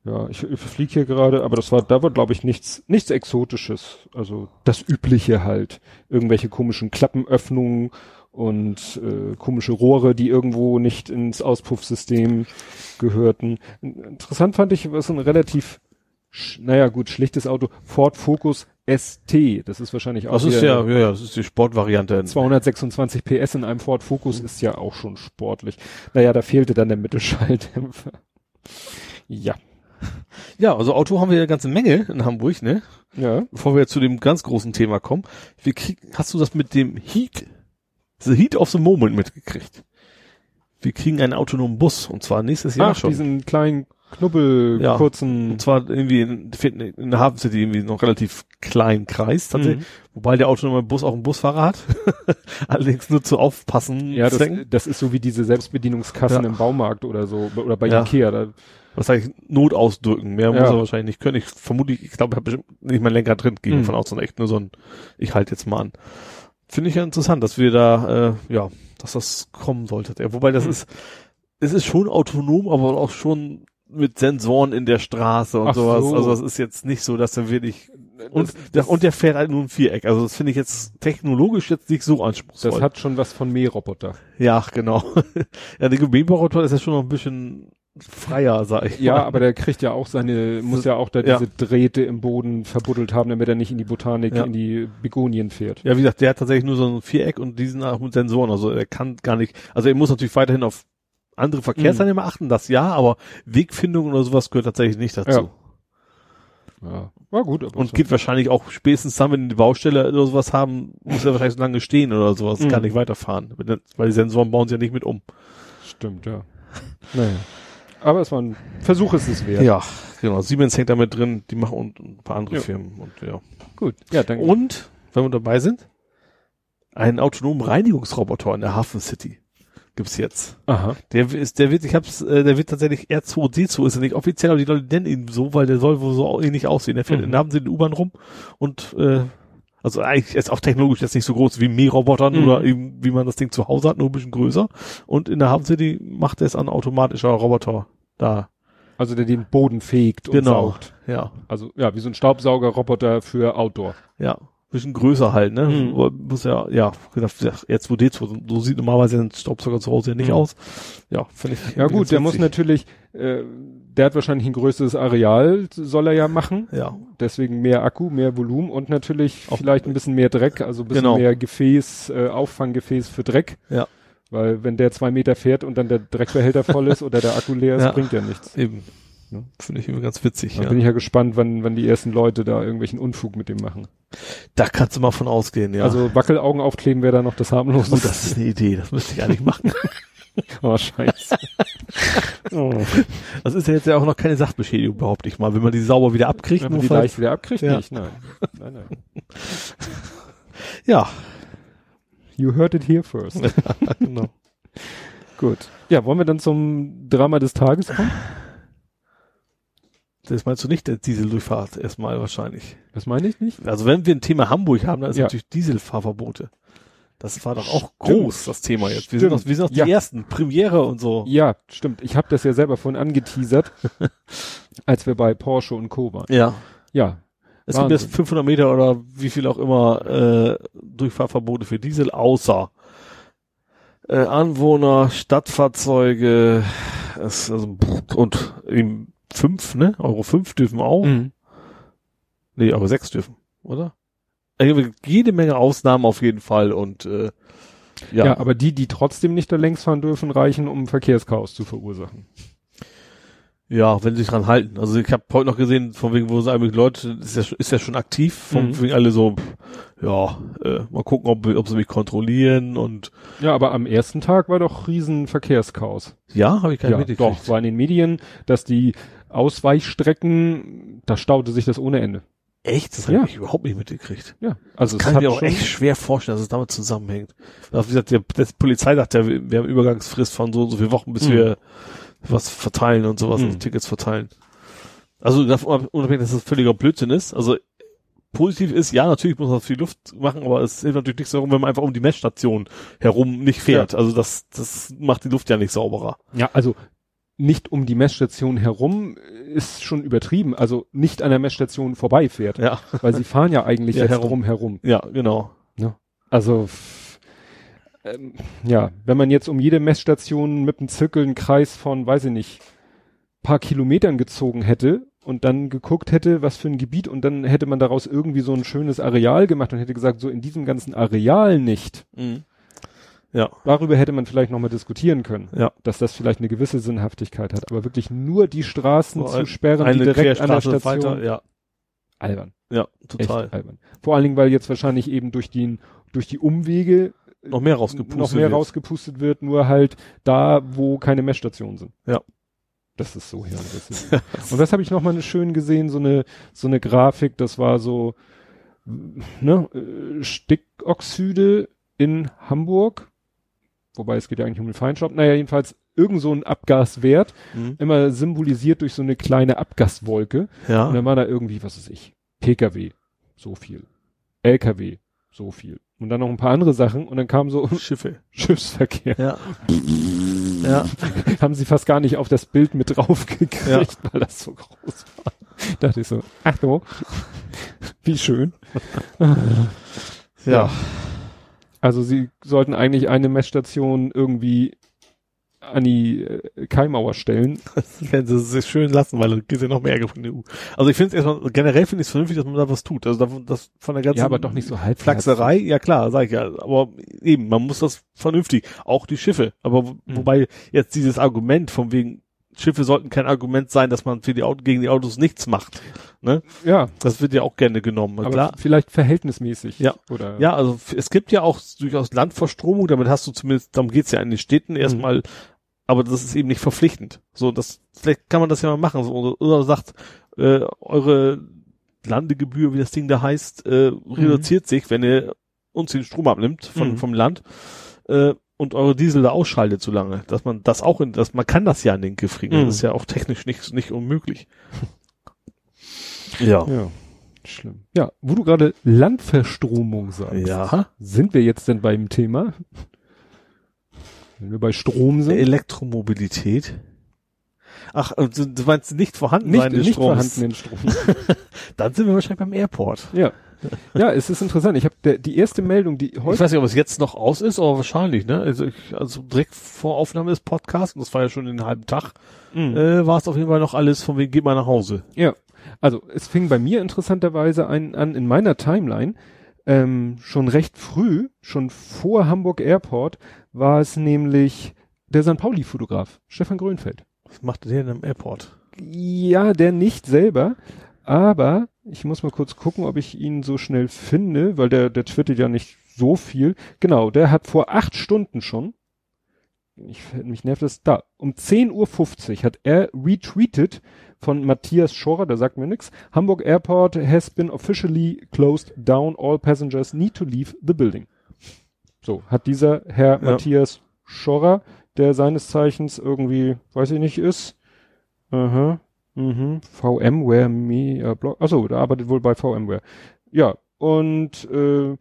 Ja, ich, ich fliege hier gerade, aber das war, da war glaube ich nichts, nichts Exotisches. Also das Übliche halt. Irgendwelche komischen Klappenöffnungen und äh, komische Rohre, die irgendwo nicht ins Auspuffsystem gehörten. Interessant fand ich, was ein relativ, naja gut, schlichtes Auto, Ford Focus ST. Das ist wahrscheinlich auch. Das ist ja, ja, ja, das ist die Sportvariante. 226 PS in einem Ford Focus ist ja auch schon sportlich. Naja, da fehlte dann der Mittelschalldämpfer. Ja. Ja, also Auto haben wir ja eine ganze Menge in Hamburg, ne? Ja. Bevor wir zu dem ganz großen Thema kommen. Wie krieg, hast du das mit dem Heat, the Heat of the Moment mitgekriegt? Wir kriegen einen autonomen Bus und zwar nächstes Jahr Ach, schon. diesen kleinen Knubbel, ja, kurzen. Und zwar irgendwie in, in der Hafen City irgendwie noch relativ kleinen Kreis tatsächlich, mhm. wobei der autonome Bus auch einen Busfahrer hat. Allerdings nur zu aufpassen. Ja, das, das, ist so wie diese Selbstbedienungskassen ja. im Baumarkt oder so oder bei ja. Ikea. Da was sag ich, Not ausdrücken. Mehr ja. muss er wahrscheinlich nicht können. Ich vermute, ich glaube, ich habe bestimmt nicht mein Lenker drin, gehe mhm. von sondern echt nur so ein, ich halte jetzt mal an. Finde ich ja interessant, dass wir da, äh, ja, dass das kommen sollte. Ja, wobei das mhm. ist, es ist schon autonom, aber auch schon mit Sensoren in der Straße und Ach sowas. So. Also es ist jetzt nicht so, dass er wirklich und, das, und der fährt halt nur ein Viereck. Also das finde ich jetzt technologisch jetzt nicht so anspruchsvoll. Das hat schon was von Mähroboter. Ja, genau. ja, der Mähroboter ist ja schon noch ein bisschen freier, sag ich. Ja, mal. aber der kriegt ja auch seine, muss ja auch da diese ja. Drähte im Boden verbuddelt haben, damit er nicht in die Botanik, ja. in die Begonien fährt. Ja, wie gesagt, der hat tatsächlich nur so ein Viereck und diesen auch mit Sensoren. Also er kann gar nicht, also er muss natürlich weiterhin auf andere Verkehrsteilnehmer mhm. achten, das ja, aber Wegfindung oder sowas gehört tatsächlich nicht dazu. Ja. ja. War gut. Aber und geht wahrscheinlich auch spätestens dann, wenn die Baustelle oder sowas haben, muss er wahrscheinlich so lange stehen oder sowas, mhm. kann nicht weiterfahren. Weil die Sensoren bauen sie ja nicht mit um. Stimmt, ja. naja. Aber es war ein Versuch, ist es wert. Ja, genau. Siemens hängt damit drin, die machen und ein paar andere ja. Firmen und ja. Gut. Ja, danke. Und, wenn wir dabei sind, einen autonomen Reinigungsroboter in der Hafen City gibt's jetzt. Aha. Der ist, der wird, ich hab's, äh, der wird tatsächlich R2D2, ist er nicht offiziell, aber die Leute nennen ihn so, weil der soll wohl so ähnlich aussehen. Der fährt, mhm. haben sie in U-Bahn rum und äh, also eigentlich ist auch technologisch jetzt nicht so groß wie Mährobotern mhm. oder eben, wie man das Ding zu Hause hat, nur ein bisschen größer. Und in der Hafen City macht es an automatischer Roboter da. Also der den Boden fegt und genau. saugt. Ja. Also ja, wie so ein Staubsaugerroboter für Outdoor. Ja bisschen größer halt, ne? Mhm. Muss ja, ja, jetzt wo d so, so sieht normalerweise ein Staubsauger zu Hause ja nicht mhm. aus. Ja, finde ich. Ja gut, der muss natürlich, äh, der hat wahrscheinlich ein größeres Areal, soll er ja machen. Ja. Deswegen mehr Akku, mehr Volumen und natürlich Auch vielleicht ein bisschen mehr Dreck, also ein bisschen genau. mehr Gefäß, äh, Auffanggefäß für Dreck. Ja. Weil wenn der zwei Meter fährt und dann der Dreckbehälter voll ist oder der Akku leer ist, ja. bringt ja nichts. Eben. Ne? Finde ich immer ganz witzig. Da ja. bin ich ja gespannt, wann, wann die ersten Leute da irgendwelchen Unfug mit dem machen. Da kannst du mal von ausgehen, ja. Also Wackelaugen aufkleben wäre da noch das harmlose. Oh, das ist eine Idee, das müsste ich eigentlich machen. oh, scheiße. oh. Das ist ja jetzt ja auch noch keine Sachbeschädigung, behaupte ich mal. Wenn man die sauber wieder abkriegt. Wenn man die leicht wieder abkriegt, ja. nicht, nein. nein, nein. Ja. You heard it here first. genau. Gut. Ja, wollen wir dann zum Drama des Tages kommen? Das meinst du nicht, der Dieseldurchfahrt erstmal wahrscheinlich. Das meine ich nicht. Also wenn wir ein Thema Hamburg haben, dann ist ja. natürlich Dieselfahrverbote. Das war doch auch stimmt. groß, das Thema jetzt. Wir stimmt. sind noch, wir sind noch ja. die ersten, Premiere und so. Ja, stimmt. Ich habe das ja selber vorhin angeteasert, als wir bei Porsche und Co. waren. Ja. Ja. Es Wahnsinn. gibt jetzt 500 Meter oder wie viel auch immer äh, Durchfahrverbote für Diesel, außer äh, Anwohner, Stadtfahrzeuge es, also, und eben fünf, ne? Euro fünf dürfen auch. Mhm. Nee, aber sechs dürfen, oder? Also jede Menge Ausnahmen auf jeden Fall und äh, Ja. ja, aber die, die trotzdem nicht da längs fahren dürfen, reichen, um Verkehrschaos zu verursachen. ja, wenn sie sich dran halten. Also ich habe heute noch gesehen, von wegen, wo sie eigentlich Leute, ist ja, ist ja schon aktiv, von Mhm. wegen alle so, ja, äh, mal gucken, ob, ob sie mich kontrollieren und Ja, aber am ersten Tag war doch riesen Verkehrschaos. ja, habe ich gar Ja, nicht doch, mitgekriegt. war in den Medien, dass die Ausweichstrecken, da staute sich das ohne Ende. Echt? Das Ja. habe ich überhaupt nicht mitgekriegt. Ja, also Kann es ich mir auch echt schwer vorstellen, dass es damit zusammenhängt. Also wie gesagt, der, der Polizei sagt ja, wir wir haben Übergangsfrist von so und so viele Wochen, bis Mhm. wir was verteilen und sowas, Mhm. also Tickets verteilen. Also davon unabhängig, dass das völliger Blödsinn ist. Also positiv ist, ja, natürlich muss man viel Luft machen, aber es hilft natürlich nichts darum, wenn man einfach um die Messstation herum nicht fährt. Also das, das macht die Luft ja nicht sauberer. ja, also nicht um die Messstation herum ist schon übertrieben, also nicht an der Messstation vorbeifährt, Ja, weil sie fahren ja eigentlich Ja, jetzt herum. drum herum. ja, genau. Also f- ähm, ja, wenn man jetzt um jede Messstation mit einem Zirkel einen Kreis von, weiß ich nicht, paar Kilometern gezogen hätte und dann geguckt hätte, was für ein Gebiet und dann hätte man daraus irgendwie so ein schönes Areal gemacht und hätte gesagt, so in diesem ganzen Areal nicht. Mhm. Ja, Darüber hätte man vielleicht nochmal diskutieren können, ja. dass das vielleicht eine gewisse Sinnhaftigkeit hat, aber wirklich nur die Straßen So zu sperren, die direkt an der Station, weiter, ja, albern, ja, echt total. albern. Vor allen Dingen, weil jetzt wahrscheinlich eben durch die, durch die Umwege Noch mehr rausgepustet. noch mehr wird. rausgepustet wird, nur halt da, wo keine Messstationen sind. Ja. Das ist so hirnrissig. Und das habe ich noch mal schön gesehen, so eine so eine Grafik, das war so ne, äh, Stickoxide in Hamburg, wobei es geht ja eigentlich um den Feinstaub. Naja, jedenfalls irgend so ein Abgaswert, Mhm. immer symbolisiert durch so eine kleine Abgaswolke. Und Ja, dann war da irgendwie, was weiß ich, PKW, so viel. LKW, so viel. Und dann noch ein paar andere Sachen und dann kam so Schiffe. Schiffsverkehr. Ja. ja. Haben sie fast gar nicht auf das Bild mit draufgekriegt, Ja. weil das so groß war. Dachte ich so, ach so, wie schön. Ja. Also sie sollten eigentlich eine Messstation irgendwie an die äh, Kaimauer stellen. Das werden sie sich schön lassen, weil da geht ja noch mehr von der EU. Also ich finde es erstmal, generell finde ich es vernünftig, dass man da was tut. Also das von der ganzen Ja, aber doch nicht so. Flachserei, ja klar, sag ich ja. Aber eben, man muss das vernünftig. Auch die Schiffe. Aber wo- Mhm. wobei jetzt dieses Argument von wegen, Schiffe sollten kein Argument sein, dass man für die Auto, gegen die Autos nichts macht. Ne? Ja, Das wird ja auch gerne genommen. aber klar. vielleicht verhältnismäßig. Ja. Oder Ja, also es gibt ja auch durchaus Landverstromung, damit hast du zumindest, darum geht's ja in den Städten erstmal, aber das ist eben nicht verpflichtend. So, das, vielleicht kann man das ja mal machen. So, oder, oder sagt, äh, eure Landegebühr, wie das Ding da heißt, äh, reduziert sich, wenn ihr uns den Strom abnimmt von, Mhm. vom Land, äh, und eure Diesel da ausschaltet so lange, dass man das auch in, dass man kann das ja in den Griff kriegen. Mhm. Das ist ja auch technisch nicht, nicht unmöglich. Ja. Ja. Schlimm. Ja, wo du gerade Landverstromung sagst. Ja. Sind wir jetzt denn beim Thema? Wenn wir bei Strom sind? Elektromobilität. Ach, äh, du, meinst nicht vorhanden nicht, sein nicht Stroms. vorhandenen Strom. Dann sind wir wahrscheinlich beim Airport. ja. Ja, es ist interessant. Ich habe die erste Meldung, die Ich heute weiß nicht, ob es jetzt noch aus ist, aber wahrscheinlich, ne? Also, ich, also direkt vor Aufnahme des Podcasts, und das war ja schon den halben Tag, Mhm. äh, war es auf jeden Fall noch alles von wegen, geht mal nach Hause. Ja, also es fing bei mir interessanterweise ein, an in meiner Timeline. Ähm, schon recht früh, schon vor Hamburg Airport, war es nämlich der St. Pauli-Fotograf, Stefan Grönfeld. Was macht der denn am Airport? Ja, der nicht selber, aber ich muss mal kurz gucken, ob ich ihn so schnell finde, weil der, der twittert ja nicht so viel. Genau, der hat vor acht Stunden schon, ich, mich nervt das, da, um 10.50 Uhr hat er retweetet von Matthias Schorer, der sagt mir nix. Hamburg Airport has been officially closed down. All passengers need to leave the building. So, hat dieser Herr Ja. Matthias Schorer, der seines Zeichens irgendwie, weiß ich nicht, ist, aha, mhm, VMware Media Blog, achso, der arbeitet wohl bei VMware. Ja, und äh,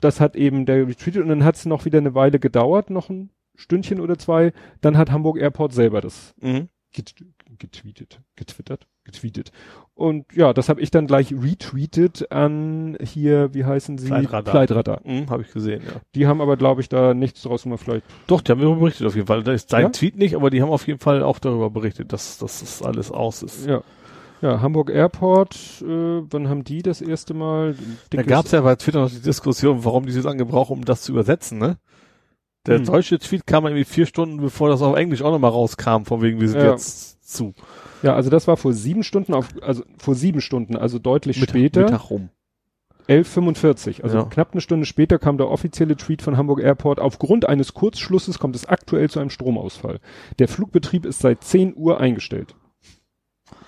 das hat eben der retweetet und dann hat es noch wieder eine Weile gedauert, noch ein Stündchen oder zwei, dann hat Hamburg Airport selber das Mhm. get getweetet, getwittert, getweetet. Und ja, das habe ich dann gleich retweetet an hier, wie heißen sie? Kleidradar. Kleidradar. Mhm, habe ich gesehen, ja. Die haben aber, glaube ich, da nichts draus gemacht, vielleicht. Doch, die haben darüber berichtet auf jeden Fall. Da ist sein Ja? Tweet nicht, aber die haben auf jeden Fall auch darüber berichtet, dass, dass das alles aus ist. Ja. Ja, Hamburg Airport, äh, wann haben die das erste Mal? Da dickes- gab es ja bei Twitter noch die Diskussion, warum die das angebraucht, um das zu übersetzen, ne? Der Hm. deutsche Tweet kam irgendwie vier Stunden, bevor das auf Englisch auch nochmal rauskam, von wegen, wir sind Ja. jetzt zu. Ja, also das war vor sieben Stunden auf, also vor sieben Stunden, also deutlich Mittag- später. Mittag rum. 11.45, also Ja. knapp eine Stunde später kam der offizielle Tweet von Hamburg Airport. Aufgrund eines Kurzschlusses kommt es aktuell zu einem Stromausfall. Der Flugbetrieb ist seit 10 Uhr eingestellt.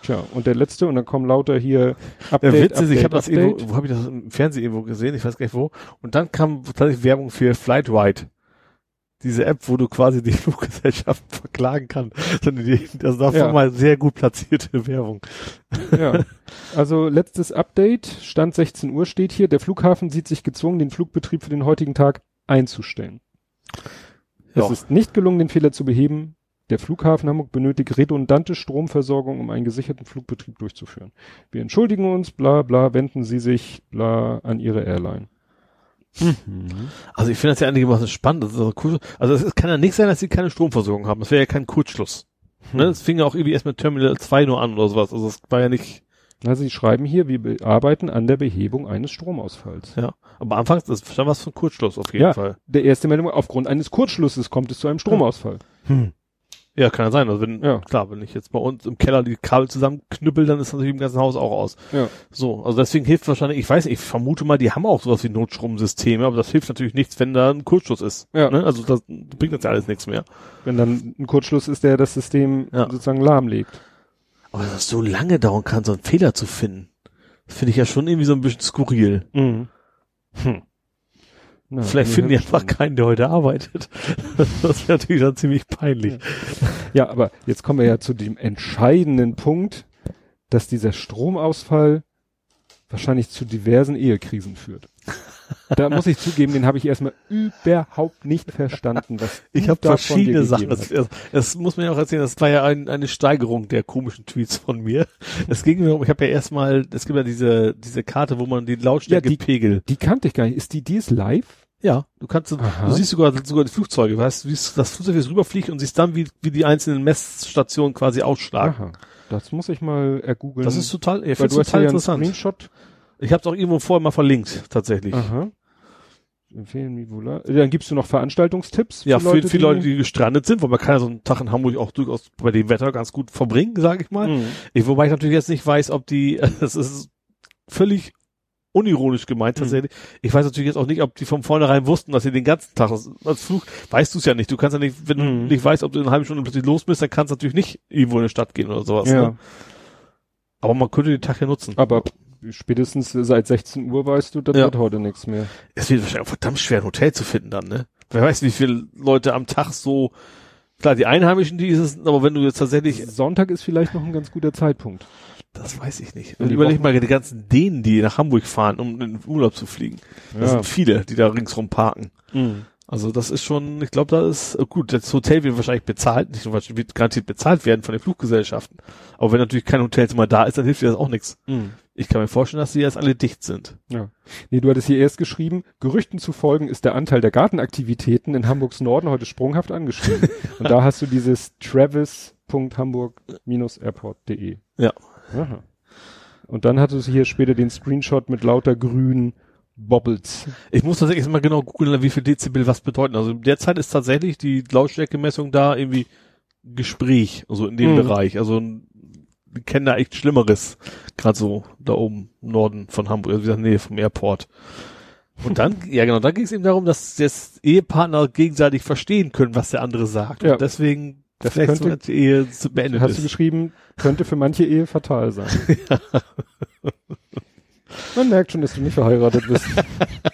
Tja, und der letzte, und dann kommen lauter hier Update, Der Witz ist, ich habe das irgendwo, wo habe ich das im Fernsehen irgendwo gesehen, ich weiß gar nicht wo. Und dann kam tatsächlich Werbung für Flightwide. Diese App, wo du quasi die Fluggesellschaften verklagen kannst. Das war Ja. mal sehr gut platzierte Werbung. Ja. Also letztes Update, Stand 16 Uhr steht hier, der Flughafen sieht sich gezwungen, den Flugbetrieb für den heutigen Tag einzustellen. Es Ja. ist nicht gelungen, den Fehler zu beheben. Der Flughafen Hamburg benötigt redundante Stromversorgung, um einen gesicherten Flugbetrieb durchzuführen. Wir entschuldigen uns, bla bla, wenden Sie sich bla an Ihre Airline. Also ich finde das ja einigermaßen spannend. Das ist also, cool. also es kann ja nicht sein, dass sie keine Stromversorgung haben. Das wäre ja kein Kurzschluss. Ne? Es fing ja auch irgendwie erst mit Terminal 2 nur an oder sowas. Also es war ja nicht, Also Sie schreiben hier, wir be- arbeiten an der Behebung eines Stromausfalls. ja. Aber anfangs, das stand was von Kurzschluss auf jeden Ja. Fall. Der erste Meldung, aufgrund eines Kurzschlusses kommt es zu einem Stromausfall. Ja, kann ja sein. Also wenn, Ja. klar, wenn ich jetzt bei uns im Keller die Kabel zusammenknüppel, dann ist das natürlich im ganzen Haus auch aus. Ja. So, also deswegen hilft wahrscheinlich, ich weiß ich vermute mal, die haben auch sowas wie Notstromsysteme, aber das hilft natürlich nichts, wenn da ein Kurzschluss ist. Ja. Ne? Also das bringt jetzt ja alles nichts mehr. Wenn dann ein Kurzschluss ist, der das System Ja. sozusagen lahmlegt. Aber dass das so lange dauern kann, so einen Fehler zu finden, finde ich ja schon irgendwie so ein bisschen skurril. Mhm. Hm. Na, Vielleicht finden die einfach keinen, der heute arbeitet. Das wäre natürlich dann ziemlich peinlich. Ja, aber jetzt kommen wir ja zu dem entscheidenden Punkt, dass dieser Stromausfall wahrscheinlich zu diversen Ehekrisen führt. Da muss ich zugeben, den habe ich erstmal überhaupt nicht verstanden, was Ich habe verschiedene Sachen. Das, das, muss man ja auch erzählen. Das war ja ein, eine Steigerung der komischen Tweets von mir. Es ging mir um, ich habe ja erstmal, es gibt ja diese diese Karte, wo man die Lautstärke Ja, die- pegelt. hast. Die kannte ich gar nicht. Ist die, die ist live? Ja, du kannst, Aha. du siehst sogar sogar die Flugzeuge, weißt, du siehst das Flugzeug, wie es rüberfliegt und siehst dann, wie wie die einzelnen Messstationen quasi ausschlagen. Aha. Das muss ich mal ergoogeln. Das ist total, ich weil du hast total ja einen interessant. Screenshot. Ich habe es auch irgendwo vorher mal verlinkt, tatsächlich. Aha. Empfehlen. Dann gibst du noch Veranstaltungstipps? Ja, für, für Leute, die gestrandet sind, weil man kann ja so einen Tag in Hamburg auch durchaus bei dem Wetter ganz gut verbringen, sage ich mal. Mhm. Ich, wobei ich natürlich jetzt nicht weiß, ob die, das ist völlig unironisch gemeint Mhm. tatsächlich. Ich weiß natürlich jetzt auch nicht, ob die von vornherein wussten, dass sie den ganzen Tag, als Flug, weißt du es ja nicht. Du kannst ja nicht, wenn Mhm. du nicht weißt, ob du in einer halben Stunde plötzlich los bist, dann kannst du natürlich nicht irgendwo in eine Stadt gehen oder sowas. Ja. Ne? Aber man könnte den Tag ja nutzen. Aber spätestens seit 16 Uhr weißt du, das Ja. wird heute nichts mehr. Es wird wahrscheinlich auch verdammt schwer, ein Hotel zu finden dann, ne? Wer weiß, wie viele Leute am Tag so, klar, die Einheimischen, die ist es, aber wenn du jetzt tatsächlich, Sonntag ist vielleicht noch ein ganz guter Zeitpunkt. das weiß ich nicht. Und überleg mal die ganzen Dänen, die nach Hamburg fahren, um in den Urlaub zu fliegen. Das Ja. sind viele, die da ringsrum parken. Also das ist schon, ich glaube, da ist, äh, gut, das Hotel wird wahrscheinlich bezahlt, nicht nur wahrscheinlich wird garantiert bezahlt werden von den Fluggesellschaften. Aber wenn natürlich kein Hotelzimmer da ist, dann hilft dir das auch nichts. Ich kann mir vorstellen, dass die jetzt alle dicht sind. Ja. Nee, du hattest hier erst geschrieben, Gerüchten zu folgen ist der Anteil der Gartenaktivitäten in Hamburgs Norden heute sprunghaft angestiegen. Und da hast du dieses travis.hamburg-airport.de. Ja. Aha. Und dann hattest du hier später den Screenshot mit lauter grünen Bobbles. Ich muss tatsächlich mal genau googeln, wie viel Dezibel was bedeuten. Also derzeit ist tatsächlich die Lautstärkemessung da irgendwie Gespräch, also in dem Mhm. Bereich. Also wir kennen da echt Schlimmeres. Gerade so da oben im Norden von Hamburg, also wie gesagt, Nähe vom Airport. Und dann, ja genau, da ging es eben darum, dass das Ehepartner gegenseitig verstehen können, was der andere sagt. Ja. Und deswegen Das vielleicht könnte- so die Ehe zu beendet Hast du ist. geschrieben, könnte für manche Ehe fatal sein. Man merkt schon, dass du nicht verheiratet bist.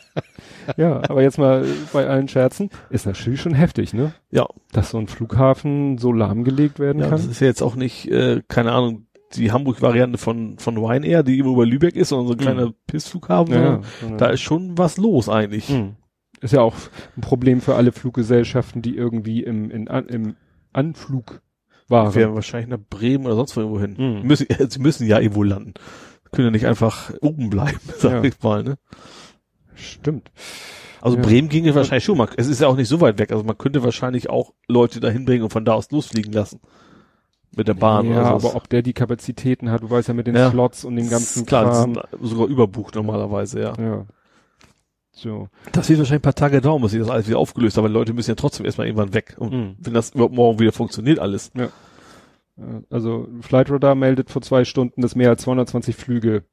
ja, aber jetzt mal bei allen Scherzen, ist natürlich schon heftig, ne? Ja, Dass so ein Flughafen so lahmgelegt werden ja das kann. ist ja jetzt auch nicht, äh, keine Ahnung, die Hamburg-Variante von, von Ryanair, die immer über Lübeck ist, sondern so ein kleiner Pissflughafen. sondern ja, Da ist schon was los eigentlich. Hm. Ist ja auch ein Problem für alle Fluggesellschaften, die irgendwie im, in, an, im Anflug Wir waren. werden wahrscheinlich nach Bremen oder sonst wo irgendwo hin. Mhm. Müssen, sie müssen ja irgendwo landen. Können ja nicht einfach oben bleiben, sag Ja. ich mal. Ne? Stimmt. Also Ja. Bremen ginge wahrscheinlich schon mal. Es ist ja auch nicht so weit weg. Also man könnte wahrscheinlich auch Leute dahin bringen und von da aus losfliegen lassen. Mit der Bahn ja, aber ob der die Kapazitäten hat, du weißt ja mit den Ja. Slots und dem ganzen Klar, Kram. sind sogar überbucht normalerweise, ja. Ja. So. Das wird wahrscheinlich ein paar Tage dauern, bis sich das alles wieder aufgelöst hat, weil Leute müssen ja trotzdem erstmal irgendwann weg. Und Mhm. wenn das überhaupt morgen wieder funktioniert alles. Äh, Also Flightradar meldet vor zwei Stunden, dass mehr als 220 Flüge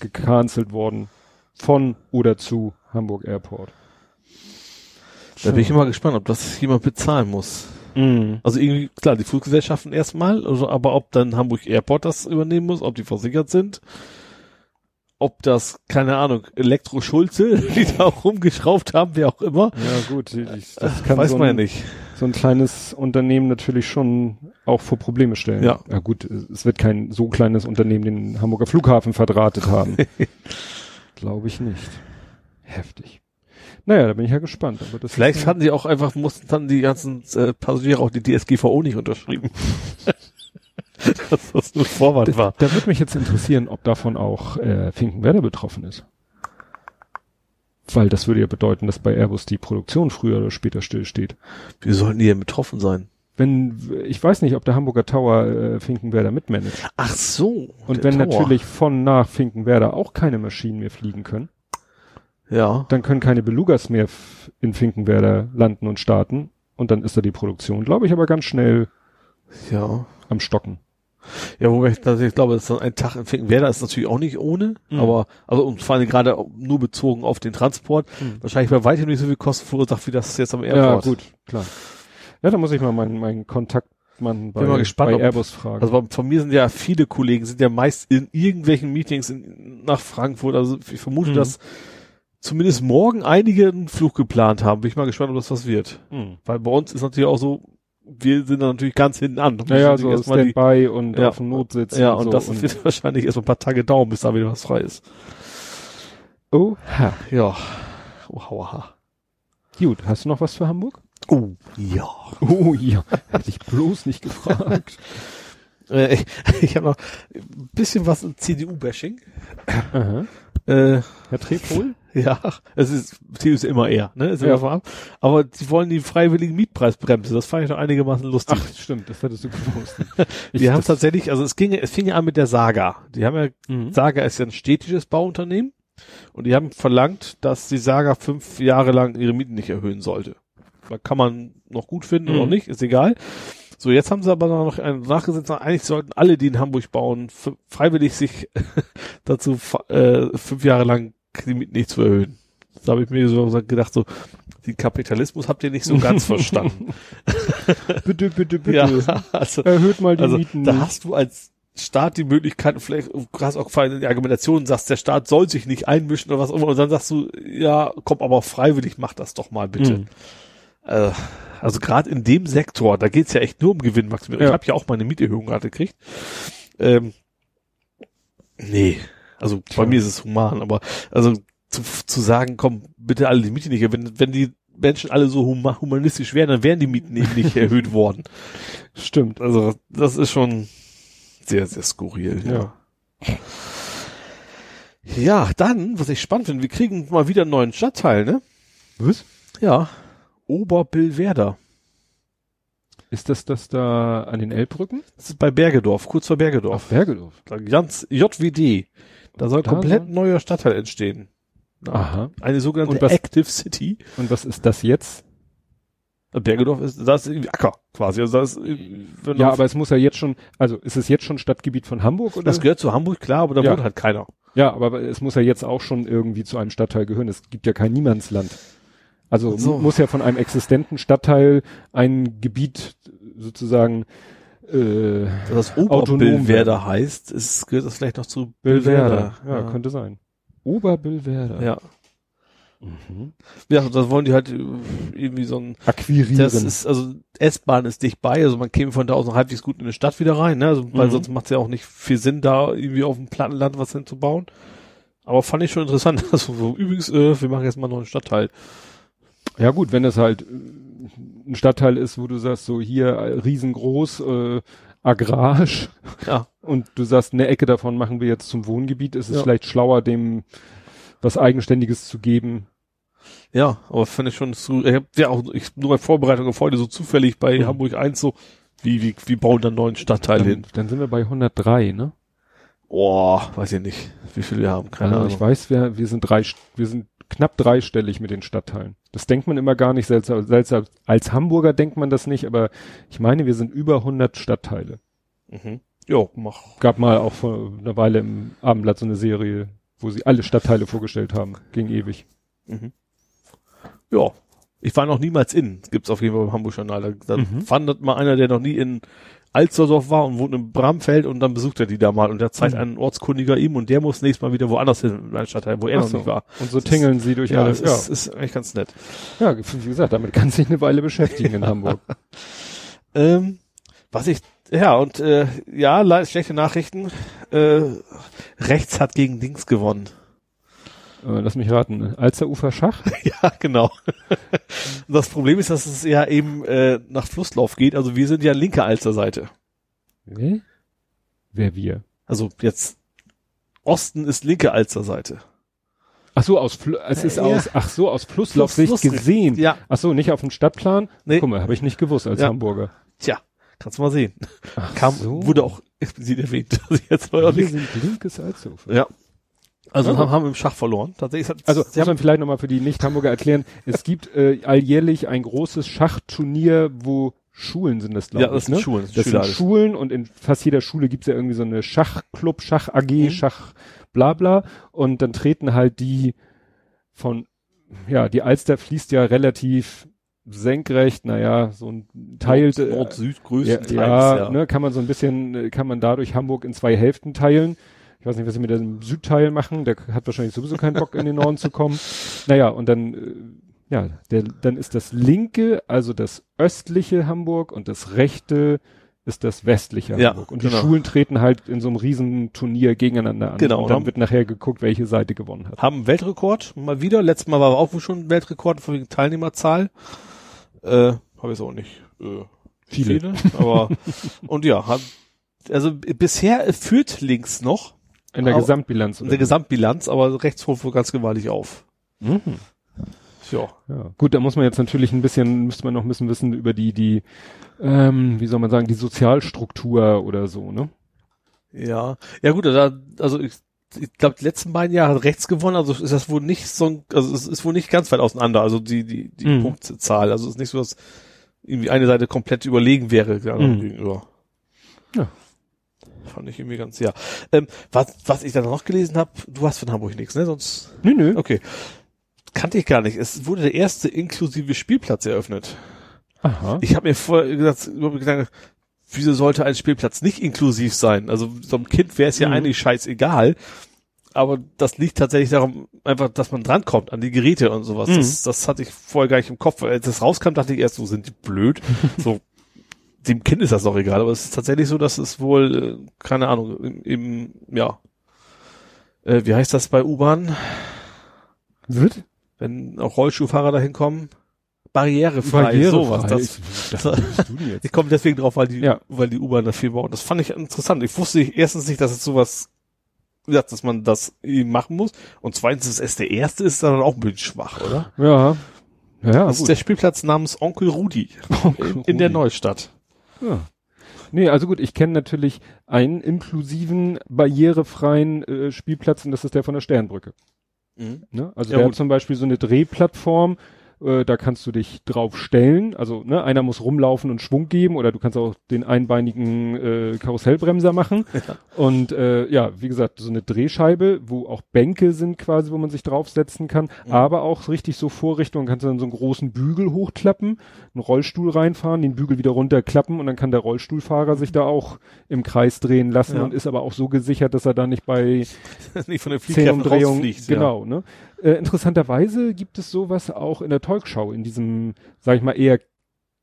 gecancelt worden von oder zu Hamburg Airport. Da bin ich immer gespannt, ob das jemand bezahlen muss. Mhm. Also irgendwie, klar, die Fluggesellschaften erstmal, also, aber ob dann Hamburg Airport das übernehmen muss, ob die versichert sind, ob das, keine Ahnung, Elektro-Schulze, die da auch rumgeschraubt haben, wer auch immer, Ja gut, ich, das kann weiß so man ja nicht. so ein kleines Unternehmen natürlich schon auch vor Probleme stellen. Ja. ja gut, es wird kein so kleines Unternehmen den Hamburger Flughafen verdrahtet haben. Glaube ich nicht. Heftig. Naja, da bin ich ja gespannt. Vielleicht hatten die auch einfach, mussten dann die ganzen äh, Passagiere auch die DSGVO nicht unterschrieben. Dass das nur Vorwand war. Da würde mich jetzt interessieren, ob davon auch äh, Finkenwerder betroffen ist. Weil das würde ja bedeuten, dass bei Airbus die Produktion früher oder später stillsteht. Wie sollten die denn betroffen sein? Wenn, ich weiß nicht, ob der Hamburger Tower äh, Finkenwerder mitmanagt. Ach so. Und wenn Tower. natürlich von nach Finkenwerder auch keine Maschinen mehr fliegen können, Ja. dann können keine Belugas mehr in Finkenwerder landen und starten. Und dann ist da die Produktion, glaube ich, aber ganz schnell Ja. am Stocken. Ja, wobei ich tatsächlich glaube, dass dann ein Tag in Finkenwerder ist natürlich auch nicht ohne, Mhm. aber, also, und vor allem gerade nur bezogen auf den Transport, Mhm. wahrscheinlich bei weitem nicht so viel Kosten verursacht, wie das jetzt am Ja, Airport. gut, klar. Ja, da muss ich mal meinen, meinen Kontaktmann bei, Bin mal gespannt, bei ob- Airbus fragen. Also von mir sind ja viele Kollegen, sind ja meist in irgendwelchen Meetings in, nach Frankfurt, also ich vermute, Mhm. dass zumindest morgen einige einen Flug geplant haben. Bin ich mal gespannt, ob das was wird. Mhm. Weil bei uns ist natürlich auch so, wir sind da natürlich ganz hinten an. Naja, müssen so erstmal die- und Ja. auf dem Notsitz. Ja, und, und so das wird wahrscheinlich erst ein paar Tage dauern, bis da wieder was frei ist. Oh, ha. Ja. Oh, hauaha. Gut, hast du noch was für Hamburg? Oh, ja. Oh ja, hätte ich bloß nicht gefragt. Äh, ich ich habe noch ein bisschen was im CDU-Bashing. Äh, Herr Trepol? ja, es ist, CDU ist immer eher, ne? Ist Ja. vorab. Aber die wollen die freiwilligen Mietpreisbremse. Das fand ich doch einigermaßen lustig. Ach, stimmt, das hattest du gewusst. wir haben tatsächlich, also es ging, es fing ja an mit der Saga. Die haben ja, Mhm. Saga ist ja ein städtisches Bauunternehmen. Und die haben verlangt, dass die Saga fünf Jahre lang ihre Mieten nicht erhöhen sollte. Da kann man noch gut finden oder Mhm. auch nicht, ist egal. So, jetzt haben sie aber noch einen nachgesetzt, eigentlich sollten alle, die in Hamburg bauen, freiwillig sich dazu äh, fünf Jahre lang die Mieten nicht zu erhöhen. Da habe ich mir so gedacht, so, den Kapitalismus habt ihr nicht so ganz verstanden. Bitte, bitte, bitte. ja, also, Erhöht mal die also Mieten. da hast du als Staat die Möglichkeit, vielleicht du hast auch vor die Argumentation, sagst, der Staat soll sich nicht einmischen oder was auch immer, und dann sagst du, ja, komm, aber freiwillig, mach das doch mal bitte. Mhm. Äh, also gerade in dem Sektor, da geht's ja echt nur um Gewinnmaximierung. Ja. Ich habe ja auch meine Mieterhöhung gerade gekriegt. Ähm, nee, also Tja. bei mir ist es human, aber also zu, zu sagen, komm, bitte alle die Miete nicht, wenn, wenn die Menschen alle so huma humanistisch wären, dann wären die Mieten eben nicht erhöht worden. Stimmt. Also das ist schon sehr, sehr skurril. Ja. Ja, dann, was ich spannend finde, wir kriegen mal wieder einen neuen Stadtteil, ne? Was? Ja. Oberbillwerder. Ist das das da an den Elbbrücken? Das ist bei Bergedorf, kurz vor Bergedorf. Auf Bergedorf. Da Ganz JWD. Da soll Da komplett soll- neuer Stadtteil entstehen. Aha. Eine sogenannte was- Active City. Und was ist das jetzt? Bergedorf ist, das ist irgendwie Acker, quasi. Also das ist, Ja, aber es muss ja jetzt schon, also ist es jetzt schon Stadtgebiet von Hamburg oder? das gehört zu Hamburg, klar, aber da Ja. wohnt halt keiner. ja, aber es muss ja jetzt auch schon irgendwie zu einem Stadtteil gehören. Es gibt ja kein Niemandsland. Also So. mu- muss ja von einem existenten Stadtteil ein Gebiet sozusagen äh, Das Oberbillwerder heißt, es gehört das vielleicht noch zu Billwerder. Billwerder. Ja, könnte sein. Oberbillwerder. Ja. Mhm. Ja, das wollen die halt äh, irgendwie so ein, Akquirieren. das ist, also S-Bahn ist dicht bei, also man käme von da aus noch halbwegs gut in eine Stadt wieder rein, ne? Also, weil Mhm. sonst macht es ja auch nicht viel Sinn, da irgendwie auf dem Plattenland was hinzubauen. Aber fand ich schon interessant. Also, so, übrigens, äh, wir machen jetzt mal noch einen Stadtteil. Ja gut, wenn es halt äh, ein Stadtteil ist, wo du sagst, so hier äh, riesengroß, äh, agrarisch Ja. und du sagst, eine Ecke davon machen wir jetzt zum Wohngebiet, ist es Ja. vielleicht schlauer, dem was Eigenständiges zu geben. Ja, aber fand ich schon zu, ich hab ja auch, ich nur bei Vorbereitung auf heute so zufällig bei Mhm. Hamburg 1 so, Wie, wie, wie bauen dann neuen Stadtteil Dann, hin? dann sind wir bei 103, ne? Oh, weiß ich nicht, wie viel wir haben, keine Also Ahnung. ich weiß, wir, wir sind drei, wir sind knapp dreistellig mit den Stadtteilen. Das denkt man immer gar nicht seltsam, seltsam. Als Hamburger denkt man das nicht, aber ich meine, wir sind über 100 Stadtteile. Mhm. Jo, mach. Gab mal auch vor einer Weile im Abendblatt so eine Serie, wo sie alle Stadtteile vorgestellt haben. Ging ewig. Mhm. Ja. Ich war noch niemals in, gibt's auf jeden Fall beim Hamburg Journal. Da, da Mhm. fand mal einer, der noch nie in Alsterdorf war und wohnt in Bramfeld und dann besucht er die da mal und der zeigt Mhm. einen Ortskundiger ihm und der muss nächstes Mal wieder woanders hin, in einen Stadtteil, wo er Ach noch so. nicht war. Und so Das tingeln sie durch Ja, alles. das ist, ist eigentlich ganz nett. Ja, wie gesagt, damit kann sich eine Weile beschäftigen in Hamburg. Ähm, was ich, ja, und äh, ja, le- schlechte Nachrichten. Äh, rechts hat gegen Dings gewonnen. Äh, lass mich raten. Alsterufer Schach? ja, genau. das Problem ist, dass es ja eben äh, nach Flusslauf geht. Also wir sind ja linke Alsterseite. Wer? Wer wir? Also jetzt Osten ist linke Alsterseite. Ach so, aus, Fl es ist Ja. aus, ach so, aus Flusslaufsicht Fluss- gesehen. Ja, Ach so, nicht auf dem Stadtplan? Nee. Guck mal, habe ich nicht gewusst als Ja. Hamburger. tja, kannst du mal sehen. Ach Kam, so. wurde auch explizit erwähnt. Also jetzt war auch wir sind linkes Alsterufer. Ja. Also Ja. haben, haben wir im Schach verloren. Tatsächlich hat, Also muss man vielleicht nochmal für die Nicht-Hamburger erklären. Es gibt äh, alljährlich ein großes Schachturnier, wo Schulen sind das, glaube ja, das ich. sind Ne? Schulen, das Das sind Schulen und in fast jeder Schule gibt's ja irgendwie so eine Schachclub, Schach AG, Mhm. Schach bla bla. Und dann treten halt die von, ja, die Alster fließt ja relativ senkrecht, naja, so ein Teil. Nord, Nord Süd ja, größtenteils. ja, ja. Ne, kann man so ein bisschen, äh, kann man dadurch Hamburg in zwei Hälften teilen. Ich weiß nicht, was sie mit dem Südteil machen. Der hat wahrscheinlich sowieso keinen Bock, in den Norden zu kommen. Naja, und dann, äh, ja, der, dann ist das linke, also das östliche Hamburg und das rechte ist das westliche Ja, Hamburg. Und die genau. Schulen treten halt in so einem riesen Turnier gegeneinander an. Genau, Und dann wird nachher geguckt, welche Seite gewonnen hat. haben Weltrekord, mal wieder. Letztes Mal war auch schon Weltrekord für die Teilnehmerzahl. Äh, habe ich auch nicht. Äh, Viele. aber und ja, hat, also bisher führt links noch In der Aber- Gesamtbilanz. in der Gesamtbilanz, aber rechts holt wohl ganz gewaltig auf. mhm. Ja. Ja, gut, da muss man jetzt natürlich ein bisschen, müsste man noch ein bisschen wissen über die, die, ähm, wie soll man sagen, die Sozialstruktur oder so, ne? Ja. Ja gut, also ich, ich glaube, die letzten beiden Jahre hat rechts gewonnen, also ist das wohl nicht so ein, also es ist wohl nicht ganz weit auseinander, also die, die, die Mhm. Punktzahl. Also es ist nicht so, dass irgendwie eine Seite komplett überlegen wäre Mhm. gegenüber. Ja. Fand ich irgendwie ganz, ja. Ähm, was, was ich dann noch gelesen habe, du hast von Hamburg nichts, ne? Sonst. Nö, nö. Okay. Kannte ich gar nicht. Es wurde der erste inklusive Spielplatz eröffnet. Aha. Ich habe mir vorher gesagt, gedacht, wieso sollte ein Spielplatz nicht inklusiv sein? Also so einem Kind wäre es ja Mhm. eigentlich scheißegal. Aber das liegt tatsächlich darum, einfach, dass man drankommt an die Geräte und sowas. Mhm. Das, das hatte ich vorher gar nicht im Kopf. Als das rauskam, dachte ich erst, so sind die blöd. so, dem Kind ist das doch egal. Aber es ist tatsächlich so, dass es wohl, äh, keine Ahnung, im, im ja, äh, wie heißt das bei U-Bahn? Wird? Wenn auch Rollstuhlfahrer dahin kommen? Barrierefrei, sowas. Das, Ich- das jetzt? ich komme deswegen drauf, weil die, Ja. weil die U-Bahn das viel bauen. Das fand ich interessant. Ich wusste erstens nicht, dass es sowas, gesagt, dass man das eben machen muss. Und zweitens, dass es der erste ist, dann auch ein bisschen schwach, oder? Ja. Ja, das ist gut. der Spielplatz namens Onkel Rudi in, in der. Neustadt. Ja. Nee, also gut, ich kenne natürlich einen inklusiven, barrierefreien äh, Spielplatz und das ist der von der Sternbrücke. Ne? Also Ja, der gut. hat zum Beispiel so eine Drehplattform, äh, da kannst du dich drauf stellen. Also ne, einer muss rumlaufen und Schwung geben oder du kannst auch den einbeinigen äh, Karussellbremser machen. Und äh, ja, wie gesagt, so eine Drehscheibe, wo auch Bänke sind quasi, wo man sich draufsetzen kann, Mhm. aber auch richtig so Vorrichtungen, kannst du dann so einen großen Bügel hochklappen, einen Rollstuhl reinfahren, den Bügel wieder runterklappen und dann kann der Rollstuhlfahrer sich da auch im Kreis drehen lassen Ja. und ist aber auch so gesichert, dass er da nicht bei nicht von den zehn Umdrehungen, genau, ne? Äh, interessanterweise gibt es sowas auch in der Talkshow, in diesem, sag ich mal, eher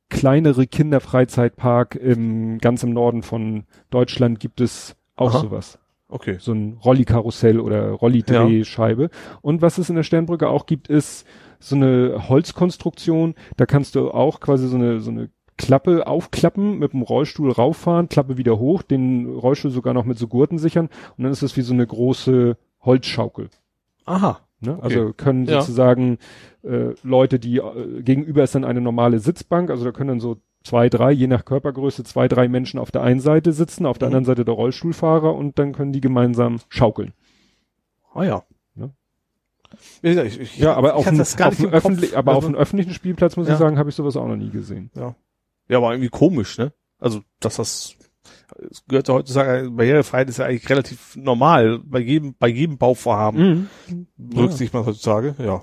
kleinere Kinderfreizeitpark im, ganz im Norden von Deutschland gibt es auch Aha. sowas. Ja. Okay. So ein Rollikarussell oder Rollidrehscheibe. Und was es in der Sternbrücke auch gibt, ist so eine Holzkonstruktion. Da kannst du auch quasi so eine, so eine Klappe aufklappen, mit dem Rollstuhl rauffahren, Klappe wieder hoch, den Rollstuhl sogar noch mit so Gurten sichern und dann ist das wie so eine große Holzschaukel. Aha. Ne? Okay. Also können Ja. sozusagen äh, Leute, die äh, gegenüber ist dann eine normale Sitzbank, also da können dann so zwei, drei, je nach Körpergröße, zwei, drei Menschen auf der einen Seite sitzen, auf der Mhm. anderen Seite der Rollstuhlfahrer und dann können die gemeinsam schaukeln. Ah ja. Ja. Gesagt, Ich, ich, Ja, aber auf, gar auf, öffentlich, aber auf Also- einem öffentlichen Spielplatz, muss Ja. ich sagen, habe ich sowas auch noch nie gesehen. Ja, aber irgendwie komisch, ne? Also, dass das, es gehört ja heutzutage, Barrierefreiheit ist ja eigentlich relativ normal. Bei jedem, bei jedem Bauvorhaben Mhm. berücksichtigt man heutzutage, ja.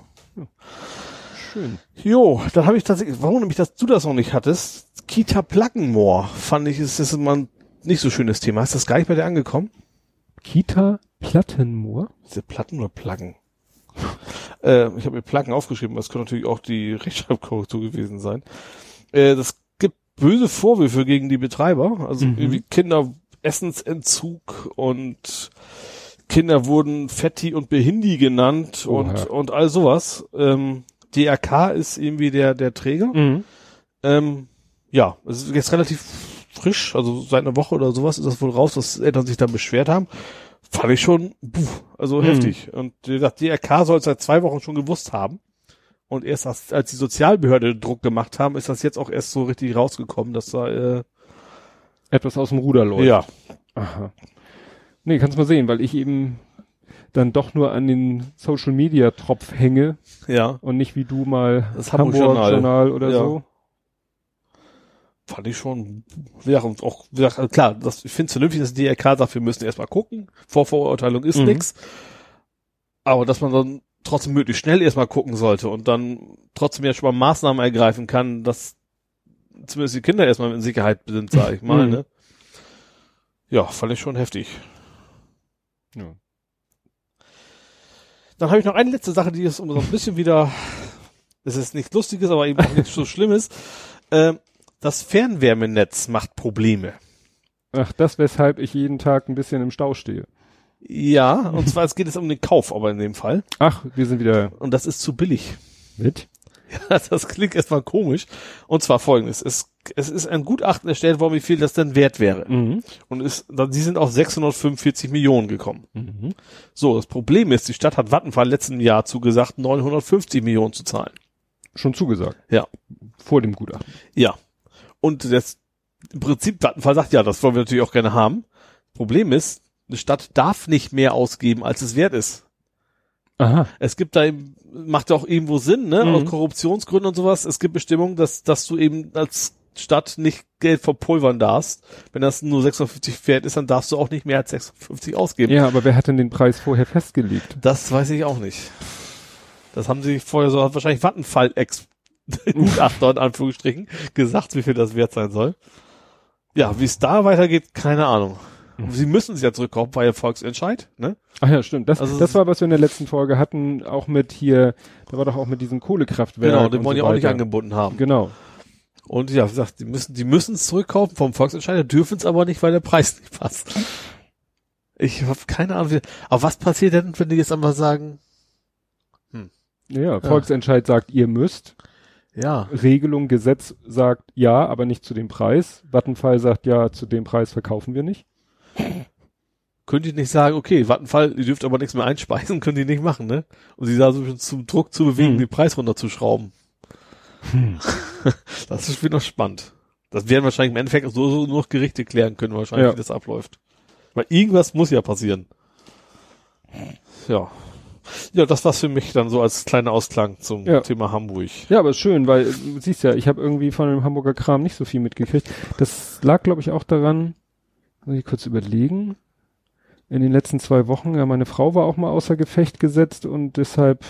Schön. Jo, dann habe ich tatsächlich, warum nämlich, dass du das noch nicht hattest, Kita Plackenmoor, fand ich, ist das immer ein nicht so schönes Thema. Ist das gar nicht bei dir angekommen? Kita Plattenmoor? Diese Platten oder Pluggen? äh, ich habe mir Pluggen aufgeschrieben, das könnte natürlich auch die Rechtschreibkorrektur gewesen sein. Äh, das böse Vorwürfe gegen die Betreiber, also Mhm. irgendwie Kinderessensentzug und Kinder wurden Fetti und Behindi genannt Oha. und, und all sowas. Ähm, DRK ist irgendwie der, der Träger. Mhm. Ähm, ja, es ist jetzt relativ frisch, also seit einer Woche oder sowas ist das wohl raus, dass Eltern sich dann beschwert haben. Fand ich schon, puh, also Mhm. heftig. Und wie gesagt, DRK soll es seit zwei Wochen schon gewusst haben. Und erst als, als die Sozialbehörde Druck gemacht haben, ist das jetzt auch erst so richtig rausgekommen, dass da, äh, Etwas aus dem Ruder läuft. ja, Aha. Nee, kannst mal sehen, weil ich eben dann doch nur an den Social Media Tropf hänge ja, und nicht wie du mal Das Hamburg-Journal. Journal oder Ja. so. fand ich schon, ja, und auch, also klar, das, ich finde es vernünftig, dass die DRK sagt, wir müssen erstmal gucken. Vorverurteilung ist Mhm. nix. Aber dass man dann trotzdem möglichst schnell erstmal gucken sollte und dann trotzdem ja schon mal Maßnahmen ergreifen kann, dass zumindest die Kinder erstmal in Sicherheit sind, sage ich mal, Mhm. ne? Ja, fand ich schon heftig. Ja. Dann habe ich noch eine letzte Sache, die ist so ein bisschen wieder, es ist nichts Lustiges, aber eben auch nichts so Schlimmes. Ähm, das Fernwärmenetz macht Probleme. Ach, das weshalb ich jeden Tag ein bisschen im Stau stehe. Ja, und zwar es geht es um den Kauf, aber in dem Fall. Ach, wir sind wieder Und das ist zu billig. mit. Ja, das klingt erstmal komisch. Und zwar folgendes. Es, es ist ein Gutachten erstellt worden, wie viel das denn wert wäre. Mhm. Und ist, dann, sie sind auf 645 Millionen gekommen. Mhm. So, das Problem ist, die Stadt hat Vattenfall letzten Jahr zugesagt, 950 Millionen zu zahlen. Schon zugesagt. Ja. Vor dem Gutachten. Ja. Und das, im Prinzip Vattenfall sagt, ja, das wollen wir natürlich auch gerne haben. Problem ist, eine Stadt darf nicht mehr ausgeben, als es wert ist. Aha. Es gibt da eben, macht ja auch irgendwo Sinn, ne, Mhm. aus Korruptionsgründen und sowas. Es gibt Bestimmungen, dass, dass du eben als Stadt nicht Geld verpulvern darfst. Wenn das nur 56 wert ist, dann darfst du auch nicht mehr als 56 ausgeben. Ja, aber wer hat denn den Preis vorher festgelegt? Das weiß ich auch nicht. Das haben sie vorher so, hat wahrscheinlich Vattenfall ex Gutachter in Anführungsstrichen gesagt, wie viel das wert sein soll. Ja, wie es da weitergeht, keine Ahnung. Sie müssen es ja zurückkaufen, weil ja Volksentscheid, ne? Ach ja, stimmt. Das, Also das war, was wir in der letzten Folge hatten, auch mit hier, da war doch auch mit diesem Kohlekraftwerk. Genau, den wollen so ja auch nicht angebunden haben. Genau. Und ja, wie gesagt, die müssen, die müssen es zurückkaufen vom Volksentscheider, dürfen es aber nicht, weil der Preis nicht passt. Ich habe keine Ahnung, wie, aber was passiert denn, wenn die jetzt einfach sagen, Ja, Volksentscheid sagt, ihr müsst. ja, Regelung, Gesetz sagt ja, aber nicht zu dem Preis. Vattenfall sagt ja, zu dem Preis verkaufen wir nicht. könnt ihr nicht sagen, okay, Vattenfall, ihr dürft aber nichts mehr einspeisen, könnt ihr nicht machen, ne? Und sie da so ein bisschen zum Druck zu bewegen, Hm. den Preis runterzuschrauben. Das ist wieder noch spannend. Das werden wahrscheinlich im Endeffekt so, so nur noch Gerichte klären können, wahrscheinlich, Ja. wie das abläuft. Weil irgendwas muss ja passieren. Ja. Ja, das war's für mich dann so als kleiner Ausklang zum Ja. Thema Hamburg. Ja, aber schön, weil du siehst ja, ich habe irgendwie von dem Hamburger Kram nicht so viel mitgekriegt. Das lag, glaube ich, auch daran, muss ich kurz überlegen. In den letzten zwei Wochen, ja, meine Frau war auch mal außer Gefecht gesetzt und deshalb,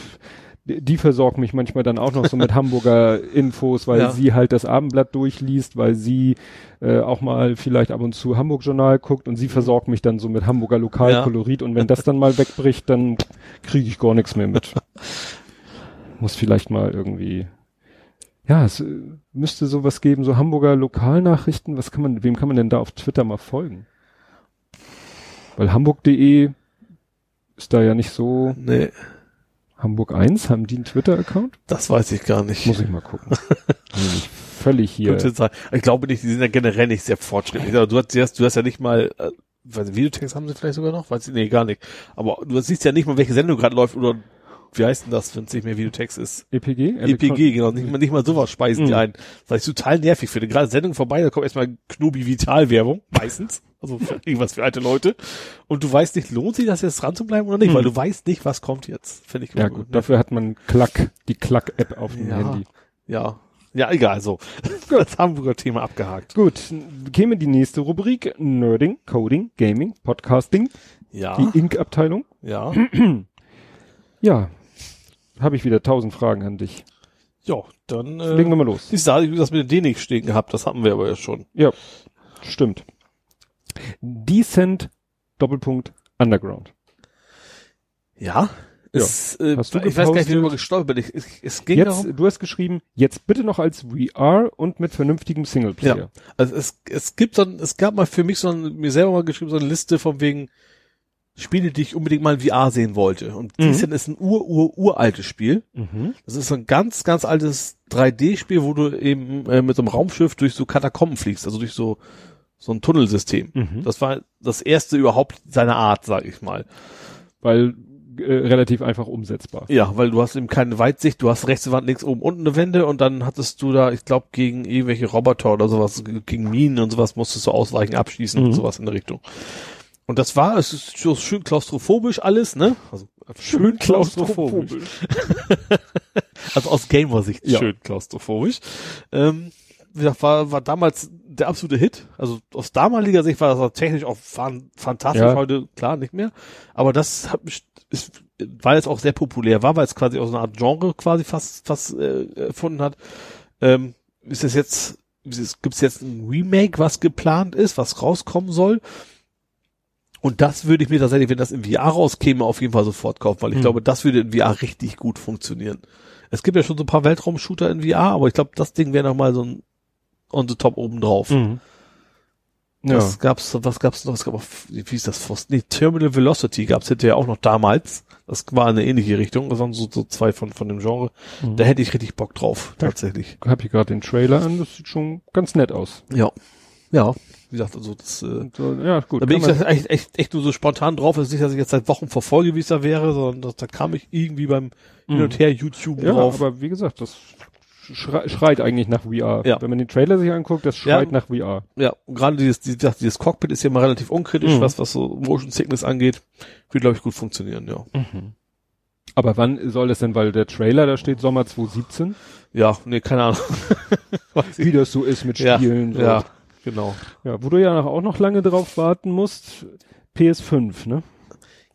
die, versorgt mich manchmal dann auch noch so mit Hamburger Infos, weil Ja. sie halt das Abendblatt durchliest, weil sie äh, auch mal vielleicht ab und zu Hamburg Journal guckt und sie versorgt mich dann so mit Hamburger Lokalkolorit und wenn das dann mal wegbricht, dann kriege ich gar nichts mehr mit. Muss vielleicht mal irgendwie ja, es äh, müsste sowas geben, so Hamburger Lokalnachrichten. Was kann man, wem kann man denn da auf Twitter mal folgen? Weil hamburg.de ist da ja nicht so. Nee, Hamburg 1, haben die einen Twitter-Account? das weiß ich gar nicht. Muss ich mal gucken. Völlig hier. Ich glaube nicht, die sind ja generell nicht sehr fortschrittlich. Du hast, du hast, du hast ja nicht mal, äh, Videotext haben sie vielleicht sogar noch? Weiß ich, nee, gar nicht. Aber du siehst ja nicht mal, welche Sendung gerade läuft oder wie heißt denn das, wenn es nicht mehr Videotext ist? EPG? EPG, genau. Nicht mal, nicht mal sowas speisen die Mhm. ein. Was ich total nervig finde. Gerade Sendung vorbei, da kommt erstmal Knobi Vital Werbung, meistens. Also für irgendwas für alte Leute. Und du weißt nicht, lohnt sich das jetzt dran zu bleiben oder nicht, Mhm. weil du weißt nicht, was kommt jetzt. Finde ich Ja gut, dafür hat man Klack, die Klack-App auf dem. Handy. Ja. Ja, egal, so. Das Hamburger Thema abgehakt. Gut, käme die nächste Rubrik, Nerding, Coding, Gaming, Podcasting, Ja. die Ink-Abteilung. Ja. Ja, habe ich wieder tausend Fragen an dich. Ja, dann, Legen wir äh, mal los. ich sage, ich das mit den DNX stehen gehabt, das hatten wir aber ja schon. Ja, stimmt. Decent, Doppelpunkt, Underground. Ja. Ja. Es, äh, Hast du ich weiß gar nicht, wie darüber gestolpert bin. Ich, es, es ging Jetzt, darum, du hast geschrieben, jetzt bitte noch als VR und mit vernünftigem Singleplayer. Ja. Also es, es gibt so ein, es gab mal für mich so ein, mir selber mal geschrieben, so eine Liste von wegen Spiele, die ich unbedingt mal in VR sehen wollte. Und Mhm. Ist ein ur, ur, uraltes Spiel. Mhm. Das ist so ein ganz, ganz altes 3D-Spiel, wo du eben äh, mit so einem Raumschiff durch so Katakomben fliegst, also durch so, so ein Tunnelsystem. Mhm. Das war das erste überhaupt seiner Art, sag ich mal. Weil äh, relativ einfach umsetzbar. Ja, weil du hast eben keine Weitsicht, du hast rechts Wand, links oben unten eine Wände und dann hattest du da, ich glaube, gegen irgendwelche Roboter oder sowas, gegen Minen und sowas musstest du ausweichen, abschießen Mhm. und sowas in der Richtung. Und das war, es ist so schön klaustrophobisch alles, ne? Also schön klaustrophobisch. Also aus Gamer-Sicht Ja. schön klaustrophobisch. Ähm, wie gesagt, war, war damals der absolute Hit. Also aus damaliger Sicht war das auch technisch auch fan fantastisch. Ja. Heute klar nicht mehr. Aber das hat mich, ist, weil es auch sehr populär war, weil es quasi auch so eine Art Genre quasi fast, fast äh, erfunden hat. Ähm, ist es jetzt, gibt es jetzt ein Remake, was geplant ist, was rauskommen soll? Und das würde ich mir tatsächlich, wenn das in VR rauskäme, auf jeden Fall sofort kaufen, weil ich Mhm. glaube, das würde in VR richtig gut funktionieren. Es gibt ja schon so ein paar Weltraum-Shooter in VR, aber ich glaube, das Ding wäre nochmal so ein on the top oben drauf. Mhm. Ja. Was gab's, was gab's noch? Es gab auch, wie hieß das? Fast, nee, Terminal Velocity gab's hinterher auch noch damals. Das war eine ähnliche Richtung. Das waren so, so zwei von, von dem Genre. Mhm. Da hätte ich richtig Bock drauf, Ja. tatsächlich. hab ich gerade den Trailer an, das sieht schon ganz nett aus. Ja. Ja. Wie gesagt, also das, äh, so, ja, gut. da bin ich das echt, echt, echt nur so spontan drauf. Es ist nicht, dass ich jetzt seit Wochen verfolge, wie es da wäre, sondern das, da kam ich irgendwie beim Hin und Her YouTube ja, drauf. aber wie gesagt, das schrei schreit eigentlich nach VR. Ja. Wenn man den Trailer sich anguckt, das schreit Ja. nach VR. Ja, und gerade dieses, dieses, dieses Cockpit ist ja mal relativ unkritisch, Mhm. was, was so Motion Sickness angeht. Wird, glaube ich, gut funktionieren, ja. Aber wann soll es denn, weil der Trailer, da steht Sommer 2017, Ja, nee, keine Ahnung. Wie das so ist mit Ja, Spielen. So. Ja, genau. ja, wo du ja auch noch lange drauf warten musst, PS5, ne?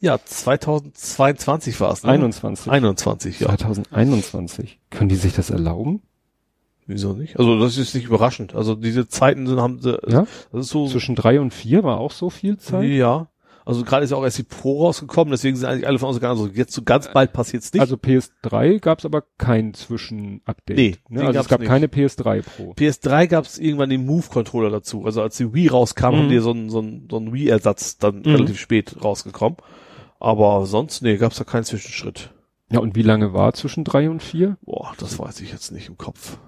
Ja, 2022 war es, ne? 21. 21, ja. 2021. Können die sich das erlauben? Wieso nicht? Also das ist nicht überraschend. Also diese Zeiten sind, haben sie, Ja? das ist so, Zwischen drei und vier war auch so viel Zeit? ja. Also gerade ist ja auch erst die Pro rausgekommen, deswegen sind eigentlich alle von uns gegangen, also jetzt so ganz bald passiert's nicht. Also PS3 gab es aber kein Zwischenupdate. Nee, ne? Also es gab's gab nicht. keine PS3 Pro. PS3 gab es irgendwann den Move-Controller dazu. Also als die Wii rauskam, Mhm. haben die so einen so einen- so einen Wii-Ersatz dann Mhm. relativ spät rausgekommen. Aber sonst, nee, gab's da keinen Zwischenschritt. Ja, und wie lange war zwischen drei und vier? Boah, das weiß ich jetzt nicht im Kopf.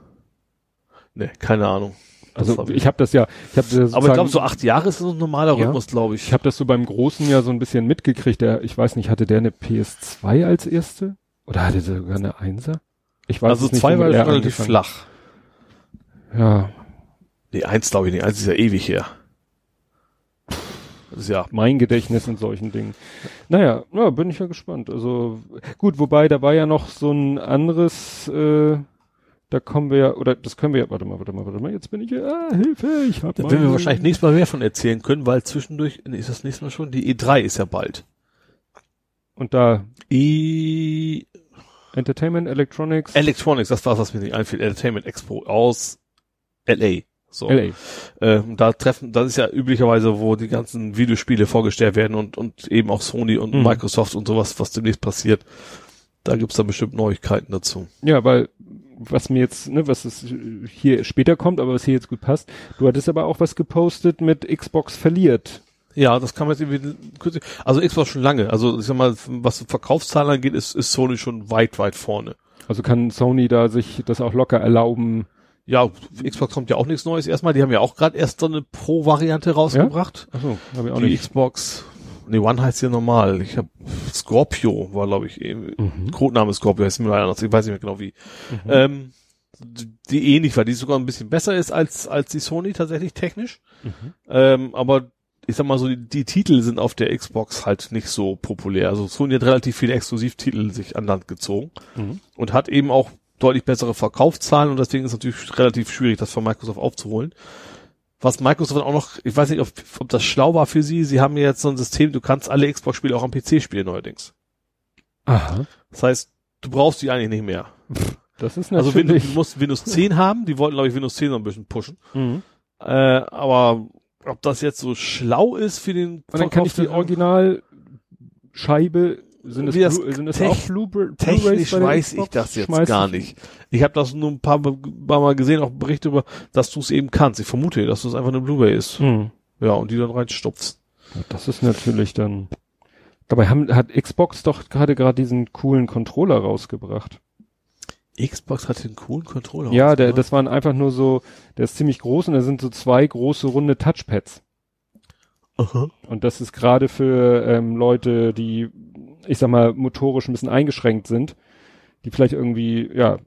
Nee, keine Ahnung. Also hab ich habe das ja, ich habe das Aber ich glaube, so acht Jahre ist so ein normaler Ja. Rhythmus, glaube ich. Ich habe das so beim Großen ja so ein bisschen mitgekriegt. Der, ich weiß nicht, hatte der eine PS2 als erste? Oder hatte der sogar eine Einser? Ich weiß also es nicht. zwei war relativ angefangen- flach. Ja, Nee, eins glaube ich nicht. Eins ist ja ewig her. Das ist ja. mein Gedächtnis in solchen Dingen. Naja, ja, bin ich ja gespannt. Also gut, wobei da war ja noch so ein anderes, äh, da kommen wir ja, oder das können wir ja, warte mal, warte mal, warte mal, jetzt bin ich, ah, Hilfe, ich hab Da werden wir wahrscheinlich nächstes Mal mehr von erzählen können, weil zwischendurch, nee, ist das nächste Mal schon? Die E3 ist ja bald. Und da E Entertainment, Electronics, Electronics, das war's, was mir nicht einfiel. Entertainment Expo aus LA. So. LA. Ähm, da treffen, das ist ja üblicherweise, wo die ganzen Videospiele vorgestellt werden und, und eben auch Sony und Mhm. Microsoft und sowas, was demnächst passiert. Da gibt's dann bestimmt Neuigkeiten dazu. Ja, weil was mir jetzt, ne, was es hier später kommt, aber was hier jetzt gut passt, du hattest aber auch was gepostet mit Xbox verliert. Ja, das kann man jetzt irgendwie kürzlich, also Xbox schon lange. Also ich sag mal, was Verkaufszahlen angeht, ist, ist Sony schon weit, weit vorne. Also kann Sony da sich das auch locker erlauben. Ja, Xbox kommt ja auch nichts Neues erstmal. Die haben ja auch gerade erst so eine Pro-Variante rausgebracht. Achso, habe ich auch die nicht. Xbox Nee, One heißt ja normal. Ich habe Scorpio war, glaube ich, eben. Mhm. Codename Scorpio heißt mir leider anders. Ich weiß nicht mehr genau wie. Ähm, die ähnlich war, die sogar ein bisschen besser ist als, als die Sony tatsächlich technisch. Mhm. Ähm, aber ich sag mal so, die, die Titel sind auf der Xbox halt nicht so populär. Also Sony hat relativ viele Exklusivtitel sich an Land gezogen Mhm. und hat eben auch deutlich bessere Verkaufszahlen und deswegen ist es natürlich relativ schwierig, das von Microsoft aufzuholen. Was Microsoft auch noch, ich weiß nicht, ob, ob das schlau war für sie, sie haben ja jetzt so ein System, du kannst alle Xbox-Spiele auch am PC spielen neuerdings. Aha. Das heißt, du brauchst die eigentlich nicht mehr. Das ist Also Windows, natürlich. du musst Windows 10 haben, die wollten glaube ich Windows 10 noch ein bisschen pushen. mhm. Äh, aber ob das jetzt so schlau ist für den Und dann kann ich die Originalscheibe, sind Wie das Blu- sind tech- auch Blu Blu-rays Technisch weiß ich das jetzt Schmeißt gar nicht. Ich habe das nur ein paar, paar Mal gesehen, auch Berichte über, dass du es eben kannst. Ich vermute, dass das einfach eine Blu-ray ist. Mhm. Ja, und die dann reinstopfst. Das ist natürlich dann. Dabei haben, hat Xbox doch gerade gerade diesen coolen Controller rausgebracht. Xbox hat den coolen Controller. Ja, der, das waren einfach nur so, der ist ziemlich groß und da sind so zwei große runde Touchpads. Aha. Und das ist gerade für ähm, Leute, die, ich sag mal, motorisch ein bisschen eingeschränkt sind, die vielleicht irgendwie, ja,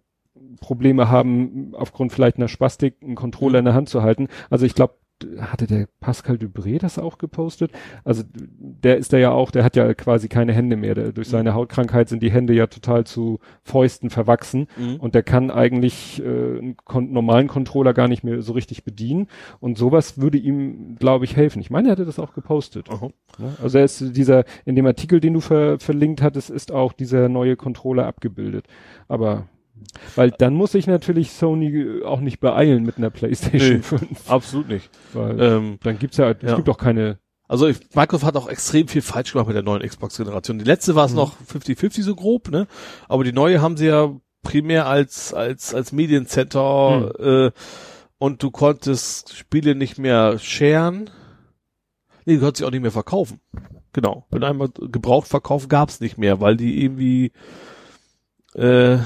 Probleme haben, aufgrund vielleicht einer Spastik einen Controller in der Hand zu halten. Also ich glaube, hatte der Pascal Dubré das auch gepostet? Also der ist da ja auch, der hat ja quasi keine Hände mehr. Der, durch seine Hautkrankheit sind die Hände ja total zu Fäusten verwachsen. Mhm. Und der kann eigentlich äh, einen kon normalen Controller gar nicht mehr so richtig bedienen. Und sowas würde ihm, glaube ich, helfen. Ich meine, er hatte das auch gepostet. Aha. Ne? Also er ist dieser, in dem Artikel, den du ver verlinkt hattest, ist auch dieser neue Controller abgebildet. Aber weil dann muss sich natürlich Sony auch nicht beeilen mit einer PlayStation Nee. 5. Absolut nicht. Weil Ähm, dann gibt's ja, es ja. gibt auch keine. Also ich, Microsoft hat auch extrem viel falsch gemacht mit der neuen Xbox-Generation. Die letzte war es Mhm. noch 50-50 so grob, ne? Aber die neue haben sie ja primär als als als Mediencenter äh, und du konntest Spiele nicht mehr sharen. Nee, du konntest sie auch nicht mehr verkaufen. Genau. Wenn einmal gebraucht verkaufen gab's nicht mehr, weil die irgendwie äh,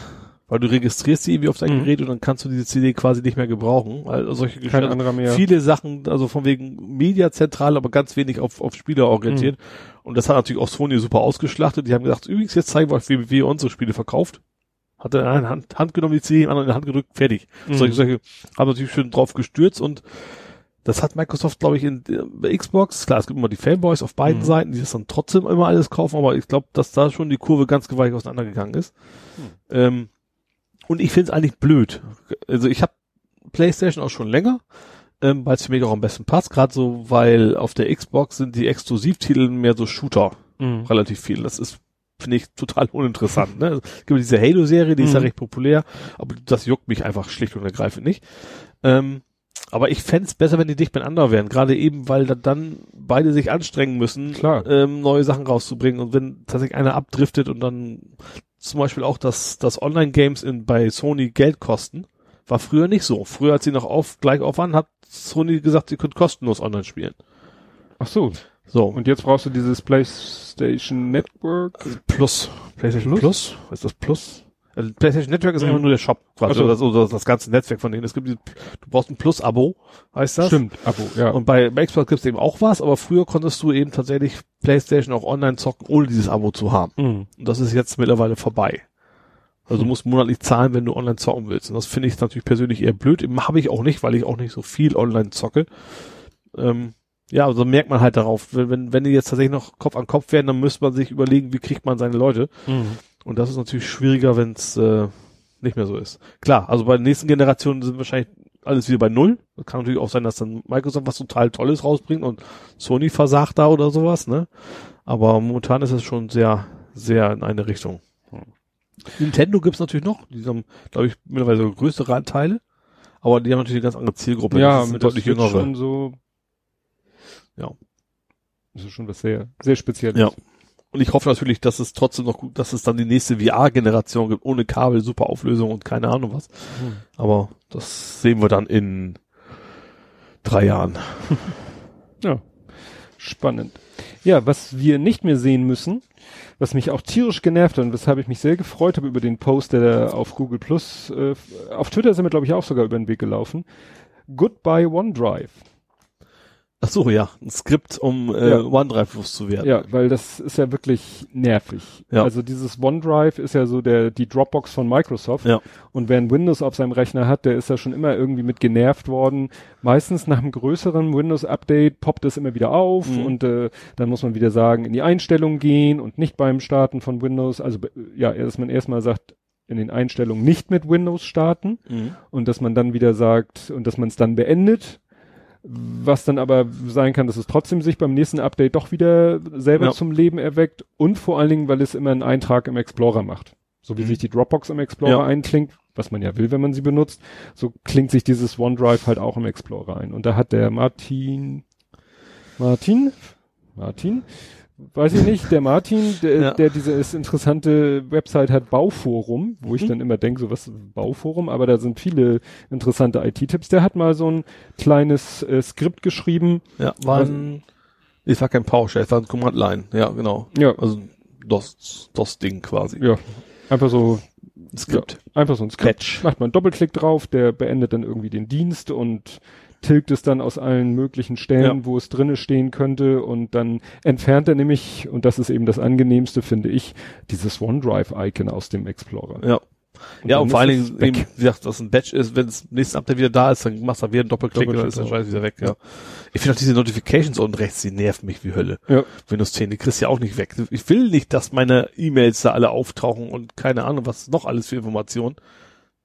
weil du registrierst sie irgendwie auf dein Mhm. Gerät und dann kannst du diese CD quasi nicht mehr gebrauchen. Also solche Kein Geschichten. anderer mehr. Viele Sachen, also von wegen Mediazentral, aber ganz wenig auf, auf Spieler orientiert. Und das hat natürlich auch Sony super ausgeschlachtet. Die haben gesagt, übrigens, jetzt zeigen wir euch, wie, wie ihr unsere Spiele verkauft. Hat er in eine Hand, Hand genommen, die CD, in die andere in die Hand gedrückt, fertig. Mhm. Solche, solche haben natürlich schön drauf gestürzt und das hat Microsoft, glaube ich, in bei Xbox, klar, es gibt immer die Fanboys auf beiden Mhm. Seiten, die das dann trotzdem immer alles kaufen, aber ich glaube, dass da schon die Kurve ganz gewaltig auseinandergegangen ist. Ähm, und ich finde es eigentlich blöd. Also ich habe PlayStation auch schon länger, ähm, weil es für mich auch am besten passt, gerade so, weil auf der Xbox sind die Exklusivtitel mehr so Shooter, Mhm. relativ viel. Das ist finde ich total uninteressant. Ne? Es gibt diese Halo-Serie, die ist ja Mhm. recht populär, aber das juckt mich einfach schlicht und ergreifend nicht. Ähm, aber ich fänd's besser, wenn die dicht beieinander wären, gerade eben, weil da dann beide sich anstrengen müssen, Klar. Ähm, neue Sachen rauszubringen. Und wenn tatsächlich einer abdriftet und dann zum Beispiel auch, dass, dass Online-Games in, bei Sony Geld kosten, war früher nicht so. Früher, als sie noch auf, gleich auf waren, hat Sony gesagt, sie könnt kostenlos online spielen. Ach so. So. Und jetzt brauchst du dieses PlayStation Network. Plus. PlayStation Plus? Plus? Ist das Plus? Also PlayStation Network ist Mhm. einfach nur der Shop, quasi, Ach so. oder, das, oder das ganze Netzwerk von denen. Es gibt, diese, du brauchst ein Plus-Abo, heißt das. Stimmt, Abo, ja. Und bei, bei Xbox gibt's eben auch was, aber früher konntest du eben tatsächlich PlayStation auch online zocken, ohne dieses Abo zu haben. Mhm. Und das ist jetzt mittlerweile vorbei. Also du Hm. musst monatlich zahlen, wenn du online zocken willst. Und das finde ich natürlich persönlich eher blöd. Habe ich auch nicht, weil ich auch nicht so viel online zocke. Ähm, ja, also merkt man halt darauf, wenn, wenn, wenn die jetzt tatsächlich noch Kopf an Kopf werden, dann müsste man sich überlegen, wie kriegt man seine Leute. Mhm. Und das ist natürlich schwieriger, wenn es äh, nicht mehr so ist. Klar, also bei den nächsten Generationen sind wahrscheinlich alles wieder bei Null. Das kann natürlich auch sein, dass dann Microsoft was total Tolles rausbringt und Sony versagt da oder sowas, ne? Aber momentan ist es schon sehr, sehr in eine Richtung. Hm. Nintendo gibt's natürlich noch. Die haben, glaube ich, mittlerweile größere Anteile. Aber die haben natürlich eine ganz andere Zielgruppe. Ja, Das sind mit deutlich jüngere. schon so. Ja. Das ist schon was sehr, sehr Spezielles. Ja. Und ich hoffe natürlich, dass es trotzdem noch gut, dass es dann die nächste VR-Generation gibt, ohne Kabel, super Auflösung und keine Ahnung was. Mhm. Aber das sehen wir dann in drei Jahren. Ja. Spannend. Ja, was wir nicht mehr sehen müssen, was mich auch tierisch genervt hat und weshalb ich mich sehr gefreut habe über den Post, der da auf Google Plus, äh, auf Twitter sind wir glaube ich auch sogar über den Weg gelaufen. Goodbye OneDrive. Ach so, ja, ein Skript, um äh, Ja. OneDrive loszuwerden. Ja, weil das ist ja wirklich nervig. Ja. Also dieses OneDrive ist ja so der die Dropbox von Microsoft. Ja. Und wer ein Windows auf seinem Rechner hat, der ist ja schon immer irgendwie mit genervt worden. Meistens nach einem größeren Windows-Update poppt es immer wieder auf Mhm. und äh, dann muss man wieder sagen, in die Einstellungen gehen und nicht beim Starten von Windows. Also ja, dass man erstmal sagt, in den Einstellungen nicht mit Windows starten Mhm. und dass man dann wieder sagt und dass man es dann beendet. Was dann aber sein kann, dass es trotzdem sich beim nächsten Update doch wieder selber Ja. zum Leben erweckt und vor allen Dingen, weil es immer einen Eintrag im Explorer macht. So wie Mhm. sich die Dropbox im Explorer Ja. einklingt, was man ja will, wenn man sie benutzt, so klingt sich dieses OneDrive halt auch im Explorer ein. Und da hat der Martin, Martin, Martin, weiß ich nicht, der Martin, der, Ja. der diese interessante Website hat, Bauforum, wo ich Mhm. dann immer denke, so was ist Bauforum, aber da sind viele interessante IT-Tipps. Der hat mal so ein kleines äh, Skript geschrieben. Ja, war ein, es war kein PowerShell, es war ein Command-Line. Ja, genau. Ja, Also DOS, DOS-Ding quasi. ja, einfach so, Ein Skript. einfach so ein Skript. Patch. Macht man einen Doppelklick drauf, der beendet dann irgendwie den Dienst und tilgt es dann aus allen möglichen Stellen, Ja. wo es drinne stehen könnte und dann entfernt er nämlich, und das ist eben das angenehmste, finde ich, dieses OneDrive-Icon aus dem Explorer. Ja. ja, dann und vor allen es Dingen, eben, wie gesagt, was ein Batch ist, wenn das nächste Update wieder da ist, dann machst du da wieder einen Doppelklick, und dann ist der Scheiß wieder weg, ja. Ich finde auch diese Notifications unten rechts, die nerven mich wie Hölle. Ja. Windows 10, die kriegst du ja auch nicht weg. Ich will nicht, dass meine E-Mails da alle auftauchen und keine Ahnung, was noch alles für Informationen.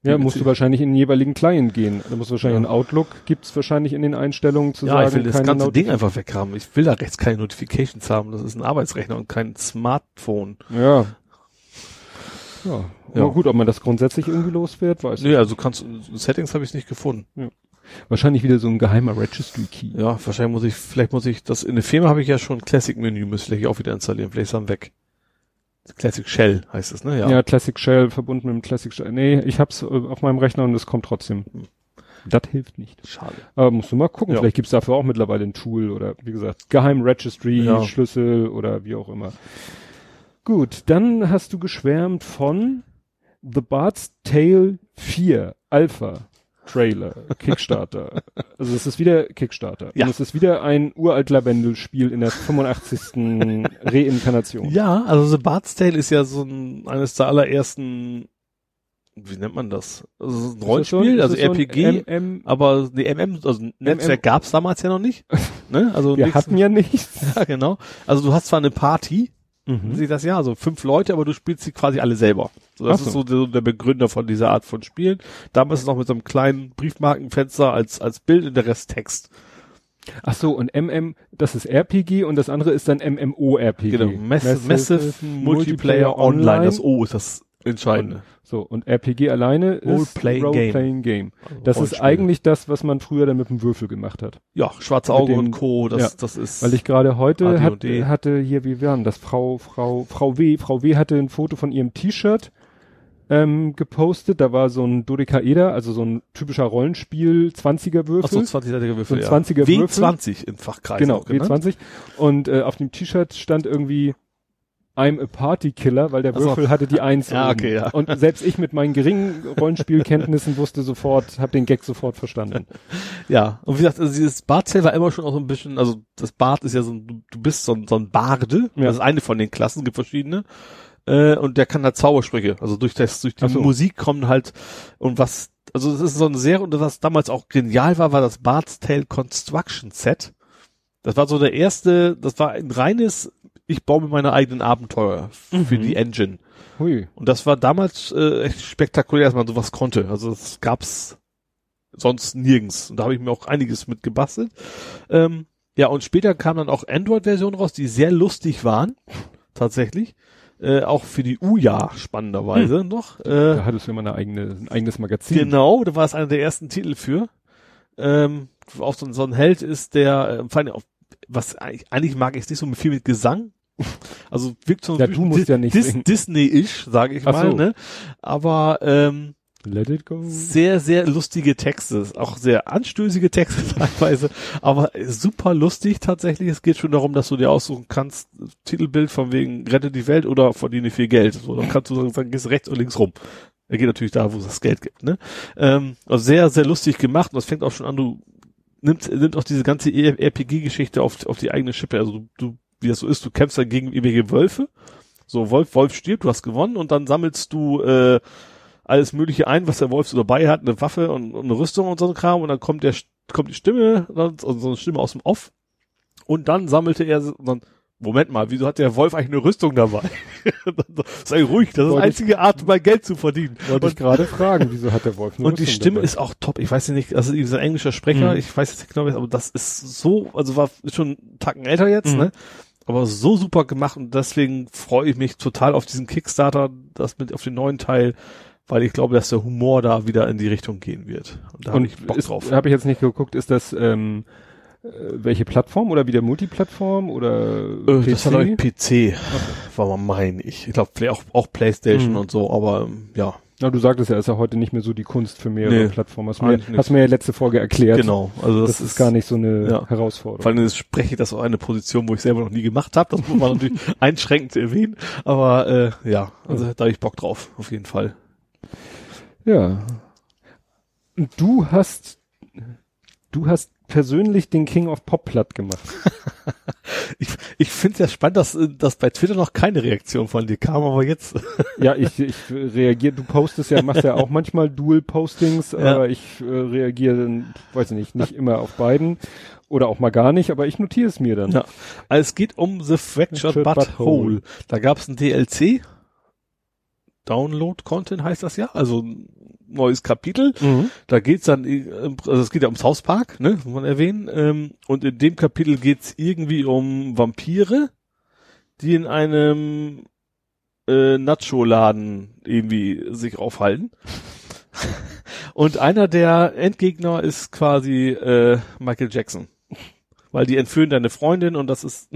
Ja, musst du wahrscheinlich in den jeweiligen Client gehen. Da musst du wahrscheinlich Ja. in Outlook, gibt's wahrscheinlich in den Einstellungen zu ja, sagen, ich will das ganze Not- Ding einfach weghaben. Ich will da rechts keine Notifications haben. Das ist ein Arbeitsrechner und kein Smartphone. Ja. Ja. Ja. Aber gut, ob man das grundsätzlich irgendwie los wird, weiß Nee, also kannst Settings habe ich nicht gefunden. ich. Wahrscheinlich wieder so ein geheimer Registry Key. Ja, wahrscheinlich muss ich, vielleicht muss ich das, in der Firma habe ich ja schon Classic Menü, müsste ich auch wieder installieren, vielleicht ist dann weg. Classic Shell heißt es, ne? Ja. Classic Shell verbunden mit dem Classic Shell. Nee, ich hab's äh, auf meinem Rechner und es kommt trotzdem. Das hilft nicht. Schade. Aber musst du mal gucken. Ja. Vielleicht gibt's dafür auch mittlerweile ein Tool oder wie gesagt, Geheim Registry, Ja. Schlüssel oder wie auch immer. Gut, dann hast du geschwärmt von The Bard's Tale 4 Alpha Trailer, Kickstarter. also es ist wieder Kickstarter. Ja. Und es ist wieder ein uralt Lavendel-Spiel in der 85. Reinkarnation. Ja, also The Bard's Tale ist ja so ein, eines der allerersten, wie nennt man das? Also so ein Rollenspiel, so- also so RPG, MM, aber die MM, also ein Netzwerk gab's damals ja noch nicht. ne? Also wir nichts- hatten ja nichts. ja, genau. Also du hast zwar eine Party, Mhm. sieht das ja, also fünf Leute, aber du spielst sie quasi alle selber. So, das Ach ist so. so der, der Begründer von dieser Art von Spielen. Damals noch mit so einem kleinen Briefmarkenfenster als, als Bild und der Rest Text. Ach so, und MM, das ist RPG und das andere ist dann MMORPG. Genau. Massive, Massive Multiplayer Online. Das O ist das Entscheidende. So, und RPG alleine ist Role-Playing Game. Game. Das ist eigentlich das, was man früher dann mit dem Würfel gemacht hat. Ja, schwarze Augen und Co. Das, ja. das ist. Weil ich gerade heute hat, hatte hier, wie waren das, Frau, Frau, Frau W. Frau W. hatte ein Foto von ihrem T-Shirt ähm, gepostet. Da war so ein Dodekaeder, also so ein typischer Rollenspiel, 20er Würfel. Ach so, 20-seitiger Würfel. So ein 20er ja. Würfel. W20 in Fachkreisen. Genau, auch genannt. W20. Und äh, auf dem T-Shirt stand irgendwie I'm a Party Killer, weil der Ach so. Würfel hatte die Eins. Ja, oben. okay, ja. Und selbst ich mit meinen geringen Rollenspielkenntnissen wusste sofort, habe den Gag sofort verstanden. Ja, und wie gesagt, also dieses Bardzell war immer schon auch so ein bisschen, also das Bard ist ja so ein, du, bist so ein, so ein Barde, Ja. das ist eine von den Klassen, gibt verschiedene, äh, und der kann halt Zaubersprüche, also durch das, durch die so. Musik kommen halt, und was, also es ist so ein sehr, und was damals auch genial war, war das Tale Construction Set. Das war so der erste, das war ein reines, ich baue mir meine eigenen Abenteuer für Mhm. die Engine. Hui. Und das war damals äh, echt spektakulär, dass man sowas konnte. Also das gab's sonst nirgends. Und da habe ich mir auch einiges mit gebastelt. Ähm, ja, und später kamen dann auch Android-Versionen raus, die sehr lustig waren. Tatsächlich. Äh, auch für die UJA spannenderweise noch. Äh, Da hattest du immer eine eigene, ein eigenes Magazin. Genau, da war es einer der ersten Titel für. Ähm, auch so, ein- so ein Held ist der, äh, vor allem was eigentlich, eigentlich mag ich es nicht so viel mit Gesang. Also wirkt so ein Ja, du musst ja nicht Dis singen. Disney-ish, sage ich Ach mal, so. ne? Aber ähm, Let it go. sehr, sehr lustige Texte, auch sehr anstößige Texte teilweise, aber super lustig tatsächlich. Es geht schon darum, dass du dir aussuchen kannst, Titelbild von wegen rette die Welt oder verdiene viel Geld. So, dann kannst du sagen, gehst rechts und links rum. Er geht natürlich da, wo es das Geld gibt, ne? Ähm, also sehr, sehr lustig gemacht und das fängt auch schon an, du nimmt, nimmt auch diese ganze RPG-Geschichte auf, auf die eigene Schippe. Also du, du, wie das so ist, du kämpfst dann gegen irgendwelche Wölfe. So, Wolf, Wolf stirbt, du hast gewonnen und dann sammelst du äh, alles Mögliche ein, was der Wolf so dabei hat, eine Waffe und, und eine Rüstung und so ein Kram und dann kommt der kommt die Stimme, also so eine Stimme aus dem Off und dann sammelte er dann Moment mal, wieso hat der Wolf eigentlich eine Rüstung dabei? Sei ruhig, das ist die einzige Art, mal Geld zu verdienen. Wollte ich gerade fragen, wieso hat der Wolf eine Und die Rüstung Stimme dabei? ist auch top. Ich weiß nicht, also dieser englischer Sprecher, Mhm. ich weiß jetzt nicht genau, aber das ist so, also war ist schon einen Tacken älter jetzt, Mhm. ne? Aber so super gemacht und deswegen freue ich mich total auf diesen Kickstarter, das mit auf den neuen Teil, weil ich glaube, dass der Humor da wieder in die Richtung gehen wird. Und da habe ich Bock ist, drauf. Habe ich jetzt nicht geguckt, ist das ähm, äh, welche Plattform oder wieder Multiplattform oder Äh, das war PC, war mal mein ich. Ich glaube auch, auch Playstation Mhm. und so, aber ähm, ja, Na, du sagtest ja, ist ja heute nicht mehr so die Kunst für mehrere Nee, Plattformen. Hast, mir, eigentlich nicht. hast mir ja letzte Folge erklärt. genau. Also Das, ist gar nicht so eine ja. Herausforderung. Vor allem spreche ich das aus einer Position, wo ich selber noch nie gemacht habe. Das muss man natürlich einschränkend erwähnen. Aber äh, ja, also da habe ich Bock drauf, auf jeden Fall. Ja. Und du hast, du hast persönlich den King of Pop platt gemacht. Ich, ich finde es ja spannend, dass, dass bei Twitter noch keine Reaktion von dir kam, aber jetzt. Ja, ich, ich reagiere, du postest ja, machst ja auch manchmal Dual-Postings, Ja. aber ich äh, reagiere dann, weiß ich nicht, nicht immer auf beiden oder auch mal gar nicht, aber ich notiere es mir dann. Ja. Also es geht um The Fractured Fractured Butthole. Butthole. Da gab es ein DLC. Download-Content heißt das ja, also ein neues Kapitel. Mhm. Da geht's dann, also es geht ja ums Hauspark, ne, muss man erwähnen. Ähm, und in dem Kapitel geht's irgendwie um Vampire, die in einem äh, Nacho-Laden irgendwie sich aufhalten. und einer der Endgegner ist quasi äh, Michael Jackson. Weil die entführen deine Freundin und das ist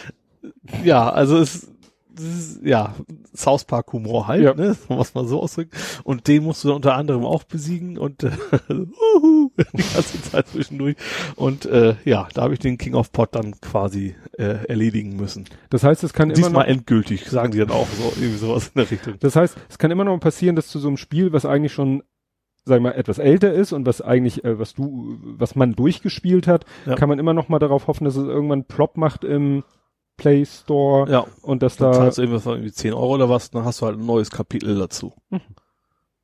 ja, also es ja, South Park Humor halt, Ja. ne, was man so ausdrücken. Und den musst du dann unter anderem auch besiegen und äh, uhu, die ganze Zeit zwischendurch. Und äh, ja, da habe ich den King of Pot dann quasi äh, erledigen müssen. Das heißt, es kann immer Diesmal noch, endgültig, sagen die dann auch so, irgendwie sowas in der Richtung. das heißt, es kann immer noch passieren, dass zu so einem Spiel, was eigentlich schon sag ich mal, etwas älter ist und was eigentlich, äh, was du, was man durchgespielt hat, Ja. kann man immer noch mal darauf hoffen, dass es irgendwann Plop macht im Play Store Ja, und dass dann da, zahlst du irgendwie 10 Euro oder was, dann hast du halt ein neues Kapitel dazu.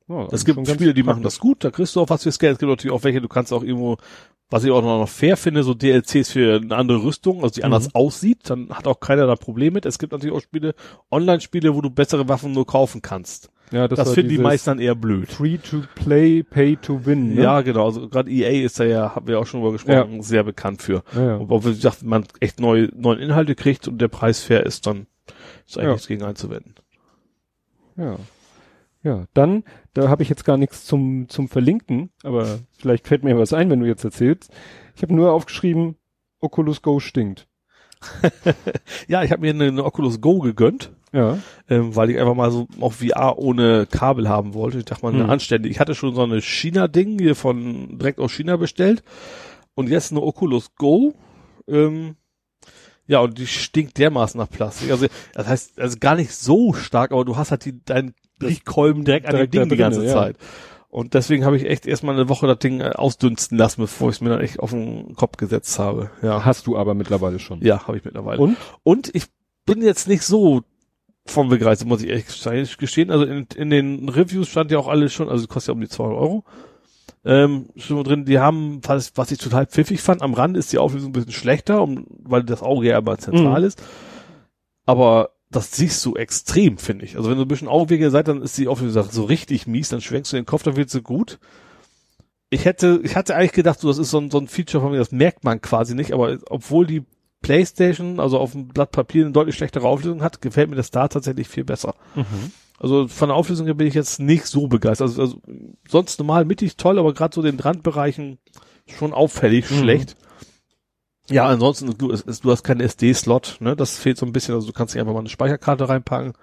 Ja, Es gibt Spiele, die machen das gut, da kriegst du auch was fürs Geld. Es gibt natürlich auch welche, du kannst auch irgendwo, was ich auch noch fair finde, so DLCs für eine andere Rüstung, also die anders Mhm. aussieht, dann hat auch keiner da Problem mit. Es gibt natürlich auch Spiele, Online-Spiele, wo du bessere Waffen nur kaufen kannst. Ja, Das, war finden die meisten dann eher blöd. Free to play, pay to win. Ne? Ja, genau. Also gerade EA ist da ja, haben wir auch schon drüber gesprochen, sehr bekannt für. ja, ja. Und wie gesagt, man echt neue, neuen Inhalte kriegt und der Preis fair ist, dann ist eigentlich Ja. nichts gegen einzuwenden. Ja. Ja, dann, da habe ich jetzt gar nichts zum, zum Verlinken, aber vielleicht fällt mir was ein, wenn du jetzt erzählst. Ich habe nur aufgeschrieben, Oculus Go stinkt. Ja, ich habe mir eine, eine Oculus Go gegönnt. Ja. ähm, weil ich einfach mal so auch VR ohne Kabel haben wollte. Ich dachte mal, eine Hm. anständige. Ich hatte schon so eine China-Ding hier von direkt aus China bestellt und jetzt eine Oculus Go. Ähm, ja, und die stinkt dermaßen nach Plastik. Also das heißt, also gar nicht so stark, aber du hast halt die, deinen Riechkolben direkt an dem Ding die ganze ja. Zeit. Und deswegen habe ich echt erstmal eine Woche das Ding äh, ausdünsten lassen, bevor ich es mir dann echt auf den Kopf gesetzt habe. Ja, Hast du aber mittlerweile schon. ja, habe ich mittlerweile. Und? Und ich bin jetzt nicht so vom begeistert, muss ich ehrlich gestehen. Also in, in den Reviews stand ja auch alles schon, also es kostet ja um die 200 Euro. Ähm, schon mal drin, die haben, was, was ich total pfiffig fand, am Rand ist die Auflösung ein bisschen schlechter, um, weil das Auge ja aber zentral Mhm. ist. Aber das siehst du extrem, finde ich. Also wenn du ein bisschen Augenwege seid, dann ist die Auflösung so richtig mies, dann schwenkst du den Kopf, dann wird sie gut. Ich hätte, ich hatte eigentlich gedacht, so, das ist so ein, so ein Feature von mir, das merkt man quasi nicht, aber obwohl die PlayStation, also auf dem Blatt Papier eine deutlich schlechtere Auflösung hat, gefällt mir das da tatsächlich viel besser. Mhm. Also von der Auflösung her bin ich jetzt nicht so begeistert. Also, also sonst normal mittig toll, aber gerade so den Randbereichen schon auffällig Mhm. schlecht. Ja, ansonsten, du, du hast keinen SD-Slot, ne? Das fehlt so ein bisschen, also du kannst nicht einfach mal eine Speicherkarte reinpacken.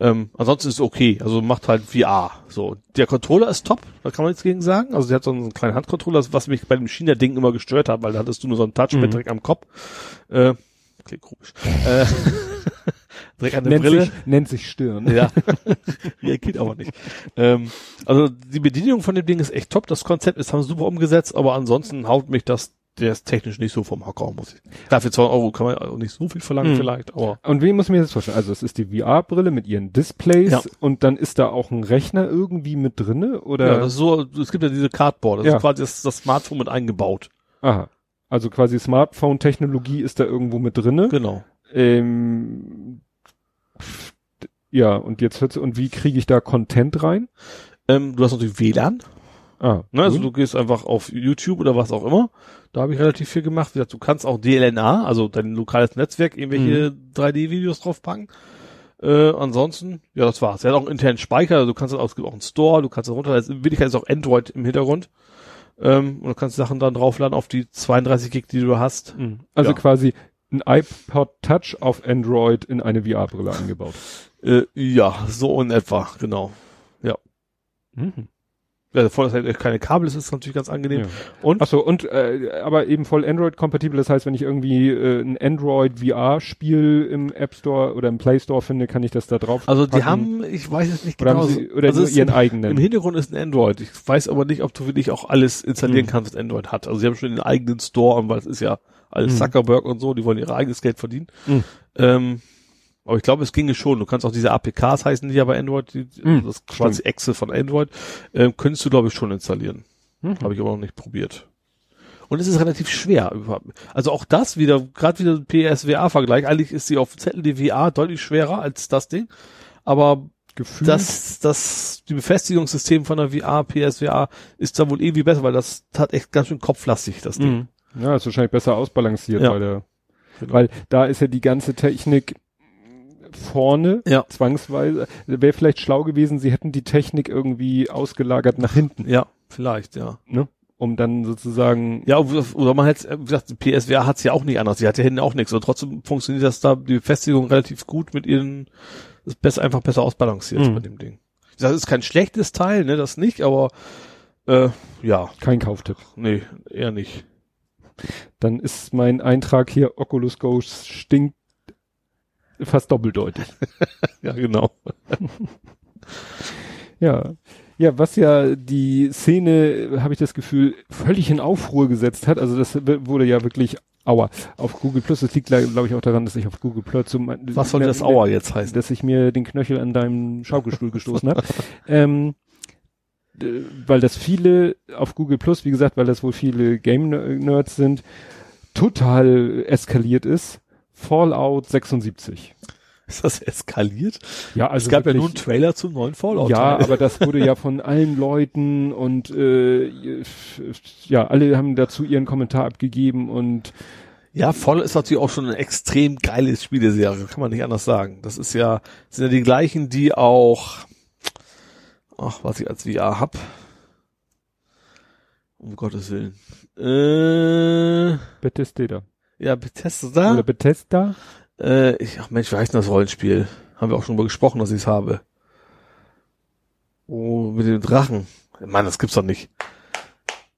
Ähm, ansonsten ist es okay, also macht halt VR. So, der Controller ist top, da kann man nichts gegen sagen. Also der hat so einen kleinen Handcontroller, was mich bei dem China-Ding immer gestört hat, weil da hattest du nur so ein Touchpad Mhm. direkt am Kopf. Äh, klingt komisch. äh, Direkt eine Nennt Brille. sich, nennt sich Stirn. Ja, reagiert aber nicht. Ähm, also die Bedienung von dem Ding ist echt top. Das Konzept ist haben super umgesetzt, aber ansonsten haut mich das, der ist technisch nicht so vom Hocker, muss ich. Dafür 2 Euro kann man auch nicht so viel verlangen Mhm. vielleicht, aber Und wie muss ich mir das vorstellen? Also es ist die VR-Brille mit ihren Displays Ja. und dann ist da auch ein Rechner irgendwie mit drinne oder? ja, das ist so, es gibt ja diese Cardboard, das Ja. ist quasi das, das Smartphone mit eingebaut. Aha. Also quasi Smartphone-Technologie ist da irgendwo mit drinne. Genau. Ähm, ja, und jetzt hört's, und wie kriege ich da Content rein? Ähm, du hast natürlich WLAN, Ah, ne? also du gehst einfach auf YouTube oder was auch immer. Da habe ich relativ viel gemacht. Wie gesagt, du kannst auch DLNA, also dein lokales Netzwerk, irgendwelche 3D-Videos draufpacken. Äh, ansonsten, ja, das war's. Er hat auch einen internen Speicher, also du kannst dann auch, es gibt auch einen Store, du kannst das runterladen. In Wirklichkeit ist auch Android im Hintergrund. Ähm, und du kannst Sachen dann draufladen auf die 32 Gig, die du hast. Mhm. Also Ja. quasi ein iPod Touch auf Android in eine VR-Brille eingebaut. Äh, ja, so in etwa, genau. Mhm. Ja, voll, dass halt keine Kabel ist, ist natürlich ganz angenehm. Ja. Und? Ach so, und äh, aber eben voll Android-kompatibel. Das heißt, wenn ich irgendwie äh, ein Android-VR-Spiel im App Store oder im Play Store finde, kann ich das da drauf Also die packen? haben, ich weiß jetzt nicht oder genau. haben sie, oder also nur es ihren ist, eigenen. Im Hintergrund ist ein Android. Ich weiß aber nicht, ob du wirklich auch alles installieren Mhm. kannst, was Android hat. Also sie haben schon den eigenen Store, weil es ist ja alles Mhm. Zuckerberg und so, die wollen ihr eigenes Geld verdienen. Mhm. Ähm, aber ich glaube, es ginge schon. Du kannst auch diese APKs heißen die ja bei Android, die, Mhm, das ist quasi Exe von Android, ähm, könntest du glaube ich schon installieren. Mhm. Habe ich aber noch nicht probiert. Und es ist relativ schwer. überhaupt. Also auch das wieder, gerade wieder PSVR-Vergleich. Eigentlich ist die auf Zettel die VR deutlich schwerer als das Ding. Aber Gefühlt. das, das, die Befestigungssystem von der VR, PSVR ist da wohl irgendwie besser, weil das hat echt ganz schön kopflastig, das Ding. Mhm. Ja, ist wahrscheinlich besser ausbalanciert, Ja. weil der, Genau. weil da ist ja die ganze Technik vorne, Ja. zwangsweise. Wäre vielleicht schlau gewesen, sie hätten die Technik irgendwie ausgelagert nach hinten, Ja, vielleicht, ja. ne? Um dann sozusagen, Ja, oder man hat, wie gesagt, PSVR hat's ja auch nicht anders. Sie hat ja hinten auch nichts. Und trotzdem funktioniert das da, die Befestigung relativ gut mit ihren, ist besser, einfach besser ausbalanciert Mhm. bei dem Ding. Das ist kein schlechtes Teil, ne, das nicht, aber, äh, ja, kein Kauftipp. nee, eher nicht. Dann ist mein Eintrag hier, Oculus Go stinkt fast doppeldeutig. Ja, genau. Ja. Ja, was ja die Szene, habe ich das Gefühl, völlig in Aufruhr gesetzt hat. Also das wurde ja wirklich Aua auf Google Plus. Das liegt, glaube ich, auch daran, dass ich auf Google Plus so Was soll das Auer jetzt heißen? dass ich mir den Knöchel an deinem Schaukelstuhl gestoßen habe. Ähm, weil das viele auf Google Plus, wie gesagt, weil das wohl viele Game-Nerds sind, total eskaliert ist. Fallout 76. Ist das eskaliert? Ja, also es gab ja wirklich- nur einen Trailer zum neuen Fallout. ja, aber das wurde ja von allen Leuten und äh, ja, alle haben dazu ihren Kommentar abgegeben und Ja, Fallout ist natürlich auch schon ein extrem geiles Spieleserie, kann man nicht anders sagen. Das ist ja, sind ja die gleichen, die auch, ach, was ich als VR hab. Um Gottes Willen. Äh, Bethesda. Ja, Bethesda. Oder Bethesda? Äh, ich, ach Mensch, wie heißt denn das Rollenspiel? Haben wir auch schon mal gesprochen, dass ich es habe. Oh, mit dem Drachen. Mann, das gibt's doch nicht.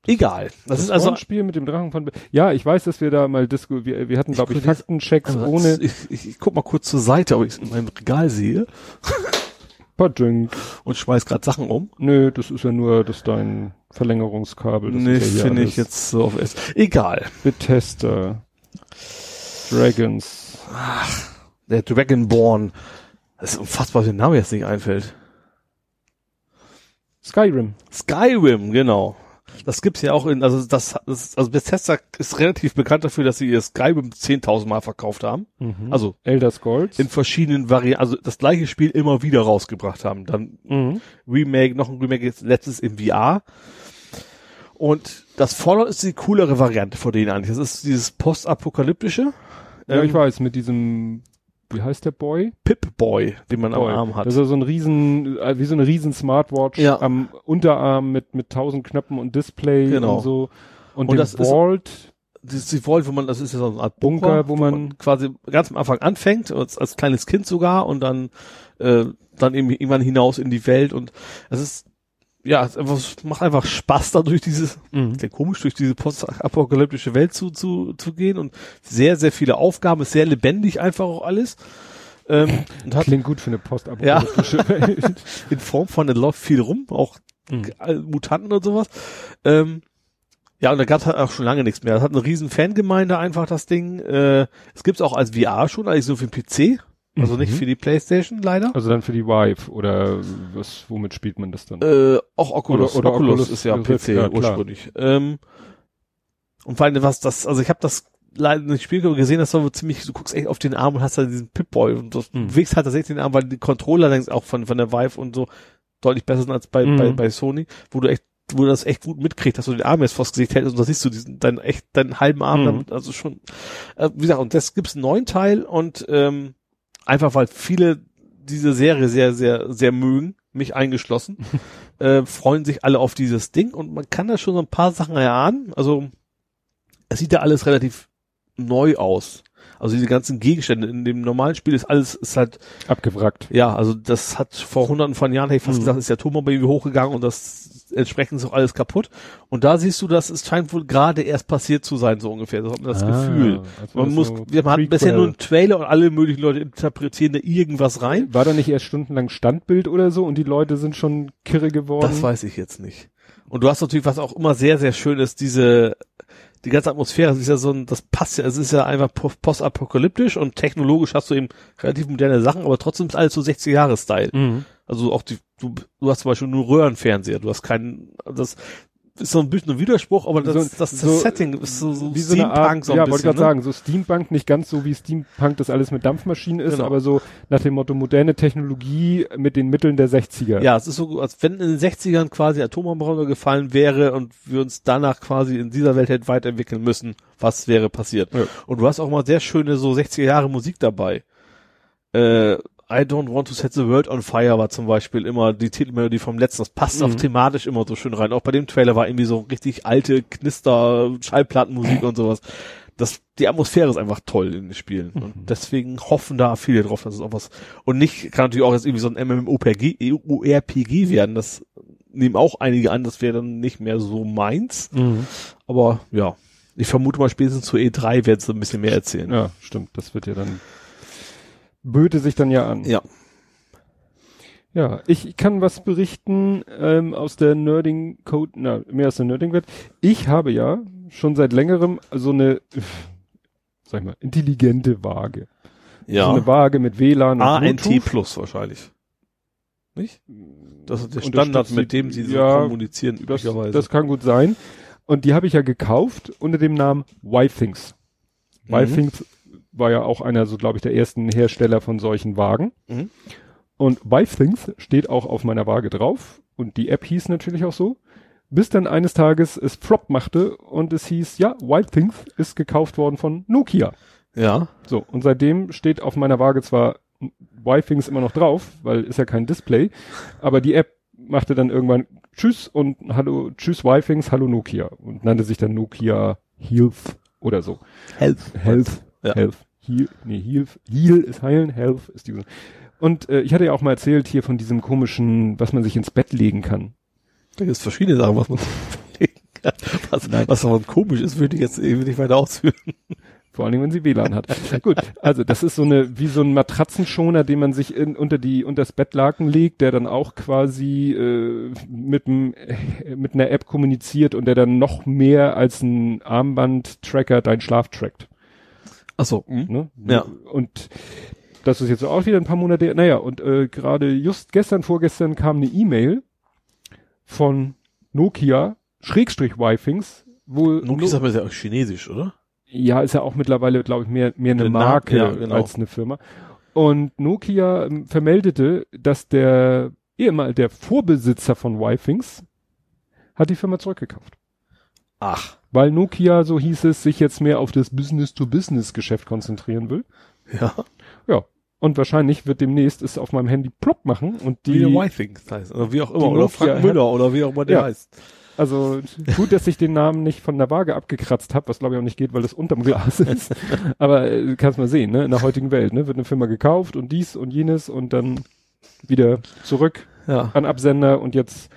Egal. Das, ist also, Spiel mit dem Drachen von Be ja, ich weiß, dass wir da mal Disco wir, wir hatten glaube ich könnte jetzt- Faktenchecks also ohne ich, ich, ich guck mal kurz zur Seite, ob ich es in meinem Regal sehe Podrink. und schmeiß gerade Sachen um. Nö, das ist ja nur das dein Verlängerungskabel. Das Nee, ja finde ich jetzt so auf S. Egal. Bethesda. Dragons. Der Dragonborn. Das ist unfassbar, was der Name jetzt nicht einfällt. Skyrim. Skyrim, genau. Das gibt's ja auch in, also das, das also Bethesda ist relativ bekannt dafür, dass sie ihr Skyrim 10.000 Mal verkauft haben. Mhm. Also Elder Scrolls. in verschiedenen Varianten, also das gleiche Spiel immer wieder rausgebracht haben. Dann mhm. Remake, noch ein Remake, jetzt letztes im VR. Und das Fallout ist die coolere Variante von denen eigentlich. Das ist dieses postapokalyptische. Ja, ähm, ich weiß, mit diesem, wie heißt der Boy? Pip-Boy, den man Boy. am Arm hat. Das ist so ein riesen, äh, wie so eine riesen Smartwatch Ja. am Unterarm mit, mit tausend Knöpfen und Display Genau. und so. Und, Und das ist- Vault. Das ist die Vault, wo man, das ist ja so eine Art Bunker, Bunker, wo man- quasi ganz am Anfang anfängt, als, als kleines Kind sogar, und dann, äh, dann eben irgendwann hinaus in die Welt und es ist, ja, es einfach, es macht einfach Spaß, da durch dieses, Mhm. sehr komisch, durch diese postapokalyptische Welt zu, zu, zu gehen und sehr, sehr viele Aufgaben, ist sehr lebendig einfach auch alles. Ähm, und hat Klingt gut für eine postapokalyptische Welt. in Form von, da läuft viel rum, auch Mhm. Mutanten und sowas. Ähm, ja, und da gab es halt auch schon lange nichts mehr. Das hat eine riesen Fangemeinde einfach, das Ding. Äh, es gibt's auch als VR schon, eigentlich so für den PC. Also nicht Mhm. für die Playstation leider. Also dann für die Vive oder was, womit spielt man das dann? Äh, auch Oculus. Oder- oder Oculus, Oculus ist ja PC ja, ursprünglich. Ähm, und vor allem was das, also ich habe das leider nicht Spiel gesehen, das war ziemlich, du guckst echt auf den Arm und hast da diesen Pip-Boy und du Mhm. bewegst halt tatsächlich den Arm, weil die Controller denkst auch von, von der Vive und so deutlich besser sind als bei, Mhm. bei, bei Sony, wo du echt wo du das echt gut mitkriegst, dass du den Arm jetzt vors Gesicht hältst und da siehst du diesen, deinen echt, deinen halben Arm Mhm. damit, also schon, äh, wie gesagt, und das gibt's einen neuen Teil und, ähm, einfach weil viele diese Serie sehr, sehr, sehr mögen, mich eingeschlossen, äh, freuen sich alle auf dieses Ding und man kann da schon so ein paar Sachen erahnen. Also es sieht ja alles relativ neu aus. Also diese ganzen Gegenstände in dem normalen Spiel ist alles, ist halt, Abgewrackt. ja, also das hat vor hunderten von Jahren, hätte ich fast Mhm. gesagt, ist der Turmbomber irgendwie hochgegangen und das entsprechend ist auch alles kaputt. Und da siehst du, das es scheint wohl gerade erst passiert zu sein, so ungefähr. Das hat man das Ah, Gefühl. als Man muss, so wir hatten bisher nur einen Trailer und alle möglichen Leute interpretieren da irgendwas rein. War da nicht erst stundenlang Standbild oder so und die Leute sind schon kirre geworden? Das weiß ich jetzt nicht. Und du hast natürlich, was auch immer sehr, sehr schön ist, diese, die ganze Atmosphäre, das ist ja so ein, das passt ja, es ist ja einfach po- postapokalyptisch und technologisch hast du eben relativ moderne Sachen, aber trotzdem ist alles so 60 Jahre Style. Mhm. Also auch die, du, du hast zum Beispiel nur Röhrenfernseher, du hast keinen, das ist so ein bisschen ein Widerspruch, aber das, So- das, das so- Setting ist so, so Wie so eine Art, so ein ja, wollte bisschen, gerade ne? sagen, so Steampunk, nicht ganz so wie Steampunk das alles mit Dampfmaschinen ist, Genau. aber so nach dem Motto moderne Technologie mit den Mitteln der 60er. Ja, es ist so, als wenn in den 60ern quasi Atombombe gefallen wäre und wir uns danach quasi in dieser Welt hätten weiterentwickeln müssen, was wäre passiert. Ja. Und du hast auch mal sehr schöne so 60er Jahre Musik dabei. Äh, I don't want to set the world on fire war zum Beispiel immer die Titelmelodie vom letzten. Das passt auch Mhm. thematisch immer so schön rein. Auch bei dem Trailer war irgendwie so richtig alte Knister, Schallplattenmusik und sowas. Das, die Atmosphäre ist einfach toll in den Spielen. Mhm. Und deswegen hoffen da viele drauf, dass es auch was, und nicht, kann natürlich auch jetzt irgendwie so ein MMORPG, RPG werden. Das nehmen auch einige an, das wäre dann nicht mehr so meins. Mhm. Aber ja, ich vermute mal spätestens zu E3 werden sie ein bisschen mehr erzählen. ja, stimmt. Das wird ja dann, böte sich dann ja an. Ja. Ja, ich kann was berichten ähm, aus der Nerding Code, na, mehr aus der Nerding Welt. Ich habe ja schon seit längerem so eine, sag ich mal, intelligente Waage. So eine Waage mit WLAN und ANT. Plus wahrscheinlich. Nicht? Das ist der Standard, mit dem sie so ja, kommunizieren Das, üblicherweise. das kann gut sein. Und die habe ich ja gekauft unter dem Namen Y-Things. Mhm. Y-Things war ja auch einer, so glaube ich, der ersten Hersteller von solchen Wagen. Mhm. Und Y-Things steht auch auf meiner Waage drauf. Und die App hieß natürlich auch so. Bis dann eines Tages es Flop machte und es hieß, ja, Y-Things ist gekauft worden von Nokia. ja. So, und seitdem steht auf meiner Waage zwar Y-Things immer noch drauf, weil ist ja kein Display, aber die App machte dann irgendwann Tschüss und Hallo, Tschüss Y-Things, Hallo Nokia und nannte sich dann Nokia Health oder so. Health. Health, Ja. Health, Heal, nee, Heal, Heal ist heilen, Health ist diese. Und äh, ich hatte ja auch mal erzählt hier von diesem komischen, was man sich ins Bett legen kann. Da gibt es verschiedene Sachen, was man überlegen kann. Was, was davon komisch ist, würde ich jetzt eben nicht weiter ausführen. Vor allen Dingen, wenn sie WLAN hat. Gut, also das ist so eine, wie so ein Matratzenschoner, den man sich in, unter die, unter das Bettlaken legt, der dann auch quasi äh, mit, dem, äh, mit einer App kommuniziert und der dann noch mehr als ein Armband-Tracker deinen Schlaf trackt. Achso. Ne? Ja. Und das ist jetzt auch wieder ein paar Monate, naja, und äh, gerade just gestern, vorgestern kam eine E-Mail von Nokia, Schrägstrich Wifings, wo Nokia ist aber ja auch chinesisch, oder? ja, ist ja auch mittlerweile, glaube ich, mehr, mehr eine Eine Marke ja, genau. als eine Firma. Und Nokia ähm, vermeldete, dass der ehemal der Vorbesitzer von Wifings hat die Firma zurückgekauft. Ach. Weil Nokia, so hieß es, sich jetzt mehr auf das Business-to-Business-Geschäft konzentrieren will. Ja. Ja. Und wahrscheinlich wird demnächst es auf meinem Handy plopp machen und Wie die, der Y-Things heißt. Oder wie auch immer. Oder Frank Müller oder wie auch immer der Ja. heißt. also gut, dass ich den Namen nicht von der Waage abgekratzt habe, was glaube ich auch nicht geht, weil das unterm Glas ist. Aber äh, kannst mal sehen, ne? In der heutigen Welt, ne? Wird eine Firma gekauft und dies und jenes und dann wieder zurück Ja. an Absender und jetzt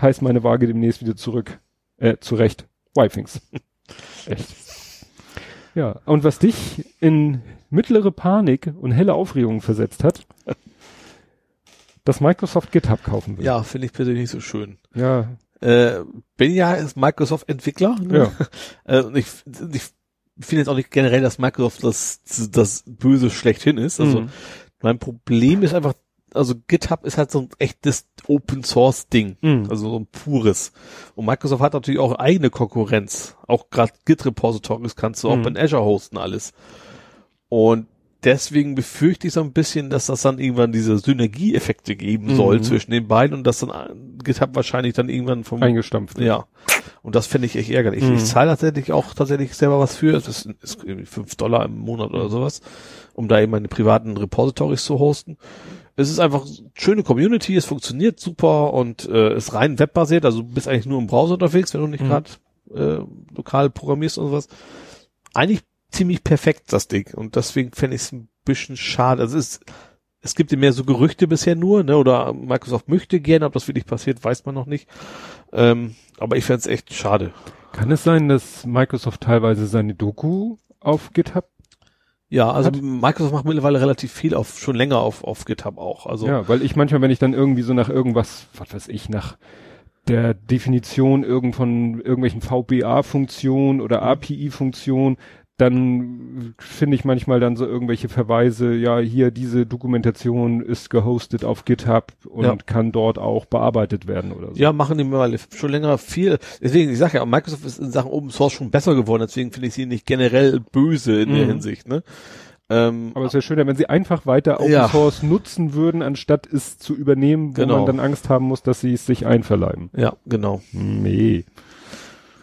heißt meine Waage demnächst wieder zurück, äh, zurecht, Wifings. Echt. Ja, und was dich in mittlere Panik und helle Aufregung versetzt hat, dass Microsoft GitHub kaufen will. Ja, finde ich persönlich nicht so schön. Ja, Äh, bin ja ist Microsoft-Entwickler. Ne? Ja. Äh, und ich, ich finde jetzt auch nicht generell, dass Microsoft das, das Böse schlechthin ist. Also Mhm. mein Problem ist einfach, also GitHub ist halt so ein echtes Open Source Ding. Mhm. Also so ein pures. Und Microsoft hat natürlich auch eigene Konkurrenz. Auch gerade Git Repositories kannst du auch Mhm. in Azure hosten alles. Und deswegen befürchte ich so ein bisschen, dass das dann irgendwann diese Synergieeffekte geben soll Mhm. zwischen den beiden und dass dann GitHub wahrscheinlich dann irgendwann vom eingestampft. ja. Und das finde ich echt ärgerlich. Mhm. Ich zahle tatsächlich auch tatsächlich selber was für. Das ist, ist irgendwie fünf Dollar im Monat oder sowas, um da eben meine privaten Repositories zu hosten. Es ist einfach eine schöne Community, es funktioniert super und äh, ist rein webbasiert, also du bist eigentlich nur im Browser unterwegs, wenn du nicht Mhm. gerade äh, lokal programmierst und sowas. Eigentlich ziemlich perfekt, das Ding. Und deswegen fände ich es ein bisschen schade. Also es ist, es gibt ja mehr so Gerüchte bisher nur, ne? Oder Microsoft möchte gerne, ob das wirklich passiert, weiß man noch nicht. Ähm, aber ich fände es echt schade. Kann es sein, dass Microsoft teilweise seine Doku auf GitHub? Ja, also Hat- Microsoft macht mittlerweile relativ viel auf, schon länger auf, auf GitHub auch. Also Ja, weil ich manchmal, wenn ich dann irgendwie so nach irgendwas, was weiß ich, nach der Definition irgend von irgendwelchen VBA-Funktionen oder API-Funktionen, dann finde ich manchmal dann so irgendwelche Verweise, ja, hier diese Dokumentation ist gehostet auf GitHub und Ja. kann dort auch bearbeitet werden oder so. ja, machen die mittlerweile schon länger viel. Deswegen, ich sage ja, Microsoft ist in Sachen Open Source schon besser geworden, deswegen finde ich sie nicht generell böse in der Mhm. Hinsicht, ne? Ähm, Aber es wäre schöner, wenn sie einfach weiter Open Ja. Source nutzen würden, anstatt es zu übernehmen, wo Genau. man dann Angst haben muss, dass sie es sich einverleiben. ja, genau, Nee.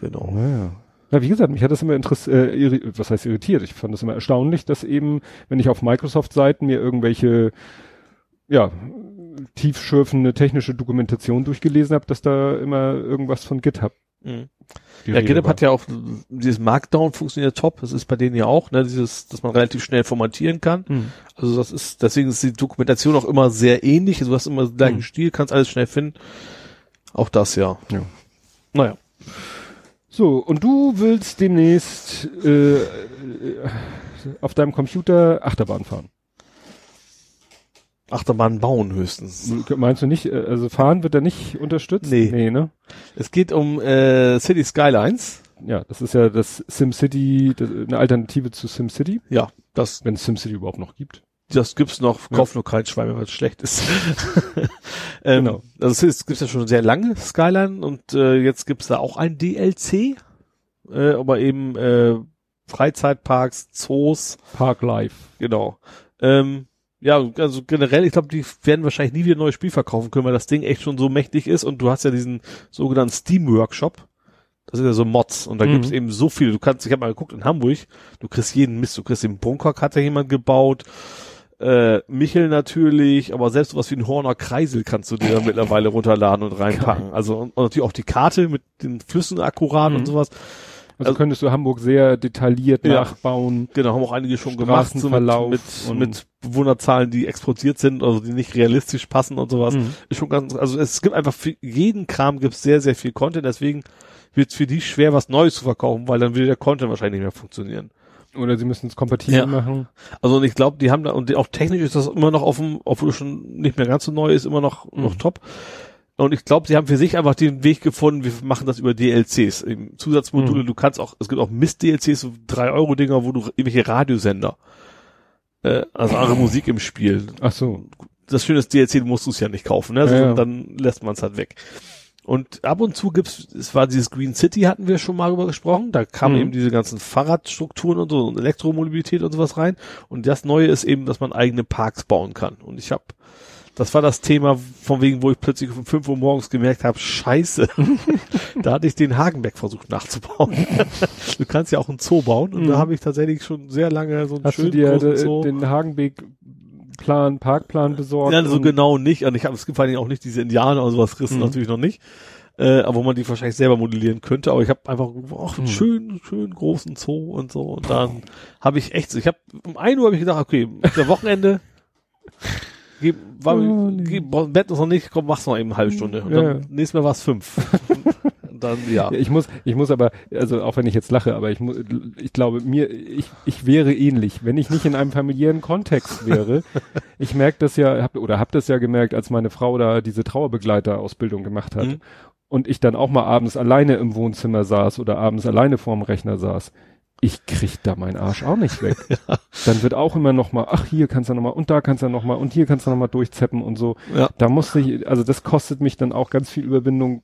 genau. Naja. Ja, wie gesagt, mich hat das immer interessiert, äh, was heißt irritiert? Ich fand das immer erstaunlich, dass eben, wenn ich auf Microsoft-Seiten mir irgendwelche, ja, tiefschürfende technische Dokumentation durchgelesen habe, dass da immer irgendwas von GitHub. Mhm. Ja, Rede GitHub war. hat ja auch dieses Markdown funktioniert top. Das ist bei denen ja auch, ne, dieses, dass man relativ schnell formatieren kann. Hm. Also das ist, deswegen ist die Dokumentation auch immer sehr ähnlich. Also du hast immer den gleichen Hm. Stil, kannst alles schnell finden. Auch das ja. Ja. Naja. So, und du willst demnächst äh, auf deinem Computer Achterbahn fahren. Achterbahn bauen höchstens. Meinst du nicht, äh, also fahren wird er nicht unterstützt? Nee. Nee, ne? Es geht um äh, City Skylines. Ja, das ist ja das SimCity, eine Alternative zu SimCity, Ja, das, wenn es SimCity überhaupt noch gibt. Das gibt's noch. Ja. Kauf nur kein Schwein, wenn es schlecht ist. ähm, Genau. Also es gibt's ja schon sehr lange Skyline und äh, jetzt gibt's da auch ein DLC, äh, aber eben äh, Freizeitparks, Zoos, Park Life. genau. Ähm, ja, also generell, ich glaube, die werden wahrscheinlich nie wieder ein neues Spiel verkaufen können, weil das Ding echt schon so mächtig ist und du hast ja diesen sogenannten Steam Workshop. Das sind ja so Mods und da Mhm. gibt's eben so viele. Du kannst, ich habe mal geguckt in Hamburg, du kriegst jeden Mist, du kriegst den Bunker, hat ja jemand gebaut, äh, Michel natürlich, aber selbst sowas wie ein Horner Kreisel kannst du dir mittlerweile runterladen und reinpacken. Also und, und natürlich auch die Karte mit den Flüssen akkurat Mhm. und sowas. Also, Also- könntest du Hamburg sehr detailliert Ja. nachbauen. Genau, haben auch einige schon gemacht, so mit, mit, mit Bewohnerzahlen, die explodiert sind, also die nicht realistisch passen und sowas. Mhm. Ist schon ganz, also es gibt einfach für jeden Kram gibt es sehr, sehr viel Content, deswegen wird es für die schwer, was Neues zu verkaufen, weil dann will der Content wahrscheinlich nicht mehr funktionieren. Oder sie müssen es kompatibel Ja. machen. Also und ich glaube, die haben da, und auch technisch ist das immer noch auf dem, obwohl es schon nicht mehr ganz so neu ist, immer noch, noch Mhm. top. Und ich glaube, sie haben für sich einfach den Weg gefunden, wir machen das über DLCs. Eben Zusatzmodule, Mhm. du kannst auch, es gibt auch Mist-DLCs, so 3-Euro-Dinger, wo du irgendwelche Radiosender, äh, also andere Musik im Spiel. Ach so. Das Schöne ist, DLC musst du es ja nicht kaufen, ne? Also Ja, ja. Dann lässt man es halt weg. Und ab und zu gibt's, es war dieses Green City, hatten wir schon mal drüber gesprochen, da kamen Mhm. eben diese ganzen Fahrradstrukturen und so und Elektromobilität und sowas rein. Und das Neue ist eben, dass man eigene Parks bauen kann. Und ich habe, das war das Thema, von wegen, wo ich plötzlich um 5 Uhr morgens gemerkt habe, scheiße, da hatte ich den Hagenbeck versucht nachzubauen. du kannst ja auch einen Zoo bauen und Mhm. da habe ich tatsächlich schon sehr lange so einen Hast du schönen dir großen de, Hagenbeek-Plan, Parkplan besorgt? Ja, so genau nicht. Und ich habe, es gibt vor allen Dingen auch nicht diese Indianer und sowas rissen Mhm. natürlich noch nicht. Äh, aber wo man die wahrscheinlich selber modellieren könnte. Aber ich habe einfach, ach, einen Mhm. schönen, schönen großen Zoo und so. Und dann habe ich echt so, ich habe um 1 Uhr habe ich gedacht, okay, der Wochenende, geh, war, Oh, geh, Bett ist noch nicht, komm, mach's noch eben eine halbe Stunde. Und Ja, dann ja. nächstes Mal war es fünf. dann, ja. Ich muss, ich muss aber, also auch wenn ich jetzt lache, aber ich muss, ich glaube mir, ich, ich wäre ähnlich, wenn ich nicht in einem familiären Kontext wäre. ich merke das ja, hab, oder habe das ja gemerkt, als meine Frau da diese Trauerbegleiterausbildung gemacht hat. Mhm. Und ich dann auch mal abends alleine im Wohnzimmer saß oder abends alleine vorm Rechner saß. Ich krieg da meinen Arsch auch nicht weg. Dann wird auch immer noch mal, ach hier kannst du noch mal und da kannst du noch mal und hier kannst du noch mal durchzeppen und so. Ja. Da musste ich, also das kostet mich dann auch ganz viel Überwindung,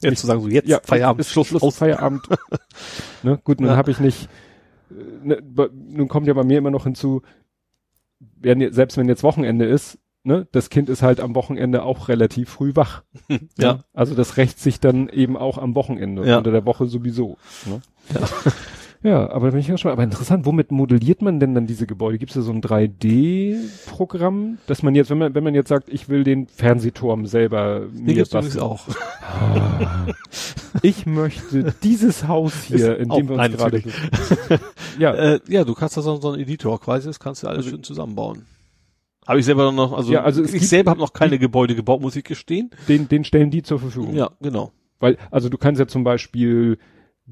Jetzt zu sagen, so jetzt ja, Feierabend, ist Schluss, Schluss aus. Feierabend. ne, gut, nun Ja. habe ich nicht, äh, ne, nun kommt ja bei mir immer noch hinzu, wenn, selbst wenn jetzt Wochenende ist, ne, das Kind ist halt am Wochenende auch relativ früh wach. Ja. Ne? Also das rächt sich dann eben auch am Wochenende, Ja. unter der Woche sowieso. Ne? Ja. Aber da bin ich ja schon, aber interessant, womit modelliert man denn dann diese Gebäude? Gibt es da so ein 3D-Programm, dass man jetzt, wenn man, wenn man jetzt sagt, ich will den Fernsehturm selber Die mir gibt's übrigens basteln. auch. Ich möchte dieses Haus hier, in Ist dem wir auch- uns nein, gerade natürlich. befinden. Ja, Äh, ja, du kannst da so, so einen Editor quasi, das kannst du alles schön zusammenbauen. Habe ich selber noch, also, Ja, also es ich gibt- selber habe noch keine Gebäude gebaut, muss ich gestehen. den, den stellen die zur Verfügung. Ja, genau. Weil, also du kannst ja zum Beispiel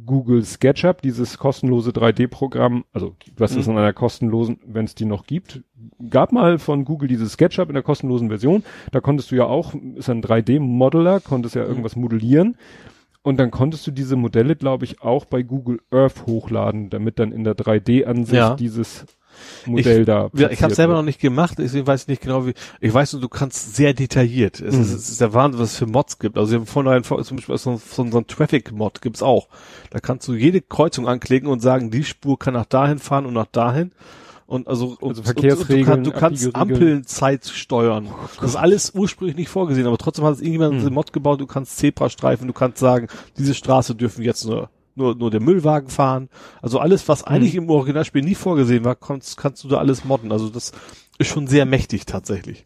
Google SketchUp, dieses kostenlose 3D-Programm, also was ist Mhm. in einer kostenlosen, wenn es die noch gibt, gab mal von Google dieses SketchUp in der kostenlosen Version, da konntest du ja auch, ist ein 3D-Modeler, konntest Mhm. ja irgendwas modellieren und dann konntest du diese Modelle, glaube ich, auch bei Google Earth hochladen, damit dann in der 3D-Ansicht Ja. dieses Modell da Ja, ich habe selber noch nicht gemacht, deswegen weiß ich nicht genau wie. Ich weiß nur, du kannst sehr detailliert. Es, ist, Mhm. es ist der Wahnsinn, was es für Mods gibt. Also wir haben vorhin zum Beispiel so, so, so ein Traffic-Mod gibt's auch. Da kannst du jede Kreuzung anklicken und sagen, die Spur kann nach dahin fahren und nach dahin. Und also, und, Also Verkehrsregeln, und, du, kann, du kannst. Ampelzeit steuern. das ist alles ursprünglich nicht vorgesehen, aber trotzdem hat es irgendjemand Mhm. einen Mod gebaut. Du kannst Zebrastreifen, du kannst sagen, diese Straße dürfen jetzt nur nur, nur der Müllwagen fahren. Also alles, was Mhm. eigentlich im Originalspiel nie vorgesehen war, kannst, kannst du da alles modden. Also das ist schon sehr mächtig tatsächlich.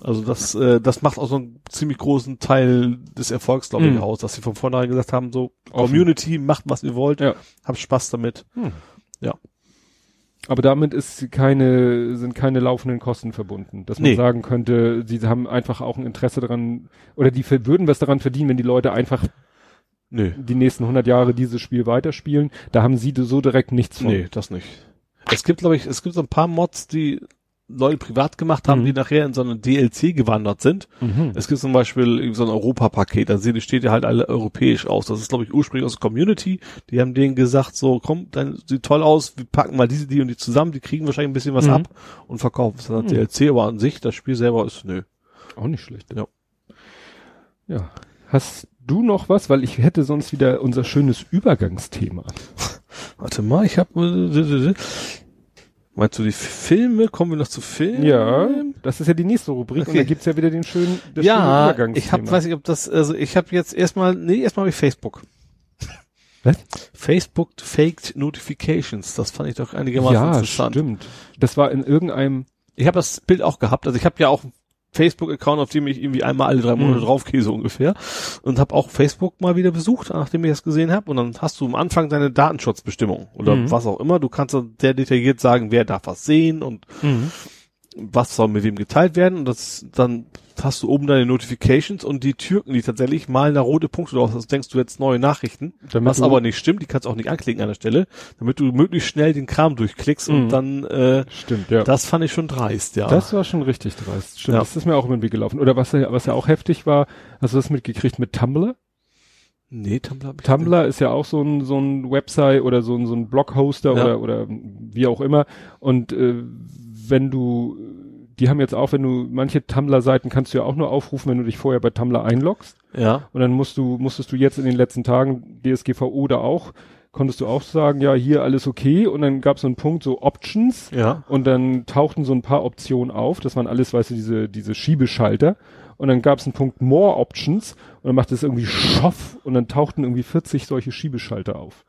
Also das, äh, das macht auch so einen ziemlich großen Teil des Erfolgs, glaube ich, Mhm. aus, dass sie von vornherein gesagt haben, so Offen. Community, macht was ihr wollt, Ja. habt Spaß damit. Aber damit ist keine, sind keine laufenden Kosten verbunden. Dass man Nee. sagen könnte, sie haben einfach auch ein Interesse daran, oder die würden was daran verdienen, wenn die Leute einfach Nö. die nächsten 100 Jahre dieses Spiel weiterspielen. Da haben sie so direkt nichts von. Nee, das nicht. Es gibt, glaube ich, es gibt so ein paar Mods, die Leute privat gemacht haben, Mhm. die nachher in so eine DLC gewandert sind. Mhm. Es gibt zum Beispiel so ein Europapaket, da steht ja halt alle europäisch aus. Das ist, glaube ich, ursprünglich aus der Community. Die haben denen gesagt, so, komm, dann sieht toll aus, wir packen mal diese, die und die zusammen, die kriegen wahrscheinlich ein bisschen was Mhm. ab und verkaufen es dann als Mhm. DLC, aber an sich, das Spiel selber ist, nö. Auch nicht schlecht. Ja. Ja. Hast du noch was? Weil ich hätte sonst wieder unser schönes Übergangsthema. Warte mal, ich habe Meinst du die Filme? Kommen wir noch zu Filmen? Ja, das ist ja die nächste Rubrik und Okay. da gibt's ja wieder den schönen, das schöne Ja, Übergangsthema. ich habe, weiß ich, ob das, also ich habe jetzt erstmal, nee, erstmal habe ich Facebook. Was? Facebook faked Notifications. Das fand ich doch einigermaßen ja, interessant. stimmt. Das war in irgendeinem, Ich habe das Bild auch gehabt. Also ich habe ja auch einen Facebook-Account, auf dem ich irgendwie einmal alle drei Monate Mhm. draufkäse ungefähr. Und habe auch Facebook mal wieder besucht, nachdem ich das gesehen habe. Und dann hast du am Anfang deine Datenschutzbestimmung oder Mhm. was auch immer. Du kannst dann sehr detailliert sagen, wer darf was sehen und was soll mit wem geteilt werden. Und das dann hast du oben deine Notifications und die Türken, die tatsächlich malen da rote Punkte drauf. Das denkst du jetzt neue Nachrichten. Damit was aber nicht stimmt, die kannst du auch nicht anklicken an der Stelle, damit du möglichst schnell den Kram durchklickst Mhm. und dann äh, Stimmt, ja. das fand ich schon dreist, ja. Das war schon richtig dreist. Stimmt, Ja. das ist mir auch über den Weg gelaufen. Oder was ja, was ja auch heftig war, hast du das mitgekriegt mit Tumblr? nee, Tumblr. Tumblr ist ja auch so ein, so ein Website oder so ein, so ein Bloghoster Ja. oder, oder wie auch immer. Und äh, wenn du, die haben jetzt auch, wenn du, manche Tumblr-Seiten kannst du ja auch nur aufrufen, wenn du dich vorher bei Tumblr einloggst. Ja. Und dann musst du, musstest du jetzt in den letzten Tagen, DSGVO da auch, konntest du auch sagen, ja, hier alles okay. Und dann gab es so einen Punkt, so Options. Ja. Und dann tauchten so ein paar Optionen auf. Das waren alles, weißt du, diese, diese Schiebeschalter. Und dann gab es einen Punkt More Options. Und dann macht es irgendwie Schoff. Und dann tauchten irgendwie 40 solche Schiebeschalter auf.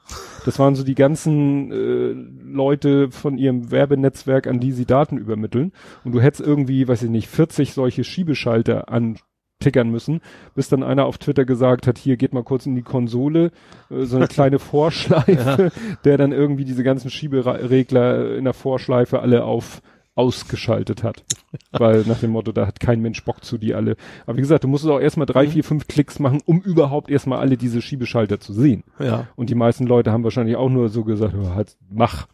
Das waren so die ganzen äh, Leute von ihrem Werbenetzwerk, an die sie Daten übermitteln. Und du hättest irgendwie, weiß ich nicht, 40 solche Schiebeschalter antickern müssen, bis dann einer auf Twitter gesagt hat, hier geht mal kurz in die Konsole, äh, so eine kleine Vorschleife, der dann irgendwie diese ganzen Schieberegler in der Vorschleife alle auf ausgeschaltet hat. Weil nach dem Motto, da hat kein Mensch Bock zu, die alle. Aber wie gesagt, du musst auch erstmal drei, Mhm. vier, fünf Klicks machen, um überhaupt erstmal alle diese Schiebeschalter zu sehen. Ja. Und die meisten Leute haben wahrscheinlich auch nur so gesagt, oh, halt, mach.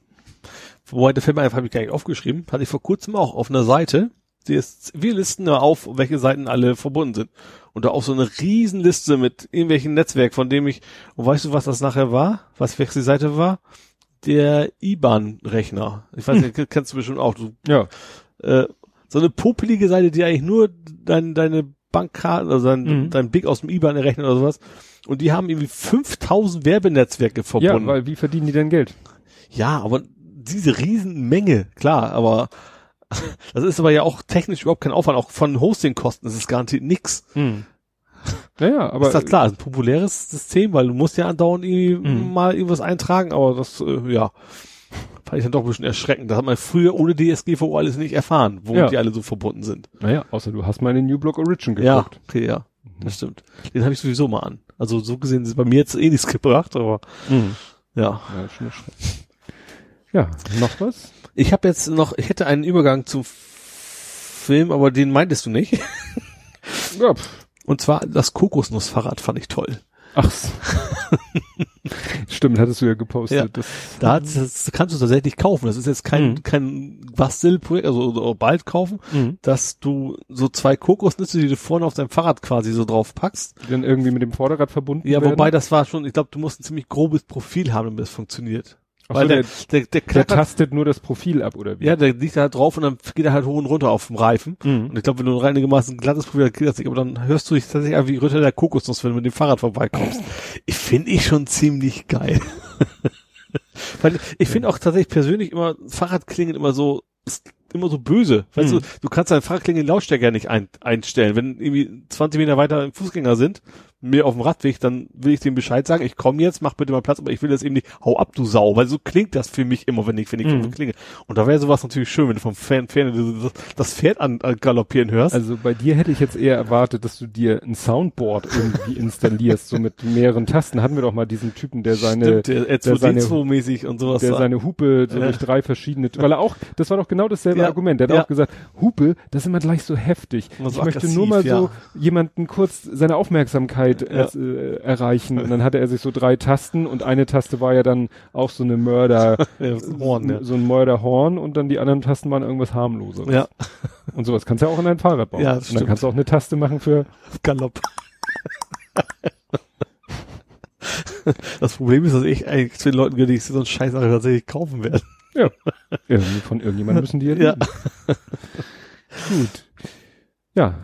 Wobei, der Film einfach habe ich gar nicht aufgeschrieben, hatte ich vor kurzem auch auf einer Seite, die ist, wir listen da auf, welche Seiten alle verbunden sind. Und da auch so eine Riesenliste mit irgendwelchen Netzwerk, von dem ich, und weißt du, was das nachher war? Was welche Seite war? Der IBAN-Rechner. Ich weiß nicht, kennst du bestimmt auch. Du, Ja. äh, so eine popelige Seite, die eigentlich nur dein, deine Bankkarte, also dein, Mhm. dein Blick aus dem IBAN-Rechner oder sowas. Und die haben irgendwie 5000 Werbenetzwerke verbunden. Ja, weil wie verdienen die denn Geld? Ja, aber diese Riesenmenge, klar, aber das ist aber ja auch technisch überhaupt kein Aufwand, auch von Hostingkosten ist es garantiert nix. Naja, aber. ist das klar, ist ein populäres System, weil du musst ja andauernd irgendwie Mhm. mal irgendwas eintragen, aber das, äh, ja, fand ich dann doch ein bisschen erschreckend. Das hat man früher ohne DSGVO alles nicht erfahren, wo Ja. die alle so verbunden sind. Naja, außer du hast mal in den New Block Origin Ja, geguckt. okay, ja, das stimmt. Den habe ich sowieso mal an. Also so gesehen ist bei mir jetzt eh nichts gebracht, aber Mhm. ja. Ja, schon schlecht. Ja, noch was? Ich habe jetzt noch, ich hätte einen Übergang zum Film, aber den meintest du nicht. Ja. Und zwar das Kokosnussfahrrad fand ich toll. Ach. so. Stimmt, hattest du ja gepostet. Ja. Das, Da das kannst du tatsächlich kaufen. Das ist jetzt kein, Mhm. kein Bastelprojekt, also bald kaufen, Mhm. dass du so zwei Kokosnüsse, die du vorne auf dein Fahrrad quasi so drauf packst. die dann irgendwie mit dem Vorderrad verbunden Ja, werden. wobei das war schon, ich glaube, du musst ein ziemlich grobes Profil haben, damit es funktioniert. Ach Weil so, der, der, der, der, der tastet nur das Profil ab, oder wie? ja, der liegt da halt drauf und dann geht er halt hoch und runter auf dem Reifen. Mhm. Und ich glaube, wenn du ein einigermaßen glattes Profil hast, geht das nicht, aber dann hörst du dich tatsächlich an wie Ritter der Kokosnuss, wenn du mit dem Fahrrad vorbeikommst. Ich finde ich schon ziemlich geil. Weil ich finde auch tatsächlich persönlich immer Fahrradklingen immer so immer so böse. Weißt Mhm. du, du kannst dein Fahrradklingen Lautstärke nicht ein, einstellen. Wenn irgendwie 20 Meter weiter Fußgänger sind, mir auf dem Radweg, dann will ich dem Bescheid sagen, ich komme jetzt, mach bitte mal Platz, aber ich will das eben nicht, hau ab, du Sau, weil so klingt das für mich immer, wenn ich, wenn ich Mhm. klinge. Und da wäre sowas natürlich schön, wenn du vom Fan, Ferne das, Pferd an, an galoppieren hörst. Also bei dir hätte ich jetzt eher erwartet, dass du dir ein Soundboard irgendwie installierst, so mit mehreren Tasten. Hatten wir doch mal diesen Typen, der seine, Stimmt, der der seine- R2D2-mäßig und sowas. der seine Hupe so Ja. durch drei verschiedene, weil er auch, das war doch genau dasselbe Ja. Argument. Der hat Ja. auch gesagt, Hupe, das ist immer gleich so heftig. So ich möchte nur mal ja. so jemanden kurz seine Aufmerksamkeit äh, erreichen. Und dann hatte er sich so drei Tasten und eine Taste war ja dann auch so eine Mörder, Horn, so ein Mörderhorn und dann die anderen Tasten waren irgendwas harmloseres. ja, Und sowas kannst du ja auch in dein Fahrrad bauen. Ja, und dann stimmt. kannst du auch eine Taste machen für, Galopp. Das Problem ist, dass ich eigentlich zu den Leuten gehöre, die so einen Scheiß tatsächlich kaufen werde. ja, irgendwie von irgendjemandem müssen die ja, Ja. Gut. Ja.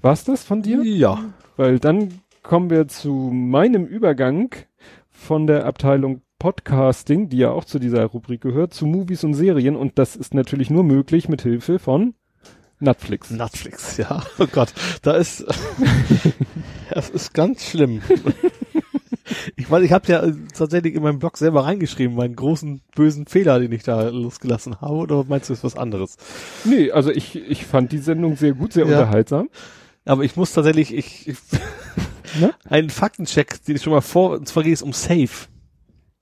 War's das von dir? Ja. Weil dann kommen wir zu meinem Übergang von der Abteilung Podcasting, die ja auch zu dieser Rubrik gehört, zu Movies und Serien und das ist natürlich nur möglich mit Hilfe von Netflix. Netflix, ja. Oh Gott, da ist, das ist ganz schlimm. Ich weiß, ich habe ja tatsächlich in meinem Blog selber reingeschrieben, meinen großen bösen Fehler, den ich da losgelassen habe, oder meinst du, ist was anderes? Nee, also ich, ich fand die Sendung sehr gut, sehr Ja. unterhaltsam. Aber ich muss tatsächlich, ich, ich Ne? einen Faktencheck, den ich schon mal vor, und zwar geht es um Safe.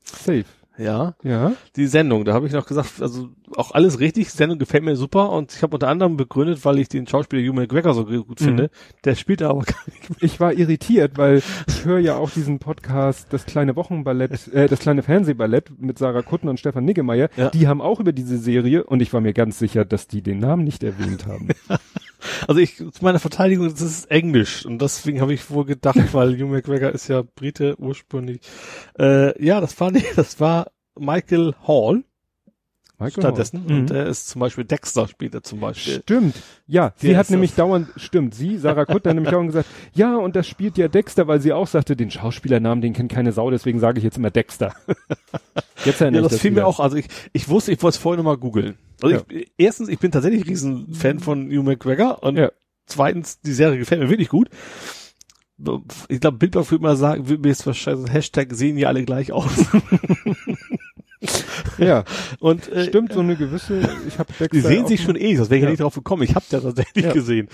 Safe. Ja. Ja. die Sendung. Da habe ich noch gesagt, also auch alles richtig, Sendung gefällt mir super und ich habe unter anderem begründet, weil ich den Schauspieler Hugh McGregor so gut Mhm. finde. Der spielt aber gar nicht Ich war irritiert, weil ich höre ja auch diesen Podcast, das kleine Wochenballett, äh, das kleine Fernsehballett mit Sarah Kuttner und Stefan Niggemeier. Ja. Die haben auch über diese Serie und ich war mir ganz sicher, dass die den Namen nicht erwähnt haben. Also ich, zu meiner Verteidigung, das ist Englisch und deswegen habe ich wohl gedacht, weil Hugh McGregor ist ja Brite ursprünglich. Äh, ja, das war nicht, das war Michael Hall Michael stattdessen Hall. Mhm. und der ist zum Beispiel Dexter spielt er zum Beispiel. Stimmt. Ja, sie Der hat nämlich das. dauernd, stimmt, sie, Sarah Kuttner, hat nämlich dauernd gesagt, ja, und das spielt ja Dexter, weil sie auch sagte, den Schauspielernamen, den kennt keine Sau, deswegen sage ich jetzt immer Dexter. Jetzt erinnere Ja, das fiel mir auch, also ich, ich wusste, ich wollte es vorher nochmal googeln. Also Ja. ich, erstens, ich bin tatsächlich ein Riesenfan von Hugh McGregor und Ja. zweitens, die Serie gefällt mir wirklich gut. Ich glaube, Bildblock würde mal sagen, würde mir jetzt wahrscheinlich Hashtag sehen die alle gleich aus. Ja, Und äh, stimmt, so eine gewisse, ich habe die sehen sich schon eh, das wäre ich ja Ja. nicht drauf gekommen. Ich habe das tatsächlich Ja. gesehen.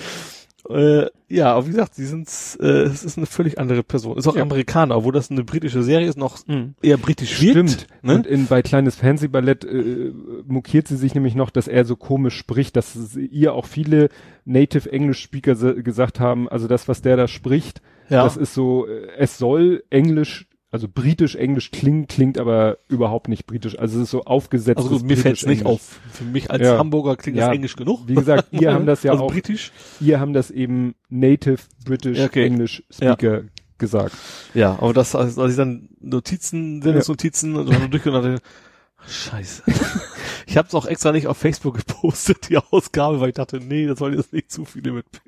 Äh, ja, aber wie gesagt, sie sind, äh, es ist eine völlig andere Person. Ist auch Ja. Amerikaner, obwohl das eine britische Serie ist, noch Mhm. eher britisch wirkt. Stimmt. Ne? Und in, bei Kleines Fernsehballett äh, mokiert sie sich nämlich noch, dass er so komisch spricht, dass ihr auch viele Native English Speaker gesagt haben, also das, was der da spricht, Ja. das ist so, äh, es soll Englisch, also britisch-englisch klingen, klingt aber überhaupt nicht britisch. Also es ist so aufgesetzt. Also mir fällt es nicht auf. Für mich als Ja. Hamburger klingt Ja. das Englisch genug. Wie gesagt, ihr haben das ja also auch, britisch. ihr haben das eben Native British Ja, okay. English Speaker gesagt. Ja, aber das, als als ich dann Notizen, Sendungsnotizen und dann durchgegangen hatte, scheiße. ich habe es auch extra nicht auf Facebook gepostet, die Ausgabe, weil ich dachte, nee, das sollen jetzt nicht zu viele mitbekommen.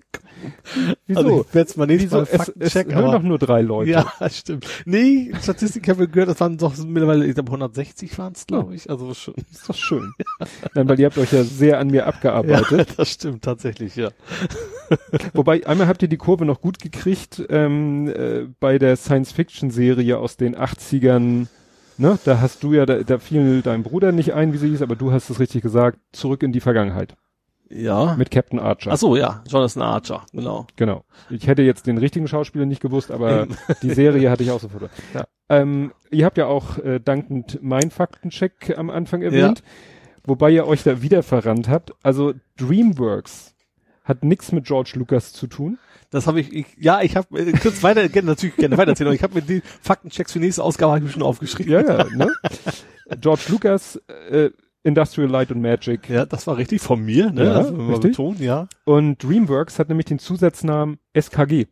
Wieso? Also ich werde mal nächstes Wieso? Mal Es, es hören doch nur drei Leute. ja, stimmt. Nee, Statistik habe ich gehört, das waren doch mittlerweile, ich glaube 160 waren es, glaube ich. Also schon. Ist doch schön. Nein, weil ihr habt euch ja sehr an mir abgearbeitet. Ja, das stimmt tatsächlich, ja. Wobei, einmal habt ihr die Kurve noch gut gekriegt ähm, äh, bei der Science-Fiction-Serie aus den 80ern. Ne? Da hast du ja, da, da fiel dein Bruder nicht ein, wie sie hieß, aber du hast es richtig gesagt, zurück in die Vergangenheit. Ja. Mit Captain Archer. Ach so, ja, Jonathan Archer, genau. Genau. Ich hätte jetzt den richtigen Schauspieler nicht gewusst, aber die Serie hatte ich auch sofort. Ja. Ähm, ihr habt ja auch äh, dankend mein Faktencheck am Anfang erwähnt, wobei ihr euch da wieder verrannt habt. Also DreamWorks hat nichts mit George Lucas zu tun. Das habe ich, ich, ja, ich habe äh, kurz weiter, gerne, natürlich gerne weitererzählen, aber ich habe mir die Faktenchecks für nächste Ausgabe hab ich mir schon aufgeschrieben. Ja, ja, ne? George Lucas, äh, Industrial Light and Magic Ja, das war richtig von mir, ne? Ja, mal richtig. betonen, ja. und DreamWorks hat nämlich den Zusatznamen SKG.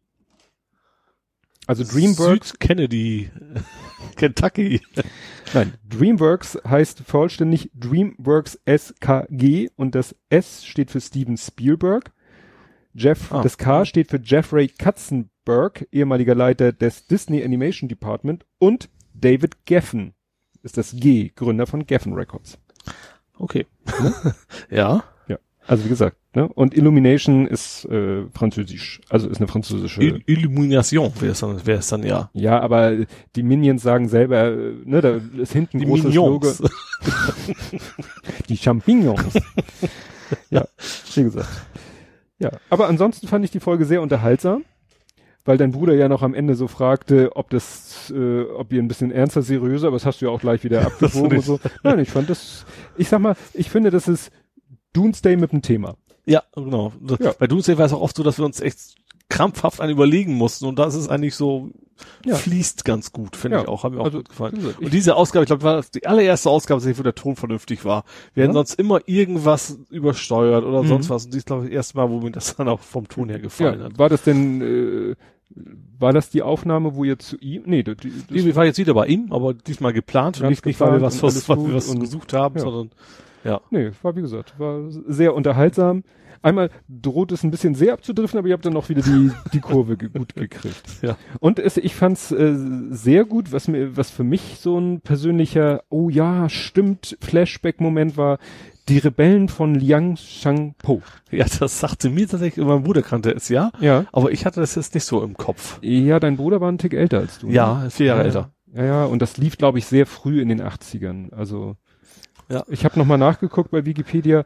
Also DreamWorks, Süd Kennedy, Kentucky. nein, DreamWorks heißt vollständig DreamWorks SKG und das S steht für Steven Spielberg. Jeff, Ah. das K steht für Jeffrey Katzenberg, ehemaliger Leiter des Disney Animation Department und David Geffen ist das G, Gründer von Geffen Records. Okay. ja. Ja, also wie gesagt, ne? Und Illumination ist äh, französisch, also ist eine französische. Il Illumination wäre es dann, wäre es dann ja. ja, aber die Minions sagen selber, äh, ne, da ist hinten Die großes Logo. Mignons. Die Champignons. ja, wie gesagt. Ja, aber ansonsten fand ich die Folge sehr unterhaltsam, weil dein Bruder ja noch am Ende so fragte, ob das, äh, ob ihr ein bisschen ernster, seriöser, aber das hast du ja auch gleich wieder abgewogen und so. Nein, ich fand das, ich sag mal, ich finde, das ist Doomsday mit dem Thema. Ja, genau. Ja. Bei Doomsday war es auch oft so, dass wir uns echt krampfhaft an überlegen mussten und das ist eigentlich so, Ja. fließt ganz gut, finde Ja, ich auch, hat mir auch also, gut gefallen. gesagt, Und diese Ausgabe, ich glaube, war die allererste Ausgabe, wo der Ton vernünftig war. Wir Ja. hätten sonst immer irgendwas übersteuert oder Mhm. sonst was. Und dies glaube ich das erste Mal, wo mir das dann auch vom Ton her gefallen hat. war das denn, äh, war das die Aufnahme, wo ihr zu ihm, nee, die, die, war jetzt wieder bei ihm, aber diesmal geplant und nicht, nicht weil wir geplant was, was, weil wir was und- gesucht haben, ja. sondern ja. nee, war wie gesagt, war sehr unterhaltsam. Einmal droht es ein bisschen sehr abzudriften, aber ihr habt dann auch wieder die, die Kurve gut gekriegt. Ja. Und es, ich fand's äh, sehr gut, was mir, was für mich so ein persönlicher, oh ja, stimmt, Flashback-Moment war, die Rebellen von Liang Shangpo. Ja, das sagte mir tatsächlich, mein Bruder kannte es, ja. Ja. Aber ich hatte das jetzt nicht so im Kopf. Ja, dein Bruder war ein Tick älter als du. ne? Ja, vier Jahre ja, älter. Ja, ja, und das lief, glaube ich, sehr früh in den 80ern. Also Ja. ich habe nochmal nachgeguckt bei Wikipedia,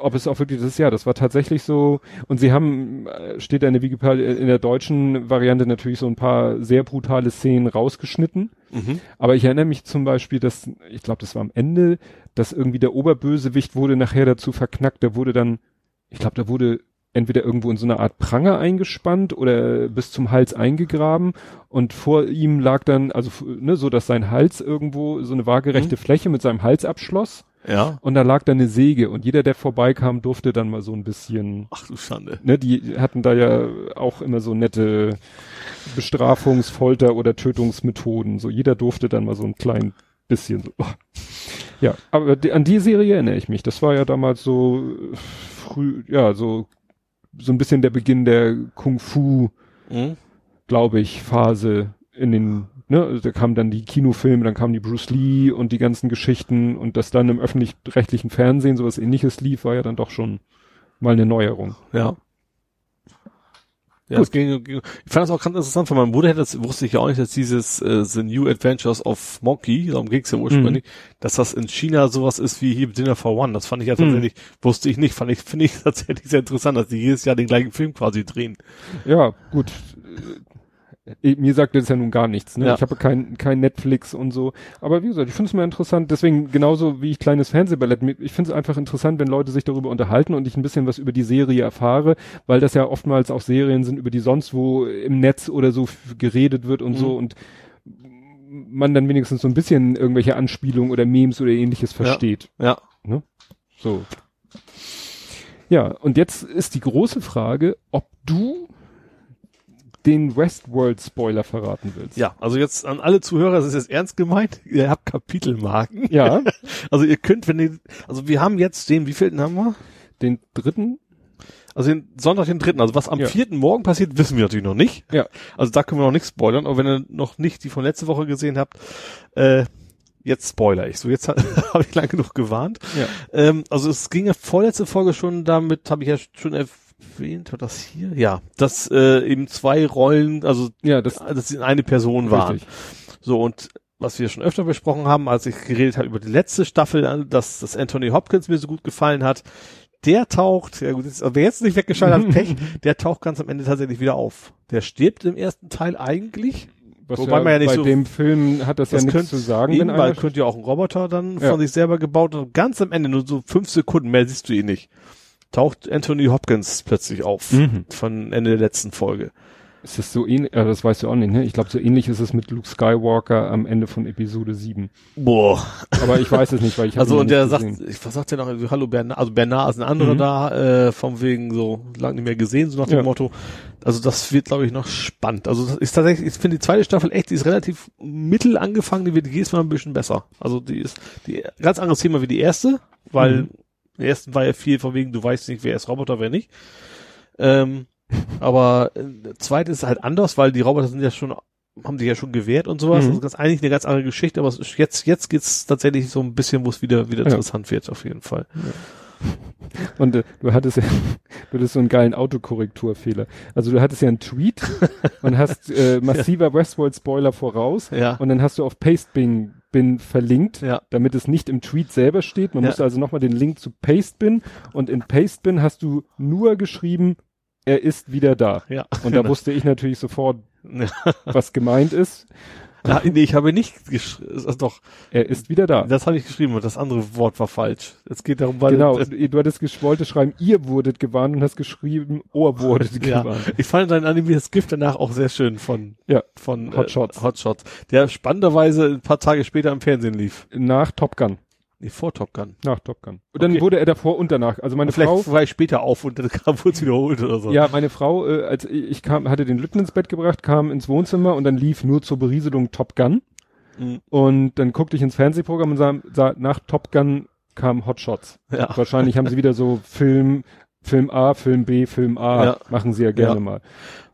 ob es auch wirklich das ist. Ja, das war tatsächlich so. Und sie haben, äh, steht da in der Wikipedia, in der deutschen Variante natürlich so ein paar sehr brutale Szenen rausgeschnitten. Mhm. Aber ich erinnere mich zum Beispiel, dass, ich glaube, das war am Ende, dass irgendwie der Oberbösewicht wurde nachher dazu verknackt. Der wurde dann, ich glaube, da wurde entweder irgendwo in so eine Art Pranger eingespannt oder bis zum Hals eingegraben und vor ihm lag dann, also ne, so dass sein Hals irgendwo so eine waagerechte Fläche mit seinem Hals abschloss Ja. und da lag dann eine Säge und jeder, der vorbeikam, durfte dann mal so ein bisschen, Ach du Schande. ne, die hatten da ja auch immer so nette Bestrafungs-, Folter- oder Tötungsmethoden, so jeder durfte dann mal so ein klein bisschen so. Ja, aber die, an die Serie erinnere ich mich. Das war ja damals so äh, früh, ja, so so ein bisschen der Beginn der Kung Fu, Mhm. glaube ich, Phase in den, ne, also da kamen dann die Kinofilme, dann kamen die Bruce Lee und die ganzen Geschichten und das dann im öffentlich-rechtlichen Fernsehen sowas ähnliches lief, war ja dann doch schon mal eine Neuerung. Ja. Ja, es ging, ging, ich fand das auch ganz interessant, von meinem Bruder hätte das, wusste ich ja auch nicht, dass dieses äh, The New Adventures of Monkey, darum ging's ja ursprünglich, dass das in China sowas ist wie hier Dinner for One. Das fand ich ja tatsächlich, wusste ich nicht, fand ich, finde ich tatsächlich sehr interessant, dass die jedes Jahr den gleichen Film quasi drehen. Ja, gut. Äh, Mir sagt das ja nun gar nichts. Ne? Ja. Ich habe kein, kein Netflix und so. Aber wie gesagt, ich finde es mal interessant. Deswegen genauso wie ich kleines Fernsehballett. mir- Ich finde es einfach interessant, wenn Leute sich darüber unterhalten und ich ein bisschen was über die Serie erfahre, weil das ja oftmals auch Serien sind, über die sonst wo im Netz oder so geredet wird und so und man dann wenigstens so ein bisschen irgendwelche Anspielungen oder Memes oder ähnliches versteht. Ja. So. Ja, und jetzt ist die große Frage, ob du den Westworld-Spoiler verraten willst. Ja, also jetzt an alle Zuhörer, das ist jetzt ernst gemeint, ihr habt Kapitelmarken. Ja, Also ihr könnt, wenn ihr, also wir haben jetzt den, wie vielten haben wir? den dritten. Also den Sonntag, den dritten. Also was am Ja. vierten Morgen passiert, wissen wir natürlich noch nicht. Ja. Also da können wir noch nicht spoilern. Aber wenn ihr noch nicht die von letzte Woche gesehen habt, äh, jetzt spoiler ich. So, jetzt habe ich lang genug gewarnt. Ja. Ähm, also es ging ja vorletzte Folge schon damit, habe ich ja schon erwähnt, war das hier? Ja, dass äh, eben zwei Rollen, also Ja, das dass sie eine Person waren. richtig. So, und was wir schon öfter besprochen haben, als ich geredet habe über die letzte Staffel, dass, dass Anthony Hopkins mir so gut gefallen hat, der taucht, ja gut, jetzt, wer jetzt nicht weggeschaltet hat, Pech, der taucht ganz am Ende tatsächlich wieder auf. Der stirbt im ersten Teil eigentlich. Was Wobei ja, man ja nicht bei so- dem Film hat das, ja nichts könnte zu sagen, eben, weil könnte ja auch ein Roboter dann Ja. von sich selber gebaut und ganz am Ende, nur so fünf Sekunden, mehr siehst du ihn nicht, taucht Anthony Hopkins plötzlich auf. Mhm. Von Ende der letzten Folge. ist es so ähnlich, äh, das weißt du auch nicht, ne? Ich glaube, so ähnlich ist es mit Luke Skywalker am Ende von Episode 7. Boah. Aber ich weiß es nicht, weil ich habe Also und der sagt, gesehen. ich, was sagt der noch? Hallo Bernard, also Bernard ist ein anderer Mhm. da, äh, vom wegen so lang nicht mehr gesehen, so nach dem Ja. Motto. Also das wird, glaube ich, noch spannend. Also das ist tatsächlich, ich finde die zweite Staffel echt, die ist relativ mittel angefangen, die wird jedes Mal ein bisschen besser. Also die ist die ganz anderes Thema wie die erste, weil Mhm. Die ersten war ja viel von wegen, du weißt nicht, wer ist Roboter, wer nicht. Ähm, aber äh, der zweite ist halt anders, weil die Roboter sind ja schon haben sich ja schon gewehrt und sowas. Mhm. Das ist eigentlich eine ganz andere Geschichte, aber es ist jetzt, jetzt geht's tatsächlich so ein bisschen, wo es wieder, wieder Ja. interessant wird, auf jeden Fall. Und äh, du hattest ja, du hattest so einen geilen Autokorrekturfehler. Also du hattest ja einen Tweet und hast äh, massiver Westworld-Spoiler voraus Ja. und dann hast du auf Pastebin bin verlinkt, Ja. damit es nicht im Tweet selber steht. Man Ja. musste also nochmal den Link zu Pastebin und in Pastebin hast du nur geschrieben, er ist wieder da. Ja. Und da wusste ich natürlich sofort, was gemeint ist. Ja, nee, ich habe nicht geschrieben, also doch, Er ist wieder da. das habe ich geschrieben und das andere Wort war falsch. Es geht darum, weil, genau, das, du hattest gesch wollte schreiben, ihr wurdet gewarnt und hast geschrieben, Ohr wurdet ja, gewarnt. ich fand dein animiertes Gift danach auch sehr schön von, Ja, von Hotshots. Äh, Hotshots, der spannenderweise ein paar Tage später im Fernsehen lief. Nach Top Gun. Nee, vor Top Gun. Nach Top Gun. Und dann Okay. wurde er davor und danach. Also meine Vielleicht Frau, war ich später auf und dann kam wurde es wiederholt oder so. ja, meine Frau, äh, als ich ich kam, hatte den Lütten ins Bett gebracht, kam ins Wohnzimmer und dann lief nur zur Berieselung Top Gun. Mhm. Und dann guckte ich ins Fernsehprogramm und sah, sah nach Top Gun kam Hot Shots. Ja. Wahrscheinlich haben sie wieder so Film, Film A, Film B, Film A, Ja. machen sie ja gerne Ja. mal.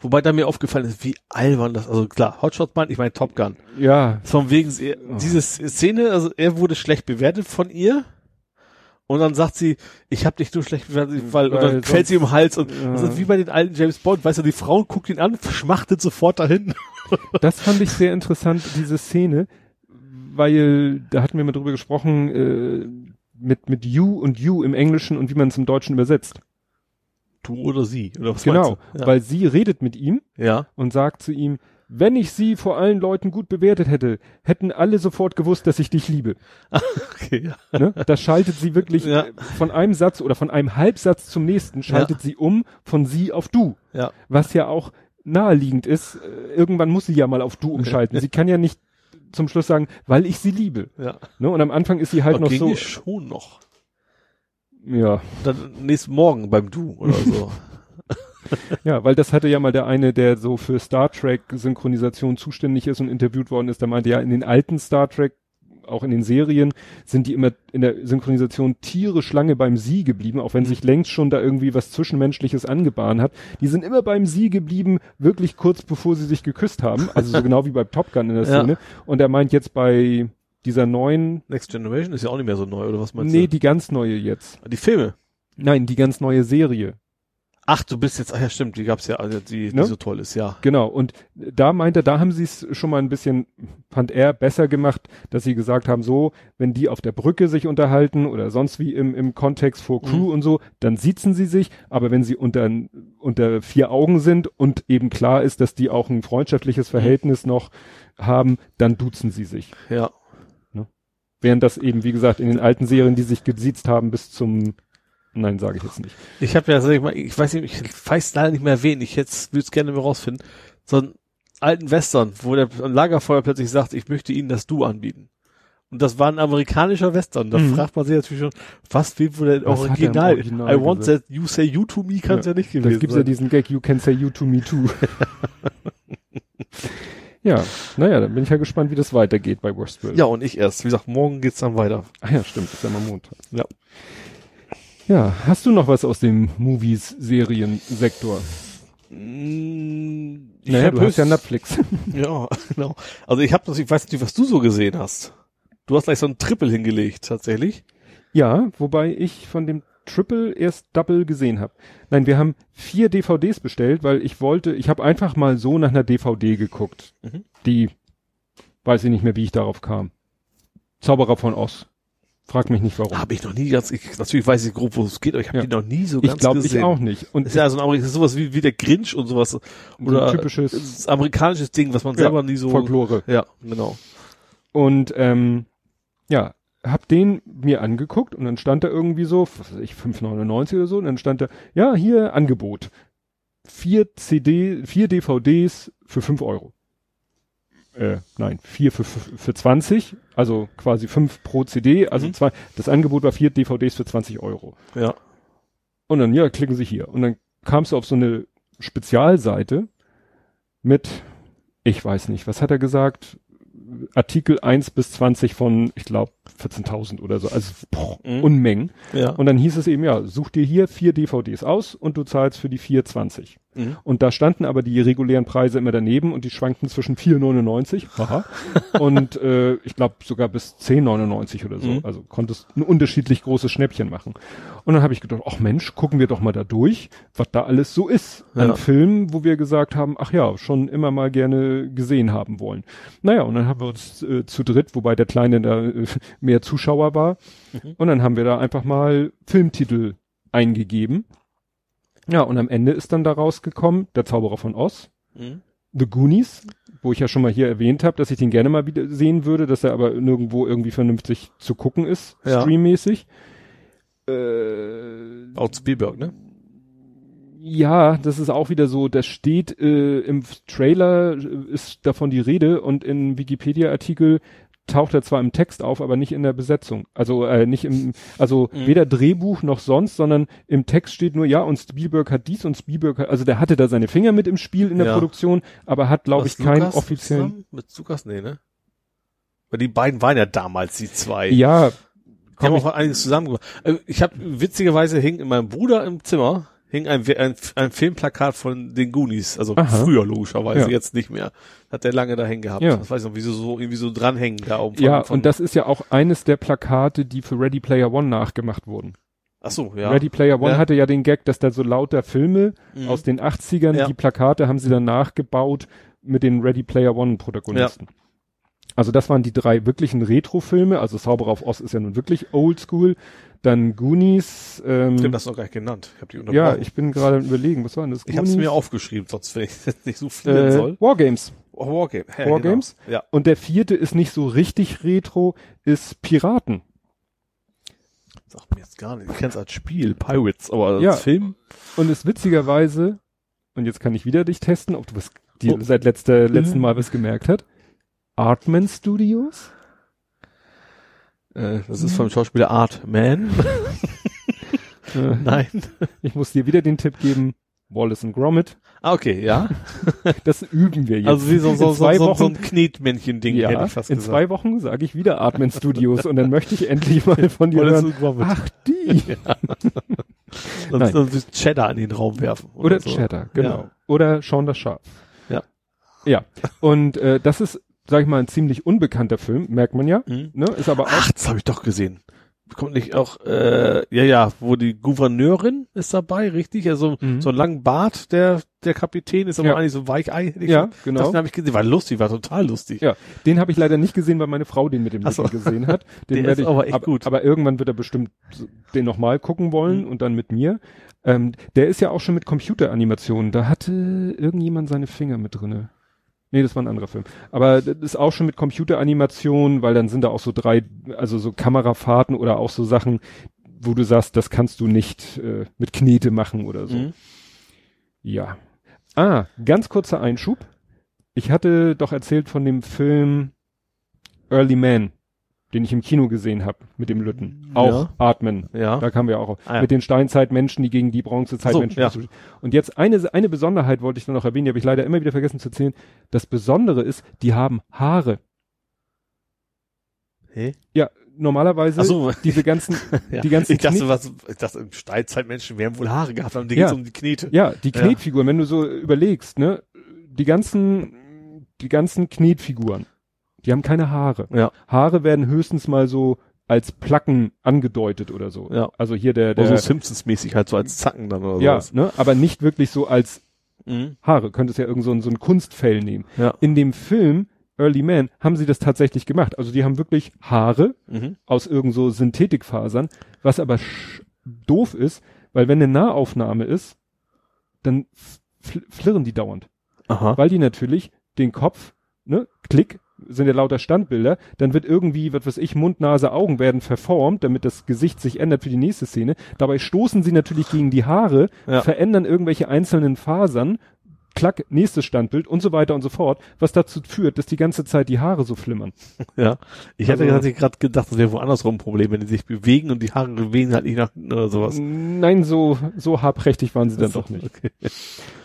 Wobei da mir aufgefallen ist, wie albern das, also klar, Hotshots meint, ich meine Top Gun. Ja, Von wegen, sie- diese Szene, also er wurde schlecht bewertet von ihr. Und dann sagt sie, ich habe dich nur schlecht bewertet, weil, und Weil dann sonst- fällt sie im Hals und Ja. das ist wie bei den alten James Bond, weißt du, die Frau guckt ihn an, schmachtet sofort dahin. Das fand ich sehr interessant, diese Szene, weil da hatten wir mal drüber gesprochen, äh, mit, mit you und you im Englischen und wie man es im Deutschen übersetzt. Du oder sie, oder was genau? Ja. weil sie redet mit ihm ja. und sagt zu ihm, wenn ich sie vor allen Leuten gut bewertet hätte, hätten alle sofort gewusst, dass ich dich liebe. Okay, ja. Ne? Da schaltet sie wirklich Ja. von einem Satz oder von einem Halbsatz zum nächsten, schaltet sie um von sie auf du. Ja. Was ja auch naheliegend ist. Äh, Irgendwann muss sie ja mal auf du umschalten. sie kann ja nicht zum Schluss sagen, weil ich sie liebe. ja. Ne? Und am Anfang ist sie halt Aber noch so. schon noch. Ja, Dann nächsten Morgen beim Du oder so. ja, weil das hatte ja mal der eine, der so für Star Trek Synchronisation zuständig ist und interviewt worden ist, der meinte ja, in den alten Star Trek, auch in den Serien, sind die immer in der Synchronisation tierisch lange beim Sie geblieben, auch wenn sich längst schon da irgendwie was Zwischenmenschliches angebahnt hat. Die sind immer beim Sie geblieben, wirklich kurz bevor sie sich geküsst haben, also so genau wie bei Top Gun in der Ja. Szene. Und er meint jetzt bei dieser neuen, Next Generation ist ja auch nicht mehr so neu, oder was meinst nee, du? die ganz neue jetzt. Die Filme. Nein, die ganz neue Serie. Ach, du bist jetzt, ach ja stimmt, die gab's ja, also die, die Ne? so toll ist, ja. Genau, und da meinte, da haben sie es schon mal ein bisschen, fand er, besser gemacht, dass sie gesagt haben, so, wenn die auf der Brücke sich unterhalten oder sonst wie im, im Kontext vor Crew und so, dann siezen sie sich, aber wenn sie unter, unter vier Augen sind und eben klar ist, dass die auch ein freundschaftliches Verhältnis noch haben, dann duzen sie sich. Ja. Während das eben, wie gesagt, in den alten Serien, die sich gesiezt haben bis zum, nein, sage ich jetzt nicht. Ich habe ja, sag ich mal, ich weiß nicht, ich weiß leider nicht mehr wen, ich jetzt würde es gerne mal rausfinden, so einen alten Western, wo der Lagerfeuer plötzlich sagt, ich möchte Ihnen das Du anbieten. Und das war ein amerikanischer Western. Da Mhm. fragt man sich natürlich schon, was wie wohl der er Original? Original I want gesagt? that you say you to me kann es ja, nicht Da gewesen gibt's ja sein. diesen Gag, you can say you to me too. ja, naja, dann bin ich ja gespannt, wie das weitergeht bei Westworld. ja, und ich erst. Wie gesagt, morgen geht's dann weiter. Ach ja, stimmt, ist ja mal Montag. Ja. Ja, hast du noch was aus dem Movies-Serien-Sektor? Mm, ich Naja, hab du hast ja Netflix. Ja, genau. Also ich habe das, ich weiß nicht, was du so gesehen hast. Du hast gleich so ein Triple hingelegt, tatsächlich. ja, wobei ich von dem Triple erst Double gesehen habe. Nein, wir haben vier DVDs bestellt, weil ich wollte, ich habe einfach mal so nach einer DVD geguckt. Mhm. Die, weiß ich nicht mehr, wie ich darauf kam. Zauberer von Oz. Frag mich nicht warum. Habe ich noch nie ganz, ich, natürlich weiß ich grob, wo es geht, aber ich habe Ja. die noch nie so ich ganz glaube, ich gesehen. auch nicht. Und Das ist ja so ein Amerik- das ist sowas wie, wie der Grinch und sowas. Oder ein typisches amerikanisches Ding, was man Ja, selber nie so. Folklore. Ja, genau. Und ähm, ja, hab den mir angeguckt und dann stand da irgendwie so, was weiß ich, 5,99 oder so, und dann stand da, ja, hier Angebot. Vier CD, vier DVDs für 5 Euro. Äh, nein, vier für, für, für 20, also quasi fünf pro CD, also Mhm. zwei, das Angebot war vier DVDs für 20 Euro. Ja. Und dann, ja, klicken Sie hier. Und dann kamst du auf so eine Spezialseite mit, ich weiß nicht, was hat er gesagt? Artikel 1 bis 20 von, ich glaube, 14.000 oder so. Also boah, Mhm. Unmengen. Ja. Und dann hieß es eben, ja, such dir hier vier DVDs aus und du zahlst für die 4,20. Mhm. Und da standen aber die regulären Preise immer daneben und die schwankten zwischen 4,99 haha, und äh, ich glaube sogar bis 10,99 oder so. Mhm. Also konntest ein unterschiedlich großes Schnäppchen machen. Und dann habe ich gedacht, ach Mensch, gucken wir doch mal da durch, was da alles so ist an Ja. Filmen, wo wir gesagt haben, ach ja, schon immer mal gerne gesehen haben wollen. Naja, und dann haben wir uns äh, zu dritt, wobei der Kleine da äh, mehr Zuschauer war, Mhm. und dann haben wir da einfach mal Filmtitel eingegeben. Ja, und am Ende ist dann da rausgekommen, der Zauberer von Oz, Mhm. The Goonies, wo ich ja schon mal hier erwähnt habe, dass ich den gerne mal wieder sehen würde, dass er aber nirgendwo irgendwie vernünftig zu gucken ist, Ja. streammäßig. Äh, Laut Spielberg, ne? ja, das ist auch wieder so, das steht äh, im Trailer, äh, ist davon die Rede und im Wikipedia-Artikel taucht er zwar im Text auf, aber nicht in der Besetzung. Also äh, nicht im, also Mhm. weder Drehbuch noch sonst, sondern im Text steht nur, ja, und Spielberg hat dies und Spielberg hat, also der hatte da seine Finger mit im Spiel in der Ja. Produktion, aber hat, glaube ich, keinen Lukas offiziellen. zusammen? Mit Lukas? Nee, ne? Weil die beiden waren ja damals die zwei. Ja, Die haben auch einiges zusammen gemacht. Äh, Ich habe witzigerweise hing in meinem Bruder im Zimmer hing ein, ein, ein Filmplakat von den Goonies, also Aha. früher logischerweise, Ja. jetzt nicht mehr. Hat der lange da hängen gehabt. Ja. Das weiß ich noch, wie so, irgendwie so dranhängen da oben. ja, von, und das ist ja auch eines der Plakate, die für Ready Player One nachgemacht wurden. Ach so, ja. Ready Player One Ja. hatte ja den Gag, dass da so lauter Filme Mhm. aus den 80ern, Ja. die Plakate haben sie dann nachgebaut mit den Ready Player One Protagonisten. Also das waren die drei wirklichen Retro-Filme, also Zauberer auf Oz ist ja nun wirklich oldschool, dann Goonies, ähm, Stimmt, das noch gar nicht genannt. Ich habe die ja, ich bin gerade überlegen, was war denn das? ich habe es mir aufgeschrieben, sonst wenn ich jetzt nicht so viel äh, soll. Wargames. Oh, Wargame. Ja, Wargames? Genau. Ja. Und der vierte ist nicht so richtig Retro, ist Piraten. Sagt mir jetzt gar nicht. Ich kenn's als Spiel, Pirates, aber als Ja. Film. Und ist witzigerweise, und jetzt kann ich wieder dich testen, ob du was die Oh. seit letzter, letzten Mal was gemerkt hat. Artman Studios? Äh, das ist vom Schauspieler Art Man. Äh, Nein. ich muss dir wieder den Tipp geben, Wallace and Gromit. Ah, okay, ja. Das üben wir jetzt. Also wie so, so, so, Wochen, so ein Knetmännchen-Ding, ja, hätte ich fast in gesagt. zwei Wochen sage ich wieder Artman Studios und dann möchte ich endlich mal von dir Oder hören. so Gromit. Ach, die. Sonst, nein. sonst Cheddar in den Raum werfen. Oder so. Cheddar, genau. Ja. Oder Sean das Schaf. Ja. Ja. Und äh, das ist, sag ich mal, ein ziemlich unbekannter Film, merkt man ja. Mhm. Ne? Ist aber auch Ach, das habe ich doch gesehen. kommt nicht auch, äh, ja, ja, wo die Gouverneurin ist dabei, richtig? Also Mhm. so einen langen Bart, der, der Kapitän ist aber Ja. eigentlich so Weichei. Ja, gesagt. genau. Das habe ich gesehen, war lustig, war total lustig. Ja, den habe ich leider nicht gesehen, weil meine Frau den mit dem so. Gesehen hat. Den werde ist ich, aber echt gut. aber irgendwann wird er bestimmt den nochmal gucken wollen Mhm. und dann mit mir. Ähm, der ist ja auch schon mit Computeranimationen. Da hatte irgendjemand seine Finger mit drinne. Nee, das war ein anderer Film. Aber das ist auch schon mit Computeranimationen, weil dann sind da auch so drei, also so Kamerafahrten oder auch so Sachen, wo du sagst, das kannst du nicht äh, mit Knete machen oder so. Mhm. Ja. Ah, ganz kurzer Einschub. Ich hatte doch erzählt von dem Film Early Man, den ich im Kino gesehen habe mit dem Lütten. Auch Ja. Atmen. Ja. Da kamen wir auch auf. Ah, ja. Mit den Steinzeitmenschen, die gegen die Bronzezeitmenschen. So, ja. Und jetzt eine, eine Besonderheit wollte ich dann noch erwähnen, die habe ich leider immer wieder vergessen zu erzählen. Das Besondere ist, die haben Haare. Hä? Ja, normalerweise Ach so. diese ganzen, Ja. die ganzen ich dachte, Knie- was, ich dachte, im Steinzeitmenschen werden wohl Haare gehabt haben, da Ja. geht's um die Knete. Ja, die. Knetfiguren, wenn du so überlegst, ne, die ganzen, die ganzen Knetfiguren, die haben keine Haare. Ja. Haare werden höchstens mal so als Placken angedeutet oder so. Ja. Also hier der, Oder der, so Simpsons-mäßig halt so als Zacken dann oder ja, sowas. ne, aber nicht wirklich so als Mhm. Haare. Könntest ja irgend so ein, so ein Kunstfell nehmen. Ja. In dem Film Early Man haben sie das tatsächlich gemacht. Also die haben wirklich Haare Mhm. aus irgend so Synthetikfasern, was aber doof ist, weil wenn eine Nahaufnahme ist, dann fl flirren die dauernd. Aha. weil die natürlich den Kopf, ne, Klick, sind ja lauter Standbilder, dann wird irgendwie, was weiß ich, Mund, Nase, Augen werden verformt, damit das Gesicht sich ändert für die nächste Szene. Dabei stoßen sie natürlich gegen die Haare, Ja. verändern irgendwelche einzelnen Fasern, klack, nächstes Standbild und so weiter und so fort, was dazu führt, dass die ganze Zeit die Haare so flimmern. Ja. Ich Also- hatte hatte gerade gedacht, das wäre woanders rum ein Problem, wenn die sich bewegen und die Haare bewegen halt nicht nach hinten oder sowas. Nein, so, so haarprächtig waren sie dann doch nicht. Okay.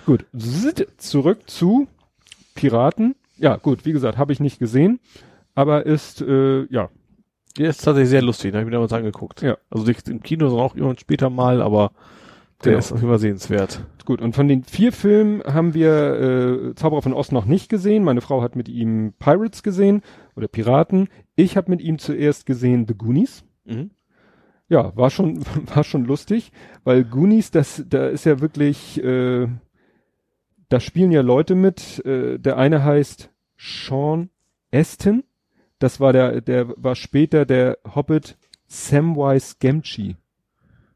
Gut, zurück zu Piraten. Ja, gut, wie gesagt, habe ich nicht gesehen, aber ist, äh, ja, Der ist tatsächlich sehr lustig, da habe ich mir damals angeguckt. Ja. Also nicht im Kino, sondern auch irgendwann später mal, aber der Genau. ist auf jeden Fall sehenswert. Gut, und von den vier Filmen haben wir äh, Zauberer von Ost noch nicht gesehen. Meine Frau hat mit ihm Pirates gesehen oder Piraten. Ich habe mit ihm zuerst gesehen The Goonies. Mhm. Ja, war schon war schon lustig, weil Goonies, das da ist ja wirklich, äh, da spielen ja Leute mit. Äh, der eine heißt Sean Astin. Das war der, der war später der Hobbit Samwise Gamgee.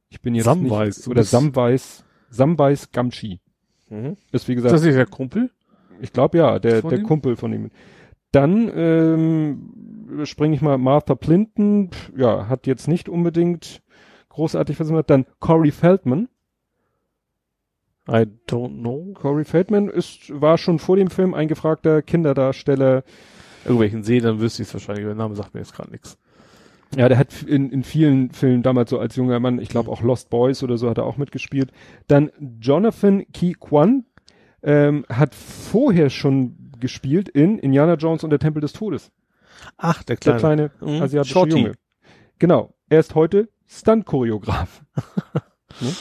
Ich bin jetzt Samwise, nicht oder Samwise Samwise Gamgee. Mhm. Ist wie Ist gesagt das nicht der Kumpel? ich glaube ja, der, der ihm? Kumpel von ihm. Dann ähm, springe ich mal Martha Plimpton, pf, ja, hat jetzt nicht unbedingt großartig was gemacht. Dann Corey Feldman. I don't know. Corey Feldman ist, war schon vor dem Film ein gefragter Kinderdarsteller. Irgendwelchen sehe, dann wüsste ich es wahrscheinlich. Der Name sagt mir jetzt gerade nichts. Ja, der hat in, in vielen Filmen damals so als junger Mann, ich glaube auch Lost Boys oder so hat er auch mitgespielt. Dann Jonathan Key Kwan ähm, hat vorher schon gespielt in Indiana Jones und der Tempel des Todes. Ach, der Der kleine. kleine Mhm. asiatische Shorty. Junge. Genau. Er ist heute Stunt-Choreograf. ne?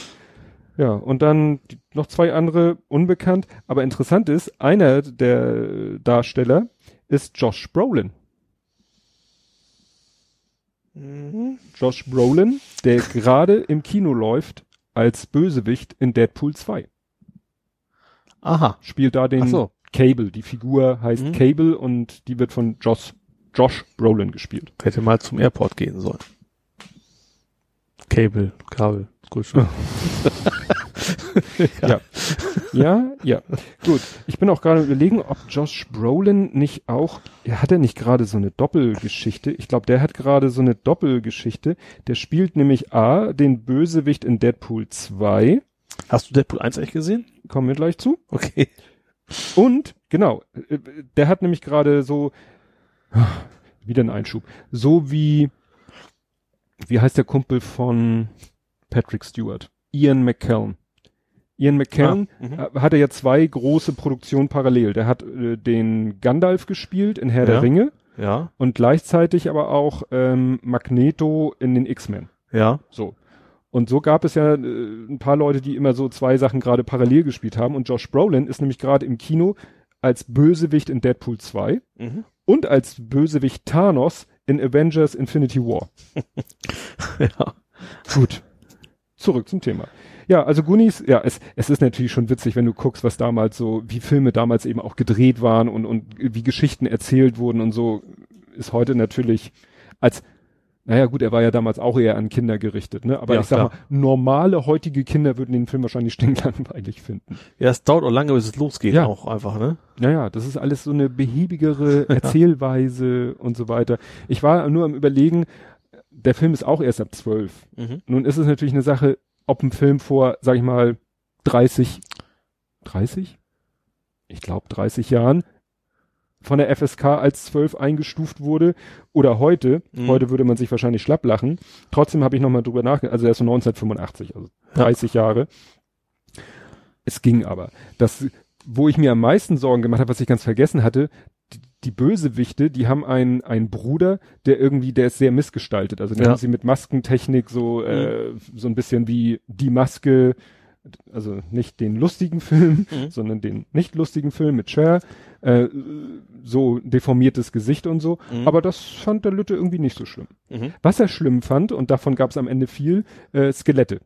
Ja, und dann die, noch zwei andere unbekannt. Aber interessant ist, einer der Darsteller ist Josh Brolin. Mhm. Josh Brolin, der gerade im Kino läuft als Bösewicht in Deadpool 2. Aha. Spielt da den so. Cable. Die Figur heißt Mhm. Cable und die wird von Josh, Josh Brolin gespielt. Hätte mal zum Airport gehen sollen. Cable, Kabel. Gut schon. Ja. ja, ja. Gut. Ich bin auch gerade überlegen, ob Josh Brolin nicht auch, er hat er nicht gerade so eine Doppelgeschichte. Ich glaube, der hat gerade so eine Doppelgeschichte. Der spielt nämlich A, den Bösewicht in Deadpool 2. Hast du Deadpool 1 eigentlich gesehen? Kommen wir gleich zu. Okay. Und, genau, äh, der hat nämlich gerade so, wieder ein Einschub, so wie, wie heißt der Kumpel von Patrick Stewart? Ian McKellen. Ian McKellen Ah, mhm. hatte ja zwei große Produktionen parallel. Der hat äh, den Gandalf gespielt in Herr Ja. der Ringe Ja, und gleichzeitig aber auch ähm, Magneto in den X-Men. ja. So. Und so gab es ja äh, ein paar Leute, die immer so zwei Sachen gerade parallel gespielt haben. Und Josh Brolin ist nämlich gerade im Kino als Bösewicht in Deadpool 2 Mhm. und als Bösewicht Thanos in Avengers Infinity War. Ja. Gut. Zurück zum Thema. Ja, also Goonies, ja, es, es ist natürlich schon witzig, wenn du guckst, was damals so, wie Filme damals eben auch gedreht waren und, und wie Geschichten erzählt wurden und so, ist heute natürlich als, naja gut, er war ja damals auch eher an Kinder gerichtet, ne? Aber Ja, ich sag klar. mal, normale heutige Kinder würden den Film wahrscheinlich stinklangweilig finden. Ja, es dauert auch lange, bis es losgeht Ja. auch einfach, ne? Naja, das ist alles so eine behäbigere Erzählweise und so weiter. Ich war nur am überlegen, der Film ist auch erst ab zwölf. Mhm. Nun ist es natürlich eine Sache, ob ein Film vor, sag ich mal, 30, 30? Ich glaube 30 Jahren von der FSK als 12 eingestuft wurde oder heute. Mhm. Heute würde man sich wahrscheinlich schlapp lachen. Trotzdem habe ich nochmal drüber nachgedacht. Also der ist von 1985, also Ja. 30 Jahre. Es ging aber. Das, wo ich mir am meisten Sorgen gemacht habe, was ich ganz vergessen hatte, die, Bösewichte, die haben einen, einen Bruder, der irgendwie, der ist sehr missgestaltet. Also den Ja. haben sie mit Maskentechnik so, äh, so ein bisschen wie die Maske, also nicht den lustigen Film, Mhm. sondern den nicht lustigen Film mit Cher, äh, so deformiertes Gesicht und so. Mhm. Aber das fand der Lütte irgendwie nicht so schlimm. Mhm. Was er schlimm fand, und davon gab es am Ende viel, äh, Skelette.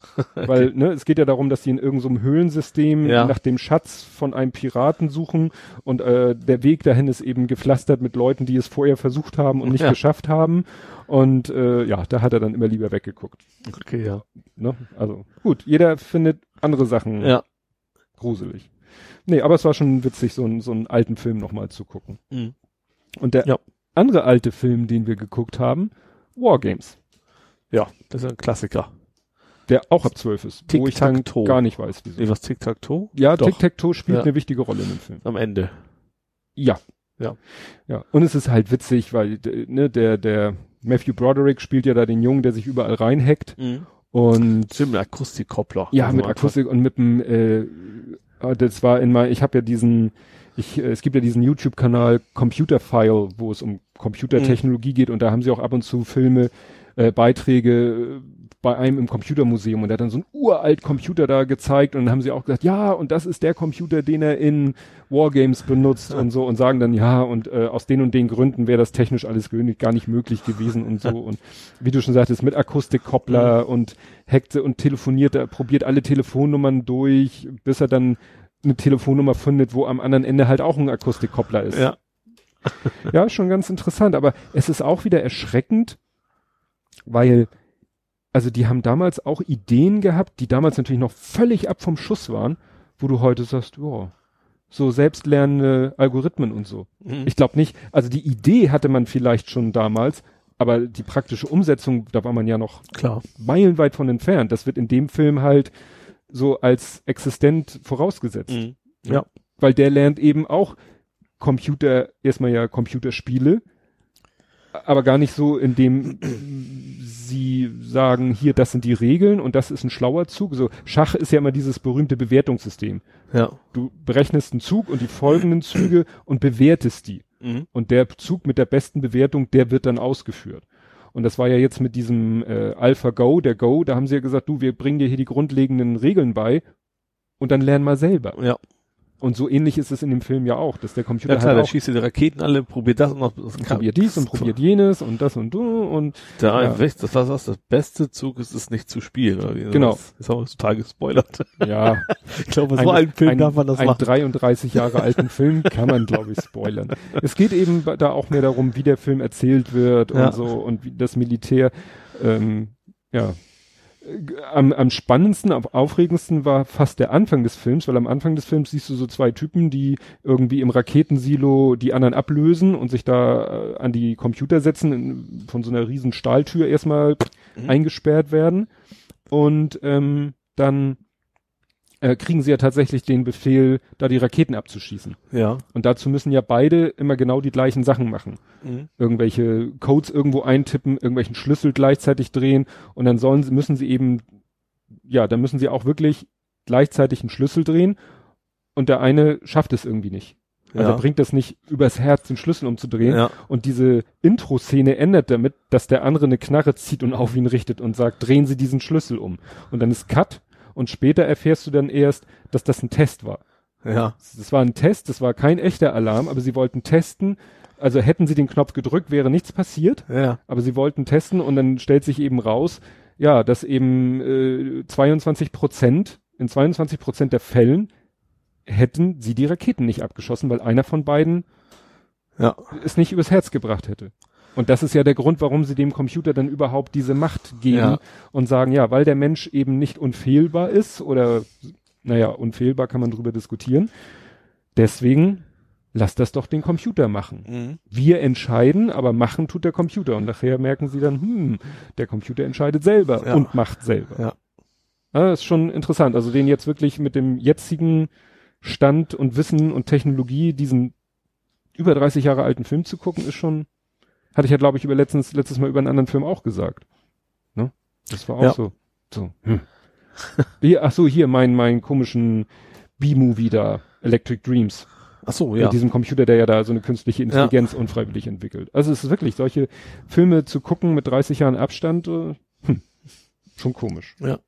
Weil, ne, es geht ja darum, dass sie in irgendeinem Höhlensystem Ja. nach dem Schatz von einem Piraten suchen und äh, der Weg dahin ist eben gepflastert mit Leuten, die es vorher versucht haben und nicht Ja. geschafft haben. Und äh, ja, da hat er dann immer lieber weggeguckt. Okay, ja. Ne? Also gut, jeder findet andere Sachen Ja. gruselig. Nee, aber es war schon witzig, so, einen so einen alten Film nochmal zu gucken. Mhm. Und der Ja. andere alte Film, den wir geguckt haben, Wargames. Ja, das ist ein Klassiker. Der auch ab 12 ist, wo ich dann gar nicht weiß, wieso. Nee, was Tic-Tac-Toe? Ja. Tic-Tac-Toe spielt Ja. eine wichtige Rolle in dem Film. Am Ende. Ja. Ja. Ja. Und es ist halt witzig, weil, ne, der, der Matthew Broderick spielt ja da den Jungen, der sich überall reinhackt. Mhm. Und Stimmt, mit Akustikkoppler. ja, mit Akustik und mit dem, äh, ah, das war in mal, ich habe ja diesen, ich, äh, es gibt ja diesen YouTube-Kanal Computer File, wo es um Computertechnologie geht und da haben sie auch ab und zu Filme, äh, Beiträge äh, bei einem im Computermuseum. Und der hat dann so einen uralt Computer da gezeigt. Und dann haben sie auch gesagt, ja, und das ist der Computer, den er in Wargames benutzt und so. Und sagen dann, ja, und äh, aus den und den Gründen wäre das technisch alles gar nicht möglich gewesen und so. Und wie du schon sagtest, mit Akustikkoppler und hackte und telefoniert, er probiert alle Telefonnummern durch, bis er dann eine Telefonnummer findet, wo am anderen Ende halt auch ein Akustikkoppler ist. Ja. Ja, schon ganz interessant, aber es ist auch wieder erschreckend, weil, also die haben damals auch Ideen gehabt, die damals natürlich noch völlig ab vom Schuss waren, wo du heute sagst, ja, so selbstlernende Algorithmen und so. Mhm. Ich glaube nicht, also die Idee hatte man vielleicht schon damals, aber die praktische Umsetzung, da war man ja noch Klar. meilenweit von entfernt. Das wird in dem Film halt so als existent vorausgesetzt Mhm. Ja. weil der lernt eben auch Computer, erstmal ja Computerspiele, aber gar nicht so, indem sie sagen, hier, das sind die Regeln und das ist ein schlauer Zug. So, Schach ist ja immer dieses berühmte Bewertungssystem. Ja. Du berechnest einen Zug und die folgenden Züge und bewertest die. Mhm. Und der Zug mit der besten Bewertung, der wird dann ausgeführt. Und das war ja jetzt mit diesem äh, Alpha Go, der Go, da haben sie ja gesagt, du, wir bringen dir hier die grundlegenden Regeln bei und dann lern mal selber. Ja. Und so ähnlich ist es in dem Film ja auch, dass der Computer Ja klar, halt auch schießt die Raketen alle, probiert das und noch. Das probiert dies und probiert jenes und das und du und Der Ja. ja. das war was, das beste Zug ist es nicht zu spielen. Oder? Genau. Das ist auch total gespoilert. ja, Ich glaube, so einen Film ein, darf man das ein machen. 33 Jahre alten Film kann man, glaube ich, spoilern. Es geht eben da auch mehr darum, wie der Film erzählt wird Ja. und so und wie das Militär, ähm, ja. Am, am spannendsten, am aufregendsten war fast der Anfang des Films, weil am Anfang des Films siehst du so zwei Typen, die irgendwie im Raketensilo die anderen ablösen und sich da äh, an die Computer setzen, in, von so einer riesen Stahltür erstmal Mhm. eingesperrt werden und ähm, dann äh, kriegen sie ja tatsächlich den Befehl, da die Raketen abzuschießen. Ja. Und dazu müssen ja beide immer genau die gleichen Sachen machen. Mhm. Irgendwelche Codes irgendwo eintippen, irgendwelchen Schlüssel gleichzeitig drehen und dann sollen sie, müssen sie eben, ja, dann müssen sie auch wirklich gleichzeitig einen Schlüssel drehen und der eine schafft es irgendwie nicht. Also Ja. er bringt das nicht übers Herz, den Schlüssel umzudrehen. Ja. Und diese Intro-Szene endet damit, dass der andere eine Knarre zieht und auf ihn richtet und sagt, drehen Sie diesen Schlüssel um. Und dann ist Cut und später erfährst du dann erst, dass das ein Test war. Ja. Das war ein Test, das war kein echter Alarm, aber sie wollten testen, Also hätten sie den Knopf gedrückt, wäre nichts passiert, Ja. aber sie wollten testen und dann stellt sich eben raus, ja, dass eben äh, 22 Prozent, in 22 Prozent der Fällen hätten sie die Raketen nicht abgeschossen, weil einer von beiden Ja. es nicht übers Herz gebracht hätte. Und das ist ja der Grund, warum sie dem Computer dann überhaupt diese Macht geben Ja. und sagen, ja, weil der Mensch eben nicht unfehlbar ist oder, naja, unfehlbar kann man drüber diskutieren. Deswegen lass das doch den Computer machen. Mhm. Wir entscheiden, aber machen tut der Computer. Und nachher merken sie dann, hm, der Computer entscheidet selber Ja. und macht selber. Ja. Ja, das ist schon interessant. Also den jetzt wirklich mit dem jetzigen Stand und Wissen und Technologie diesen über 30 Jahre alten Film zu gucken, ist schon, hatte ich ja glaube ich über letztens, letztes Mal über einen anderen Film auch gesagt. Ne? Das war auch Ja. so. So. Hm. Hier, ach so, hier mein, mein komischen B-Movie da, Electric Dreams. Ach so, Mit ja. diesem Computer, der ja da so eine künstliche Intelligenz unfreiwillig entwickelt. Also es ist wirklich, solche Filme zu gucken mit 30 Jahren Abstand, äh, hm, schon komisch. Ja.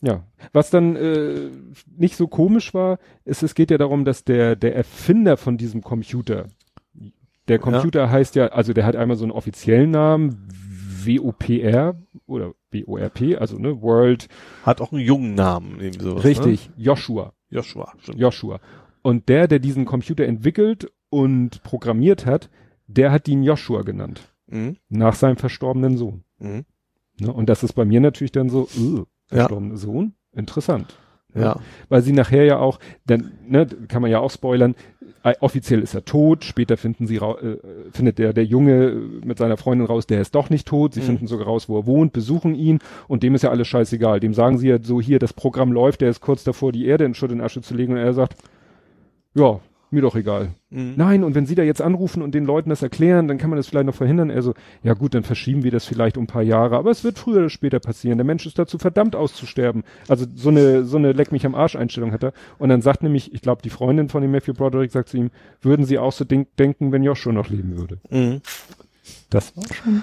Ja. Was dann äh, nicht so komisch war, ist, es geht ja darum, dass der, der Erfinder von diesem Computer, der Computer heißt ja, also der hat einmal so einen offiziellen Namen, WOPR oder WORP, also ne, World, Hat auch einen jungen Namen, irgendwie sowas. richtig, Joshua. Ne? Joshua, stimmt. Joshua. Und der, der diesen Computer entwickelt und programmiert hat, der hat ihn Joshua genannt. Mhm. Nach seinem verstorbenen Sohn. Mhm. Ne? Und das ist bei mir natürlich dann so, äh, Ja. verstorbene Sohn? Interessant. Ja. Weil sie nachher ja auch, dann, ne, kann man ja auch spoilern, offiziell ist er tot, später finden sie äh, findet der, der Junge äh, mit seiner Freundin raus, der ist doch nicht tot, sie Mhm. finden sogar raus, wo er wohnt, besuchen ihn und dem ist ja alles scheißegal. Dem sagen sie ja so, hier, das Programm läuft, der ist kurz davor, die Erde in Schutt und Asche zu legen und er sagt, ja, mir doch egal. Mhm. Nein, und wenn Sie da jetzt anrufen und den Leuten das erklären, dann kann man das vielleicht noch verhindern. Also, ja gut, dann verschieben wir das vielleicht um ein paar Jahre, aber es wird früher oder später passieren. Der Mensch ist dazu verdammt auszusterben. Also so eine so eine Leck mich am Arsch Einstellung hat er. Und dann sagt nämlich, ich glaube, die Freundin von dem Matthew Broderick sagt zu ihm, würden Sie auch so denk denken, wenn Joshua noch leben würde. Mhm. Das war schon,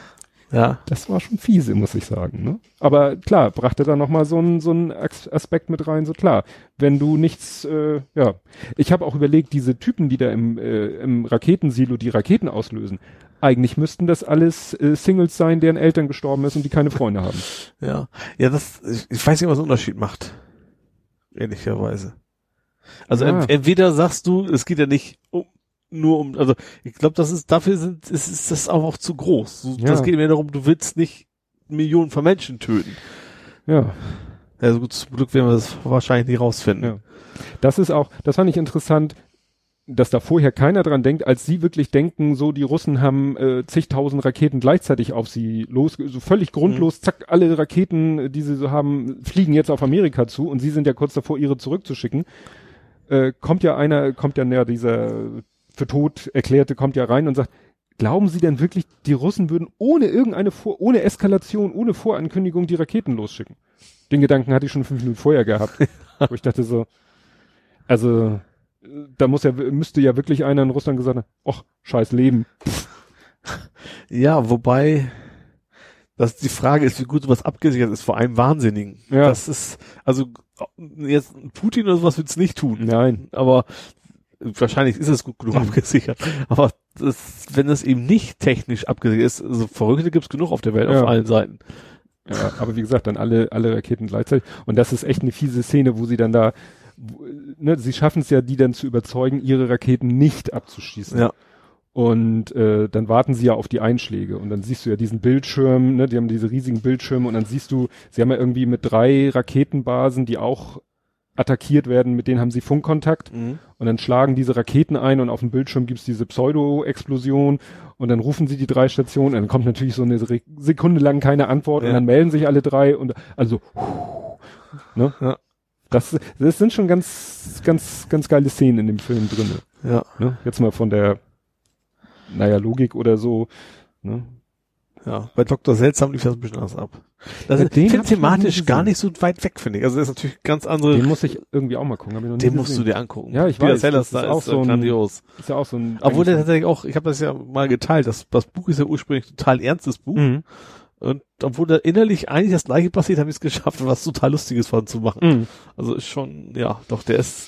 Ja. das war schon fiese, muss ich sagen. Ne? Aber klar, brachte da noch mal so einen so einen As- Aspekt mit rein. So klar, wenn du nichts, äh, ja, ich habe auch überlegt, diese Typen, die da im, äh, im Raketensilo die Raketen auslösen, eigentlich müssten das alles äh, Singles sein, deren Eltern gestorben ist und die keine Freunde haben. Ja. Ja, das, ich, ich weiß nicht, was einen Unterschied macht. Ehrlicherweise. Also Ja. ent, entweder sagst du, es geht ja nicht um, nur um, also ich glaube, das ist, dafür sind, ist, ist das auch, auch zu groß. Du, Ja. Das geht mir darum, du willst nicht Millionen von Menschen töten. Ja, Also gut, zum Glück werden wir das wahrscheinlich nicht rausfinden. Ja. das ist auch, das fand ich interessant, dass da vorher keiner dran denkt, als sie wirklich denken, so die Russen haben äh, zigtausend Raketen gleichzeitig auf sie los, so völlig grundlos, zack, alle Raketen, die sie so haben, fliegen jetzt auf Amerika zu und sie sind ja kurz davor, ihre zurückzuschicken. Äh, kommt ja einer, kommt ja, ja dieser für tot erklärte, kommt ja rein und sagt, glauben Sie denn wirklich, die Russen würden ohne irgendeine Vor ohne Eskalation, ohne Vorankündigung die Raketen losschicken? Den Gedanken hatte ich schon fünf Minuten vorher gehabt, wo ich dachte so, also da muss ja müsste ja wirklich einer in Russland gesagt haben, ach, scheiß Leben. Ja, wobei, dass die Frage ist, wie gut sowas abgesichert ist vor einem Wahnsinnigen. Ja. Das ist, also jetzt Putin oder sowas wird's nicht tun. Nein. aber wahrscheinlich ist es gut genug abgesichert. Aber das, wenn das eben nicht technisch abgesichert ist, also Verrückte gibt's genug auf der Welt, Ja. auf allen Seiten. Ja, aber wie gesagt, dann alle, alle Raketen gleichzeitig. Und das ist echt eine fiese Szene, wo sie dann da, ne, sie schaffen es ja, die dann zu überzeugen, ihre Raketen nicht abzuschießen. Ja. Und äh, dann warten sie ja auf die Einschläge und dann siehst du ja diesen Bildschirm, ne, die haben diese riesigen Bildschirme und dann siehst du, sie haben ja irgendwie mit drei Raketenbasen, die auch attackiert werden, mit denen haben sie Funkkontakt Mhm. und dann schlagen diese Raketen ein und auf dem Bildschirm gibt's diese Pseudo-Explosion und dann rufen sie die drei Stationen und dann kommt natürlich so eine Sekunde lang keine Antwort Ja. und dann melden sich alle drei und also ne? Ja. Das, das sind schon ganz, ganz, ganz geile Szenen in dem Film drinne. Ja. Ne? Jetzt mal von der, naja, Logik oder so. Ne? Ja. Bei Dr. Seltsam lief das ein bisschen anders ab. Das Ja, ist den find hab ich noch thematisch gar nicht so weit weg, finde ich. Also das ist natürlich ganz andere, Den muss ich irgendwie auch mal gucken. Den musst du gesehen. dir angucken. Ja, ich Peter weiß, Sellers, das ist da auch ist so ein- grandios. Ist ja auch so ein. Obwohl der tatsächlich auch, ich habe das ja mal geteilt, das, das Buch ist ja ursprünglich ein total ernstes Buch. Mhm. Und obwohl da innerlich eigentlich das gleiche passiert, habe ich es geschafft, was total Lustiges von zu machen. Mhm. Also ist schon, ja, doch, der ist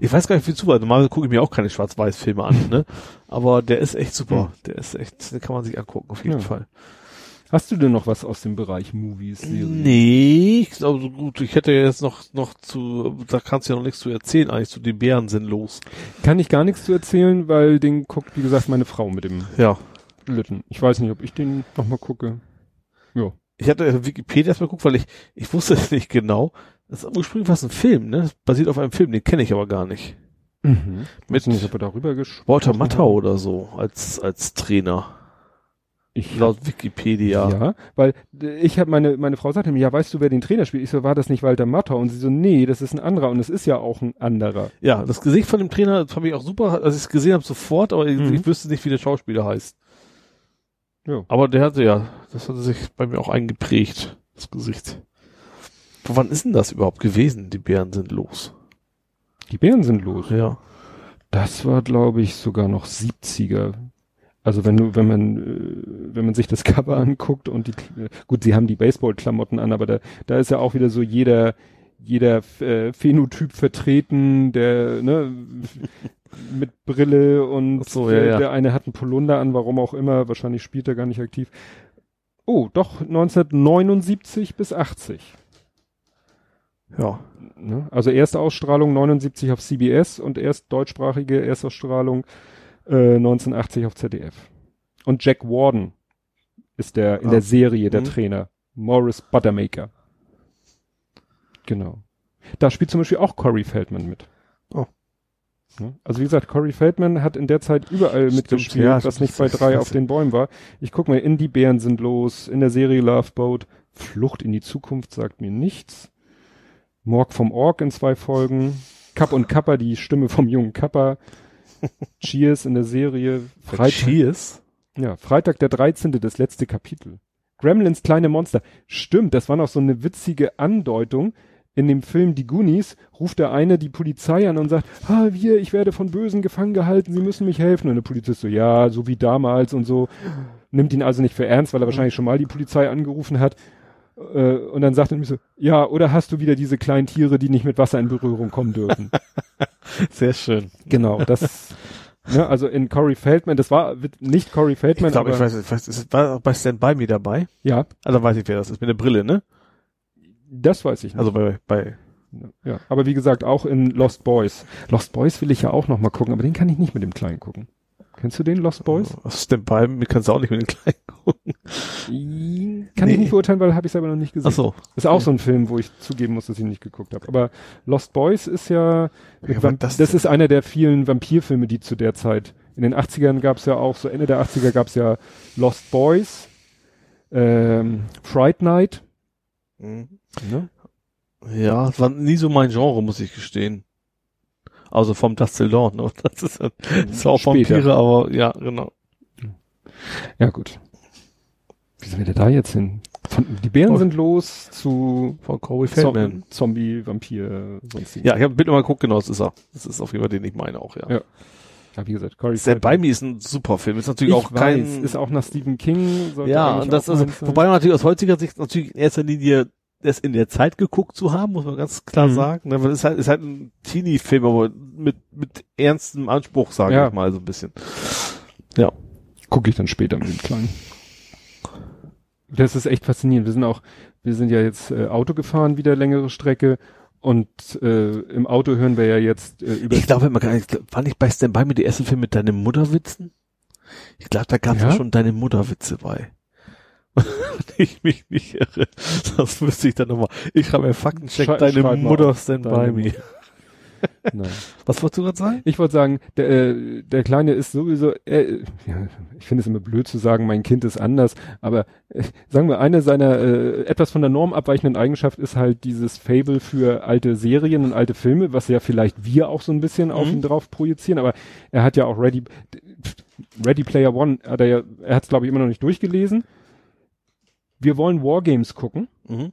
Ich weiß gar nicht, wie super. Normalerweise gucke ich mir auch keine Schwarz-Weiß-Filme an, ne? Aber der ist echt super. Hm. Der ist echt, den kann man sich angucken, auf jeden Ja. Fall. Hast du denn noch was aus dem Bereich Movies, Serien? Nee, ich glaube so gut. Ich hätte ja jetzt noch, noch zu, da kannst du ja noch nichts zu erzählen, eigentlich zu den Bären sind los. Kann ich gar nichts zu erzählen, weil den guckt, wie gesagt, meine Frau mit dem Ja. Lütten. Ich weiß nicht, ob ich den nochmal gucke. Ja. Ich hatte Wikipedia erstmal geguckt, weil ich, ich wusste es nicht genau. Das ist ursprünglich was ein Film, ne? Das basiert auf einem Film, den kenne ich aber gar nicht. Mhm. Mit nicht, ob wir darüber Walter Matthau oder so, als, als Trainer. Ich Laut Wikipedia. Ja, weil ich habe meine meine Frau sagte mir, ja, weißt du, wer den Trainer spielt? Ich so, war das nicht Walter Matthau? Und sie so, nee, das ist ein anderer und es ist ja auch ein anderer. Ja, das Gesicht von dem Trainer das fand ich auch super, als ich es gesehen habe, sofort, aber ich, Mhm. ich wüsste nicht, wie der Schauspieler heißt. Ja. Aber der hatte ja, das hatte sich bei mir auch eingeprägt, das Gesicht. Wann ist denn das überhaupt gewesen? Die Bären sind los. Die Bären sind los. Ja. Das war, glaube ich, sogar noch 70er. Also wenn du, wenn man, äh, wenn man sich das Cover anguckt und die, äh, gut, sie haben die Baseball-Klamotten an, aber da, da ist ja auch wieder so jeder, jeder äh, Phänotyp vertreten, der, ne, mit Brille und so, ja, ja. der eine hat einen Polunder an, warum auch immer, wahrscheinlich spielt er gar nicht aktiv. Oh, doch, 1979 bis 80. Ja. Ne? Also erste Ausstrahlung 79 auf CBS und erst deutschsprachige Erstausstrahlung äh, 1980 auf ZDF. Und Jack Warden ist der in Ah. der Serie der Mhm. Trainer. Morris Buttermaker. Genau. Da spielt zum Beispiel auch Corey Feldman mit. Oh. Ne? Also wie gesagt, Corey Feldman hat in der Zeit überall Stimmt, mitgespielt, ja, was nicht bei drei auf den Bäumen war. Ich guck mal, in die Bären sind los, in der Serie Love Boat, Flucht in die Zukunft sagt mir nichts. Morg vom Org in zwei Folgen, Kapp und Kappa, die Stimme vom jungen Kappa, Cheers in der Serie, Freitag, Cheers. ja, Freitag der 13. das letzte Kapitel. Gremlins kleine Monster. Stimmt, das war noch so eine witzige Andeutung. In dem Film Die Goonies ruft der eine die Polizei an und sagt, ah, wir, ich werde von Bösen gefangen gehalten, Sie müssen mich helfen. Und der Polizist so, ja, so wie damals und so. Nimmt ihn also nicht für ernst, weil er wahrscheinlich schon mal die Polizei angerufen hat. Äh, und dann sagt er nämlich so, ja, oder hast du wieder diese kleinen Tiere, die nicht mit Wasser in Berührung kommen dürfen? Sehr schön. genau, das, ne, also in Corey Feldman, das war nicht Corey Ich Feldman, glaube, ich weiß, ich weiß, ist, war auch bei Stand By Me dabei? ja, dann weiß ich, wer das ist. Mit der Brille, ne? das weiß ich nicht. Also bei, bei, Ja, aber wie gesagt, auch in Lost Boys. Lost Boys will ich ja auch noch mal gucken, aber den kann ich nicht mit dem Kleinen gucken. Kennst du den, Lost Boys? auf Stand By Me kannst du auch nicht mit den Kleinen gucken. Kann Nee. ich nicht beurteilen, weil habe ich selber noch nicht gesehen. Ach so. Ist auch so ein Film, wo ich zugeben muss, dass ich nicht geguckt habe. Aber Lost Boys ist ja, Ja, das- das, ist einer der vielen Vampirfilme, die zu der Zeit, in den 80ern gab es ja auch, so Ende der 80er gab es ja Lost Boys, ähm, Fright Night, Mhm. ne? Ja, war nie so mein Genre, muss ich gestehen. Also vom Dust Till Dawn, ne? Das ist, das ist auch Später. Vampire, aber ja, genau. Ja, gut. Wie sind wir denn da jetzt hin? Von, die Bären Oh. sind los zu Von Corey Feldman. Zom Zombie, Vampir, sonst Ja, ich habe Bild nochmal geguckt, genau, das ist er. Das ist auf jeden Fall den ich meine auch, ja. Ja. ja, wie gesagt, Corey Stand By Me ist ein super Film. Ist natürlich ich auch kein, weiß, ist auch nach Stephen King. ja, und das also, wobei man natürlich aus heutiger Sicht natürlich in erster Linie das in der Zeit geguckt zu haben, muss man ganz klar Mhm. sagen. Ne, weil es ist halt, ist halt ein Teenie-Film, aber mit, mit ernstem Anspruch, sage Ja. ich mal so ein bisschen. Ja. gucke ich dann später mit dem Kleinen. Das ist echt faszinierend. Wir sind auch, wir sind ja jetzt äh, Auto gefahren, wieder längere Strecke. Und äh, im Auto hören wir ja jetzt äh, über Ich glaube gar nicht, war nicht bei Stand By Me der erste Film mit deinen Mutterwitzen? Ich glaube, da gab es Ja? ja? schon deine Mutterwitze bei. Ich mich nicht irre. Das müsste ich dann nochmal. Ich schreibe mir Faktencheck, Schrei- deine Mutter auf. Stand By Me. Nein. Was wolltest du gerade sagen? Ich wollte sagen, der, äh, der Kleine ist sowieso, äh, ja, ich finde es immer blöd zu sagen, mein Kind ist anders, aber äh, sagen wir, eine seiner äh, etwas von der Norm abweichenden Eigenschaft ist halt dieses Fable für alte Serien und alte Filme, was ja vielleicht wir auch so ein bisschen auf Mhm. ihn drauf projizieren, aber er hat ja auch Ready, Ready Player One, hat er ja, er hat es glaube ich immer noch nicht durchgelesen. Wir wollen Wargames gucken Mhm.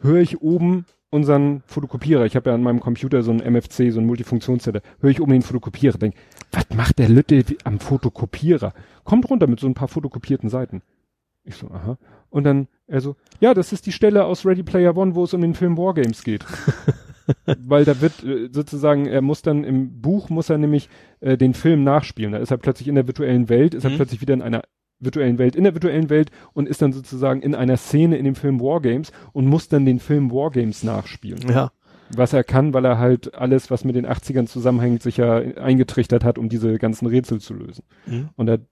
höre ich oben unseren Fotokopierer, ich habe ja an meinem Computer so ein MFC, so ein Multifunktionszetter, höre ich oben den Fotokopierer, denk, was macht der Lütte am Fotokopierer? Kommt runter mit so ein paar fotokopierten Seiten. Ich so, aha. Und dann er so, ja, das ist die Stelle aus Ready Player One, wo es um den Film Wargames geht. weil da wird äh, sozusagen, er muss dann im Buch, muss er nämlich äh, den Film nachspielen. Da ist er plötzlich in der virtuellen Welt, ist er Mhm. plötzlich wieder in einer virtuellen Welt, in der virtuellen Welt und ist dann sozusagen in einer Szene in dem Film Wargames und muss dann den Film Wargames nachspielen. Ja. Was er kann, weil er halt alles, was mit den 80ern zusammenhängt, sich ja eingetrichtert hat, um diese ganzen Rätsel zu lösen. Mhm. Und da hat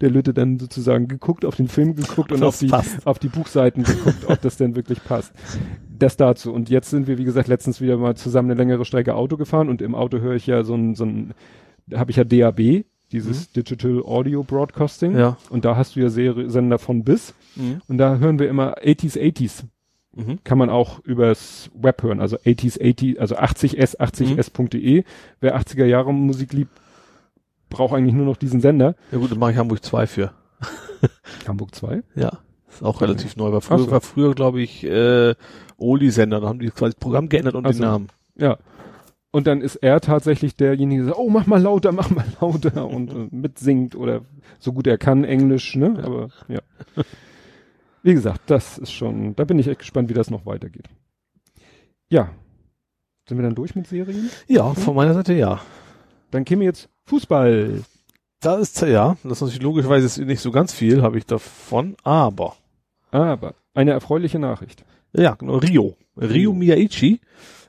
der Lütte dann sozusagen geguckt, auf den Film geguckt und auf die, passt. auf die Buchseiten geguckt, ob das denn wirklich passt. Das dazu. Und jetzt sind wir, wie gesagt, letztens wieder mal zusammen eine längere Strecke Auto gefahren und im Auto höre ich ja so ein, so ein, da habe ich ja DAB, dieses Digital Audio Broadcasting. Mhm. Ja. Und da hast du ja Serie, Sender von bis. Mhm. Und da hören wir immer 80s, 80s. Mhm. Kann man auch übers Web hören, also 80s, 80, also 80s, 80s.de. Wer 80er Jahre Musik liebt, braucht eigentlich nur noch diesen Sender. Ja gut, dann mache ich Hamburg 2 für. Hamburg 2. Ja. Ist auch relativ neu. War früher, so. war früher glaube ich, äh, Oli-Sender. Da haben die quasi das Programm geändert und Ach den. Namen. Ja. Und dann ist er tatsächlich derjenige, der sagt, oh, mach mal lauter, mach mal lauter und äh, mitsingt oder so gut er kann Englisch, ne? Aber ja. Wie gesagt, das ist schon, da bin ich echt gespannt, wie das noch weitergeht. Ja. Sind wir dann durch mit Serien? Ja, von meiner Seite ja. Dann käme jetzt Fußball. Da ist, ja, das ist natürlich logischerweise nicht so ganz viel, habe ich davon, aber, Aber eine erfreuliche Nachricht. ja, genau, Rio. Rio Miyaichi,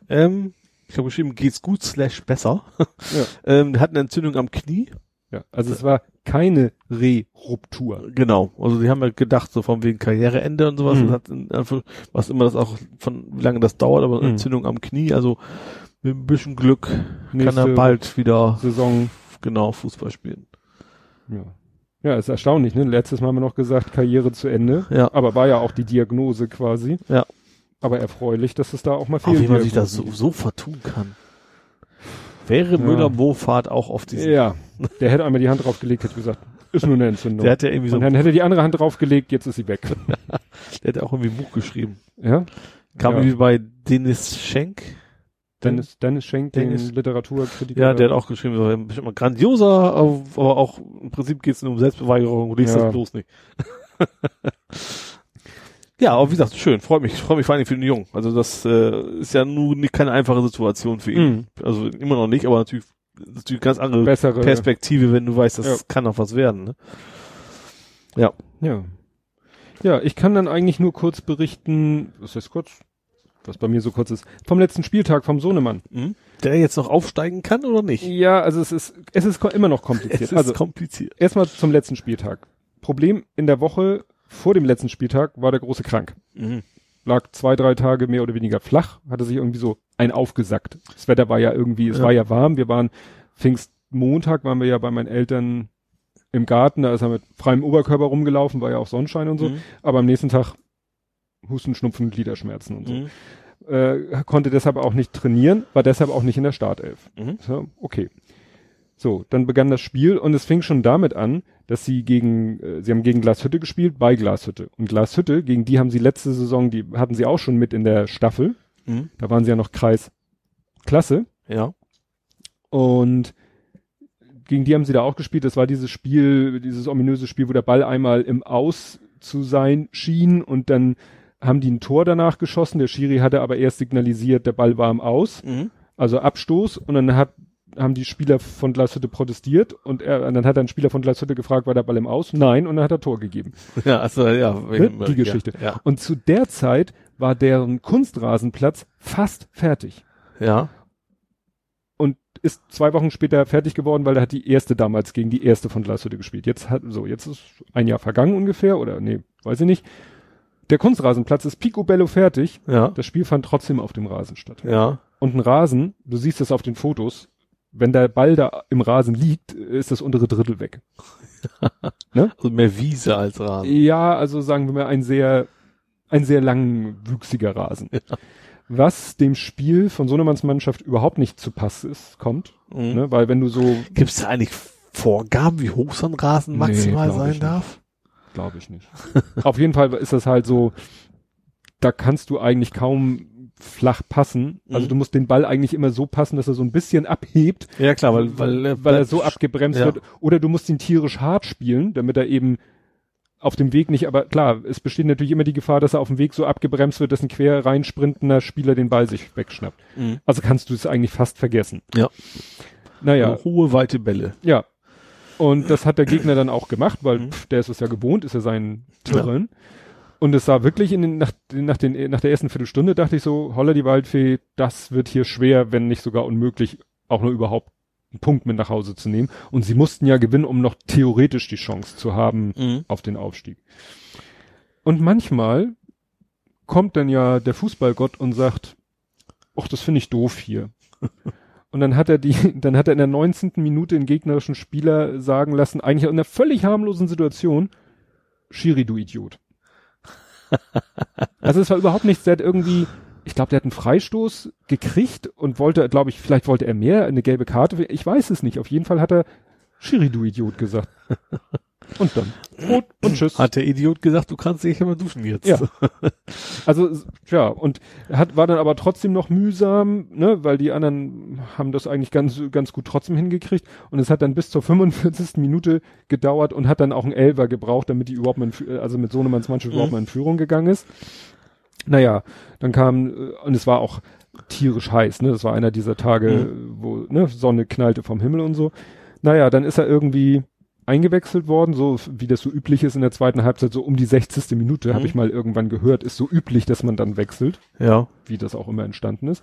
ähm, ich habe geschrieben, geht's gut slash besser. Ja. ähm, hat eine Entzündung am Knie. Ja, also es war keine Re-Ruptur. Genau. Also die haben ja gedacht, so von wegen Karriereende und sowas, Mhm. das hat in Anführ- was immer das auch von, wie lange das dauert, aber Mhm. Entzündung am Knie, also mit ein bisschen Glück kann Nächste er bald wieder, Saison. genau, Fußball spielen. Ja. Ja, ist erstaunlich, ne? Letztes Mal haben wir noch gesagt, Karriere zu Ende. Ja. Aber war ja auch die Diagnose quasi. Ja. Aber erfreulich, dass es da auch mal Auch wie man sich da so, so vertun kann. Wäre Ja. Müller-Wohlfahrt auch auf gibt. diesen, Ja. Der hätte einmal die Hand draufgelegt, hätte gesagt, ist nur eine Entzündung. der hat ja irgendwie so, Und dann hätte die andere Hand draufgelegt, jetzt ist sie weg. der hat ja auch irgendwie ein Buch geschrieben. ja. Kam Ja. irgendwie bei Dennis Schenk. Dennis, Dennis Schenk, den Dennis- Literaturkritiker. Ja, der hat auch geschrieben, so, bestimmt mal grandioser, aber auch im Prinzip geht es nur um Selbstbeweigerung, liest Ja. das bloß nicht. ja, aber wie gesagt, schön, freut mich, freut mich vor allem für den Jungen. Also das äh, ist ja nun nicht keine einfache Situation für ihn. Mhm. Also immer noch nicht, aber natürlich natürlich ganz andere bessere Perspektive, wenn du weißt, das Ja. kann noch was werden. Ne? Ja. Ja, ich kann dann eigentlich nur kurz berichten, was heißt kurz? Was bei mir so kurz ist, vom letzten Spieltag vom Sohnemann. Mhm. Der jetzt noch aufsteigen kann oder nicht? Ja, also es ist, es ist immer noch kompliziert. Es ist also kompliziert. erstmal zum letzten Spieltag. Problem in der Woche vor dem letzten Spieltag war der große krank. Mhm. Lag zwei, drei Tage mehr oder weniger flach, hatte sich irgendwie so ein aufgesackt. Das Wetter war ja irgendwie, es Ja. war ja warm. Wir waren Pfingstmontag waren wir ja bei meinen Eltern im Garten, da ist er mit freiem Oberkörper rumgelaufen, war ja auch Sonnenschein und so. Mhm. Aber am nächsten Tag Husten, Schnupfen, Gliederschmerzen und so. Mhm. Äh, konnte deshalb auch nicht trainieren, war deshalb auch nicht in der Startelf. Mhm. So, okay. So, dann begann das Spiel und es fing schon damit an, dass sie gegen, äh, sie haben gegen Glashütte gespielt, bei Glashütte. Und Glashütte, gegen die haben sie letzte Saison, die hatten sie auch schon mit in der Staffel. Mhm. Da waren sie ja noch Kreis Klasse. Ja. Und gegen die haben sie da auch gespielt. Das war dieses Spiel, dieses ominöse Spiel, wo der Ball einmal im Aus zu sein schien und dann haben die ein Tor danach geschossen. Der Schiri hatte aber erst signalisiert, der Ball war im Aus, Mhm. also Abstoß und dann hat haben die Spieler von Glashütte protestiert und er, und dann hat ein Spieler von Glashütte gefragt, war der Ball im Aus? Nein, und dann hat er Tor gegeben. Ja, also ja, wegen- Ne? Die Geschichte. Ja. Und zu der Zeit war deren Kunstrasenplatz fast fertig Ja. und ist zwei Wochen später fertig geworden, weil er hat die erste damals gegen die erste von Glashütte gespielt. Jetzt hat, so, jetzt ist ein Jahr vergangen ungefähr, oder nee, weiß ich nicht. Der Kunstrasenplatz ist picobello fertig. Ja. Das Spiel fand trotzdem auf dem Rasen statt. Ja. Und ein Rasen, du siehst es auf den Fotos, wenn der Ball da im Rasen liegt, ist das untere Drittel weg. Also mehr Wiese als Rasen. Ja, also sagen wir mal ein sehr, ein sehr langwüchsiger Rasen. Was dem Spiel von Sohnemanns Mannschaft überhaupt nicht zu Pass ist, kommt, Mhm. ne, weil wenn du so Gibt es da eigentlich Vorgaben, wie hoch so ein Rasen Nee, maximal ich sein darf? Glaube ich nicht. Auf jeden Fall ist das halt so, da kannst du eigentlich kaum flach passen. Also Mhm. du musst den Ball eigentlich immer so passen, dass er so ein bisschen abhebt, Ja klar, weil weil, weil er so abgebremst ja. wird. Oder du musst ihn tierisch hart spielen, damit er eben auf dem Weg nicht, aber klar, es besteht natürlich immer die Gefahr, dass er auf dem Weg so abgebremst wird, dass ein quer reinsprintender Spieler den Ball sich wegschnappt. Mhm. Also kannst du es eigentlich fast vergessen. Ja. Naja, Hohe, weite Bälle. ja. Und das hat der Gegner dann auch gemacht, weil Mhm. pff, der ist es ja gewohnt, ist ja sein Terrain. Und es sah wirklich in den, nach, nach, den, nach der ersten Viertelstunde dachte ich so, holla die Waldfee, das wird hier schwer, wenn nicht sogar unmöglich, auch nur überhaupt einen Punkt mit nach Hause zu nehmen. Und sie mussten ja gewinnen, um noch theoretisch die Chance zu haben Mhm. auf den Aufstieg. Und manchmal kommt dann ja der Fußballgott und sagt, ach, das finde ich doof hier. Und dann hat er die, dann hat er in der 19. Minute den gegnerischen Spieler sagen lassen, eigentlich in einer völlig harmlosen Situation, Schiri, du Idiot. Also es war überhaupt nichts, der hat irgendwie, ich glaube, der hat einen Freistoß gekriegt und wollte, glaube ich, vielleicht wollte er mehr, eine gelbe Karte, ich weiß es nicht. Auf jeden Fall hat er Schiri, du Idiot gesagt. Und dann rot und tschüss. Hat der Idiot gesagt, du kannst dich immer duschen jetzt. Ja. Also ja, und hat war dann aber trotzdem noch mühsam, ne, weil die anderen haben das eigentlich ganz ganz gut trotzdem hingekriegt und es hat dann bis zur 45. Minute gedauert und hat dann auch einen Elver gebraucht, damit die überhaupt mal in, also mit Sohnemanns Mannschaft Mhm. überhaupt mal in Führung gegangen ist. Naja, dann kam äh, und es war auch tierisch heiß, ne? Das war einer dieser Tage, wo ne, Sonne knallte vom Himmel und so. Naja, dann ist er irgendwie eingewechselt worden, so wie das so üblich ist in der zweiten Halbzeit, so um die 60. Minute, Mhm. habe ich mal irgendwann gehört, ist so üblich, dass man dann wechselt, Ja. wie das auch immer entstanden ist.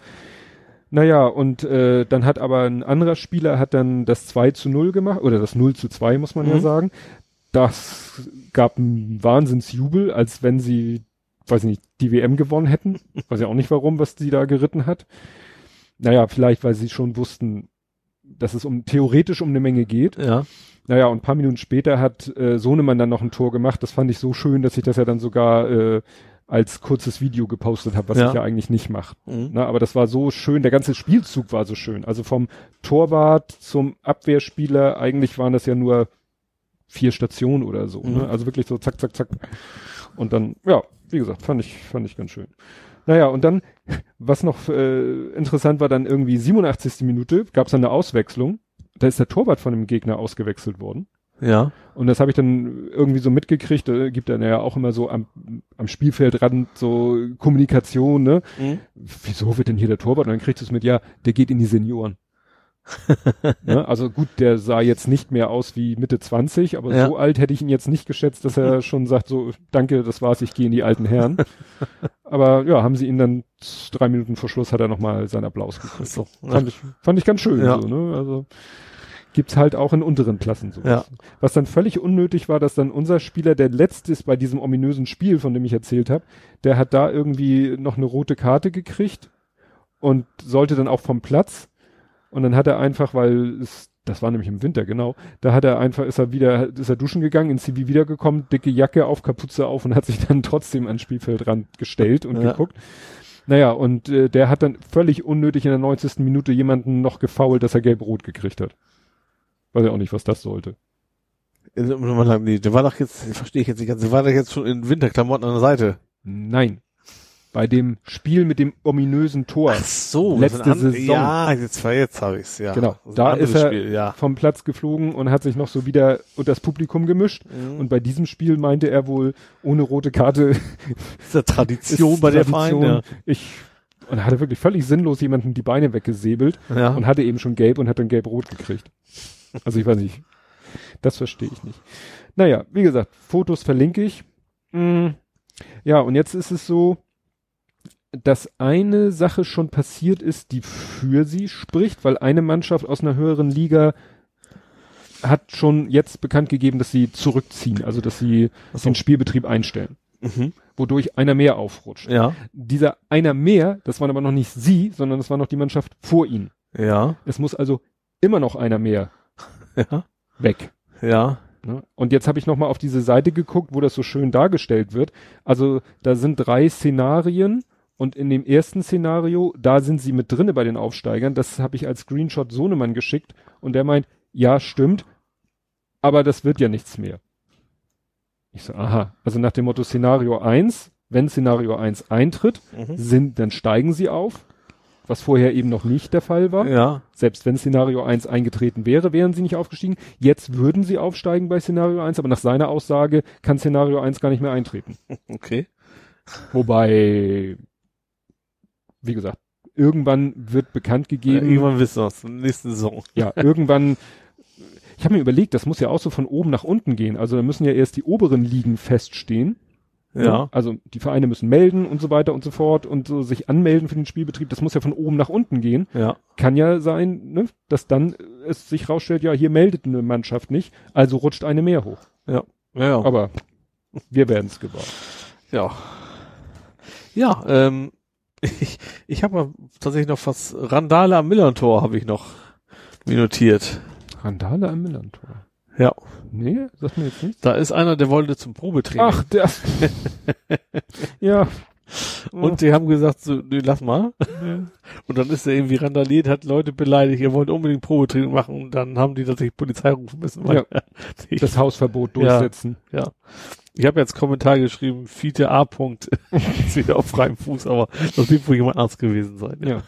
Naja, und äh, dann hat aber ein anderer Spieler hat dann das 2 zu 0 gemacht, oder das 0 zu 2, muss man ja Mhm. sagen. Das gab einen Wahnsinnsjubel, als wenn sie, weiß ich nicht, die WM gewonnen hätten. Weiß ja auch nicht warum, was die da geritten hat. Naja, vielleicht, weil sie schon wussten, dass es um theoretisch um eine Menge geht. Ja. Naja, und ein paar Minuten später hat äh, Sohnemann dann noch ein Tor gemacht. Das fand ich so schön, dass ich das ja dann sogar äh, als kurzes Video gepostet habe, was Ja. ich ja eigentlich nicht mache. Mhm. Na, aber das war so schön, der ganze Spielzug war so schön. Also vom Torwart zum Abwehrspieler, eigentlich waren das ja nur vier Stationen oder so. Mhm. Ne? Also wirklich so zack, zack, zack. Und dann, ja, wie gesagt, fand ich, fand ich ganz schön. Naja, und dann, was noch äh, interessant war, dann irgendwie 87. Minute gab es dann eine Auswechslung. Da ist der Torwart von dem Gegner ausgewechselt worden. Ja. Und das habe ich dann irgendwie so mitgekriegt, äh, gibt dann ja auch immer so am, am Spielfeldrand so Kommunikation, ne? Mhm. Wieso wird denn hier der Torwart? Und dann kriegst du es mit, ja, der geht in die Senioren. ne? Also gut, der sah jetzt nicht mehr aus wie Mitte 20, aber Ja. so alt hätte ich ihn jetzt nicht geschätzt, dass er schon sagt, so, danke, das war's, ich gehe in die alten Herren. aber ja, haben sie ihn dann drei Minuten vor Schluss hat er nochmal seinen Applaus gekriegt. So. Fand ich, fand ich ganz schön, Ja. so, ne? Also gibt's halt auch in unteren Klassen so. Ja. Was dann völlig unnötig war, dass dann unser Spieler, der letzte ist bei diesem ominösen Spiel, von dem ich erzählt habe, der hat da irgendwie noch eine rote Karte gekriegt und sollte dann auch vom Platz. Und dann hat er einfach, weil es, das war nämlich im Winter, genau, da hat er einfach, ist er wieder, ist er duschen gegangen, ins CV wiedergekommen, dicke Jacke auf, Kapuze auf und hat sich dann trotzdem ans Spielfeldrand gestellt und Ja. geguckt. Naja, und äh, der hat dann völlig unnötig in der 90. Minute jemanden noch gefault, dass er gelb-rot gekriegt hat. Weiß ja auch nicht, was das sollte. Also, nee, Der war doch jetzt, verstehe ich jetzt nicht ganz, der war doch jetzt schon in Winterklamotten an der Seite. Nein. Bei dem Spiel mit dem ominösen Tor so. Letzte Saison. Ja, jetzt, jetzt habe ich's, ja. Genau, da ist er Spiel, ja. vom Platz geflogen und hat sich noch so wieder unter das Publikum gemischt. Mhm. Und bei diesem Spiel meinte er wohl, ohne rote Karte ist ja Tradition ist bei der Tradition. Verein, Ich, und hatte wirklich völlig sinnlos jemanden die Beine weggesäbelt ja. ja. und hatte eben schon gelb und hat dann gelb-rot gekriegt. Also ich weiß nicht. Das verstehe ich nicht. Naja, wie gesagt, Fotos verlinke ich. Mm, Ja, und jetzt ist es so, dass eine Sache schon passiert ist, die für sie spricht, weil eine Mannschaft aus einer höheren Liga hat schon jetzt bekannt gegeben, dass sie zurückziehen, also dass sie so. den Spielbetrieb einstellen, Mhm. wodurch einer mehr aufrutscht. Ja. Dieser einer mehr, das waren aber noch nicht sie, sondern das war noch die Mannschaft vor ihnen. Ja. Es muss also immer noch einer mehr Ja. weg. Ja. Ne? Und jetzt habe ich noch mal auf diese Seite geguckt, wo das so schön dargestellt wird. Also da sind drei Szenarien und in dem ersten Szenario, da sind sie mit drinne bei den Aufsteigern. Das habe ich als Screenshot Sohnemann geschickt und der meint, ja stimmt, aber das wird ja nichts mehr. Ich so, aha, also nach dem Motto Szenario 1, wenn Szenario 1 eintritt, Mhm. sind, dann steigen sie auf. Was vorher eben noch nicht der Fall war. Ja. Selbst wenn Szenario 1 eingetreten wäre, wären sie nicht aufgestiegen. Jetzt würden sie aufsteigen bei Szenario 1, aber nach seiner Aussage kann Szenario 1 gar nicht mehr eintreten. Okay. Wobei, wie gesagt, irgendwann wird bekannt Ja, gegeben, irgendwann wissen wir es. Nächste Saison. ja, irgendwann, ich habe mir überlegt, das muss ja auch so von oben nach unten gehen. Also da müssen ja erst die oberen Ligen feststehen. Ja. Also die Vereine müssen melden und so weiter und so fort und so sich anmelden für den Spielbetrieb. Das muss ja von oben nach unten gehen. Ja. Kann ja sein, ne, dass dann es sich rausstellt, ja, hier meldet eine Mannschaft nicht, also rutscht eine mehr hoch. Ja. Ja. Aber wir werden es gebaut. Ja. Ja, ähm, ich, ich habe mal tatsächlich noch was Randale am Millantor habe ich noch notiert. Randale am Millantor. Ja. Nee, sagt mir jetzt nicht. Da ist einer, der wollte zum Probetraining. Ach, der. ja. Und die haben gesagt, so, nee, lass mal. Und dann ist er irgendwie randaliert, hat Leute beleidigt, er wollte unbedingt Probetraining machen und dann haben die tatsächlich Polizei rufen müssen. weil- ich, das Hausverbot durchsetzen. ja. Ich habe jetzt Kommentar geschrieben, Fiete A. Punkt. ist wieder auf freiem Fuß, aber das wird wohl jemand anders gewesen sein. Ja.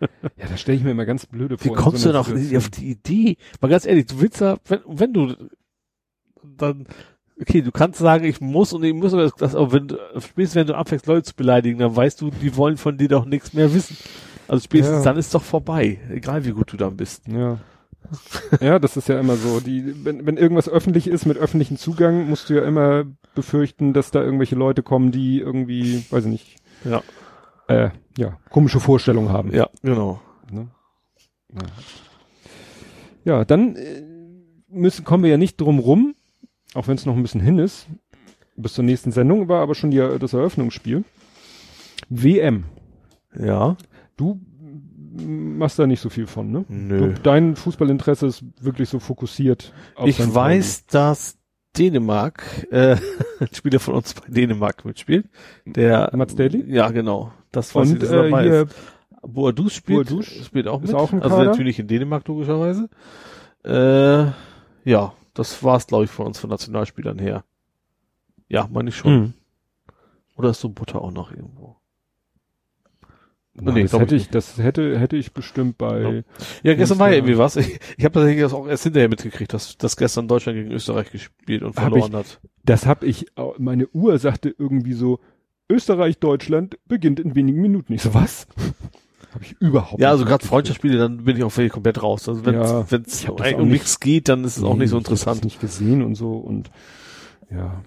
Ja, da stelle ich mir immer ganz blöde Wie vor. in kommst so du Situation. auf die Idee? Mal ganz ehrlich, du willst ja, wenn, wenn du dann, okay, du kannst sagen, ich muss und ich muss, aber das, aber wenn du, spätestens wenn du anfängst, Leute zu beleidigen, dann weißt du, die wollen von dir doch nichts mehr wissen. Also spätestens Ja. dann ist doch vorbei, egal wie gut du dann bist. Ja. ja, das ist ja immer so. Die, wenn, wenn irgendwas öffentlich ist mit öffentlichem Zugang, musst du ja immer befürchten, dass da irgendwelche Leute kommen, die irgendwie, weiß ich nicht, Ja. äh, ja, komische Vorstellungen haben. Ja, genau. Ne? Ja. ja, dann äh, müssen, kommen wir ja nicht drum rum, auch wenn es noch ein bisschen hin ist. Bis zur nächsten Sendung war aber schon die, das Eröffnungsspiel. WM. Ja. Du machst da nicht so viel von, ne? Nö. Du, dein Fußballinteresse ist wirklich so fokussiert auf Ich weiß, dass Dänemark, äh, ein Spieler von uns bei Dänemark mitspielt. Der Mats Daly? Ja, genau. Das ich, Und er äh, hier. Boadus spielt, Boadus spielt auch mit. auch also natürlich in Dänemark logischerweise. Äh, ja, das war's, glaube ich, von uns von Nationalspielern her. Ja, meine ich schon. Mhm. Oder ist so Butter auch noch irgendwo? Na, Nee, das ich hätte ich, nicht. das hätte, hätte ich bestimmt bei, Ja, gestern war ja ja. irgendwie was. Ich, ich habe tatsächlich das auch erst hinterher mitgekriegt, dass, dass gestern Deutschland gegen Österreich gespielt und verloren hat. das habe ich, meine Uhr sagte irgendwie so, Österreich, Deutschland beginnt in wenigen Minuten. Ich so, was? Habe ich überhaupt Ja, also gerade. Freundschaftsspiele, dann bin ich auch völlig komplett raus. Also wenn Ja, es ich das auch um nicht- nichts geht, dann ist es auch Nee, nicht so ich interessant. nicht gesehen und so und ja.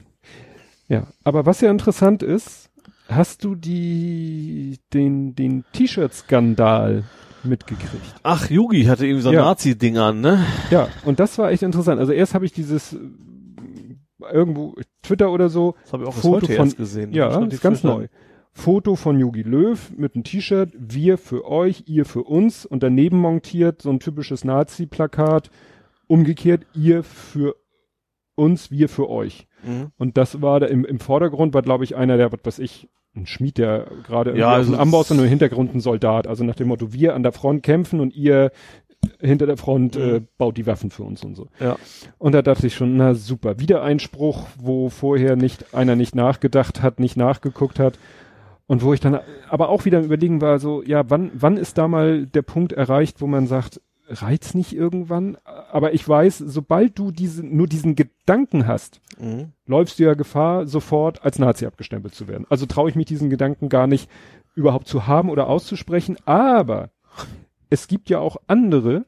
Ja, aber was ja interessant ist, hast du die den den T-Shirt-Skandal mitgekriegt? Ach, Yugi hatte irgendwie so ein Ja. Nazi-Ding an, ne? Ja, und das war echt interessant. Also erst habe ich dieses irgendwo Twitter oder so, Das habe ich auch Foto heute von- erst gesehen. ja, ist ganz neu. Foto von Yogi Löw mit einem T-Shirt, wir für euch, ihr für uns und daneben montiert so ein typisches Nazi-Plakat, umgekehrt, ihr für uns, wir für euch. Mhm. Und das war da im, im Vordergrund, war glaube ich einer der, was weiß ich, ein Schmied, der gerade Ja, also Amboss und im Hintergrund ein Soldat. Also nach dem Motto, wir an der Front kämpfen und ihr hinter der Front äh, Mhm. baut die Waffen für uns und so. Ja. Und da dachte ich schon, na super, wieder ein Spruch, wo vorher nicht einer nicht nachgedacht hat, nicht nachgeguckt hat. Und wo ich dann aber auch wieder überlegen war, so, ja, wann, wann ist da mal der Punkt erreicht, wo man sagt, reizt nicht irgendwann? Aber ich weiß, sobald du diese, nur diesen Gedanken hast, Mhm. läufst du ja Gefahr, sofort als Nazi abgestempelt zu werden. Also traue ich mich diesen Gedanken gar nicht überhaupt zu haben oder auszusprechen. Aber es gibt ja auch andere,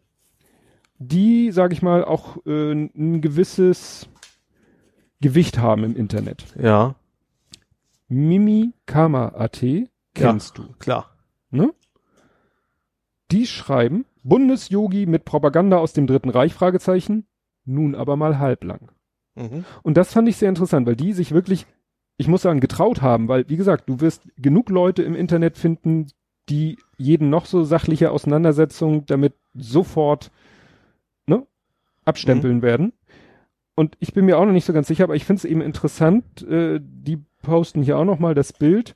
die, sage ich mal, auch äh, ein gewisses Gewicht haben im Internet. Ja, Mimikama.at kennst du. klar. Ne? Die schreiben, Bundesyogi mit Propaganda aus dem Dritten Reich, Fragezeichen, nun aber mal halblang. Mhm. Und das fand ich sehr interessant, weil die sich wirklich, ich muss sagen, getraut haben, weil, wie gesagt, du wirst genug Leute im Internet finden, die jeden noch so sachliche Auseinandersetzung damit sofort ne, abstempeln werden. Und ich bin mir auch noch nicht so ganz sicher, aber ich finde es eben interessant, äh, die posten hier auch noch mal das Bild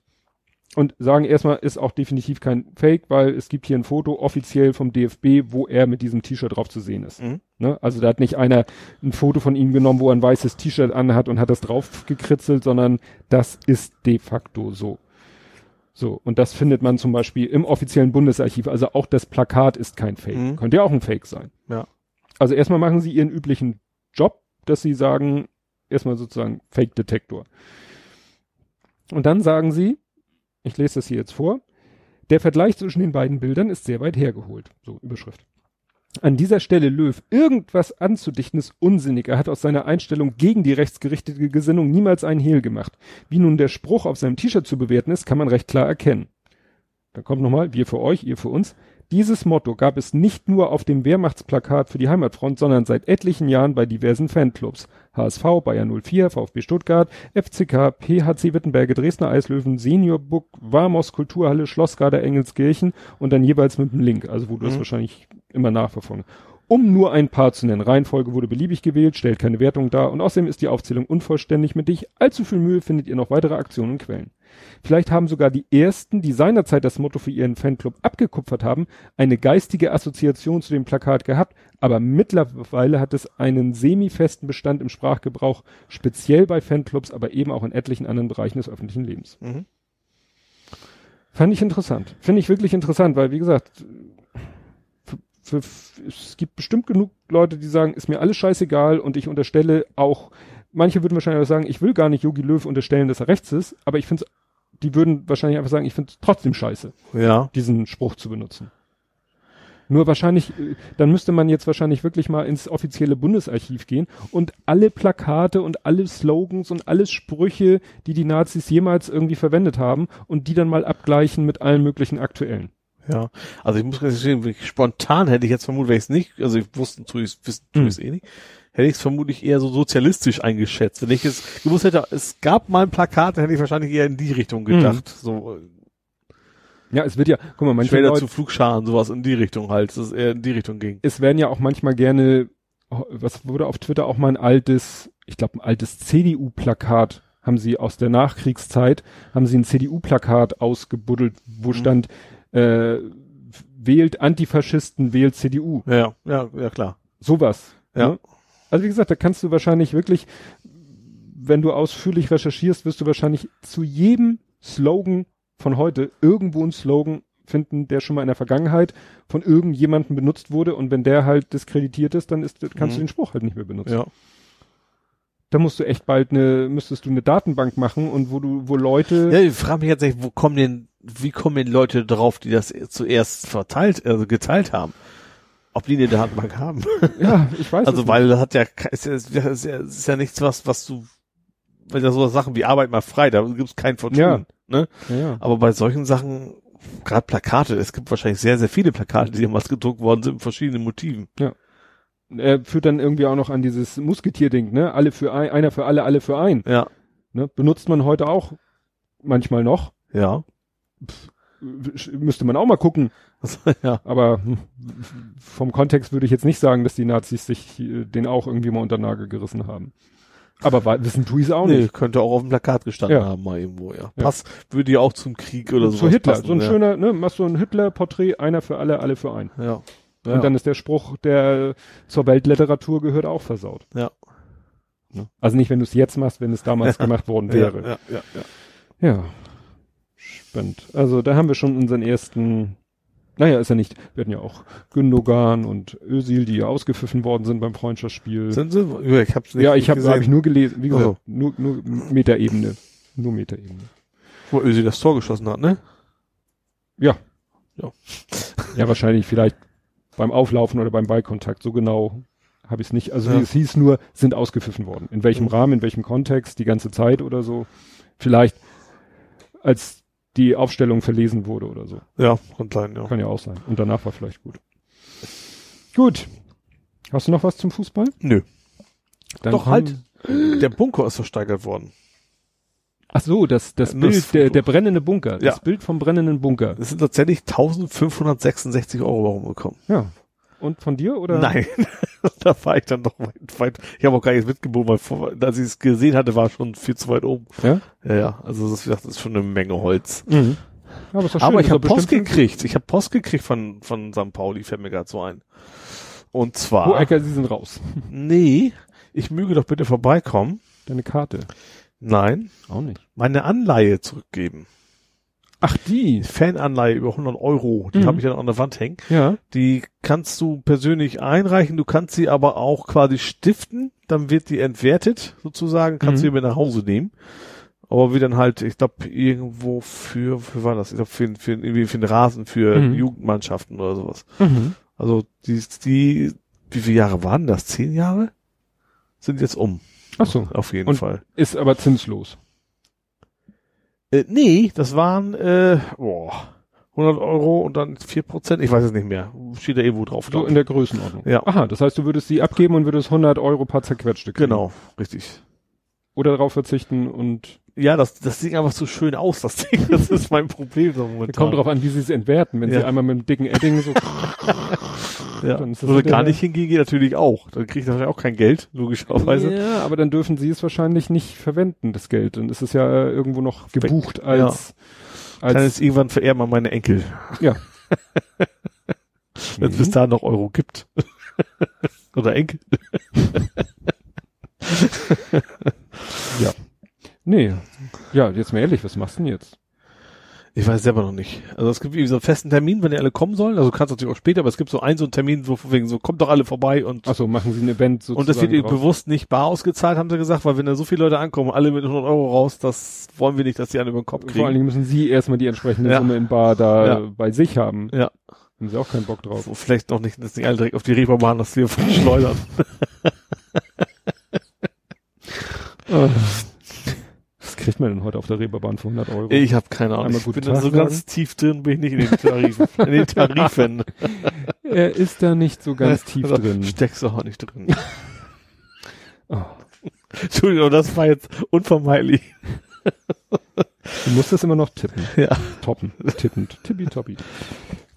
und sagen erstmal, ist auch definitiv kein Fake, weil es gibt hier ein Foto offiziell vom DFB, wo er mit diesem T-Shirt drauf zu sehen ist. Mhm. Ne? Also da hat nicht einer ein Foto von ihm genommen, wo er ein weißes T-Shirt anhat und hat das drauf gekritzelt, sondern das ist de facto so. So, und das findet man zum Beispiel im offiziellen Bundesarchiv. Also auch das Plakat ist kein Fake. Mhm. Könnte ja auch ein Fake sein. Ja. Also erstmal machen sie ihren üblichen Job, dass sie sagen, erstmal sozusagen Fake-Detektor. Und dann sagen sie, ich lese das hier jetzt vor, der Vergleich zwischen den beiden Bildern ist sehr weit hergeholt. So, Überschrift. An dieser Stelle Löw irgendwas anzudichten ist unsinnig. Er hat aus seiner Einstellung gegen die rechtsgerichtete Gesinnung niemals einen Hehl gemacht. Wie nun der Spruch auf seinem T-Shirt zu bewerten ist, kann man recht klar erkennen. Dann kommt nochmal, wir für euch, ihr für uns. Dieses Motto gab es nicht nur auf dem Wehrmachtsplakat für die Heimatfront, sondern seit etlichen Jahren bei diversen Fanclubs. HSV, Bayern 04, VfB Stuttgart, FCK, PHC Wittenberge, Dresdner Eislöwen, Senior Book, Warmos Kulturhalle, Schlossgarder Engelskirchen und dann jeweils mit dem Link, also wo du das Mhm. wahrscheinlich immer nachverfolgen. Um nur ein paar zu nennen. Reihenfolge wurde beliebig gewählt, stellt keine Wertung dar und außerdem ist die Aufzählung unvollständig. Mit nicht allzu viel Mühe findet ihr noch weitere Aktionen und Quellen. Vielleicht haben sogar die ersten, die seinerzeit das Motto für ihren Fanclub abgekupfert haben, eine geistige Assoziation zu dem Plakat gehabt, aber mittlerweile hat es einen semi-festen Bestand im Sprachgebrauch, speziell bei Fanclubs, aber eben auch in etlichen anderen Bereichen des öffentlichen Lebens. Mhm. Fand ich interessant. Finde ich wirklich interessant, weil wie gesagt, für, es gibt bestimmt genug Leute, die sagen, ist mir alles scheißegal und ich unterstelle auch, manche würden wahrscheinlich auch sagen, ich will gar nicht Yogi Löw unterstellen, dass er rechts ist, aber ich finde die würden wahrscheinlich einfach sagen, ich finde es trotzdem scheiße, Ja. diesen Spruch zu benutzen. Nur wahrscheinlich, äh, dann müsste man jetzt wahrscheinlich wirklich mal ins offizielle Bundesarchiv gehen und alle Plakate und alle Slogans und alle Sprüche, die die Nazis jemals irgendwie verwendet haben und die dann mal abgleichen mit allen möglichen aktuellen. Ja, also ich muss gestehen, spontan hätte ich jetzt vermutet, wenn ich es nicht, also ich wusste, tue ich wissen, tue Hm. ich es eh nicht, hätte ich es vermutlich eher so sozialistisch eingeschätzt. Wenn ich es gewusst hätte, es gab mal ein Plakat, dann hätte ich wahrscheinlich eher in die Richtung gedacht. So Ja, es wird ja, guck mal, äh, manche Schwäder Leute, zu Flugscharen, sowas in die Richtung halt, dass es eher in die Richtung ging. es werden ja auch manchmal gerne, was wurde auf Twitter auch mal ein altes, ich glaube ein altes CDU-Plakat, haben sie aus der Nachkriegszeit, haben sie ein CDU-Plakat ausgebuddelt, wo Mhm. stand, äh, wählt Antifaschisten, wählt CDU. Ja, ja, ja klar. Sowas. Ja. Ne? Also wie gesagt, da kannst du wahrscheinlich wirklich, wenn du ausführlich recherchierst, wirst du wahrscheinlich zu jedem Slogan von heute irgendwo einen Slogan finden, der schon mal in der Vergangenheit von irgendjemandem benutzt wurde und wenn der halt diskreditiert ist, dann ist, kannst Mhm. du den Spruch halt nicht mehr benutzen. Ja. Da musst du echt bald eine, müsstest du eine Datenbank machen und wo du, wo Leute, Ja, ich frage mich jetzt echt, wo kommen denn, wie kommen denn Leute drauf, die das zuerst verteilt, also geteilt haben? Ob die eine Datenbank haben? ja, ich weiß Also weil das hat ja, ist ja, ist ja, ist ja, ja nichts, was, was du, weil da so Sachen wie Arbeit mal frei, da gibt's kein Vertun. Ja. Ne? Ja, ja. Aber bei solchen Sachen, gerade Plakate, es gibt wahrscheinlich sehr, sehr viele Plakate, die damals gedruckt worden sind mit verschiedenen Motiven. Er führt dann irgendwie auch noch an dieses Musketierding, ne? Alle für ein, einer für alle, alle für ein. Ja. Ne? Benutzt man heute auch manchmal noch. Ja. Sch- Müsste man auch mal gucken. ja. Aber vom Kontext würde ich jetzt nicht sagen, dass die Nazis sich äh, den auch irgendwie mal unter Nagel gerissen haben. Aber wissen tu ich es auch Nee, nicht. könnte auch auf dem Plakat gestanden Ja. haben, mal irgendwo, ja. Ja. Pass, würde ja auch zum Krieg oder so. Zu Hitler, so ein ja. schöner, ne, machst so ein Hitler-Porträt, einer für alle, alle für einen. Ja. ja. Und dann ist der Spruch, der zur Weltliteratur gehört, auch versaut. Ja. Ne? Also nicht, wenn du es jetzt machst, wenn es damals gemacht worden wäre. Ja, ja, ja, ja. Spannend. Also da haben wir schon unseren ersten, naja, ist ja nicht, wir hatten ja auch Gündogan und Özil, die ja ausgepfiffen worden sind beim Freundschaftsspiel. Sind sie? Ja, ich hab's nicht ja, ich habe hab ich nur gelesen, wie gesagt, Also. nur, nur Metaebene. Nur Metaebene. Wo Özil das Tor geschossen hat, ne? Ja. Ja. Ja, wahrscheinlich vielleicht beim Auflaufen oder beim Ballkontakt. So genau habe ich es nicht. Also Ja. es hieß nur, sind ausgepfiffen worden. In welchem Mhm. Rahmen, in welchem Kontext, die ganze Zeit oder so. Vielleicht als die Aufstellung verlesen wurde oder so. Ja, kann sein, ja. Kann ja auch sein. Und danach war vielleicht gut. Gut. Hast du noch was zum Fußball? Nö. Dann Doch, halt. Der Bunker ist versteigert worden. Ach so, das, das Ja, Bild, das der, Foto. der brennende Bunker. Das Ja. Bild vom brennenden Bunker. Es sind tatsächlich 1566 Euro rumgekommen. Ja. Und von dir oder? Nein, da war ich dann noch weit, weit. Ich habe auch gar nicht mitgebogen, weil vor, als ich es gesehen hatte, war schon viel zu weit oben. Ja. Ja, ja. Also das, das ist schon eine Menge Holz. Mhm. Aber, ist doch schön, Aber ich habe Post gekriegt. Ich habe Post gekriegt von von St. Pauli, fällt mir gerade so ein. Und zwar, Ecker, sie sind raus. nee, ich möge doch bitte vorbeikommen. Deine Karte. Nein, Auch nicht. meine Anleihe zurückgeben. Ach, die. Fananleihe über 100 Euro. Die Mhm. habe ich dann an der Wand hängen. Ja. Die kannst du persönlich einreichen. Du kannst sie aber auch quasi stiften. Dann wird die entwertet, sozusagen. Kannst Mhm. du die mit nach Hause nehmen. Aber wie dann halt, ich glaube, irgendwo für, für war das? Ich glaube, für, für, irgendwie für den Rasen, für Mhm. Jugendmannschaften oder sowas. Mhm. Also, die, die, wie viele Jahre waren das? Zehn Jahre? Sind jetzt um. Ach so. Auf jeden Und- Fall. Ist aber zinslos. Äh, nee, das waren, äh, boah, 100 Euro und dann 4 Prozent. Ich weiß es nicht mehr. Steht da irgendwo drauf. So in der Größenordnung. Ja. Aha, das heißt, du würdest sie abgeben und würdest 100 Euro paar zerquetschte kriegen. Genau, richtig. Oder darauf verzichten und Ja, das, das sieht einfach so schön aus, das Ding. Das ist mein Problem so momentan. kommt drauf an, wie sie es entwerten. Wenn Ja. sie einmal mit einem dicken Edding so, ja. dann das Oder gar nicht hingehen geht natürlich auch. Dann kriege ich natürlich auch kein Geld, logischerweise. ja, aber dann dürfen sie es wahrscheinlich nicht verwenden, das Geld. Dann ist es ja äh, irgendwo noch gebucht als, Kann als, es irgendwann vererben an meine Enkel, ja. wenn es bis da noch Euro gibt. Oder Enkel. Nee. Ja, jetzt mal ehrlich, was machst du denn jetzt? Ich weiß selber noch nicht. Also es gibt irgendwie so einen festen Termin, wenn die alle kommen sollen. Also kannst natürlich auch später, aber es gibt so einen so einen Termin, so wegen so, kommt doch alle vorbei und Achso, machen sie ein Event sozusagen Und das wird draus. bewusst nicht bar ausgezahlt, haben sie gesagt, weil wenn da so viele Leute ankommen, alle mit 100 Euro raus, das wollen wir nicht, dass die einen über den Kopf kriegen. Vor allen Dingen müssen sie erstmal die entsprechende Ja. Summe in Bar da Ja. bei sich haben. Ja. Haben sie auch keinen Bock drauf. Wo vielleicht noch nicht, dass nicht alle direkt auf die Reeperbahn, dass wir verschleudern. Kriegt man denn heute auf der Reeperbahn für 100 Euro? Ich habe keine Ahnung. Einmal Ich bin da Tag so ganz tief drin, bin ich nicht in den Tarifen. in den Tarifen. er ist da nicht so ganz tief Also, drin. Steckst du auch nicht drin. Oh. Entschuldigung, das war jetzt unvermeidlich. Du musst das immer noch tippen. Ja. Toppen. Tippend. Tippitoppi.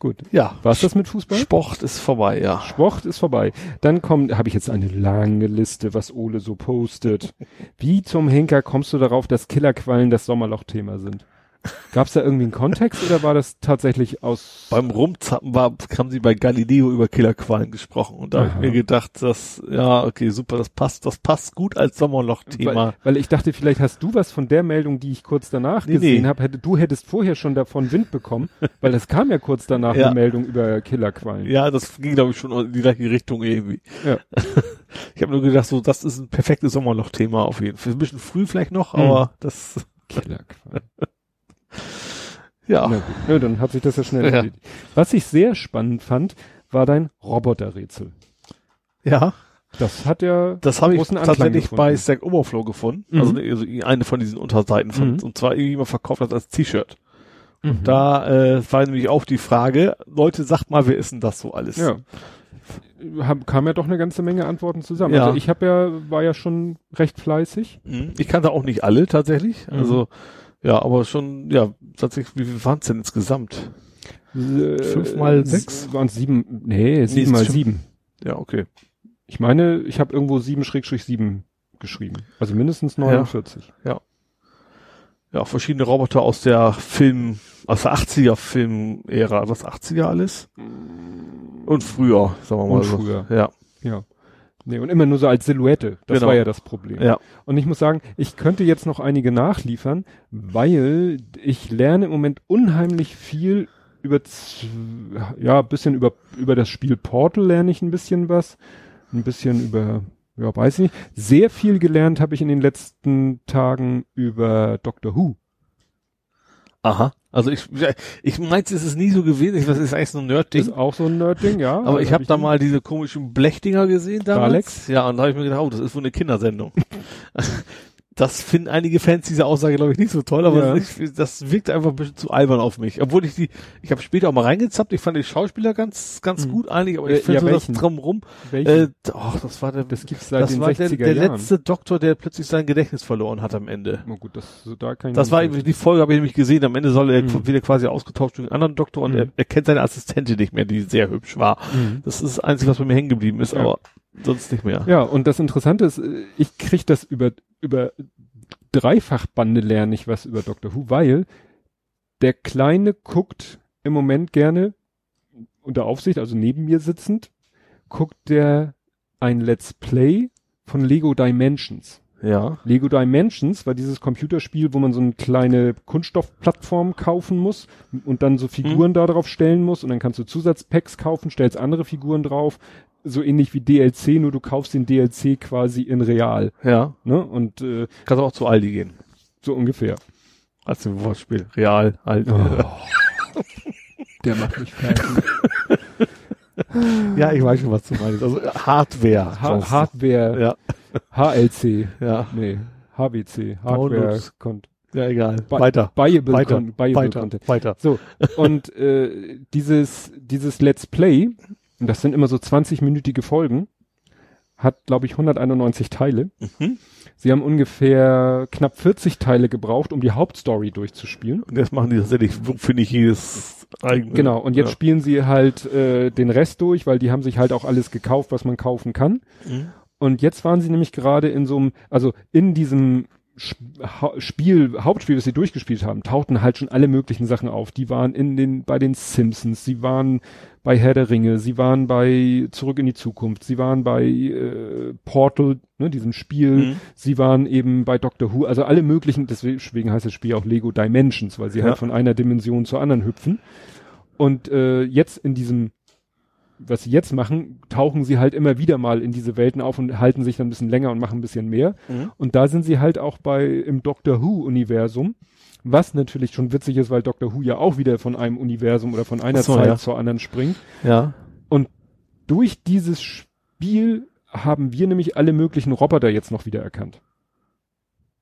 Gut. Ja. War's das mit Fußball? Sport ist vorbei, ja. Sport ist vorbei. Dann kommt, habe ich jetzt eine lange Liste, was Ole so postet. Wie zum Henker kommst du darauf, dass Killerquallen das Sommerloch-Thema sind? Gab es da irgendwie einen Kontext oder war das tatsächlich aus? Beim Rumzappen war, haben sie bei Galileo über Killerqualen gesprochen und da habe ich mir gedacht, dass, ja, okay, super, das passt, das passt gut als Sommerloch-Thema. Weil, weil ich dachte, vielleicht hast du was von der Meldung, die ich kurz danach Nee, gesehen nee. habe. Hätte, du hättest vorher schon davon Wind bekommen, weil es kam ja kurz danach Ja. eine Meldung über Killerquallen. Ja, das ging, glaube ich, schon in die gleiche Richtung irgendwie. Ja. Ich habe nur gedacht, so, das ist ein perfektes Sommerloch-Thema auf jeden Fall. Ein bisschen früh vielleicht noch, Mhm. aber das, Killerquallen. Ja. Na gut, ja, dann hat sich das ja schnell Ja. erledigt. Was ich sehr spannend fand, war dein Roboterrätsel. Ja, Das hat ja das habe ich tatsächlich gefunden. bei Stack Overflow gefunden. Mhm. Also, also eine von diesen Unterseiten von, Mhm. und zwar irgendjemand verkauft das als T-Shirt. Mhm. Da äh, war nämlich auch die Frage, Leute, sagt mal, wer ist denn das so alles? Ja. Hab, kam ja doch eine ganze Menge Antworten zusammen. Ja. Also ich habe ja, war ja schon recht fleißig. Mhm. Ich kannte auch nicht alle tatsächlich. Mhm. Also, ja, aber schon, ja, tatsächlich, wie viel waren es denn insgesamt? Fünf mal sechs? Waren es sieben? Nee, sieben ist mal sieben. Ja, okay. Ich meine, ich habe irgendwo sieben Schrägstrich sieben geschrieben. Also mindestens 49. Ja, verschiedene Roboter aus der Film, aus der 80er Film-Ära. Was 80er alles? Und früher, sagen wir mal Und so. früher. Ja, Ja. Nee, und immer nur so als Silhouette. Das Genau. war ja das Problem. ja. Und ich muss sagen, ich könnte jetzt noch einige nachliefern, weil ich lerne im Moment unheimlich viel über, ja, ein bisschen über, über das Spiel Portal lerne ich ein bisschen was. Ein bisschen über, ja, weiß ich nicht. Sehr viel gelernt habe ich in den letzten Tagen über Doctor Who. Aha. Also ich, ich meinte, es ist nie so gewesen. Ich es ist eigentlich so ein Nerd-Ding. Ist auch so ein Nerd-Ding, ja. Aber ich habe da nie- mal diese komischen Blechdinger gesehen damals. Daleks? Ja, und da habe ich mir gedacht, oh, das ist wohl eine Kindersendung. das finden einige Fans diese Aussage, glaube ich, nicht so toll, aber Ja. ich, das wirkt einfach ein bisschen zu albern auf mich. Obwohl ich die, ich habe später auch mal reingezappt, ich fand die Schauspieler ganz, ganz Mhm. gut eigentlich, aber Äh, ich finde ja, so das welchen? drumrum. Welche? Äh, oh, das war der, das gibt's seit das den war der, 60er der Jahren. letzte Doktor, der plötzlich sein Gedächtnis verloren hat am Ende. Na gut, das, so da kann ich Das war eben, die Folge habe ich nämlich gesehen. Am Ende soll er Mhm. wieder quasi ausgetauscht durch einen anderen Doktor und Mhm. er, er kennt seine Assistentin nicht mehr, die sehr hübsch war. Mhm. Das ist das Einzige, was bei mir hängen geblieben ist, Ja. aber sonst nicht mehr. Ja, und das Interessante ist, äh, ich krieg das über, über Dreifachbande lerne ich was über Doctor Who, weil der Kleine guckt im Moment gerne unter Aufsicht, also neben mir sitzend, guckt der ein Let's Play von Lego Dimensions. Ja. Lego Dimensions war dieses Computerspiel, wo man so eine kleine Kunststoffplattform kaufen muss und dann so Figuren Hm. da drauf stellen muss und dann kannst du Zusatzpacks kaufen, stellst andere Figuren drauf, so ähnlich wie DLC, nur du kaufst den DLC quasi in real, Ja. ne? Und äh, Kannst auch zu Aldi gehen. so ungefähr. Als im Wortspiel. Real, Aldi. Der macht mich fertig. Ja, ich weiß schon, was du meinst. Also Hardware. Ha sonst. Hardware, Ja. HLC, Ja. nee, HWC, Hardware. Content. Ja, egal. Bi- weiter. Buyable, Weiter. Con buyable Weiter. Content. Weiter. So, und äh, dieses, dieses Let's Play, und das sind immer so 20-minütige Folgen, hat, glaube ich, 191 Teile. Mhm. Sie haben ungefähr knapp 40 Teile gebraucht, um die Hauptstory durchzuspielen. Und jetzt machen die tatsächlich, finde ich, jedes eigene. Genau, und jetzt ja. spielen sie halt äh, den Rest durch, weil die haben sich halt auch alles gekauft, was man kaufen kann. Mhm. Und jetzt waren sie nämlich gerade in so einem, also in diesem Spiel, Hauptspiel, das sie durchgespielt haben, tauchten halt schon alle möglichen Sachen auf. Die waren in den, bei den Simpsons, sie waren bei Herr der Ringe, sie waren bei Zurück in die Zukunft, sie waren bei äh, Portal, ne, diesem Spiel, Mhm. sie waren eben bei Doctor Who, also alle möglichen, deswegen heißt das Spiel auch Lego Dimensions, weil sie Ja. halt von einer Dimension zur anderen hüpfen. Und äh, jetzt in diesem was sie jetzt machen, tauchen sie halt immer wieder mal in diese Welten auf und halten sich dann ein bisschen länger und machen ein bisschen mehr. Mhm. Und da sind sie halt auch bei im Doctor Who Universum, was natürlich schon witzig ist, weil Doctor Who ja auch wieder von einem Universum oder von einer so, Zeit ja. zur anderen springt. Ja. Durch dieses Spiel haben wir nämlich alle möglichen Roboter jetzt noch wieder erkannt.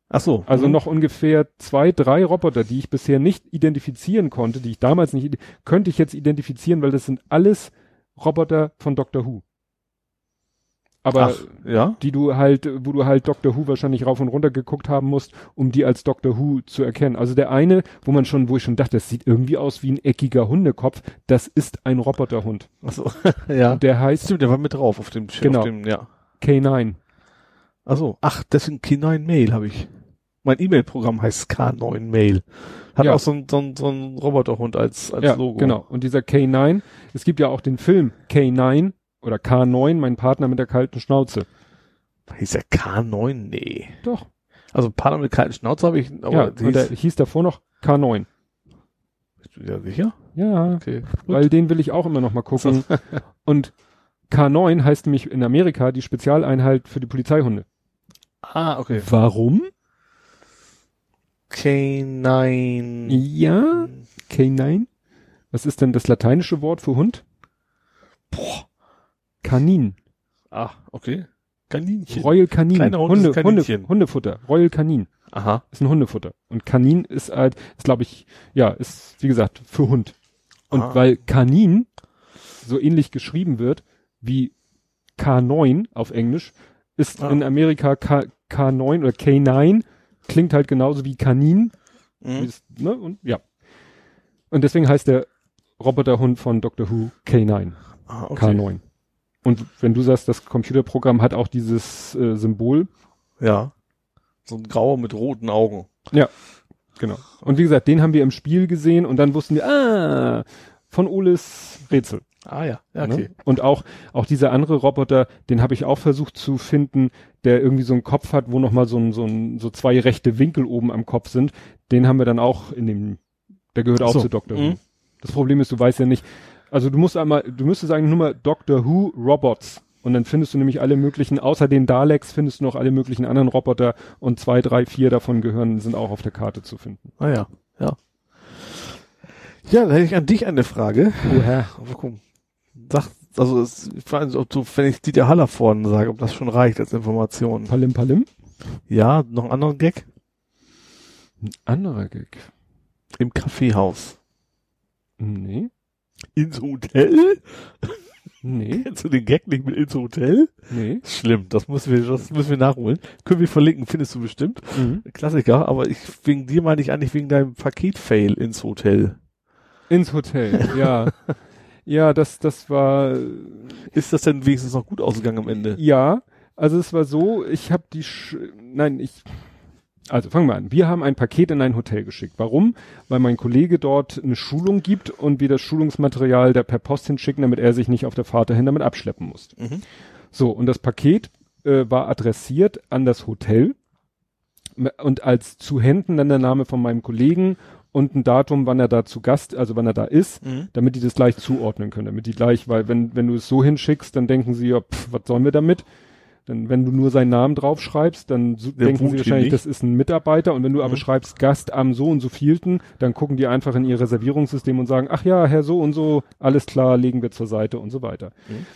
Ach so. Also Mhm. noch ungefähr zwei, drei Roboter, die ich bisher nicht identifizieren konnte, die ich damals nicht, könnte ich jetzt identifizieren, weil das sind alles Roboter von Doctor Who. Aber Ach, ja. die du halt, wo du halt Doctor Who wahrscheinlich rauf und runter geguckt haben musst, um die als Doctor Who zu erkennen. Also der eine, wo man schon, wo ich schon dachte, das sieht irgendwie aus wie ein eckiger Hundekopf, das ist ein Roboterhund. Ach so. ja. Der heißt Stimmt, der war mit drauf auf dem Sch- Genau. Auf dem, ja. K9. Ach so. Ach, deswegen K9 Mail habe ich. Mein E-Mail-Programm heißt K9 Mail. Hat Ja. auch so ein, so ein, so ein Roboterhund als, als Ja, Logo. genau. Und dieser K9, es gibt ja auch den Film K9 oder K9, mein Partner mit der kalten Schnauze. Hieß der K9? Nee. Doch. Also Partner mit kalten Schnauze habe ich, aber ja, der und der hieß, hieß davor noch K9. bist du dir sicher? Ja, Okay. weil den will ich auch immer noch mal gucken. und K9 heißt nämlich in Amerika die Spezialeinheit für die Polizeihunde. Ah, okay. Warum? K9. Ja, K9. Was ist denn das lateinische Wort für Hund? Boah. Kanin. Ah, okay. Kaninchen. Royal Kanin. Kleiner Hund Hunde, Kaninchen. Hunde, Hundefutter. Royal Kanin. Aha. Ist ein Hundefutter. Und Kanin ist halt, ist glaube ich, ja, ist wie gesagt für Hund. Und Ah. weil Kanin so ähnlich geschrieben wird wie K9 auf Englisch, ist Ah. in Amerika K, K9 oder K9 klingt halt genauso wie Kanin. Mhm. es- ne? Und ja. Und deswegen heißt der Roboterhund von Doctor Who K9. Ah, okay. K9. Und wenn du sagst, das Computerprogramm hat auch dieses äh, Symbol, Ja. So ein grauer mit roten Augen. genau. Und wie gesagt, den haben wir im Spiel gesehen und dann wussten wir, ah, von Oles Rätsel. Ah ja. ja Ne? okay. Und auch, auch dieser andere Roboter, den habe ich auch versucht zu finden, der irgendwie so einen Kopf hat, wo nochmal so, ein, so, ein, so zwei rechte Winkel oben am Kopf sind. Den haben wir dann auch in dem, der gehört auch So. zu Doctor Who. Mhm. Das Problem ist, du weißt ja nicht, also du musst einmal, du müsstest eigentlich nur mal Doctor Who Robots und dann findest du nämlich alle möglichen, außer den Daleks findest du noch alle möglichen anderen Roboter und zwei, drei, vier davon gehören, sind auch auf der Karte zu finden. Ah ja. Ja. Ja, da hätte ich an dich eine Frage. Oha. Aber guck, sag, also es, ich frage mich, ob du, wenn ich Dieter Haller vorne sage, ob das schon reicht als Information. Palim Palim? Ja, noch einen anderen Gag? Ein anderer Gag. Im Kaffeehaus. Nee. Ins Hotel? Nee. Kennst du den Gag nicht mit ins Hotel? Nee. Schlimm, das müssen wir, das müssen wir nachholen. Können wir verlinken, findest du bestimmt. Mhm. Klassiker, aber ich, wegen dir meine ich eigentlich wegen deinem Paket-Fail ins Hotel. Ins Hotel, ja. ja, das, das war, Ist das denn wenigstens noch gut ausgegangen am Ende? ja, also es war so, ich habe die, Sch nein, ich, also fangen wir an. Wir haben ein Paket in ein Hotel geschickt. Warum? Weil mein Kollege dort eine Schulung gibt und wir das Schulungsmaterial da per Post hinschicken, damit er sich nicht auf der Fahrt dahin damit abschleppen muss. Mhm. So, und das Paket äh, war adressiert an das Hotel und als zu Händen dann der Name von meinem Kollegen und ein Datum, wann er da zu Gast, also wann er da ist, Mhm. damit die das gleich zuordnen können, damit die gleich, weil wenn, wenn du es so hinschickst, dann denken sie ja, pff, was sollen wir damit? Dann, wenn du nur seinen Namen draufschreibst, dann so, denken sie wahrscheinlich, nicht. das ist ein Mitarbeiter und wenn du aber Mhm. schreibst Gast am so und so vielten, dann gucken die einfach in ihr Reservierungssystem und sagen, ach ja, Herr so und so, alles klar, legen wir zur Seite und so weiter. Mhm.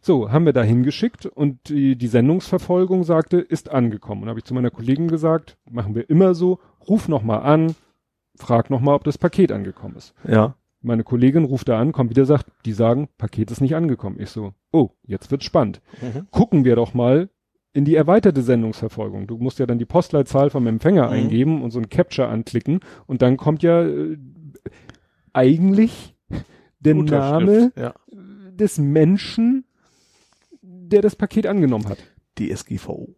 So, haben wir da hingeschickt und die, die Sendungsverfolgung sagte, ist angekommen. Und habe ich zu meiner Kollegin gesagt, machen wir immer so, ruf noch mal an, frag noch mal, ob das Paket angekommen ist. Ja. Meine Kollegin ruft da an, kommt wieder, sagt, die sagen, Paket ist nicht angekommen. Ich so, oh, jetzt wird's spannend. Mhm. Gucken wir doch mal in die erweiterte Sendungsverfolgung. Du musst ja dann die Postleitzahl vom Empfänger Mhm. eingeben und so ein Capture anklicken und dann kommt ja äh, eigentlich der Name Ja. des Menschen, der das Paket angenommen hat. DSGVO.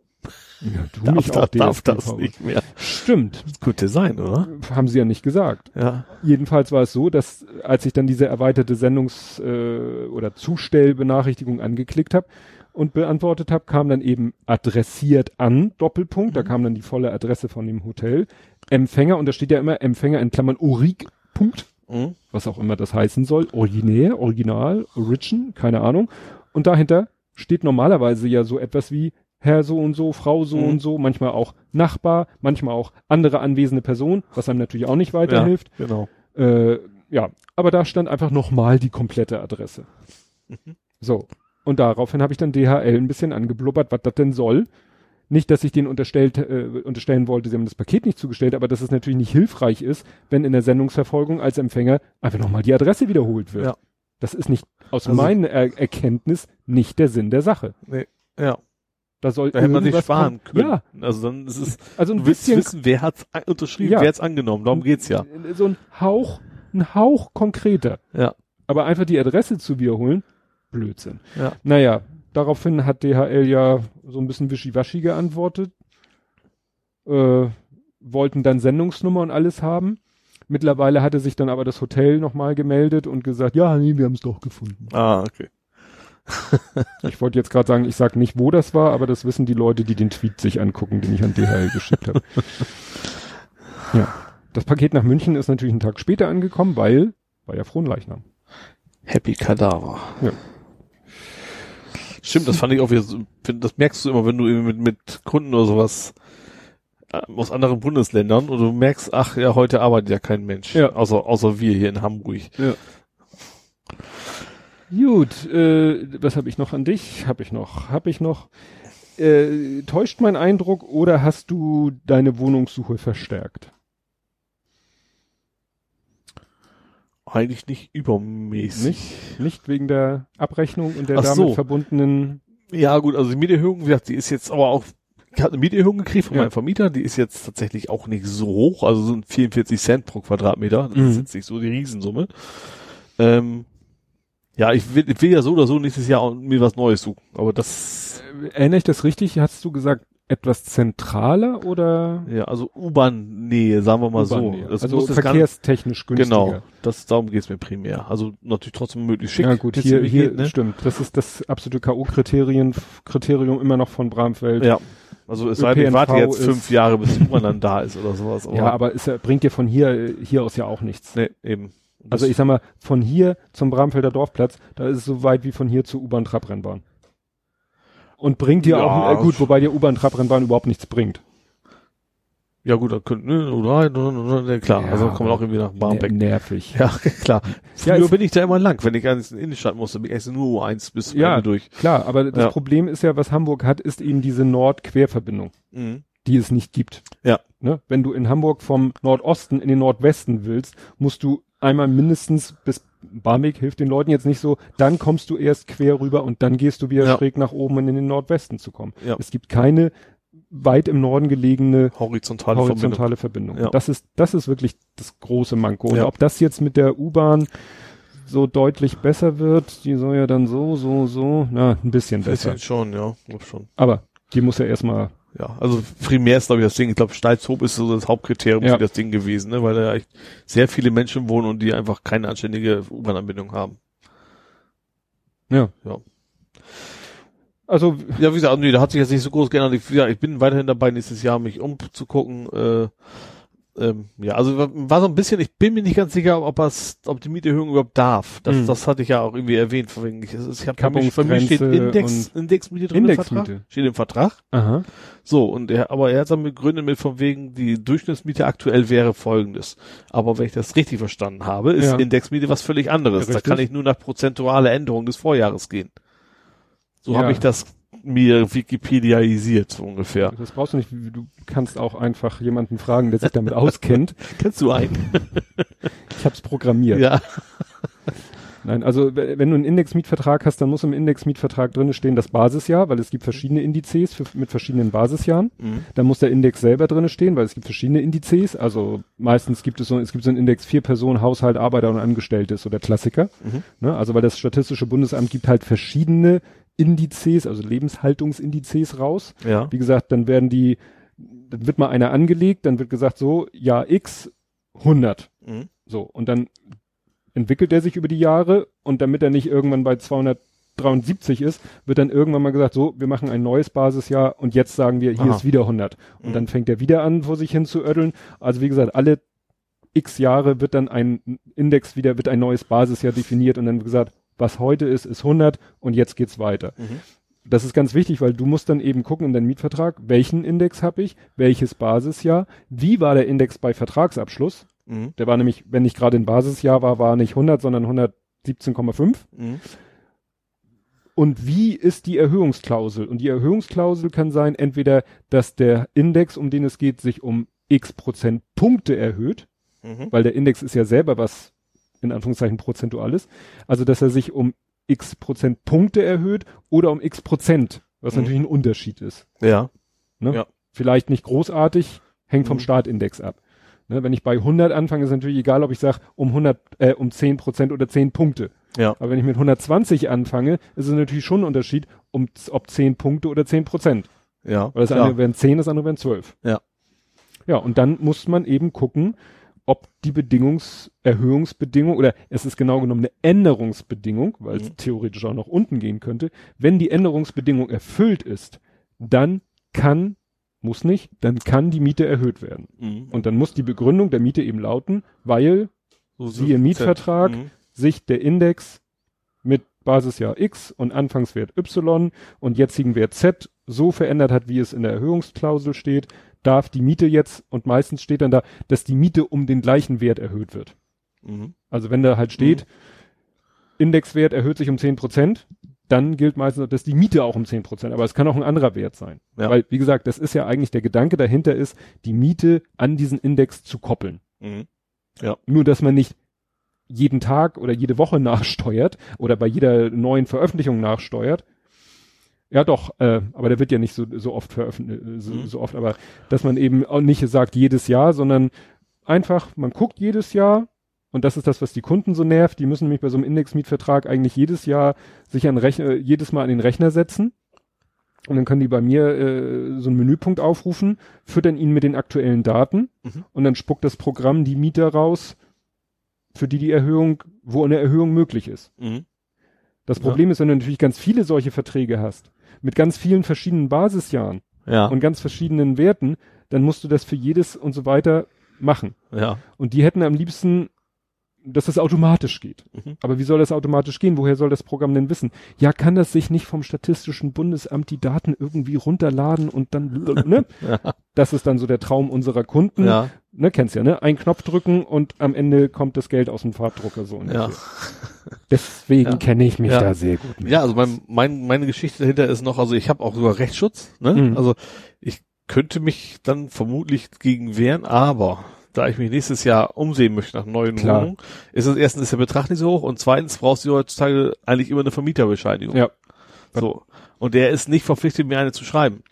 Ja, du Darf, mich auch das, darf das nicht mehr. Stimmt, Das könnte sein, oder? haben sie ja nicht gesagt. Ja. Jedenfalls war es so, dass als ich dann diese erweiterte Sendungs- äh, oder Zustellbenachrichtigung angeklickt habe und beantwortet habe, kam dann eben adressiert an, Doppelpunkt, da kam dann die volle Adresse von dem Hotel, Empfänger, und da steht ja immer Empfänger in Klammern Urik, Punkt, Mhm. was auch immer das heißen soll, originär, original, origin, keine Ahnung. Und dahinter steht normalerweise ja so etwas wie Herr so und so, Frau so Mhm. und so, manchmal auch Nachbar, manchmal auch andere anwesende Person, was einem natürlich auch nicht weiterhilft. Ja, genau. Äh, ja, aber da stand einfach nochmal die komplette Adresse. Mhm. So. Und daraufhin habe ich dann DHL ein bisschen angeblubbert, was das denn soll. Nicht, dass ich denen unterstellt, äh, unterstellen wollte, sie haben das Paket nicht zugestellt, aber dass es natürlich nicht hilfreich ist, wenn in der Sendungsverfolgung als Empfänger einfach nochmal die Adresse wiederholt wird. Ja. Das ist nicht aus Also- meiner er Erkenntnis nicht der Sinn der Sache. Ja. Da soll Da hätte man sich sparen kommen. können. Ja, Also dann ist es, also ein bisschen wissen, wer hat's unterschrieben, Ja. wer hat's angenommen. Darum geht's ja. so ein Hauch, ein Hauch konkreter. Ja. Aber einfach die Adresse zu wiederholen, Blödsinn. Ja. Naja, daraufhin hat DHL ja so ein bisschen wischiwaschi geantwortet. Äh, wollten dann Sendungsnummer und alles haben. Mittlerweile hatte sich dann aber das Hotel nochmal gemeldet und gesagt, ja, nee, wir haben es doch gefunden. Ah, okay. Ich wollte jetzt gerade sagen, ich sag nicht, wo das war, aber das wissen die Leute, die den Tweet sich angucken, den ich an DHL geschickt habe. Ja. Das Paket nach München ist natürlich einen Tag später angekommen, weil war ja Fronleichnam. Happy Kadaver. Ja. Stimmt, das fand ich auch wieder das merkst du immer, wenn du eben mit, mit Kunden oder sowas äh, aus anderen Bundesländern und du merkst, ach ja, heute arbeitet ja kein Mensch. Ja. Außer, außer wir hier in Hamburg. Ja. Gut, äh, was habe ich noch an dich? Habe ich noch, habe ich noch. Äh, täuscht mein Eindruck oder hast du deine Wohnungssuche verstärkt? Eigentlich nicht übermäßig. Nicht? Nicht wegen der Abrechnung und der Ach damit so. verbundenen. Ja, gut, also die Mieterhöhung, wie gesagt, die ist jetzt aber auch, ich habe eine Mieterhöhung gekriegt von Ja. meinem Vermieter, die ist jetzt tatsächlich auch nicht so hoch, also sind 44 Cent pro Quadratmeter, das Mhm. ist jetzt nicht so die Riesensumme. Ähm, ja, ich will, ich will ja so oder so nächstes Jahr mir was Neues suchen, aber das, Äh, erinnere ich das richtig? Hast du gesagt, etwas zentraler oder? ja, also U-Bahn-Nähe, sagen wir mal so. Das also verkehrstechnisch günstiger. Genau, das, darum geht's mir primär. Also natürlich trotzdem möglichst schick. Ja gut, hier, hier geht, ne? stimmt. Das ist das absolute K.O.-Kriterium Kriterium immer noch von Bramfeld. Ja. Also es sei denn, ich warte jetzt fünf Jahre, bis die U-Bahn dann da ist oder sowas. ja aber es bringt dir von hier, hier aus ja auch nichts. Nee, eben. Also das- ich sag mal, von hier zum Bramfelder Dorfplatz, da ist es so weit wie von hier zur U-Bahn-Trabrennbahn. Und bringt dir Ja, auch, äh, gut, wobei dir U-Bahn-Trabrennbahn überhaupt nichts bringt. Ja gut, dann könnte, ne, oder, oder, oder, ne, klar, Ja, also kommt man auch irgendwie nach Barmbek. Ner nervig. Ja, klar. Ja, Früher es- bin ich da immer lang, wenn ich ganz in die Innenstadt musste, bin ich erst nur U1 bis Ja. Durch. Klar, aber das Ja. Problem ist ja, was Hamburg hat, ist eben diese Nord-Querverbindung, Mhm. die es nicht gibt. Ja. Ne? Wenn du in Hamburg vom Nordosten in den Nordwesten willst, musst du einmal mindestens bis Barmbek hilft den Leuten jetzt nicht so, dann kommst du erst quer rüber und dann gehst du wieder Ja. schräg nach oben und in den Nordwesten zu kommen. Ja. Es gibt keine weit im Norden gelegene Horizontale, Verbindung. horizontale Verbindung. Ja. Das ist, das ist wirklich das große Manko. Und ob das jetzt mit der U-Bahn so deutlich besser wird, die soll ja dann so, so, so, na, ein bisschen besser. Bisschen schon, ja, schon. Aber die muss ja erstmal, Ja, also primär ist glaube ich das Ding, ich glaube Stalzhoop ist so das Hauptkriterium Ja. für das Ding gewesen, ne, weil da echt sehr viele Menschen wohnen und die einfach keine anständige U-Bahn-Anbindung haben. ja. Ja. Also Ja, wie gesagt, nee, da hat sich jetzt nicht so groß geändert. Ich, ja, ich bin weiterhin dabei, nächstes Jahr mich umzugucken. Äh, ähm, ja, also war- so ein bisschen, ich bin mir nicht ganz sicher, ob es, ob die Mieterhöhung überhaupt darf. Das, Mhm. das hatte ich ja auch irgendwie erwähnt. Wegen, ich, ich hab bei mir, bei mir steht Index, Indexmiete drin im Indexmiete. Vertrag. Steht im Vertrag. aha. So, und er, aber er hat dann begründet mit von wegen, die Durchschnittsmiete aktuell wäre folgendes. Aber wenn ich das richtig verstanden habe, ist Ja. Indexmiete was völlig anderes. Da Richtig. kann ich nur nach prozentuale Änderung des Vorjahres gehen. So Ja. habe ich das mir Wikipediaisiert, so ungefähr. Das brauchst du nicht. Du kannst auch einfach jemanden fragen, der sich damit auskennt. Kennst du einen? Ich habe es programmiert. ja. Nein, also wenn du einen Indexmietvertrag hast, dann muss im Indexmietvertrag drinne stehen das Basisjahr, weil es gibt verschiedene Indizes für, mit verschiedenen Basisjahren. Mhm. Dann muss der Index selber drinne stehen, weil es gibt verschiedene Indizes. Also meistens gibt es so, es gibt so einen Index vier Personen, Haushalt, Arbeiter und Angestellte ist so der Klassiker. Mhm. Ne? Also weil das Statistische Bundesamt gibt halt verschiedene Indizes, also Lebenshaltungsindizes raus. Ja. Wie gesagt, dann werden die, dann wird mal einer angelegt, dann wird gesagt so, Jahr X 100. Mhm. So, und dann entwickelt er sich über die Jahre und damit er nicht irgendwann bei 273 ist, wird dann irgendwann mal gesagt, so, wir machen ein neues Basisjahr und jetzt sagen wir, hier Aha. ist wieder 100. Und Mhm. dann fängt er wieder an, vor sich hin zu ödeln. Also wie gesagt, alle x Jahre wird dann ein Index wieder, wird ein neues Basisjahr definiert und dann wird gesagt, was heute ist, ist 100 und jetzt geht's weiter. Mhm. Das ist ganz wichtig, weil du musst dann eben gucken in deinem Mietvertrag, welchen Index habe ich, welches Basisjahr, wie war der Index bei Vertragsabschluss, Mhm. der war nämlich, wenn nicht gerade ein Basisjahr war, war nicht 100, sondern 117,5. Mhm. Und wie ist die Erhöhungsklausel? Und die Erhöhungsklausel kann sein, entweder, dass der Index, um den es geht, sich um x Prozent Punkte erhöht, Mhm. weil der Index ist ja selber was, in Anführungszeichen, prozentuales. Also, dass er sich um x Prozent Punkte erhöht oder um x Prozent, was Mhm. natürlich ein Unterschied ist. Ja. Ne? Ja. Vielleicht nicht großartig, hängt vom Mhm. Startindex ab. Ne, wenn ich bei 100 anfange, ist natürlich egal, ob ich sage, um 100, äh, um 10 Prozent oder 10 Punkte. Ja. Aber wenn ich mit 120 anfange, ist es natürlich schon ein Unterschied, um, ob 10 Punkte oder 10 Prozent. Ja. Weil das klar. eine wären 10, das andere wären 12. Ja. Ja, und dann muss man eben gucken, ob die Bedingungserhöhungsbedingung oder es ist genau genommen eine Änderungsbedingung, weil es Mhm. theoretisch auch nach unten gehen könnte. Wenn die Änderungsbedingung erfüllt ist, dann kann, muss nicht, dann kann die Miete erhöht werden. Mhm. Und dann muss die Begründung der Miete eben lauten, weil So- siehe Mietvertrag, Mhm. sich der Index mit Basisjahr X und Anfangswert Y und jetzigen Wert Z so verändert hat, wie es in der Erhöhungsklausel steht, darf die Miete jetzt, und meistens steht dann da, dass die Miete um den gleichen Wert erhöht wird. Mhm. Also wenn da halt steht, Indexwert erhöht sich um 10 Prozent, dann gilt meistens, dass die Miete auch um 10 Prozent, aber es kann auch ein anderer Wert sein. Ja. Weil, wie gesagt, das ist ja eigentlich der Gedanke dahinter ist, die Miete an diesen Index zu koppeln. Mhm. Nur, dass man nicht jeden Tag oder jede Woche nachsteuert oder bei jeder neuen Veröffentlichung nachsteuert. Ja, doch, äh, aber der wird ja nicht so, so oft veröffentlicht, so, Mhm. so oft, aber dass man eben auch nicht sagt jedes Jahr, sondern einfach, man guckt jedes Jahr und das ist das, was die Kunden so nervt. Die müssen nämlich bei so einem Indexmietvertrag eigentlich jedes Jahr sich an Rechner, jedes Mal an den Rechner setzen. Und dann können die bei mir äh, so einen Menüpunkt aufrufen, füttern ihn mit den aktuellen Daten Mhm. und dann spuckt das Programm die Mieter raus, für die die Erhöhung, wo eine Erhöhung möglich ist. Mhm. Das Ja. Problem ist, wenn du natürlich ganz viele solche Verträge hast, mit ganz vielen verschiedenen Basisjahren Ja. und ganz verschiedenen Werten, dann musst du das für jedes und so weiter machen. ja. Und die hätten am liebsten, dass das automatisch geht. Mhm. Aber wie soll das automatisch gehen? Woher soll das Programm denn wissen? Ja, kann das sich nicht vom Statistischen Bundesamt die Daten irgendwie runterladen und dann, ne? Ja. Das ist dann so der Traum unserer Kunden. Ja. Ne, kennst ja, ne? Ein Knopf drücken und am Ende kommt das Geld aus dem Farbdrucker so. ungefähr. Ja. Deswegen Ja. kenne ich mich Ja. da sehr gut mit. Ja, also mein, mein, meine Geschichte dahinter ist noch, also ich habe auch sogar Rechtsschutz, ne? Mhm. Also ich könnte mich dann vermutlich gegen wehren, aber da ich mich nächstes Jahr umsehen möchte nach neuen Klar. Wohnungen, ist es erstens ist der Betrag nicht so hoch und zweitens brauchst du heutzutage eigentlich immer eine Vermieterbescheinigung. Ja. So. Und der ist nicht verpflichtet, mir eine zu schreiben.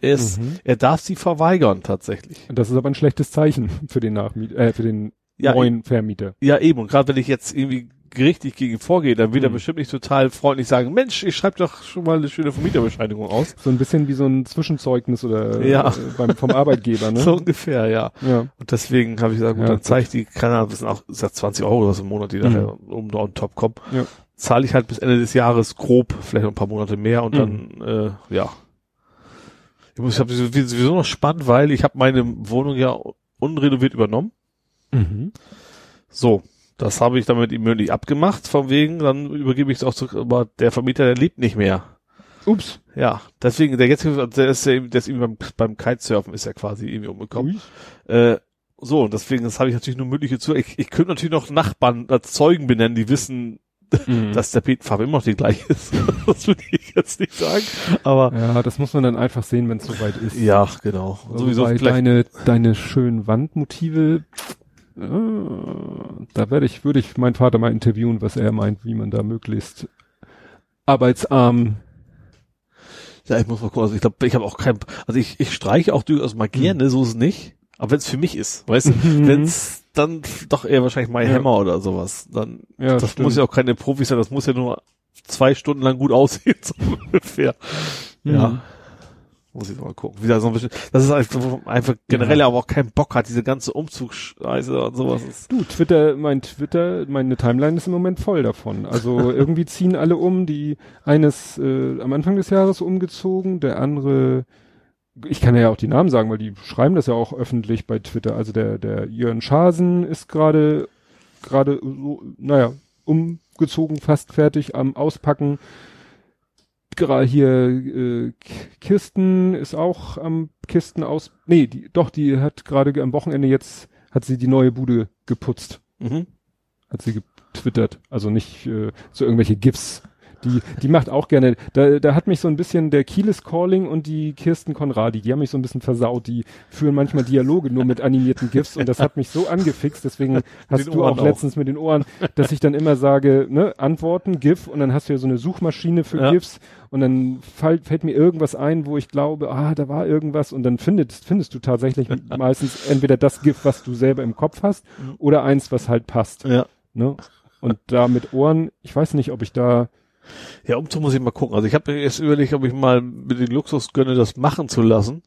Er ist, Mhm. er darf sie verweigern tatsächlich. Das ist aber ein schlechtes Zeichen für den Nachmiet äh, für den Ja, neuen Vermieter. Ja, eben. Und gerade wenn ich jetzt irgendwie gerichtlich gegen vorgehe, dann wird er Mhm. bestimmt nicht total freundlich sagen, Mensch, ich schreibe doch schon mal eine schöne Vermieterbescheinigung aus. So ein bisschen wie so ein Zwischenzeugnis oder Ja. äh, beim, vom Arbeitgeber, ne? So ungefähr, ja. Ja. Und deswegen habe ich gesagt, gut, Ja, dann zeige ich die, keine Ahnung, das sind auch das sind 20 Euro oder so im Monat, die Mhm. nachher um on top kommen. Ja. zahle ich halt bis Ende des Jahres grob, vielleicht noch ein paar Monate mehr und Mhm. dann, äh, ja. Ich muss, ich habe sowieso noch spannend, weil ich habe meine Wohnung ja unrenoviert übernommen. Mhm. So, das habe ich dann mit ihm mündlich abgemacht, von wegen, dann übergebe ich es auch zu, aber der Vermieter, der lebt nicht mehr. Ups. Ja, deswegen, der jetzige, der ist ja, eben- der ist irgendwie beim, beim Kitesurfen ist ja quasi irgendwie umgekommen. Ui. Äh, so, und deswegen, das habe ich natürlich nur mündliche zu. Ich, ich könnte natürlich noch Nachbarn als Zeugen benennen, die wissen, Mhm. dass der Petenfarbe immer noch die gleiche ist. das würde ich jetzt nicht sagen. Aber Ja, das muss man dann einfach sehen, wenn es soweit ist. ja, genau. Sowieso Wobei vielleicht. deine, deine schönen Wandmotive, äh, da werde ich, würde ich meinen Vater mal interviewen, was er meint, wie man da möglichst arbeitsarm. Ja, ich muss mal gucken. Also ich glaube, ich habe auch kein. Also ich, ich streiche auch durchaus mal gerne, so ist es nicht. Aber wenn es für mich ist, weißt du, Mhm. wenn es dann doch eher wahrscheinlich My Ja. Hammer oder sowas, dann Ja, das stimmt. muss ja auch keine Profis sein, das muss ja nur zwei Stunden lang gut aussehen, so ungefähr. Ja. Mhm. Muss ich mal gucken. Wieder so ein bisschen, das ist einfach, man einfach generell Ja. aber auch keinen Bock hat, diese ganze Umzugsscheiße und sowas. Du, Twitter, mein Twitter, meine Timeline ist im Moment voll davon. Also irgendwie ziehen alle um, die eines äh, am Anfang des Jahres umgezogen, der andere, ich kann ja auch die Namen sagen, weil die schreiben das ja auch öffentlich bei Twitter. Also der der Jörn Schasen ist gerade gerade so, naja, umgezogen, fast fertig am Auspacken. Gerade hier äh, K- Kirsten ist auch am Kisten aus. Nee, die, doch, die hat gerade am Wochenende jetzt hat sie die neue Bude geputzt. mhm. Hat sie getwittert. Also nicht äh, so irgendwelche GIFs. Die, die macht auch gerne. Da, da hat mich so ein bisschen der Kieles Calling und die Kirsten Konradi, die haben mich so ein bisschen versaut. Die führen manchmal Dialoge nur mit animierten GIFs und das hat mich so angefixt. Deswegen hast den du auch auch. letztens mit den Ohren, dass ich dann immer sage, ne, Antworten, GIF und dann hast du ja so eine Suchmaschine für Ja. GIFs und dann fall, fällt mir irgendwas ein, wo ich glaube, ah, da war irgendwas und dann findest, findest du tatsächlich meistens entweder das GIF, was du selber im Kopf hast oder eins, was halt passt. Ja. Ne? Und da mit Ohren, ich weiß nicht, ob ich da. Ja, Umzug muss ich mal gucken. Also ich habe mir jetzt überlegt, ob ich mal mit den Luxus gönne, das machen zu lassen,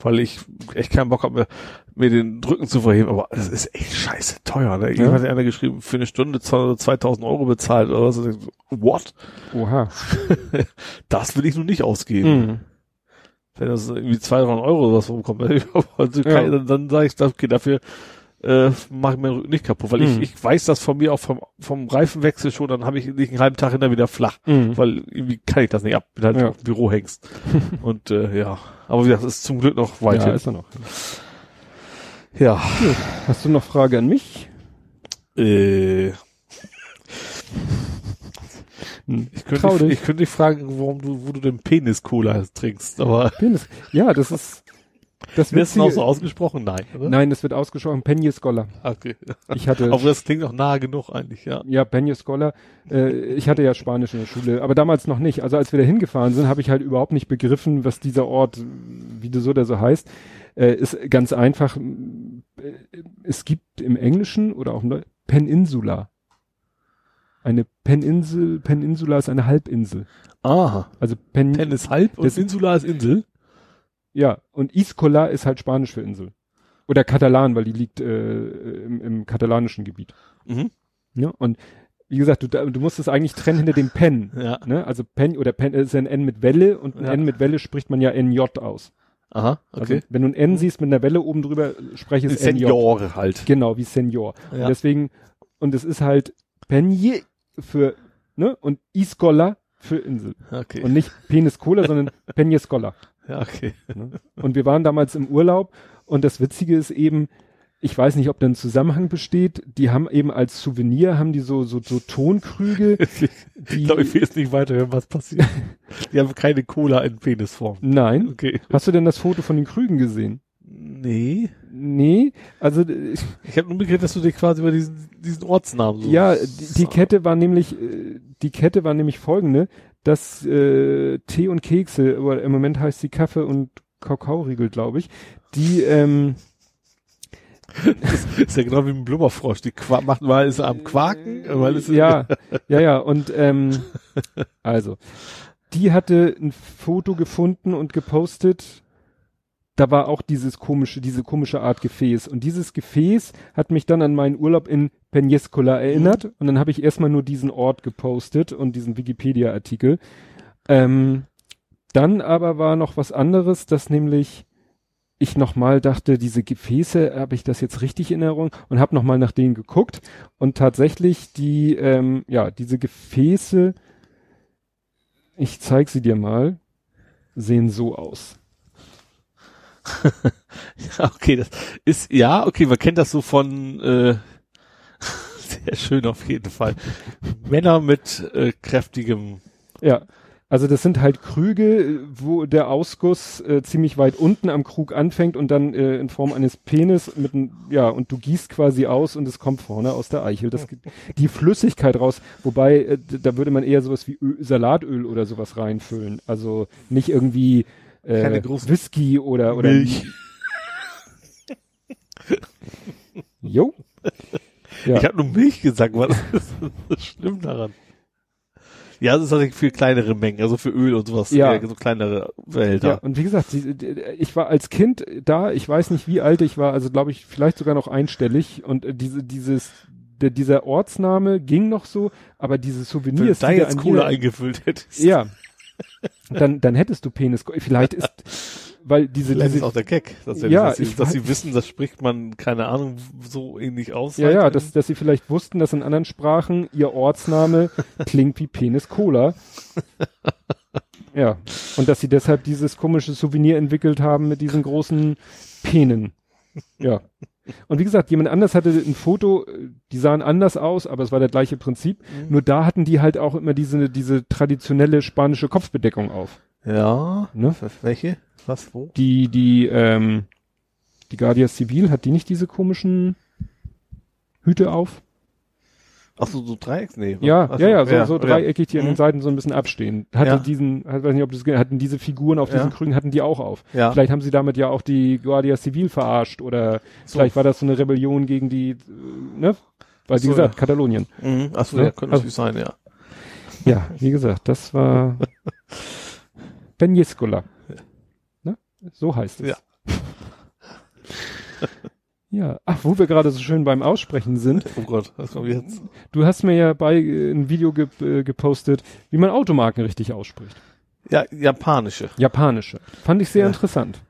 weil ich echt keinen Bock habe, mir, mir den Rücken zu verheben. Aber es ist echt scheiße teuer. Ne? Ja. Jemand hat einer geschrieben, für eine Stunde 2000 Euro bezahlt oder was. What? Oha. Das will ich nun nicht ausgeben. Mhm. Wenn das irgendwie 200 Euro oder was rumkommt, also Ja. dann, dann sage ich, okay, dafür äh, mache ich meinen Rücken nicht kaputt, weil Mhm. ich, ich weiß das von mir auch vom, vom Reifenwechsel schon, dann habe ich nicht einen halben Tag hinter wieder flach, Mhm. weil irgendwie kann ich das nicht ab, bin halt Ja. auf dem Bürohengst. Und äh, ja, aber es ist zum Glück noch weit Ja, hin. ist er noch. Ja, Hast du noch Frage an mich? äh, Hm. ich könnte, dich. ich könnte dich fragen, warum du, wo du den Penis-Cola trinkst, aber Penis. Ja, das ist. Das wird noch so ausgesprochen? Nein, oder? Nein, das wird ausgesprochen. Penny Scholar. Okay. Ich hatte. Aber das klingt auch nahe genug eigentlich, ja. Ja, Penny Scholar. Äh, ich hatte ja Spanisch in der Schule, aber damals noch nicht. Also als wir da hingefahren sind, habe ich halt überhaupt nicht begriffen, was dieser Ort, wie das so der so heißt. Äh, ist ganz einfach. Äh, es gibt im Englischen oder auch im Neu Peninsula. Eine Peninsel, Peninsula ist eine Halbinsel. Aha. Also Pen, Pen ist halb und Insula ist Insel. Ja, und Iscola ist halt Spanisch für Insel. Oder Katalan, weil die liegt äh, im, im katalanischen Gebiet. Mhm. Ja, und wie gesagt, du, du musst es eigentlich trennen hinter dem Pen. Ja. Ne? Also Pen oder Pen ist ein N mit Welle und ein Ja. N mit Welle spricht man ja NJ aus. Aha, Also okay. wenn du ein N siehst mit einer Welle oben drüber, spreche es NJ. Seniore halt. Genau, wie Senior. Ja. Und deswegen, und es ist halt Penje für, ne, und Iscola für Insel. Okay. Und nicht Penis Cola, sondern Penje Scholar. ja, okay. Ne? Und wir waren damals im Urlaub und das Witzige ist eben, ich weiß nicht, ob da ein Zusammenhang besteht, die haben eben als Souvenir, haben die so, so, so Tonkrüge, Ich glaube, ich will jetzt nicht weiterhören, was passiert. Die haben keine Cola in Penisform. nein. Okay. Hast du denn das Foto von den Krügen gesehen? Nee. Nee, also äh, Ich habe nur mitgekriegt, dass du dir quasi über diesen, diesen Ortsnamen so. ja, die, die Kette war nämlich, äh, die Kette war nämlich folgende, dass äh, Tee und Kekse, aber im Moment heißt sie Kaffee und Kakaoriegel, glaube ich, die ähm, Das ist ja genau wie ein Blubberfrosch. Die Qua macht mal ist er am Quaken, weil es ja, ja, ja, und ähm, also, die hatte ein Foto gefunden und gepostet, da war auch dieses komische, diese komische Art Gefäß. Und dieses Gefäß hat mich dann an meinen Urlaub in Peñíscola erinnert. Und dann habe ich erstmal nur diesen Ort gepostet und diesen Wikipedia-Artikel. Ähm, dann aber war noch was anderes, dass nämlich ich nochmal dachte, diese Gefäße, habe ich das jetzt richtig in Erinnerung und habe nochmal nach denen geguckt und tatsächlich die, ähm, ja, diese Gefäße, ich zeig sie dir mal, sehen so aus. Ja, okay, das ist, ja, okay, man kennt das so von, äh, sehr schön auf jeden Fall. Männer mit äh, kräftigem, Ja. Also das sind halt Krüge, wo der Ausguss äh, ziemlich weit unten am Krug anfängt und dann äh, in Form eines Penis mit n- ja und du gießt quasi aus und es kommt vorne aus der Eichel das die Flüssigkeit raus, wobei äh, da würde man eher sowas wie Öl, Salatöl oder sowas reinfüllen, also nicht irgendwie äh, Whisky oder oder Milch. Jo. Ja. Ich habe nur Milch gesagt, was ist so schlimm daran? Ja, das ist natürlich viel kleinere Mengen, also für Öl und sowas, Ja. äh, so kleinere Ja, Behälter. und wie gesagt, ich war als Kind da, ich weiß nicht wie alt ich war, also glaube ich vielleicht sogar noch einstellig und äh, diese dieses der, dieser Ortsname ging noch so, aber diese Wenn Souvenirs, da die jetzt an Kohle eingefüllt hättest. ja, dann dann hättest du Penis, vielleicht ist, weil diese Vielleicht ist diese auch der Gag, dass, er- Ja, dass, sie, dass sie wissen, das spricht man, keine Ahnung, so ähnlich aus. ja ja, dass dass sie vielleicht wussten, dass in anderen Sprachen ihr Ortsname klingt wie Penis Cola. Ja, und dass sie deshalb dieses komische Souvenir entwickelt haben mit diesen großen Penen. Ja. Und wie gesagt, jemand anders hatte ein Foto, die sahen anders aus, aber es war das gleiche Prinzip. Nur da hatten die halt auch immer diese, diese traditionelle spanische Kopfbedeckung auf. Ja. Ne? Welche? Was, wo? Die, die, ähm, die Guardia Civil, hat die nicht diese komischen Hüte auf? Ach so, so Dreiecks? Nee. Ja, Ach ja, ja, so, so ja. dreieckig, die an den Mhm. Seiten so ein bisschen abstehen. Hatte Ja. diesen, ich weiß nicht, ob das, hatten diese Figuren auf diesen Ja. Krügen, hatten die auch auf. Ja. Vielleicht haben sie damit ja auch die Guardia Civil verarscht oder So. vielleicht war das so eine Rebellion gegen die, äh, ne? Weil, wie So, gesagt, ja. Katalonien. Mhm. Ach so, Ne? ja, könnte Also- natürlich sein, ja. Ja, wie gesagt, das war Peñíscola. Ne? So heißt es. Ja. Ja, ach, wo wir gerade so schön beim Aussprechen sind. Oh Gott, was kommt jetzt? Du hast mir ja bei äh, ein Video ge äh, gepostet, wie man Automarken richtig ausspricht. Ja, japanische. Japanische. Fand ich sehr Ja. interessant.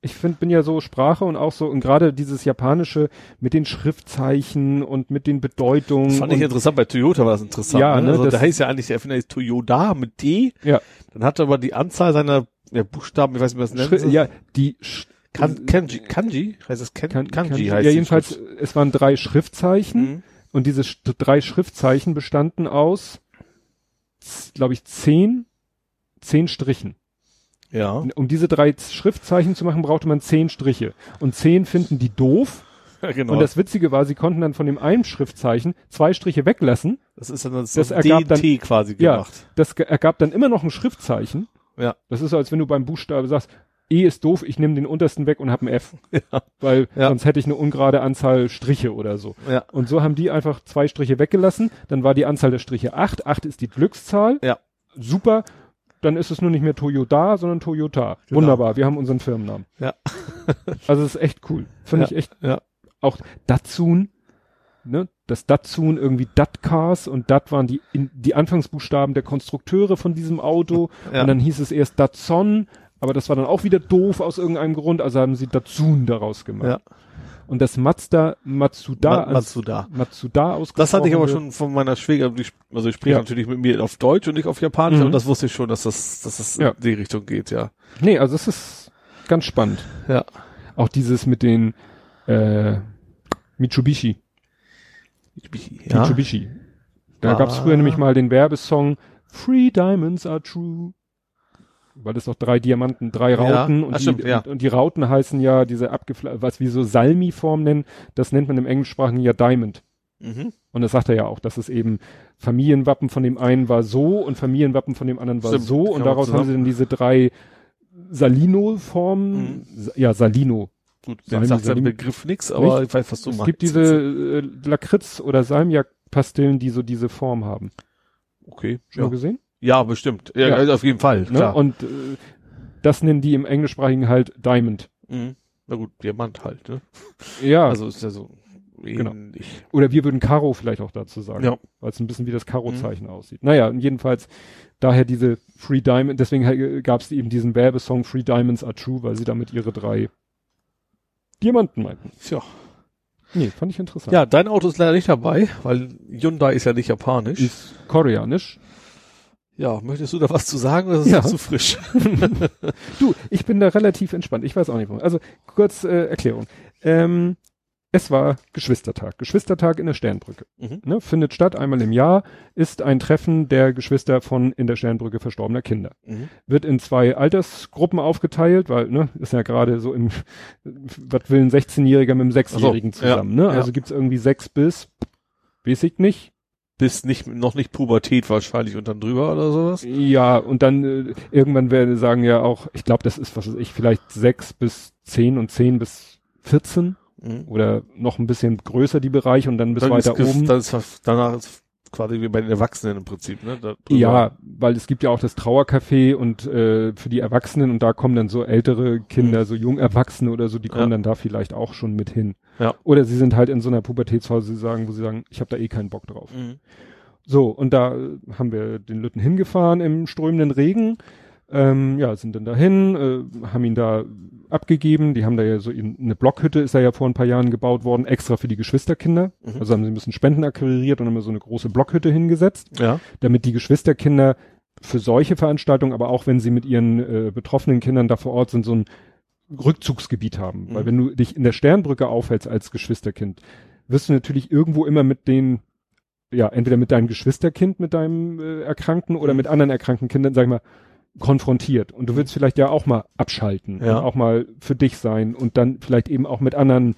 Ich find, bin ja so Sprache und auch so, und gerade dieses Japanische mit den Schriftzeichen und mit den Bedeutungen. Das fand ich interessant, bei Toyota war das interessant. Ja, ne, Also, das- da heißt ja eigentlich, der Erfinder ist Toyota mit D. Ja. Dann hat er aber die Anzahl seiner ja, Buchstaben, ich weiß nicht, das nennt. Schri ja, die Sch kan Kanji, Kanji? Heißt das Kan kan Kanji? kan heißt ja, jedenfalls, Schrift. es waren drei Schriftzeichen Mhm. und diese st drei Schriftzeichen bestanden aus, glaube ich, zehn, zehn Strichen. Ja. Um diese drei Schriftzeichen zu machen, brauchte man zehn Striche. Und zehn finden die doof. ja, genau. Und das Witzige war, sie konnten dann von dem einen Schriftzeichen zwei Striche weglassen. das ist dann das, das ergab dann- quasi Ja, gemacht. das ge- ergab dann immer noch ein Schriftzeichen. Ja. Das ist so, als wenn du beim Buchstabe sagst, E ist doof, ich nehme den untersten weg und hab ein F. Ja. Weil Ja. sonst hätte ich eine ungerade Anzahl Striche oder so. Ja. Und so haben die einfach zwei Striche weggelassen. Dann war die Anzahl der Striche acht. Acht ist die Glückszahl. Ja. Super. Dann ist es nur nicht mehr Toyota, sondern Toyota. Genau. Wunderbar. Wir haben unseren Firmennamen. Ja. also es ist echt cool. Finde Ja. ich echt. Ja. Auch Datsun. Ne? Das Datsun irgendwie Datcars und Dat waren die, in, die Anfangsbuchstaben der Konstrukteure von diesem Auto. Ja. Und dann hieß es erst Datsun, aber das war dann auch wieder doof aus irgendeinem Grund, also haben sie Datsun daraus gemacht. Ja. Und das Mazda Matsuda, Ma Matsuda. Matsuda ausgesprochen Das hatte ich aber schon von meiner sp- also ich spreche Ja. natürlich mit mir auf Deutsch und nicht auf Japanisch, Mhm. aber das wusste ich schon, dass das, dass das Ja. in die Richtung geht, ja. Nee, also es ist ganz spannend. Ja. Auch dieses mit den äh, Mitsubishi. Ja. Mitsubishi. Da Ah. gab's früher nämlich mal den Werbesong Three Diamonds are true. Weil es doch drei Diamanten, drei Ja. Rauten und, Ach, die, stimmt, ja. und, und die Rauten heißen ja diese abgefla was wir so Salmi-Form nennen, das nennt man im Englischsprachigen ja Diamond. Mhm. Und das sagt er ja auch, dass es eben Familienwappen von dem einen war so und Familienwappen von dem anderen war Stimmt, so und daraus haben sie dann diese drei Salino-Formen, Sa- ja, Salino. Gut, Salmi, sagt der Salmi- Begriff nix, aber Nicht? ich weiß, was du es meinst. gibt diese äh, Lakritz- oder Salmiak-Pastillen, die so diese Form haben. Okay. Schon Ja. gesehen? Ja, bestimmt. Ja, Ja. also auf jeden Fall, Ne? klar. Und äh, das nennen die im Englischsprachigen halt Diamond. Mhm. Na gut, Diamant halt, ne? Ja, Also ist ja so Genau. oder wir würden Karo vielleicht auch dazu sagen, Ja. weil es ein bisschen wie das Karo-Zeichen aussieht. Naja, und jedenfalls daher diese Free Diamond, deswegen gab es eben diesen Werbesong Free Diamonds Are True, weil sie damit ihre drei Diamanten meinten. Tja. Nee, fand ich interessant. Ja, dein Auto ist leider nicht dabei, weil Hyundai ist ja nicht japanisch. Ist koreanisch. Ja, möchtest du da was zu sagen oder ist es Ja. noch zu frisch? Du, ich bin da relativ entspannt. Ich weiß auch nicht warum. Also kurz äh, Erklärung. Ähm, es war Geschwistertag. Geschwistertag in der Sternbrücke. Mhm. Ne, findet statt einmal im Jahr, ist ein Treffen der Geschwister von in der Sternbrücke verstorbener Kinder. Mhm. Wird in zwei Altersgruppen aufgeteilt, weil, ne, ist ja gerade so im, was will ein 16-Jähriger mit einem Sechsjährigen Ach so, ja, zusammen, ne? ja. Also gibt's irgendwie sechs bis, weiß ich nicht. Bis nicht, noch nicht Pubertät wahrscheinlich und dann drüber oder sowas. Ja, und dann äh, irgendwann werden sagen ja auch, ich glaube, das ist, was weiß ich, vielleicht sechs bis zehn und zehn bis 14 Mhm. oder noch ein bisschen größer die Bereiche und dann bis Dann weiter ist, oben. Dann ist, danach ist quasi wie bei den Erwachsenen im Prinzip, ne? Da. Ja, weil es gibt ja auch das Trauercafé und äh, für die Erwachsenen und da kommen dann so ältere Kinder, so jung Erwachsene oder so, die kommen Mhm. Ja. dann da vielleicht auch schon mit hin. Ja. Oder sie sind halt in so einer Pubertätsphase, sie sagen, wo sie sagen, ich habe da eh keinen Bock drauf. Mhm. So, und da äh, haben wir den Lütten hingefahren im strömenden Regen. Ähm, ja, sind dann dahin, äh, haben ihn da abgegeben. Die haben da ja so in, eine Blockhütte ist da ja vor ein paar Jahren gebaut worden, extra für die Geschwisterkinder. Mhm. Also haben sie ein bisschen Spenden akquiriert und haben so eine große Blockhütte hingesetzt, Ja. damit die Geschwisterkinder für solche Veranstaltungen, aber auch wenn sie mit ihren äh, betroffenen Kindern da vor Ort sind, so ein Rückzugsgebiet haben. Mhm. Weil wenn du dich in der Sternbrücke aufhältst als Geschwisterkind, wirst du natürlich irgendwo immer mit den ja, entweder mit deinem Geschwisterkind, mit deinem äh, Erkrankten oder Mhm. mit anderen erkrankten Kindern, sag ich mal, konfrontiert. Und du willst vielleicht ja auch mal abschalten Ja. und auch mal für dich sein und dann vielleicht eben auch mit anderen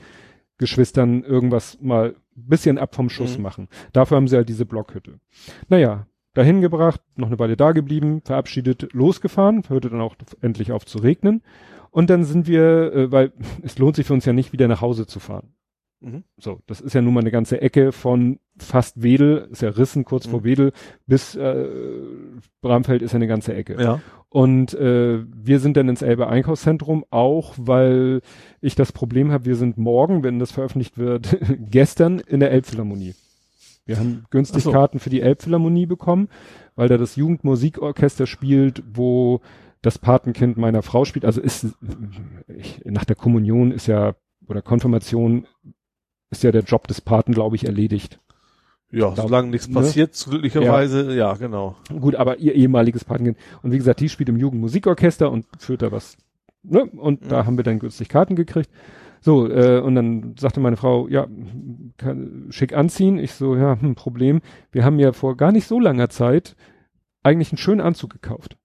Geschwistern irgendwas mal ein bisschen ab vom Schuss Mhm. machen. Dafür haben sie halt diese Blockhütte. Naja, dahin gebracht, noch eine Weile da geblieben, verabschiedet, losgefahren, hörte dann auch endlich auf zu regnen. Und dann sind wir, äh, weil es lohnt sich für uns ja nicht, wieder nach Hause zu fahren. Mhm. So, das ist ja nun mal eine ganze Ecke von fast Wedel, ist ja Rissen kurz vor Mhm. Wedel, bis äh, Bramfeld ist ja eine ganze Ecke. Ja. Und äh, wir sind dann ins Elbe Einkaufszentrum, auch weil ich das Problem habe, wir sind morgen, wenn das veröffentlicht wird, gestern in der Elbphilharmonie. Wir haben günstig so. Karten für die Elbphilharmonie bekommen, weil da das Jugendmusikorchester spielt, wo das Patenkind meiner Frau spielt. Also ist ich, nach der Kommunion ist ja oder Konfirmation ist ja der Job des Paten, glaube ich, erledigt. Ja, Da- solange nichts ne? passiert, glücklicherweise, ja. genau. Gut, aber ihr ehemaliges Patenkind. Und wie gesagt, die spielt im Jugendmusikorchester und führt da was. Ne? Und Mhm. da haben wir dann günstig Karten gekriegt. So, äh, und dann sagte meine Frau, ja, kann, schick anziehen. Ich so, ja, hm, Problem. Wir haben ja vor gar nicht so langer Zeit eigentlich einen schönen Anzug gekauft.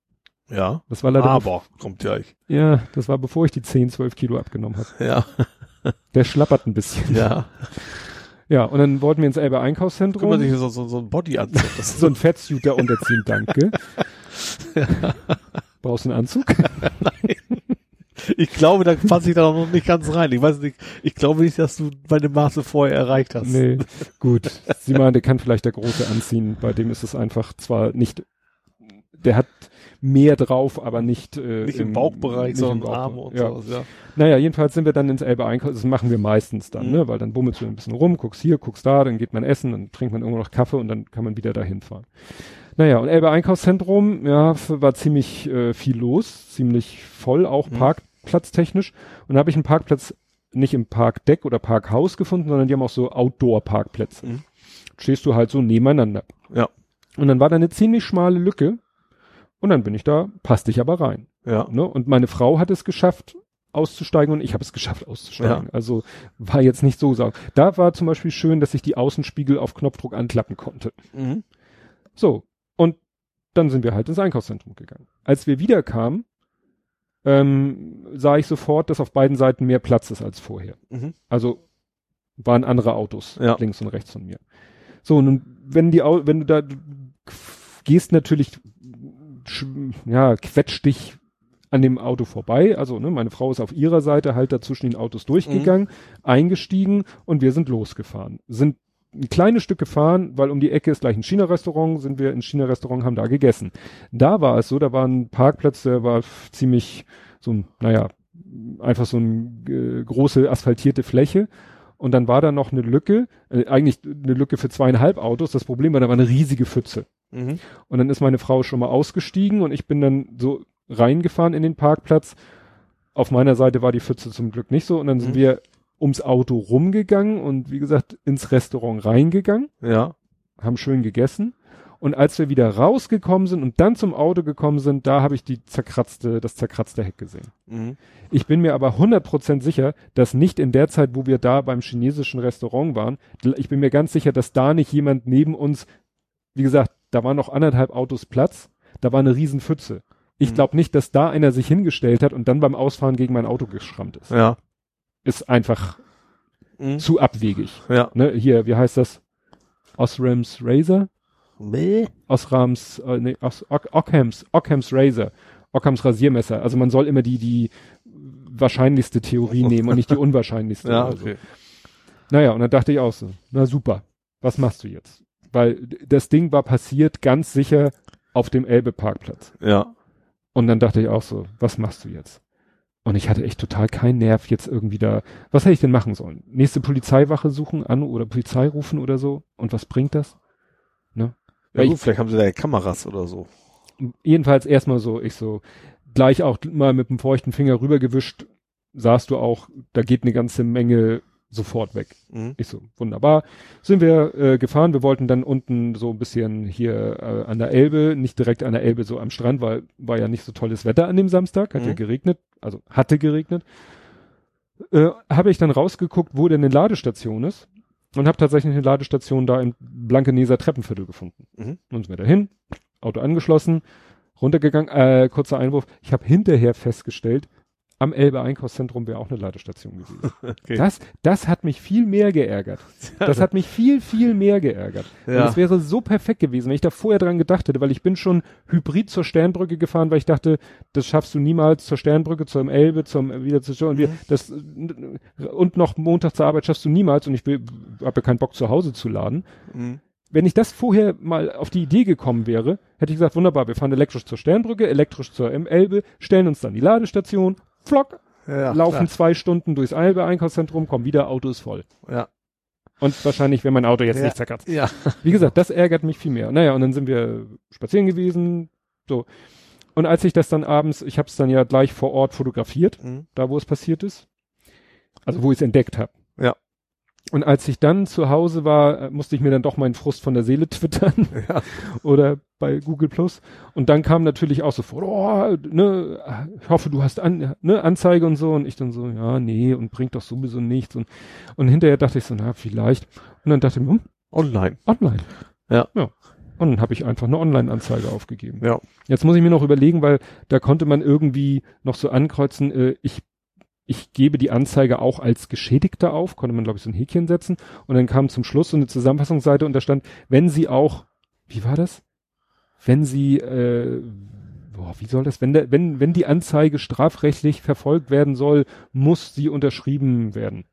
Ja. Das war leider, Aber kommt gleich. ja, das war bevor ich die 10, 12 Kilo abgenommen habe. Ja. Der schlappert ein bisschen. Ja. Ja, und dann wollten wir ins Elbe Einkaufszentrum. Kümmert sich so, so, so ein Body ist so ein Fettsuit da unterziehen, danke. Brauchst du einen Anzug? Ich glaube, da passe ich da noch nicht ganz rein. Ich weiß nicht, ich glaube nicht, dass du meine Maße vorher erreicht hast. Nee, gut. Sie meinte, kann vielleicht der Große anziehen. Bei dem ist es einfach zwar nicht, der hat mehr drauf, aber nicht, äh, Nicht im Bauchbereich, nicht sondern im Bauchbereich. Arme und ja. sowas, ja. Naja, jedenfalls sind wir dann ins Elbe einkaufen. Das machen wir meistens dann, Mhm. ne? Weil dann bummelst du ein bisschen rum, guckst hier, guckst da, dann geht man essen, dann trinkt man irgendwo noch Kaffee und dann kann man wieder dahin fahren. Naja, und Elbe Einkaufszentrum, ja, war ziemlich äh, viel los, ziemlich voll, auch Mhm. parkplatztechnisch. Und da habe ich einen Parkplatz nicht im Parkdeck oder Parkhaus gefunden, sondern die haben auch so Outdoor-Parkplätze. Mhm. Stehst du halt so nebeneinander. Ja. Und dann war da eine ziemlich schmale Lücke und dann bin ich da, passte ich aber rein. Ja. Ne? Und meine Frau hat es geschafft, auszusteigen und ich habe es geschafft auszusteigen. Also war jetzt nicht so sauer. Da war zum Beispiel schön, dass ich die Außenspiegel auf Knopfdruck anklappen konnte. Mhm. So, und dann sind wir halt ins Einkaufszentrum gegangen. Als wir wiederkamen, ähm, sah ich sofort, dass auf beiden Seiten mehr Platz ist als vorher. Mhm. Also waren andere Autos Ja. links und rechts von mir. So, und nun, wenn die, Au- wenn du da du gehst natürlich, ja, quetscht dich an dem Auto vorbei. Also, ne, meine Frau ist auf ihrer Seite halt da zwischen den Autos durchgegangen, eingestiegen und wir sind losgefahren. Sind ein kleines Stück gefahren, weil um die Ecke ist gleich ein China-Restaurant, sind wir ins China-Restaurant, haben da gegessen. Da war es so, da war ein Parkplatz, der war ziemlich so ein, naja, einfach so eine äh, große asphaltierte Fläche. Und dann war da noch eine Lücke, äh, eigentlich eine Lücke für zweieinhalb Autos. Das Problem war, da war eine riesige Pfütze. Mhm. Und dann ist meine Frau schon mal ausgestiegen und ich bin dann so reingefahren in den Parkplatz. Auf meiner Seite war die Pfütze zum Glück nicht so. Und dann sind Mhm. wir ums Auto rumgegangen und wie gesagt ins Restaurant reingegangen, Ja. haben schön gegessen. Und als wir wieder rausgekommen sind und dann zum Auto gekommen sind, da habe ich die zerkratzte, das zerkratzte Heck gesehen. Mhm. Ich bin mir aber 100% sicher, dass nicht in der Zeit, wo wir da beim chinesischen Restaurant waren, ich bin mir ganz sicher, dass da nicht jemand neben uns, wie gesagt, da waren noch anderthalb Autos Platz, da war eine riesen Pfütze. Ich Mhm. glaube nicht, dass da einer sich hingestellt hat und dann beim Ausfahren gegen mein Auto geschrammt ist. Ja. Ist einfach Mhm. zu abwegig. Ja. Ne, hier, wie heißt das? Osrams Razor? Nee. Osrams, äh, nee, Os, Ock, Ockhams, Ockhams Razor. Ockhams Rasiermesser. Also man soll immer die, die wahrscheinlichste Theorie nehmen und nicht die unwahrscheinlichste. Ja, so. okay. Naja, und dann dachte ich auch so, na super, was machst du jetzt? Weil das Ding war passiert ganz sicher auf dem Elbe-Parkplatz. Ja. Und dann dachte ich auch so, was machst du jetzt? Und ich hatte echt total keinen Nerv jetzt irgendwie da. Was hätte ich denn machen sollen? Nächste Polizeiwache suchen an oder Polizei rufen oder so? Und was bringt das? Ne? Ja Weil gut, vielleicht haben sie da ja Kameras oder so. jedenfalls erstmal so, ich so, gleich auch mal mit dem feuchten Finger rübergewischt, sahst du auch, da geht eine ganze Menge sofort weg. Mhm. Ich so, wunderbar. Sind wir äh, gefahren, wir wollten dann unten so ein bisschen hier äh, an der Elbe, nicht direkt an der Elbe, so am Strand, weil war ja nicht so tolles Wetter an dem Samstag, hat Mhm. ja geregnet, also hatte geregnet. Äh, habe ich dann rausgeguckt, wo denn eine Ladestation ist und habe tatsächlich eine Ladestation da im Blankeneser Treppenviertel gefunden. Mhm. Nun sind wir dahin, Auto angeschlossen, runtergegangen, äh, kurzer Einwurf, ich habe hinterher festgestellt, am Elbe Einkaufszentrum wäre auch eine Ladestation gewesen. Okay. Das, das hat mich viel mehr geärgert. Das hat mich viel, viel mehr geärgert. Und Ja. es wäre so perfekt gewesen, wenn ich da vorher dran gedacht hätte, weil ich bin schon hybrid zur Sternbrücke gefahren, weil ich dachte, das schaffst du niemals zur Sternbrücke, zum Elbe, zum wieder zur und, wir, Mhm. das, und noch Montag zur Arbeit schaffst du niemals und ich habe ja keinen Bock zu Hause zu laden. Mhm. Wenn ich das vorher mal auf die Idee gekommen wäre, hätte ich gesagt, wunderbar, wir fahren elektrisch zur Sternbrücke, elektrisch zur M Elbe, stellen uns dann die Ladestation, flock, Ja, laufen zwei Stunden durchs Elbe Einkaufszentrum, kommen wieder, Auto ist voll. klar. Und wahrscheinlich wäre mein Auto jetzt Ja. nicht zerkratzt. Ja. Wie gesagt, das ärgert mich viel mehr. Naja, und dann sind wir spazieren gewesen, so. Und als ich das dann abends, ich habe es dann ja gleich vor Ort fotografiert, Ja. Mhm. da wo es passiert ist, also wo ich es entdeckt habe. Und als ich dann zu Hause war, äh, musste ich mir dann doch meinen Frust von der Seele twittern Ja. oder bei Google Plus. Und dann kam natürlich auch sofort, oh, ne, ich hoffe, du hast an, ne, Anzeige und so. Und ich dann so, ja, nee, und bringt doch sowieso nichts. Und, und hinterher dachte ich so, na, vielleicht. Und dann dachte ich mir, hm, Online. online. Ja. Ja. Und dann habe ich einfach eine Online-Anzeige aufgegeben. Ja. Jetzt muss ich mir noch überlegen, weil da konnte man irgendwie noch so ankreuzen, äh, ich ich gebe die Anzeige auch als Geschädigter auf, konnte man glaube ich so ein Häkchen setzen und dann kam zum Schluss so eine Zusammenfassungsseite und da stand, wenn sie auch, wie war das? Wenn sie, äh, boah, wie soll das, wenn der, wenn, wenn die Anzeige strafrechtlich verfolgt werden soll, muss sie unterschrieben werden.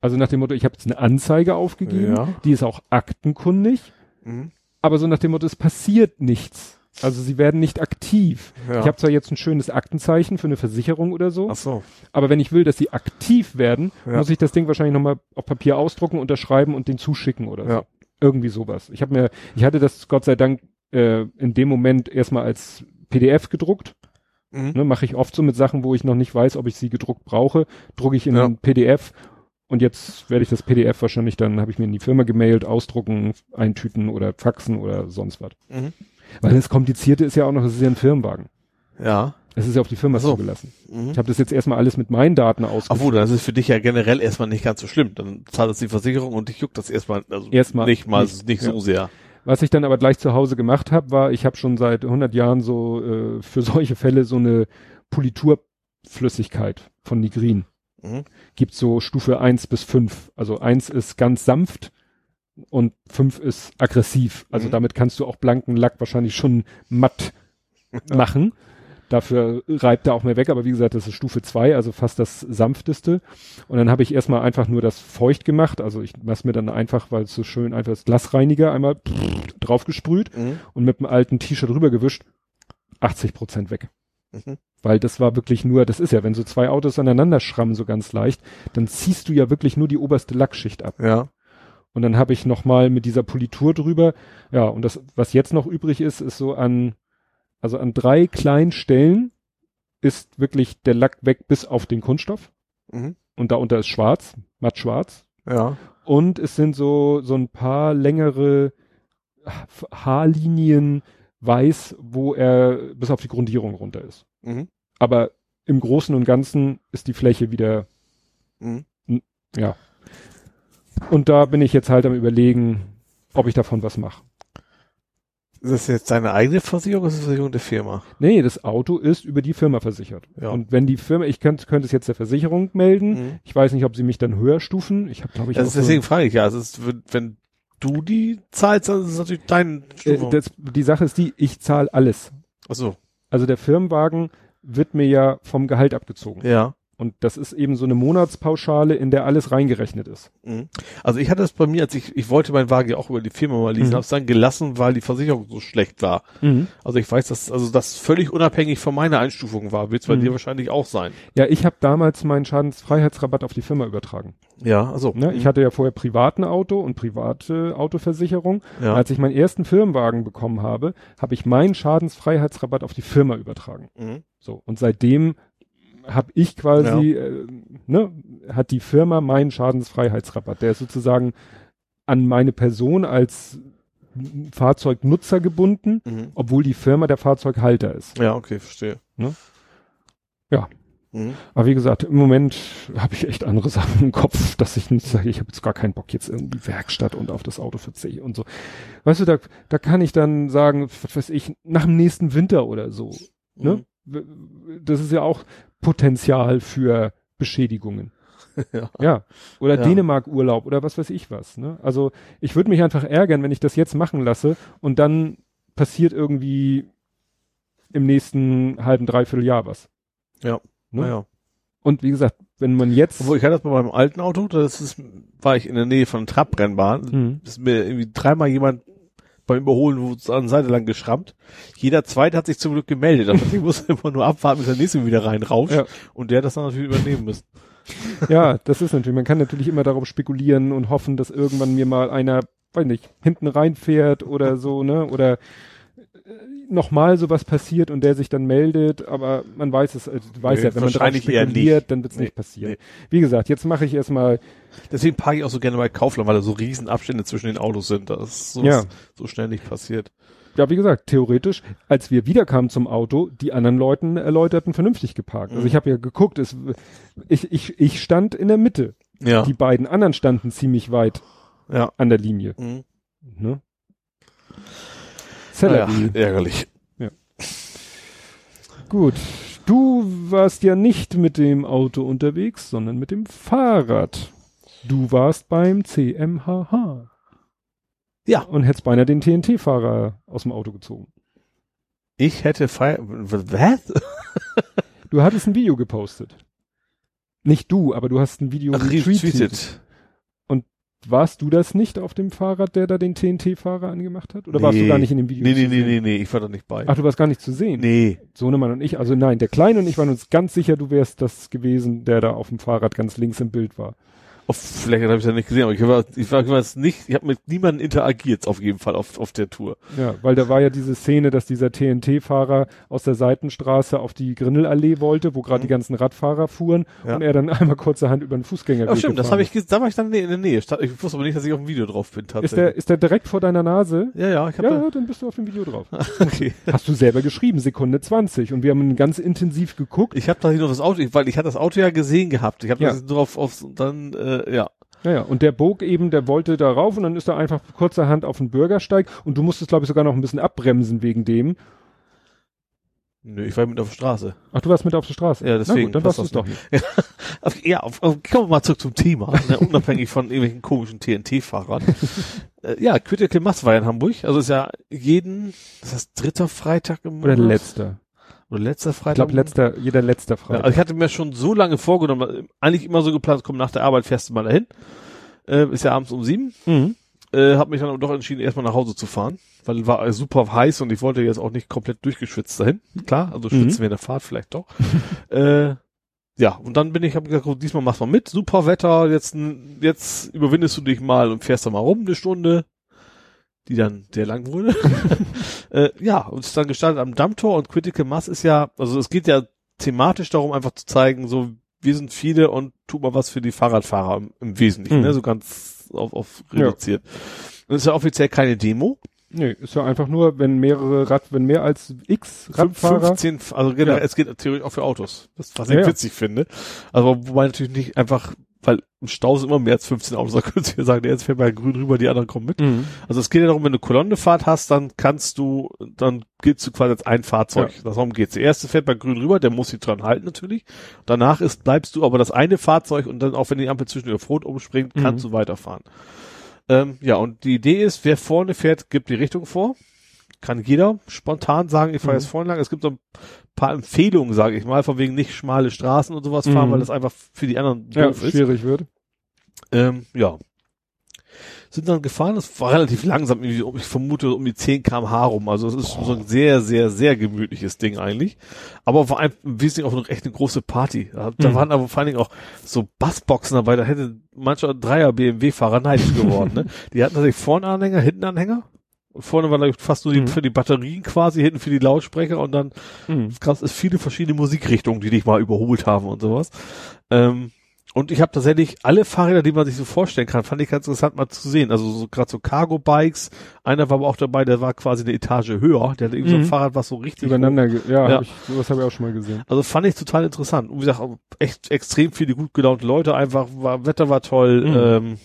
Also nach dem Motto, ich habe jetzt eine Anzeige aufgegeben, Ja. die ist auch aktenkundig, Mhm. aber so nach dem Motto, es passiert nichts. Also sie werden nicht aktiv. Ja. Ich habe zwar jetzt ein schönes Aktenzeichen für eine Versicherung oder so, Ach so. aber wenn ich will, dass sie aktiv werden, Ja. muss ich das Ding wahrscheinlich nochmal auf Papier ausdrucken, unterschreiben und den zuschicken oder so. Ja. Irgendwie sowas. Ich habe mir, ich hatte das Gott sei Dank äh, in dem Moment erstmal als PDF gedruckt. Mhm. Ne, Mache ich oft so mit Sachen, wo ich noch nicht weiß, ob ich sie gedruckt brauche, drucke ich in ein PDF und jetzt werde ich das PDF wahrscheinlich dann, habe ich mir in die Firma gemailt, ausdrucken, eintüten oder faxen oder sonst was. Mhm. Weil das Komplizierte ist ja auch noch, es ist ja ein Firmenwagen. Ja. Es ist ja auf die Firma so. zugelassen. Mhm. Ich habe das jetzt erstmal alles mit meinen Daten ausgefüllt. Obwohl, das ist für dich ja generell erstmal nicht ganz so schlimm. Dann zahlt es die Versicherung und dich juckt das erstmal, also Erstmal nicht mal, nicht, nicht, ja. so sehr. Was ich dann aber gleich zu Hause gemacht habe, war, ich habe schon seit 100 Jahren so äh, für solche Fälle so eine Politurflüssigkeit von Nigrin. Mhm. Gibt so Stufe 1 bis 5. Also 1 ist ganz sanft und 5 ist aggressiv. Also Mhm. damit kannst du auch blanken Lack wahrscheinlich schon matt machen. Dafür reibt er auch mehr weg, aber wie gesagt, das ist Stufe 2, also fast das sanfteste. Und dann habe ich erstmal einfach nur das feucht gemacht. Also ich mach's mir dann einfach, weil es so schön einfach das Glasreiniger einmal drauf gesprüht Mhm. und mit einem alten T-Shirt rüber gewischt. 80 Prozent weg. Mhm. Weil das war wirklich nur, das ist ja, wenn so zwei Autos aneinander schrammen, so ganz leicht, dann ziehst du ja wirklich nur die oberste Lackschicht ab. Ja. Und dann habe ich nochmal mit dieser Politur drüber, ja, und das, was jetzt noch übrig ist, ist so an, also an drei kleinen Stellen ist wirklich der Lack weg bis auf den Kunststoff. Mhm. Und da unter ist schwarz, matt schwarz. Ja. Und es sind so, so ein paar längere Haarlinien weiß, wo er bis auf die Grundierung runter ist. Mhm. Aber im Großen und Ganzen ist die Fläche wieder, Mhm. ja. Und da bin ich jetzt halt am überlegen, ob ich davon was mache. Ist das jetzt deine eigene Versicherung oder ist das die Versicherung der Firma? Nee, das Auto ist über die Firma versichert. Ja. Und wenn die Firma, ich könnte, könnte es jetzt der Versicherung melden. Mhm. Ich weiß nicht, ob sie mich dann höher stufen. Ich habe, glaube ich, Das auch ist so- deswegen frage ich ja. Also es wird, wenn du die zahlst, dann ist es natürlich dein äh, das, die Sache ist die, ich zahle alles. Ach so. Also der Firmenwagen wird mir ja vom Gehalt abgezogen. Ja. Und das ist eben so eine Monatspauschale, in der alles reingerechnet ist. Mhm. Also ich hatte es bei mir, als ich, ich wollte meinen Wagen ja auch über die Firma mal leasen, Mhm. habe es dann gelassen, weil die Versicherung so schlecht war. Also ich weiß, dass also das völlig unabhängig von meiner Einstufung war. Wird es bei Mhm. dir wahrscheinlich auch sein. Ja, ich habe damals meinen Schadensfreiheitsrabatt auf die Firma übertragen. Ja, also. Ne? Ich hatte ja vorher privaten Auto und private Autoversicherung. ja. Als ich meinen ersten Firmenwagen bekommen habe, habe ich meinen Schadensfreiheitsrabatt auf die Firma übertragen. Mhm. So und seitdem habe ich quasi, äh, ne, hat die Firma meinen Schadensfreiheitsrabatt. Der ist sozusagen an meine Person als Fahrzeugnutzer gebunden, Mhm. obwohl die Firma der Fahrzeughalter ist. Ja, okay, verstehe. Ne? Ja. Mhm. Aber wie gesagt, im Moment habe ich echt andere Sachen im Kopf, dass ich nicht sage, ich habe jetzt gar keinen Bock jetzt irgendwie Werkstatt und auf das Auto verzichte und so. Weißt du, da, da kann ich dann sagen, was weiß ich, nach dem nächsten Winter oder so. Ne? W- Das ist ja auch Potenzial für Beschädigungen. Ja. Ja. Oder Ja. Dänemark-Urlaub oder was weiß ich was. Ne? Also ich würde mich einfach ärgern, wenn ich das jetzt machen lasse und dann passiert irgendwie im nächsten halben, dreiviertel Jahr was. Ja. Ne? Naja. Und wie gesagt, wenn man jetzt. Obwohl, ich hatte das bei meinem alten Auto, das ist, war ich in der Nähe von Trabrennbahn, Hm. ist mir irgendwie dreimal jemand beim Überholen an der Seite lang geschrammt. Jeder zweite hat sich zum Glück gemeldet. Also ich musste immer nur abwarten, bis der nächste wieder reinrauscht. Ja. Und der hat das dann natürlich übernehmen müssen. Ja, das ist natürlich, man kann natürlich immer darauf spekulieren und hoffen, dass irgendwann mir mal einer, weiß nicht, hinten reinfährt oder so, ne? Oder nochmal sowas passiert und der sich dann meldet, aber man weiß es, also du weißt Nee, ja, wenn man eher spekuliert, dann wird es Nee, nicht passieren. nee. Wie gesagt, jetzt mache ich erstmal, Deswegen parke ich auch so gerne bei Kaufland, weil da so riesen Abstände zwischen den Autos sind. Das ist so, Ja. so schnell nicht passiert. ja, wie gesagt, theoretisch, als wir wiederkamen zum Auto, die anderen Leuten erläuterten vernünftig geparkt. Also Mhm. ich habe ja geguckt, es, ich, ich, ich stand in der Mitte. Ja. Die beiden anderen standen ziemlich weit ja. an der Linie. Mhm. Ne? Naja, Salary. ärgerlich. Gut. Du warst ja nicht mit dem Auto unterwegs, sondern mit dem Fahrrad. Du warst beim CMHH. Ja. Und hättest beinahe den TNT-Fahrer aus dem Auto gezogen. Ich hätte Feier, was? Du hattest ein Video gepostet. Nicht du, aber du hast ein Video Ach, retweetet. retweetet. Warst du das nicht auf dem Fahrrad, der da den TNT-Fahrer angemacht hat? Oder warst du Nee. gar nicht in dem Video? Nee, nee, nee, nee, nee, ich war da nicht bei. Ach, du warst gar nicht zu sehen. nee. Sohnemann und ich, also nein, der Kleine und ich waren uns ganz sicher, du wärst das gewesen, der da auf dem Fahrrad ganz links im Bild war. Auf, vielleicht habe ich das nicht gesehen, aber ich war, ich war, ich war nicht, ich habe mit niemandem interagiert auf jeden Fall auf, auf der Tour. Ja, weil da war ja diese Szene, dass dieser TNT-Fahrer aus der Seitenstraße auf die Grindelallee wollte, wo gerade die ganzen Radfahrer fuhren Mhm. Ja. und er dann einmal kurzerhand über den Fußgängerweg Ja, stimmt, das habe ich, da war ich dann in der Nähe. Ich wusste aber nicht, dass ich auf dem Video drauf bin, ist. Ist der, tatsächlich. ist der direkt vor deiner Nase? ja, ja, ich habe Ja, dann bist du auf dem Video drauf. da, okay. Hast du selber geschrieben, Sekunde 20. Und wir haben ganz intensiv geguckt. Ich habe da noch das Auto, weil ich hatte das Auto ja gesehen gehabt. Ich habe Ja. das drauf auf dann äh, ja. Naja, und der bog eben, der wollte da rauf und dann ist er einfach kurzerhand auf den Bürgersteig und du musstest, glaube ich, sogar noch ein bisschen abbremsen wegen dem. Nö, ich war mit auf der Straße. Ach, du warst mit auf der Straße. Ja, deswegen gut, dann warst du das es doch nicht. Auf, ja, auf, auf, kommen wir mal zurück zum Thema, ne, unabhängig von irgendwelchen komischen TNT-Fahrern. äh, ja, Critical Mass war ja in Hamburg, also ist ja jeden, das heißt dritter Freitag im Oder Monat? letzter. Oder letzter Ich Freitag. glaube, letzter, jeder letzter Ja, Freitag. also ich hatte mir schon so lange vorgenommen, eigentlich immer so geplant, komm nach der Arbeit fährst du mal dahin. Äh, ist ja abends um sieben. mhm. äh, habe mich dann aber doch entschieden, erstmal nach Hause zu fahren, weil war super heiß und ich wollte jetzt auch nicht komplett durchgeschwitzt dahin. Klar, also schwitzen Mhm. wir in der Fahrt vielleicht doch. äh, ja, und dann bin ich, habe gesagt, diesmal machst du mal mit, super Wetter, jetzt, jetzt überwindest du dich mal und fährst da mal rum eine Stunde, die dann sehr lang wurde. äh, ja, und ist dann gestartet am Dammtor und Critical Mass ist ja, also es geht ja thematisch darum, einfach zu zeigen, so, wir sind viele und tu mal was für die Fahrradfahrer im, im Wesentlichen, Mhm. ne, so ganz auf, auf Ja. reduziert. Und es ist ja offiziell keine Demo. Nee, ist ja einfach nur, wenn mehrere Rad, wenn mehr als X Radfahrer. 15, also generell, Ja. es geht theoretisch auch für Autos. Das, was ich Ja, ja. witzig finde. Also, wobei natürlich nicht einfach, weil im Stau sind immer mehr als 15 Autos, da könntest du ja sagen, der jetzt fährt mal grün rüber, die anderen kommen mit. Mhm. Also es geht ja darum, wenn du Kolonnenfahrt hast, dann kannst du, dann gehst du quasi als ein Fahrzeug. Darum geht's. Der erste fährt bei grün rüber, der muss sich dran halten natürlich. Danach ist, bleibst du aber das eine Fahrzeug und dann auch wenn die Ampel zwischen auf Rot umspringt, kannst Mhm. du weiterfahren. Ähm, ja, und die Idee ist, wer vorne fährt, gibt die Richtung vor. Kann jeder spontan sagen, ich fahre Mhm. jetzt vorne lang. Es gibt so ein paar Empfehlungen, sage ich mal, von wegen nicht schmale Straßen und sowas fahren, Mhm. weil das einfach für die anderen Ja, doof ist. schwierig wird. Ähm, ja. Sind dann gefahren, es war relativ langsam, ich vermute um die 10 kmh rum. Also es ist so ein sehr, sehr, sehr gemütliches Ding eigentlich. Aber war ein, im Wesentlichen auch noch echt eine große Party. Da, da Mhm. waren aber vor allen Dingen auch so Bassboxen dabei, da hätte mancher Dreier BMW-Fahrer neidisch geworden. Ne? Die hatten tatsächlich vorne Anhänger, hinten Anhänger. Und vorne war da fast nur die, Mhm. für die Batterien quasi, hinten für die Lautsprecher und dann Mhm. krass ist viele verschiedene Musikrichtungen, die dich mal überholt haben und sowas. Ähm, und ich habe tatsächlich alle Fahrräder, die man sich so vorstellen kann, fand ich ganz interessant mal zu sehen. Also so gerade so Cargo-Bikes. Einer war aber auch dabei, der war quasi eine Etage höher. Der hatte irgendwie so ein Mhm. Fahrrad, was so richtig Übereinander, ja, Ja. Hab ich, sowas habe ich auch schon mal gesehen. also fand ich total interessant. Und wie gesagt, echt extrem viele gut gelaunte Leute. Einfach war, Wetter war toll. Mhm. Ähm,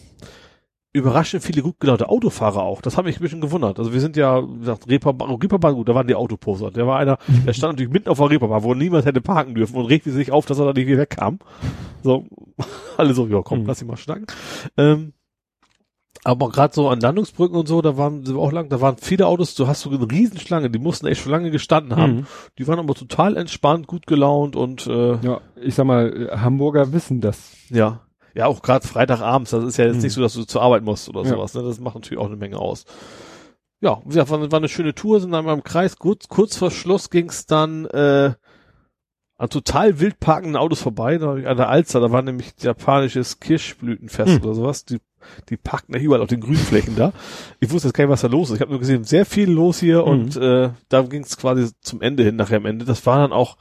überraschend viele gut gelaunte Autofahrer auch. Das hat mich ein bisschen gewundert. Also wir sind ja, wie gesagt, Reeperbahn, Reeperbahn, gut, da waren die Autoposer. Der war einer, der stand natürlich mitten auf der Reeperbahn, wo niemand hätte parken dürfen und regte sich auf, dass er da nicht wieder wegkam. So, alle so, ja komm, Mhm. lass ihn mal schnacken. Ähm, aber gerade so an Landungsbrücken und so, da waren sind wir auch lang, da waren viele Autos, du hast so eine Riesenschlange, die mussten echt schon lange gestanden haben. Mhm. Die waren aber total entspannt, gut gelaunt und äh, Ja, ich sag mal, Hamburger wissen das. ja. Ja, auch gerade Freitagabends, das ist ja jetzt Mhm. nicht so, dass du zur Arbeit musst oder Ja. sowas. Ne? Das macht natürlich auch eine Menge aus. Ja, wie gesagt, war, war eine schöne Tour, sind dann mal im Kreis. Kurz, kurz vor Schluss ging's dann äh, an total wild parkenden Autos vorbei. Da an der Alster, da war nämlich japanisches Kirschblütenfest Mhm. oder sowas. Die, die parkten ja überall auf den Grünflächen da. Ich wusste jetzt gar nicht, was da los ist. Ich habe nur gesehen, sehr viel los hier Mhm. und äh, da ging's quasi zum Ende hin, nachher am Ende. Das war dann auch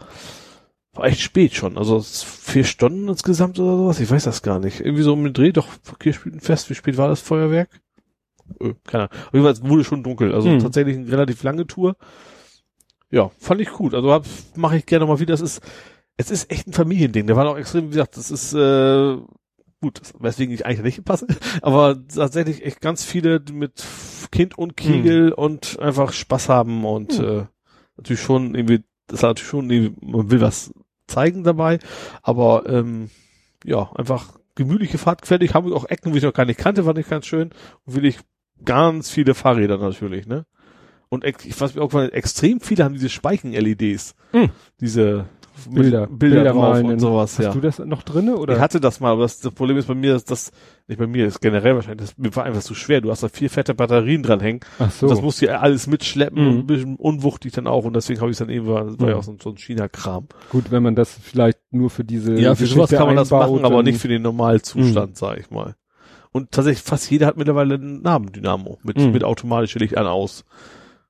war echt spät schon. Also vier Stunden insgesamt oder sowas. Ich weiß das gar nicht. Irgendwie so um den Dreh, doch, Kirchblütenfest. Wie spät war das Feuerwerk? Äh, keine Ahnung. Auf jeden Fall es wurde schon dunkel. Also Hm. tatsächlich eine relativ lange Tour. Ja, fand ich gut. Also mache ich gerne mal wieder. Es ist, es ist echt ein Familiending. Der war auch extrem, wie gesagt, das ist äh, gut, weswegen ich eigentlich nicht passe. Aber tatsächlich echt ganz viele mit Kind und Kegel und einfach Spaß haben und Hm. äh, natürlich schon irgendwie, das hat natürlich schon irgendwie, man will was zeigen dabei, aber ähm, ja, einfach gemütliche Fahrt fertig, haben wir auch Ecken, die ich noch gar nicht kannte, fand ich ganz schön. Und will ich ganz viele Fahrräder natürlich, ne? Und ich weiß mir auch, weil extrem viele haben diese Speichen-LEDs. Hm. Diese Bilder, Bilder, Bilder malen und sowas, Hast ja. du das noch drinne oder? Ich hatte das mal, aber das, das Problem ist bei mir, dass das, nicht bei mir, ist generell wahrscheinlich, das war einfach zu schwer. Du hast da vier fette Batterien dranhängen. Ach so. Das musst du ja alles mitschleppen Mhm. ein bisschen unwuchtig dann auch. Und deswegen habe ich dann eben, das war ja Mhm. auch so, ein- so ein China-Kram. Gut, wenn man das vielleicht nur für diese Ja, für sowas kann man das machen, aber nicht für den Normalzustand, sag ich mal. Und tatsächlich, fast jeder hat mittlerweile einen Namendynamo mit, Mhm. mit automatische Licht an aus.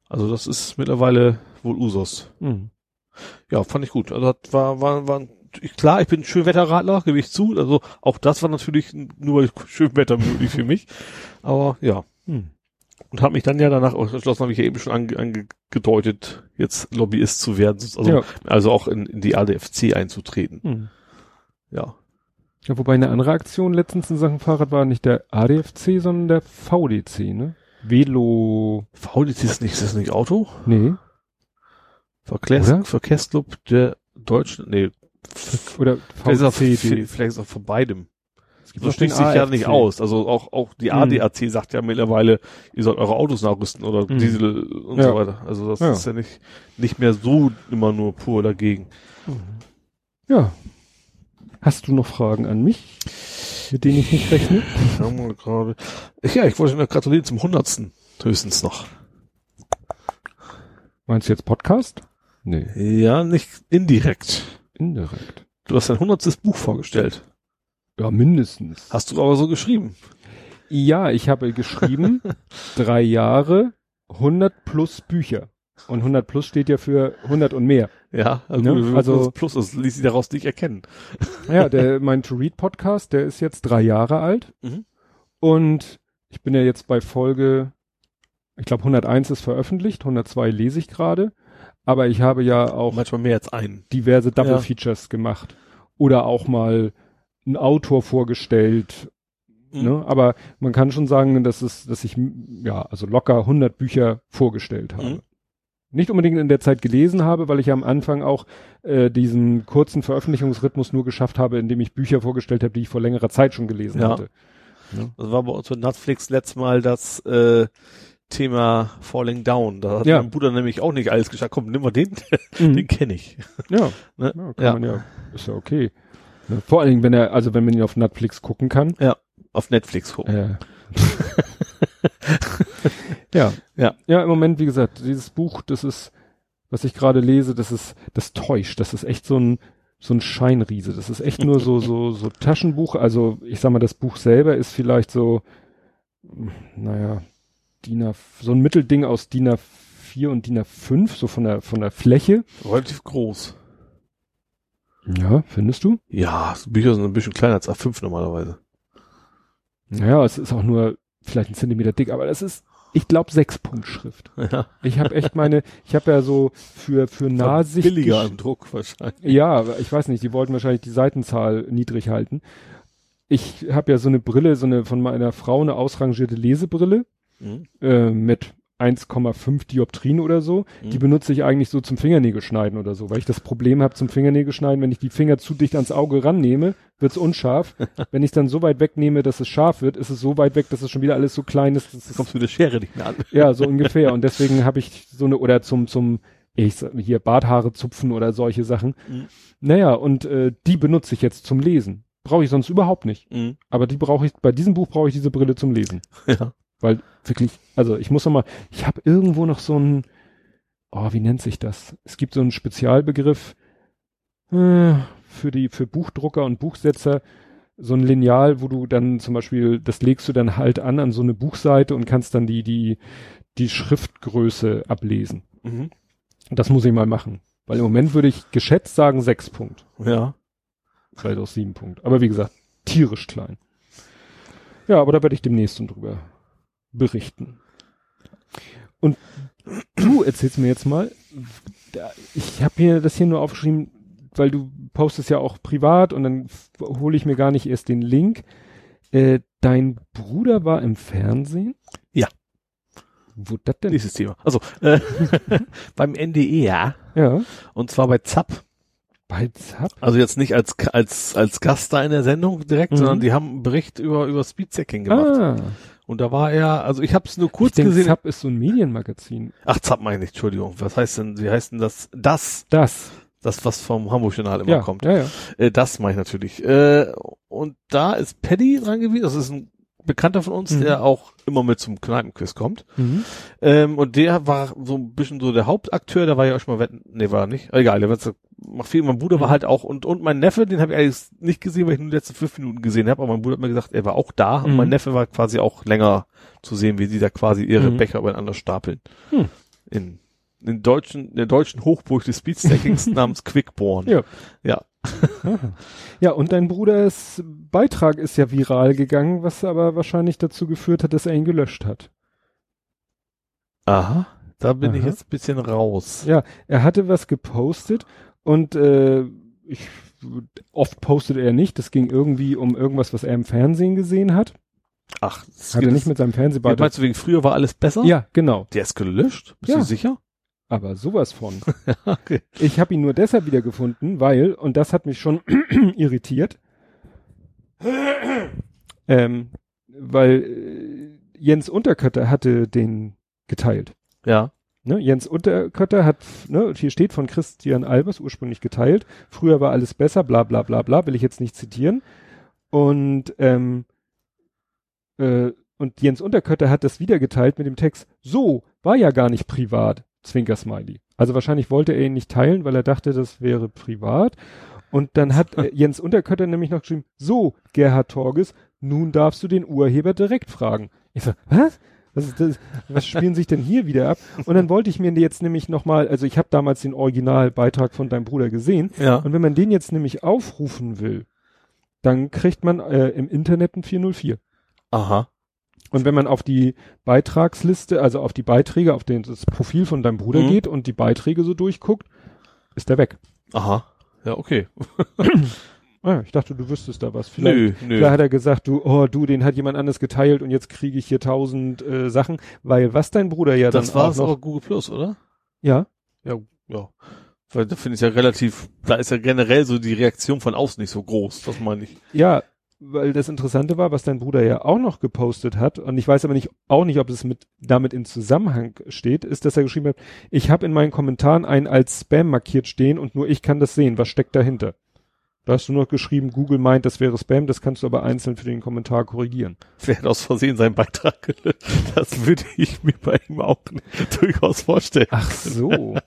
Also das ist mittlerweile wohl Usus. Mhm. Ja, fand ich gut. Also das war, war, war ich, klar, ich bin Schönwetterradler, gebe ich zu. Also auch das war natürlich nur Schönwetter möglich für mich. Aber ja. Mhm. Und habe mich dann ja danach auch entschlossen, habe ich ja eben schon ange, angedeutet, jetzt Lobbyist zu werden, also, ja. also auch in, in die ADFC einzutreten. Mhm. Ja. ja, wobei eine andere Aktion letztens in Sachen Fahrrad war nicht der ADFC, sondern der VDC, ne? Velo, VDC ist nicht, ist das nicht Auto? nee, Verkehrs, Oder? Verkehrsclub der Deutschen, nee, oder vielleicht ist, auch, VCD. vielleicht ist auch von beidem. So schließt sich ja nicht aus. Also auch, auch die Mhm. ADAC sagt ja mittlerweile, ihr sollt eure Autos nachrüsten oder Mhm. Diesel und Ja. so weiter. Also das Ja. ist ja nicht, nicht mehr so immer nur pur dagegen. Ja. Hast du noch Fragen an mich? mit denen ich nicht rechne. Ja, ich wollte noch gratulieren zum hundertsten höchstens noch. Meinst du jetzt Podcast? Nee, Ja, nicht indirekt. indirekt. Du hast dein hundertstes Buch vorgestellt. Ja, mindestens. Hast du aber so geschrieben. Ja, ich habe geschrieben, drei Jahre, 100 plus Bücher. Und 100 plus steht ja für 100 und mehr. Ja, also, Ne? Also- plus, das ließ sich daraus nicht erkennen. Ja, der, mein To-Read-Podcast, der ist jetzt drei Jahre alt. Mhm. Und ich bin ja jetzt bei Folge, ich glaube 101 ist veröffentlicht, 102 lese ich gerade. Aber ich habe ja auch Manchmal mehr als einen. diverse Double Ja. Features gemacht. Oder auch mal einen Autor vorgestellt. Mhm. Ne? Aber man kann schon sagen, dass es, dass ich ja also locker 100 Bücher vorgestellt habe. Mhm. Nicht unbedingt in der Zeit gelesen habe, weil ich am Anfang auch äh, diesen kurzen Veröffentlichungsrhythmus nur geschafft habe, indem ich Bücher vorgestellt habe, die ich vor längerer Zeit schon gelesen Ja. hatte. Das war bei uns mit Netflix letztes Mal das äh, Thema Falling Down. Da hat Ja. mein Bruder nämlich auch nicht alles geschafft. Komm, nimm mal den, Mhm. den kenne ich. Ja, Ne? ja, kann Ja. man ja, ist ja okay. Ne? Vor allen Dingen, wenn er, also wenn man ihn auf Netflix gucken kann. Auf Netflix gucken. Äh. ja. Ja. Ja, im Moment, wie gesagt, dieses Buch, das ist, was ich gerade lese, das ist, das täuscht. Das ist echt so ein, so ein Scheinriese. Das ist echt nur so, so, so Taschenbuch. Also, ich sag mal, das Buch selber ist vielleicht so, naja, DIN A, so ein Mittelding aus DIN A4 und DIN A5, so von der, von der Fläche. Relativ groß. Ja, findest du? Ja, Bücher sind ein bisschen kleiner als A5 normalerweise. Naja, es ist auch nur vielleicht ein Zentimeter dick, aber das ist, ich glaube, Sechs-Punkt-Schrift. Ja. Ich habe echt meine, ich habe ja so für für Nahsicht Billiger im Druck wahrscheinlich. Ja, ich weiß nicht, die wollten wahrscheinlich die Seitenzahl niedrig halten. Ich habe ja so eine Brille, so eine von meiner Frau eine ausrangierte Lesebrille Mhm. äh, mit 1,5 Dioptrien oder so. Mhm. Die benutze ich eigentlich so zum Fingernägel schneiden oder so, weil ich das Problem habe zum Fingernägel schneiden, wenn ich die Finger zu dicht ans Auge rannehme, wird's unscharf. wenn ich dann so weit wegnehme, dass es scharf wird, ist es so weit weg, dass es schon wieder alles so klein ist. Dass Da es, kommst du mit der Schere nicht mehr an. ja, so ungefähr. Und deswegen habe ich so eine, oder zum, zum, ich sag, hier Barthaare zupfen oder solche Sachen. Mhm. Naja, und äh, die benutze ich jetzt zum Lesen. Brauche ich sonst überhaupt nicht. Mhm. Aber die brauche ich, bei diesem Buch brauche ich diese Brille zum Lesen. Ja. Weil wirklich, also ich muss noch mal, ich habe irgendwo noch so ein, oh, wie nennt sich das? Es gibt so einen Spezialbegriff äh, für die, für Buchdrucker und Buchsetzer, so ein Lineal, wo du dann zum Beispiel, das legst du dann halt an an so eine Buchseite und kannst dann die, die, die Schriftgröße ablesen. Mhm. Das muss ich mal machen. Weil im Moment würde ich geschätzt sagen sechs Punkt. Ja. Vielleicht auch sieben Punkt. Aber wie gesagt, tierisch klein. Ja, aber da werde ich demnächst drüber berichten. Und du erzählst mir jetzt mal, ich habe mir das hier nur aufgeschrieben, weil du postest ja auch privat und dann hole ich mir gar nicht erst den Link. Äh, dein Bruder war im Fernsehen? Ja. Wo das denn? Nächstes Thema. Also, äh, beim NDR. Ja. Und zwar bei ZAP. Bei Zap? Also jetzt nicht als, als, als Gast da in der Sendung direkt, Mhm. sondern die haben einen Bericht über, über Speedchecking gemacht. Ah, Und da war er, also ich habe es nur kurz ich denk, gesehen. Zap ist so ein Medienmagazin. Ach, ZAP meine ich, Entschuldigung. Was heißt denn, wie heißt denn das? Das, Das. das, was vom Hamburg-Journal immer Ja, kommt. ja, ja. Äh, das meine ich natürlich. Äh, und da ist Paddy dran gewesen. Das ist ein Bekannter von uns, Mhm. der auch immer mit zum Kneipenquiz kommt. Mhm. Ähm, und der war so ein bisschen so der Hauptakteur, der war ja auch schon mal wetten. Nee, war er nicht. Egal, der war so- macht viel. Mein Bruder war Mhm. halt auch und und mein Neffe, den habe ich eigentlich nicht gesehen, weil ich nur die letzten fünf Minuten gesehen habe. Aber mein Bruder hat mir gesagt, er war auch da und Mhm. mein Neffe war quasi auch länger zu sehen, wie sie da quasi ihre Mhm. Becher übereinander stapeln. Hm. In, in deutschen, in der deutschen Hochburg des Speedstackings namens Quickborn. Ja. Ja. Ja, und dein Bruders Beitrag ist ja viral gegangen, was aber wahrscheinlich dazu geführt hat, dass er ihn gelöscht hat. Aha. Da bin ich Aha. jetzt ein bisschen raus. Ja, er hatte was gepostet und äh, ich, oft postet er nicht. Das ging irgendwie um irgendwas, was er im Fernsehen gesehen hat. Ach, das Hat er nicht mit seinem ja, Fernsehbeitrag. Meinst du, wegen früher war alles besser? Ja, genau. Der ist gelöscht? Bist Ja. du sicher? Aber sowas von. okay. Ich habe ihn nur deshalb wiedergefunden, weil, und das hat mich schon irritiert, ähm, weil äh, Jens Unterkötter hatte den geteilt. Ja. Ne? Jens Unterkötter hat, ne, hier steht von Christian Albers ursprünglich geteilt. Früher war alles besser, bla bla bla bla, will ich jetzt nicht zitieren. Und, ähm, äh, und Jens Unterkötter hat das wieder geteilt mit dem Text, so, war ja gar nicht privat, Zwinker-Smiley. Also wahrscheinlich wollte er ihn nicht teilen, weil er dachte, das wäre privat. Und dann hat äh, Jens Unterkötter nämlich noch geschrieben, so, Gerhard Torges, nun darfst du den Urheber direkt fragen. Ich so, was? Was, das? was spielen sich denn hier wieder ab? Und dann wollte ich mir jetzt nämlich nochmal, also ich habe damals den Originalbeitrag von deinem Bruder gesehen. Ja. Und wenn man den jetzt nämlich aufrufen will, dann kriegt man äh, im Internet ein 404. Aha. Und wenn man auf die Beitragsliste, also auf die Beiträge, auf den, das Profil von deinem Bruder Mhm. geht und die Beiträge so durchguckt, ist der weg. Aha. Ja, okay. Ah, ich dachte, du wüsstest da was. Vielleicht, Nö, nö. vielleicht hat er gesagt, du, oh, du, den hat jemand anders geteilt und jetzt kriege ich hier tausend äh, Sachen, weil was dein Bruder ja das dann war auch es noch, aber Google Plus, oder? ja, Ja, ja. Weil da finde ich ja relativ, da ist ja generell so die Reaktion von außen nicht so groß, das meine ich. ja, weil das Interessante war, was dein Bruder ja auch noch gepostet hat, und ich weiß aber nicht, auch nicht, ob es mit damit in Zusammenhang steht, ist, dass er geschrieben hat, ich habe in meinen Kommentaren einen als Spam markiert stehen und nur ich kann das sehen. Was steckt dahinter? Da hast du noch geschrieben, Google meint, das wäre Spam, das kannst du aber einzeln für den Kommentar korrigieren. Wer hat aus Versehen seinen Beitrag gelöscht? Das würde ich mir bei ihm auch durchaus vorstellen. Ach so.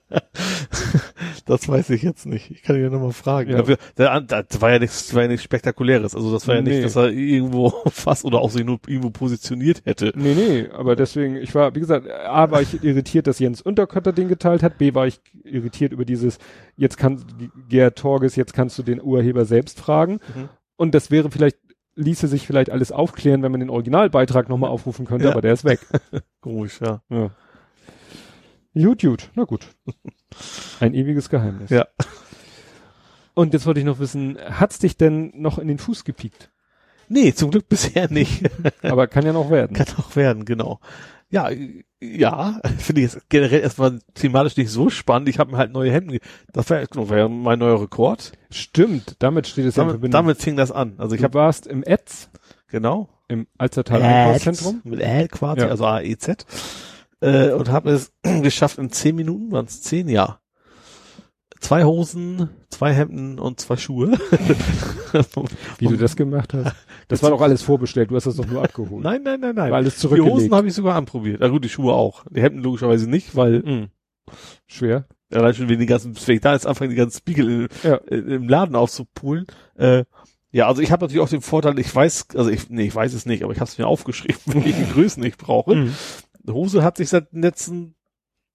Das weiß ich jetzt nicht. Ich kann ihn ja nochmal fragen. Ja. Das war ja nichts, das war ja nichts Spektakuläres. Also das war ja Nee. nicht, dass er irgendwo fast oder auch sich nur irgendwo positioniert hätte. Nee, nee, aber deswegen, ich war, wie gesagt, A war ich irritiert, dass Jens Unterkötter den geteilt hat, B war ich irritiert über dieses, jetzt kann Gerd Torges, jetzt kannst du den Urheber selbst fragen. Mhm. Und das wäre vielleicht, ließe sich vielleicht alles aufklären, wenn man den Originalbeitrag nochmal aufrufen könnte, Ja. aber der ist weg. Komisch, ja. Ja. Gut, gut, na gut. Ein ewiges Geheimnis. Ja. Und jetzt wollte ich noch wissen, hat's dich denn noch in den Fuß gepiekt? Nee, zum Glück bisher nicht. Aber kann ja noch werden. Kann auch werden, genau. Ja, ja, finde ich jetzt generell erstmal thematisch nicht so spannend. Ich habe mir halt neue Hemden. Das war, genau, ja mein neuer Rekord. Stimmt, damit steht es ja in Damit, Verbindung. damit fing das an. Also ich du habe warst im Etz, genau im Alzertal Einkaufszentrum. mit L quasi, Ja. also AEZ. Äh, und habe es geschafft in zehn Minuten, waren es zehn, ja. Zwei Hosen, zwei Hemden und zwei Schuhe. Wie du das gemacht hast. Das war doch alles vorbestellt, du hast das doch nur abgeholt. Nein, nein, nein, nein. War alles die zurückgelegt. Hosen habe ich sogar anprobiert. Na gut, die Schuhe auch. Die Hemden logischerweise nicht, weil Mhm. Schwer. allein schon wegen den ganzen, wenn ich da jetzt anfange, die ganzen Spiegel in, Ja. im Laden aufzupulen. Äh, ja, also ich habe natürlich auch den Vorteil, ich weiß, also ich, nee, ich weiß es nicht, aber ich habe es mir aufgeschrieben, welche Größen ich brauche. Mhm. Die Hose hat sich seit den letzten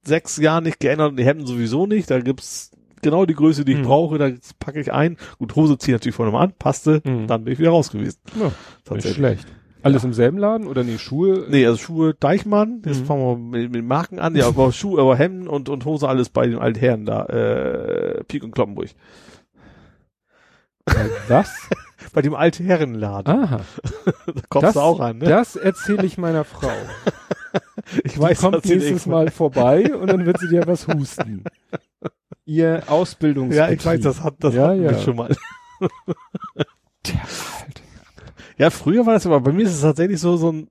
sechs Jahren nicht geändert und die Hemden sowieso nicht. Da gibt's genau die Größe, die ich Mhm. brauche, da packe ich ein. Gut, Hose ziehe ich natürlich vorne mal an, passte, Mhm. dann bin ich wieder raus gewesen. Ja, nicht schlecht. Alles im selben Laden oder nee, Schuhe? Nee, also Schuhe Deichmann, jetzt Mhm. fangen wir mit, mit Marken an, ja, aber Schuhe, aber Hemden und, und Hose alles bei den alten Herren da, äh, Pik und Kloppenburg. Was? Bei dem alten Herrenladen. Aha. da kommst du auch an, ne? Das erzähle ich meiner Frau. ich Die kommt nächstes Mal vorbei und dann wird sie dir was husten. Ihr Ausbildungs Ja, ich weiß, das hat, das Ja, hatten ja. wir schon mal. Tja, Alter. Ja, früher war das aber, bei mir ist es tatsächlich so, so ein,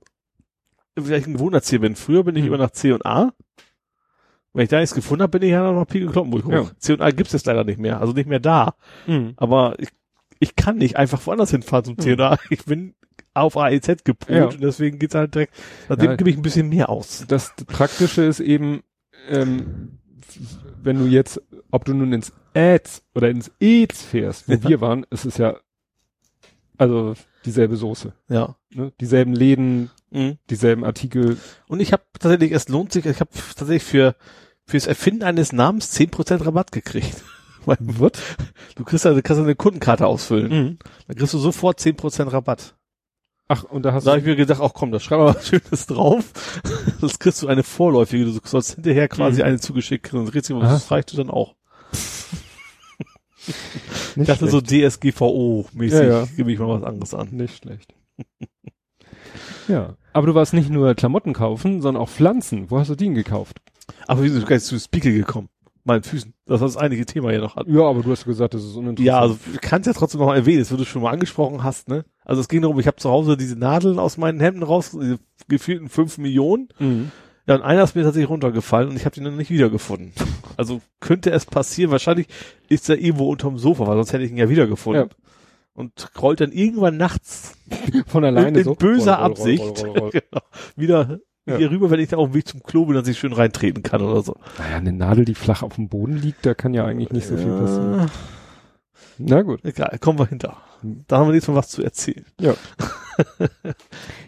vielleicht ein Gewohnheitstier bin. Früher bin ich Hm. immer nach C und A. Wenn ich da nichts gefunden habe, bin ich ja noch nach Pik und Kloppenburg hoch. Ja. C und A gibt's jetzt leider nicht mehr, also nicht mehr da. Mhm. Aber ich, ich kann nicht einfach woanders hinfahren zum C Hm. und A. Ich bin auf AEZ gepolt Ja. und deswegen geht's halt direkt, seitdem Ja. gebe ich ein bisschen mehr aus. Das Praktische ist eben, ähm, wenn du jetzt, ob du nun ins Ads oder ins Eds fährst, wo Ja. wir waren, ist es ja, also dieselbe Soße, Ja. ne? dieselben Läden, Mhm. dieselben Artikel. Und ich habe tatsächlich, es lohnt sich, ich habe tatsächlich für fürs Erfinden eines Namens 10% Rabatt gekriegt. What? du kriegst ja, du kannst eine Kundenkarte ausfüllen. Mhm. Dann kriegst du sofort 10% Rabatt. Ach, und da hast Da habe du, ich mir gedacht, ach komm, da schreib mal was Schönes drauf. Das kriegst du eine vorläufige, du sollst hinterher quasi Mhm. eine zugeschickt kriegen. Und richtig, das reicht dir dann auch. Ich nicht dachte so schlecht. DSGVO-mäßig, Ja, ja. gebe ich mal was anderes an. Nicht schlecht. ja. Aber du warst nicht nur Klamotten kaufen, sondern auch Pflanzen. Wo hast du die denn gekauft? Aber wie sind du zu Spiegel gekommen? Meinen Füßen. Das war das einige Thema hier noch hat. Ja, aber du hast gesagt, das ist uninteressant. Ja, also du kannst ja trotzdem noch mal erwähnen, das, du schon mal angesprochen hast, ne? Also es ging darum, ich habe zu Hause diese Nadeln aus meinen Hemden raus, diese gefühlten fünf Millionen. Mhm. Ja, und einer ist mir tatsächlich runtergefallen und ich habe den dann nicht wiedergefunden. Also könnte es passieren, wahrscheinlich ist er irgendwo unterm Sofa, weil sonst hätte ich ihn ja wiedergefunden. und rollt dann irgendwann nachts Von alleine in, so. in böser Roll, roll, Absicht roll, genau, wieder Ja. hier rüber, wenn ich dann auf dem Weg zum Klo bin, dass ich schön reintreten kann oder so. Naja, eine Nadel, die flach auf dem Boden liegt, da kann ja eigentlich nicht so viel passieren. Na gut. egal, kommen wir hinter. Da haben wir jetzt mal was zu erzählen.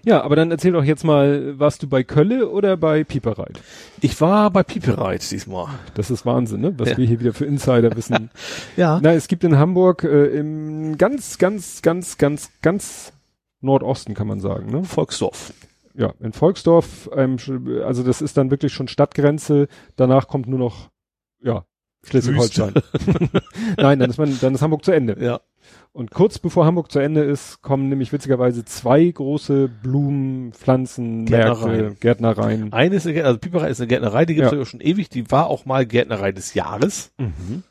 Ja, aber dann erzähl doch jetzt mal, warst du bei Kölle oder bei Piepereit? Ich war bei Pipereit diesmal. Das ist Wahnsinn, ne? Was Ja. wir hier wieder für Insider wissen. Ja. Na, es gibt in Hamburg äh, im ganz, ganz, ganz, ganz, ganz Nordosten kann man sagen, ne? Volksdorf. Ja, in Volksdorf, ähm, also das ist dann wirklich schon Stadtgrenze. Danach kommt nur noch, ja, Schleswig-Holstein. Nein, dann ist man, dann ist Hamburg zu Ende. Ja. Und kurz bevor Hamburg zu Ende ist, kommen nämlich witzigerweise zwei große Blumen, Pflanzen, Gärtnereien. Gärtnereien. Eine ist eine, Gär- also Piperei ist eine Gärtnerei, die gibt's Ja. ja schon ewig. Die war auch mal Gärtnerei des Jahres. Mhm.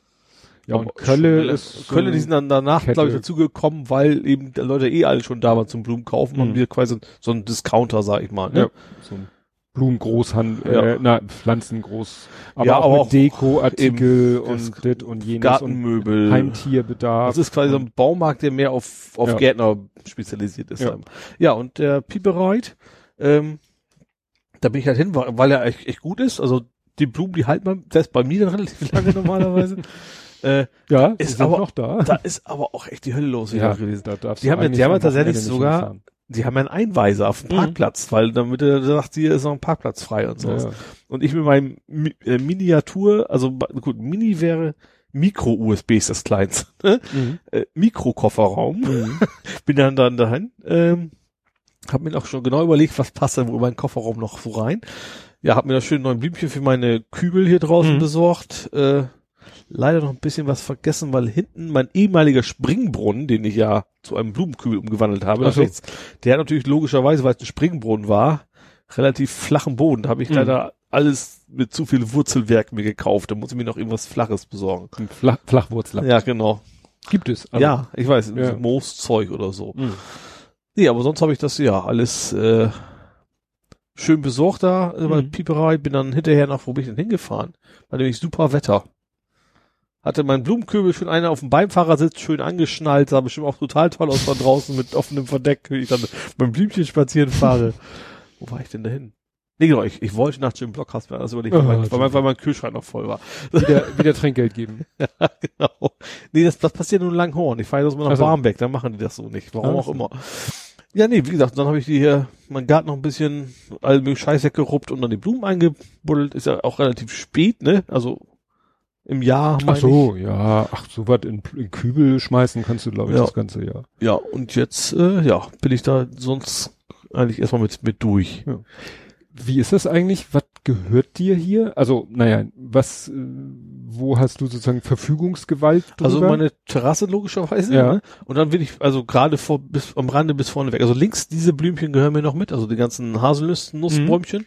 Ja, Aber und Kölle schon- ist. Kölle, die sind dann danach, glaube ich, dazugekommen, weil eben die Leute eh alle schon da waren zum Blumen kaufen, Mhm. haben wir quasi so einen Discounter, sag ich mal. Ne? Ja, so ein Blumengroßhandel, Ja. äh, na, Pflanzengroß, aber Ja, auch aber auch Dekoartikel und dit und jenes Gartenmöbel. und Heimtierbedarf. Das ist quasi so ein Baumarkt, der mehr auf, auf Ja. Gärtner spezialisiert ist. Ja. Ja, und der Pipereit, ähm, da bin ich halt hin, weil er echt, echt gut ist. Also die Blumen, die halten man, ist bei mir dann relativ lange normalerweise. äh, ja, ist aber- noch da. da ist aber auch echt die Hölle los ja, gewesen. da Die haben eigentlich die haben tatsächlich sogar- Die haben einen Einweiser auf dem Mhm. Parkplatz, weil damit er sagt, hier ist noch ein Parkplatz frei und so. Ja. Und ich mit meinem Mi äh, Miniatur, also gut, Mini wäre Micro-USB ist das kleinste, ne? Mhm. äh, Mikrokofferraum. Mhm. Bin dann dann dahin, ähm, hab mir auch schon genau überlegt, was passt denn wohl in meinen Kofferraum noch so rein. Ja, hab mir da schön neuen Blümchen für meine Kübel hier draußen Mhm. besorgt. Äh, leider noch ein bisschen was vergessen, weil hinten mein ehemaliger Springbrunnen, den ich ja zu einem Blumenkübel umgewandelt habe, Ach nach so. rechts, der hat natürlich logischerweise, weil es ein Springbrunnen war, relativ flachen Boden. Da habe ich Mhm. leider alles mit zu viel Wurzelwerk mir gekauft. Da muss ich mir noch irgendwas Flaches besorgen. Flach, Flachwurzler. Ja, genau. Gibt es. also- ja, ich weiß, Ja. Mooszeug oder so. Mhm. Nee, aber sonst habe ich das ja alles äh, schön besorgt da äh, bei Mhm. Pieperei. Bin dann hinterher nach, wo bin ich denn hingefahren? War nämlich super Wetter. Hatte mein Blumenkübel schon einer auf dem Beifahrersitz schön angeschnallt, sah bestimmt auch total toll aus von draußen mit offenem Verdeck, wie ich dann beim Blümchen spazieren fahre. wo war ich denn dahin? Nee, genau, ich, ich wollte nach Jim Blockhaus werden, also überlegt, weil, Oh, weil, mein, weil mein Kühlschrank noch voll war. wieder, wieder Trinkgeld geben. genau. Nee, das, das passiert nur in Langhorn. Ich fahre jetzt mal nach Ach so. Barmbek, da machen die das so nicht. Warum Ah, auch immer. Ja, nee, wie gesagt, dann habe ich die hier, mein Garten noch ein bisschen all möglichen Scheiß weggeruppt und dann die Blumen eingebuddelt. Ist ja auch relativ spät, ne? Also im Jahr, Ach so, ja. Ach, so was in, in Kübel schmeißen kannst du, glaube ich, Ja. das ganze Jahr. ich. Ja, und jetzt, äh, ja, bin ich da sonst eigentlich erstmal mit, mit durch. Wie ist das eigentlich? Was gehört dir hier? Also, naja, was, äh, wo hast du sozusagen Verfügungsgewalt drüber? Also meine Terrasse logischerweise. Ja. Ne? Und dann will ich, also gerade vor, bis am Rande bis vorne weg. Also links diese Blümchen gehören mir noch mit, also die ganzen Haselnüsse, Nussbäumchen.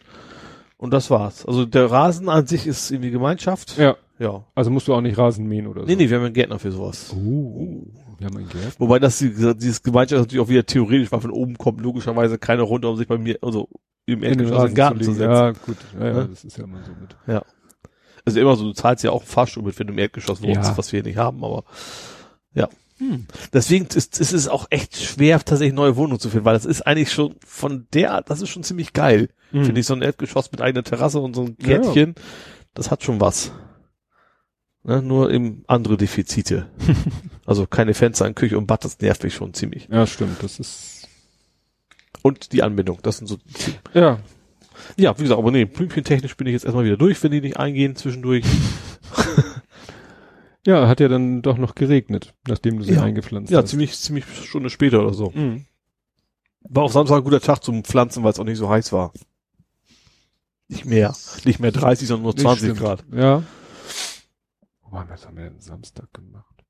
Und das war's. Also der Rasen an sich ist irgendwie Gemeinschaft. ja, Ja. also musst du auch nicht Rasen mähen oder so. Nee, nee, wir haben einen Gärtner für sowas. Oh, wir haben ein Gärtner. Wobei das die- dieses Gemeinschaft natürlich auch wieder theoretisch, weil von oben kommt logischerweise keiner runter, um sich bei mir, also im Erdgeschoss in den Garten zu, legen. setzen. Ja, gut. Ja, ja, das ist ja immer so mit. Also immer so, du zahlst ja auch einen Fahrstuhl mit, wenn du im Erdgeschoss wohnst, Ja. was wir hier nicht haben, aber ja. Hm. Deswegen ist, ist es auch echt schwer, tatsächlich neue Wohnungen zu finden, weil das ist eigentlich schon von der Art, das ist schon ziemlich geil. Hm. Finde ich so ein Erdgeschoss mit eigener Terrasse und so ein Ja. Gärtchen, das hat schon was. Ne, nur eben andere Defizite. also keine Fenster in Küche und Bad, das nervt mich schon ziemlich. Ja, stimmt. Das ist. Und die Anbindung, das sind so. Ja. Ja, wie gesagt, aber nee, blümchentechnisch bin ich jetzt erstmal wieder durch, wenn die nicht eingehen zwischendurch. Ja, hat ja dann doch noch geregnet, nachdem du sie Ja. eingepflanzt Ja, hast. ziemlich, ziemlich Stunde später oder so. Mhm. War auch Samstag ein guter Tag zum Pflanzen, weil es auch nicht so heiß war. Nicht mehr. Nicht mehr 30, sondern nur Nee, 20 stimmt. Grad. Ja. Oh, was haben wir denn Samstag gemacht?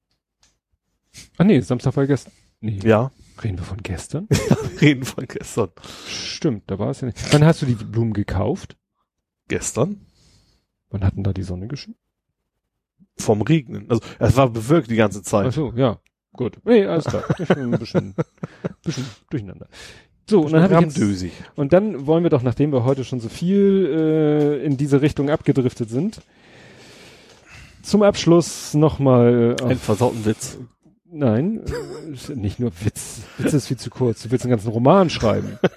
Ah nee, Samstag war gestern. Nee, Ja, reden wir von gestern? wir reden von gestern. Stimmt, da war es ja nicht. Wann hast du die Blumen gekauft? Gestern? Wann hatten da die Sonne geschienen? Vom Regnen. Also, es war bewölkt die ganze Ach Zeit. so, ja. Gut. Nee, alles klar. Ich bin ein bisschen, bisschen durcheinander. So, und dann habe ich jetzt, und dann wollen wir doch, nachdem wir heute schon so viel äh, in diese Richtung abgedriftet sind, zum Abschluss nochmal äh, Ein versauten Witz. Nein, äh, nicht nur Witz. Witz ist viel zu kurz. Du willst einen ganzen Roman schreiben.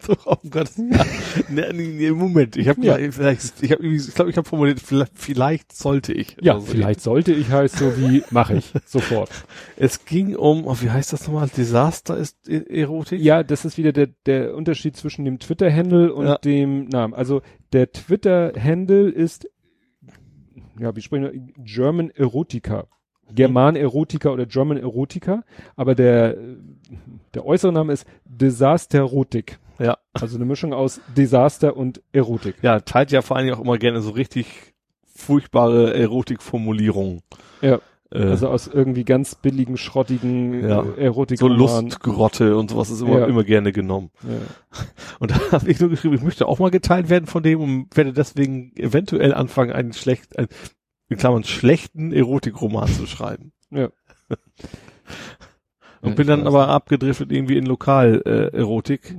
So, oh Gott. nee, nee, Moment, ich habe Ja. vielleicht, ich habe ich glaube, ich habe formuliert, vielleicht, vielleicht sollte ich. Ja, oder so. vielleicht sollte ich heißt so wie mache ich sofort. Es ging um, oh, wie heißt das nochmal? Desaster ist E- Erotik? Ja, das ist wieder der, der Unterschied zwischen dem Twitter-Handle und Ja. dem Namen. Also der Twitter-Handle ist, ja, wie sprechen wir, German Erotica. German Erotica oder German Erotica, aber der, der äußere Name ist Desasterotik. Ja. Also eine Mischung aus Desaster und Erotik. Ja, teilt ja vor allen Dingen auch immer gerne so richtig furchtbare Erotikformulierungen. Ja. Äh, Also aus irgendwie ganz billigen, schrottigen Ja. äh, Erotik. so Lustgrotte und sowas ist immer, Ja. immer gerne genommen. Ja. Und da habe ich nur geschrieben, ich möchte auch mal geteilt werden von dem und werde deswegen eventuell anfangen, einen schlecht, ein, in Klammern schlechten Erotikroman zu schreiben. Ja. Und Ja, bin dann aber abgedriftet irgendwie in Lokal-Erotik.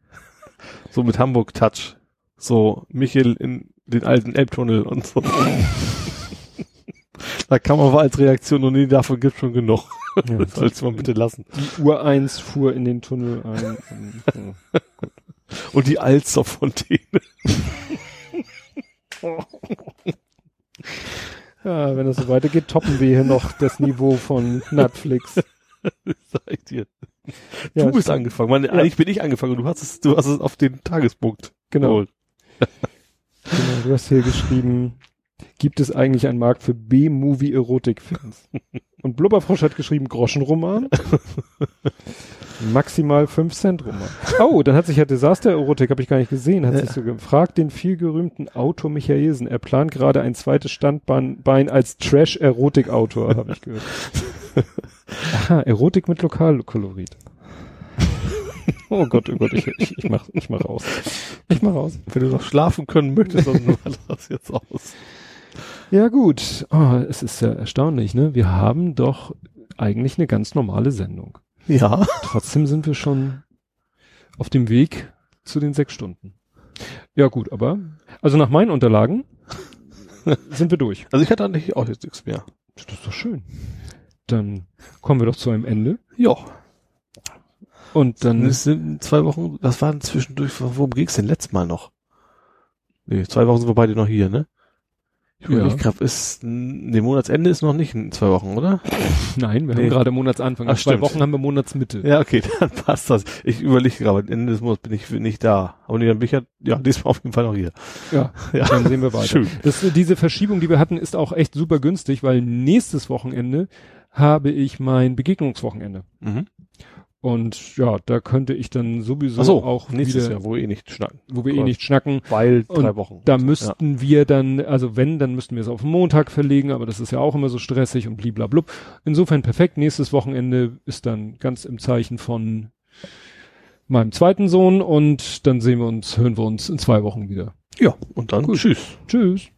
so mit Hamburg-Touch. So Michel in den alten Elbtunnel und so. Da kann man aber als Reaktion, und nee, davon gibt's schon genug. Ja. Das soll's mal bitte lassen. Die Uhr 1 fuhr in den Tunnel ein. Und, ja. Und die Alster-Fontäne. Ja, wenn das so weitergeht, toppen wir hier noch das Niveau von Netflix. Sag ich dir. Ja, du bist angefangen. Mann, Eigentlich bin ich angefangen und du hast es, du hast es auf den Tagespunkt Genau, genau. Du hast hier geschrieben, gibt es eigentlich einen Markt für B-Movie-Erotik-Fans? Und Blubberfrosch hat geschrieben, Groschenroman. Maximal 5 Cent Roman. Oh, dann hat sich ja Desaster-Erotik, habe ich gar nicht gesehen, hat Ja. sich so gefragt, den vielgerühmten Autor Michaelsen. Er plant gerade ein zweites Standbein Bein als Trash-Erotik-Autor, habe ich gehört. Aha, Erotik mit Lokalkolorit. Oh Gott, oh Gott, ich, ich, ich mach, ich mach raus. Ich mach raus. Wenn du noch schlafen können möchtest, dann mach das jetzt aus. Ja gut, oh, es ist ja erstaunlich, ne? Wir haben doch eigentlich eine ganz normale Sendung. Ja. Trotzdem sind wir schon auf dem Weg zu den sechs Stunden. Ja gut, aber also nach meinen Unterlagen sind wir durch. Also ich hatte eigentlich auch jetzt nichts mehr. Das ist doch schön. Dann kommen wir doch zu einem Ende Ja. und dann Es sind zwei Wochen, das waren zwischendurch, worum ging's denn letztes Mal noch? Nee, zwei Wochen sind wir beide noch hier, ne? Ich Ja. überlege grad, ist, nee, Monatsende ist noch nicht in zwei Wochen, oder? nein, wir Nee. haben gerade Monatsanfang. Ach, zwei stimmt. Wochen haben wir Monatsmitte. Ja, okay, dann passt das. Ich überlege gerade, Ende des Monats bin ich nicht da. Aber nee, dann bin ich ja, ja, diesmal auf jeden Fall noch hier. Ja, Ja. dann sehen wir weiter. Schön. Das, diese Verschiebung, die wir hatten, ist auch echt super günstig, weil nächstes Wochenende habe ich mein Begegnungswochenende. Mhm. Und ja, da könnte ich dann sowieso Ach so, auch nächstes wieder, Jahr, wo wir eh nicht schnacken. wo wir eh Klar. nicht schnacken. Weil Und drei Wochen. Da Ja. müssten wir dann, also wenn, dann müssten wir es auf den Montag verlegen, aber das ist ja auch immer so stressig und bliblablub. Insofern perfekt. Nächstes Wochenende ist dann ganz im Zeichen von meinem zweiten Sohn und dann sehen wir uns, hören wir uns in zwei Wochen wieder. Ja, und dann Gut. tschüss. Tschüss.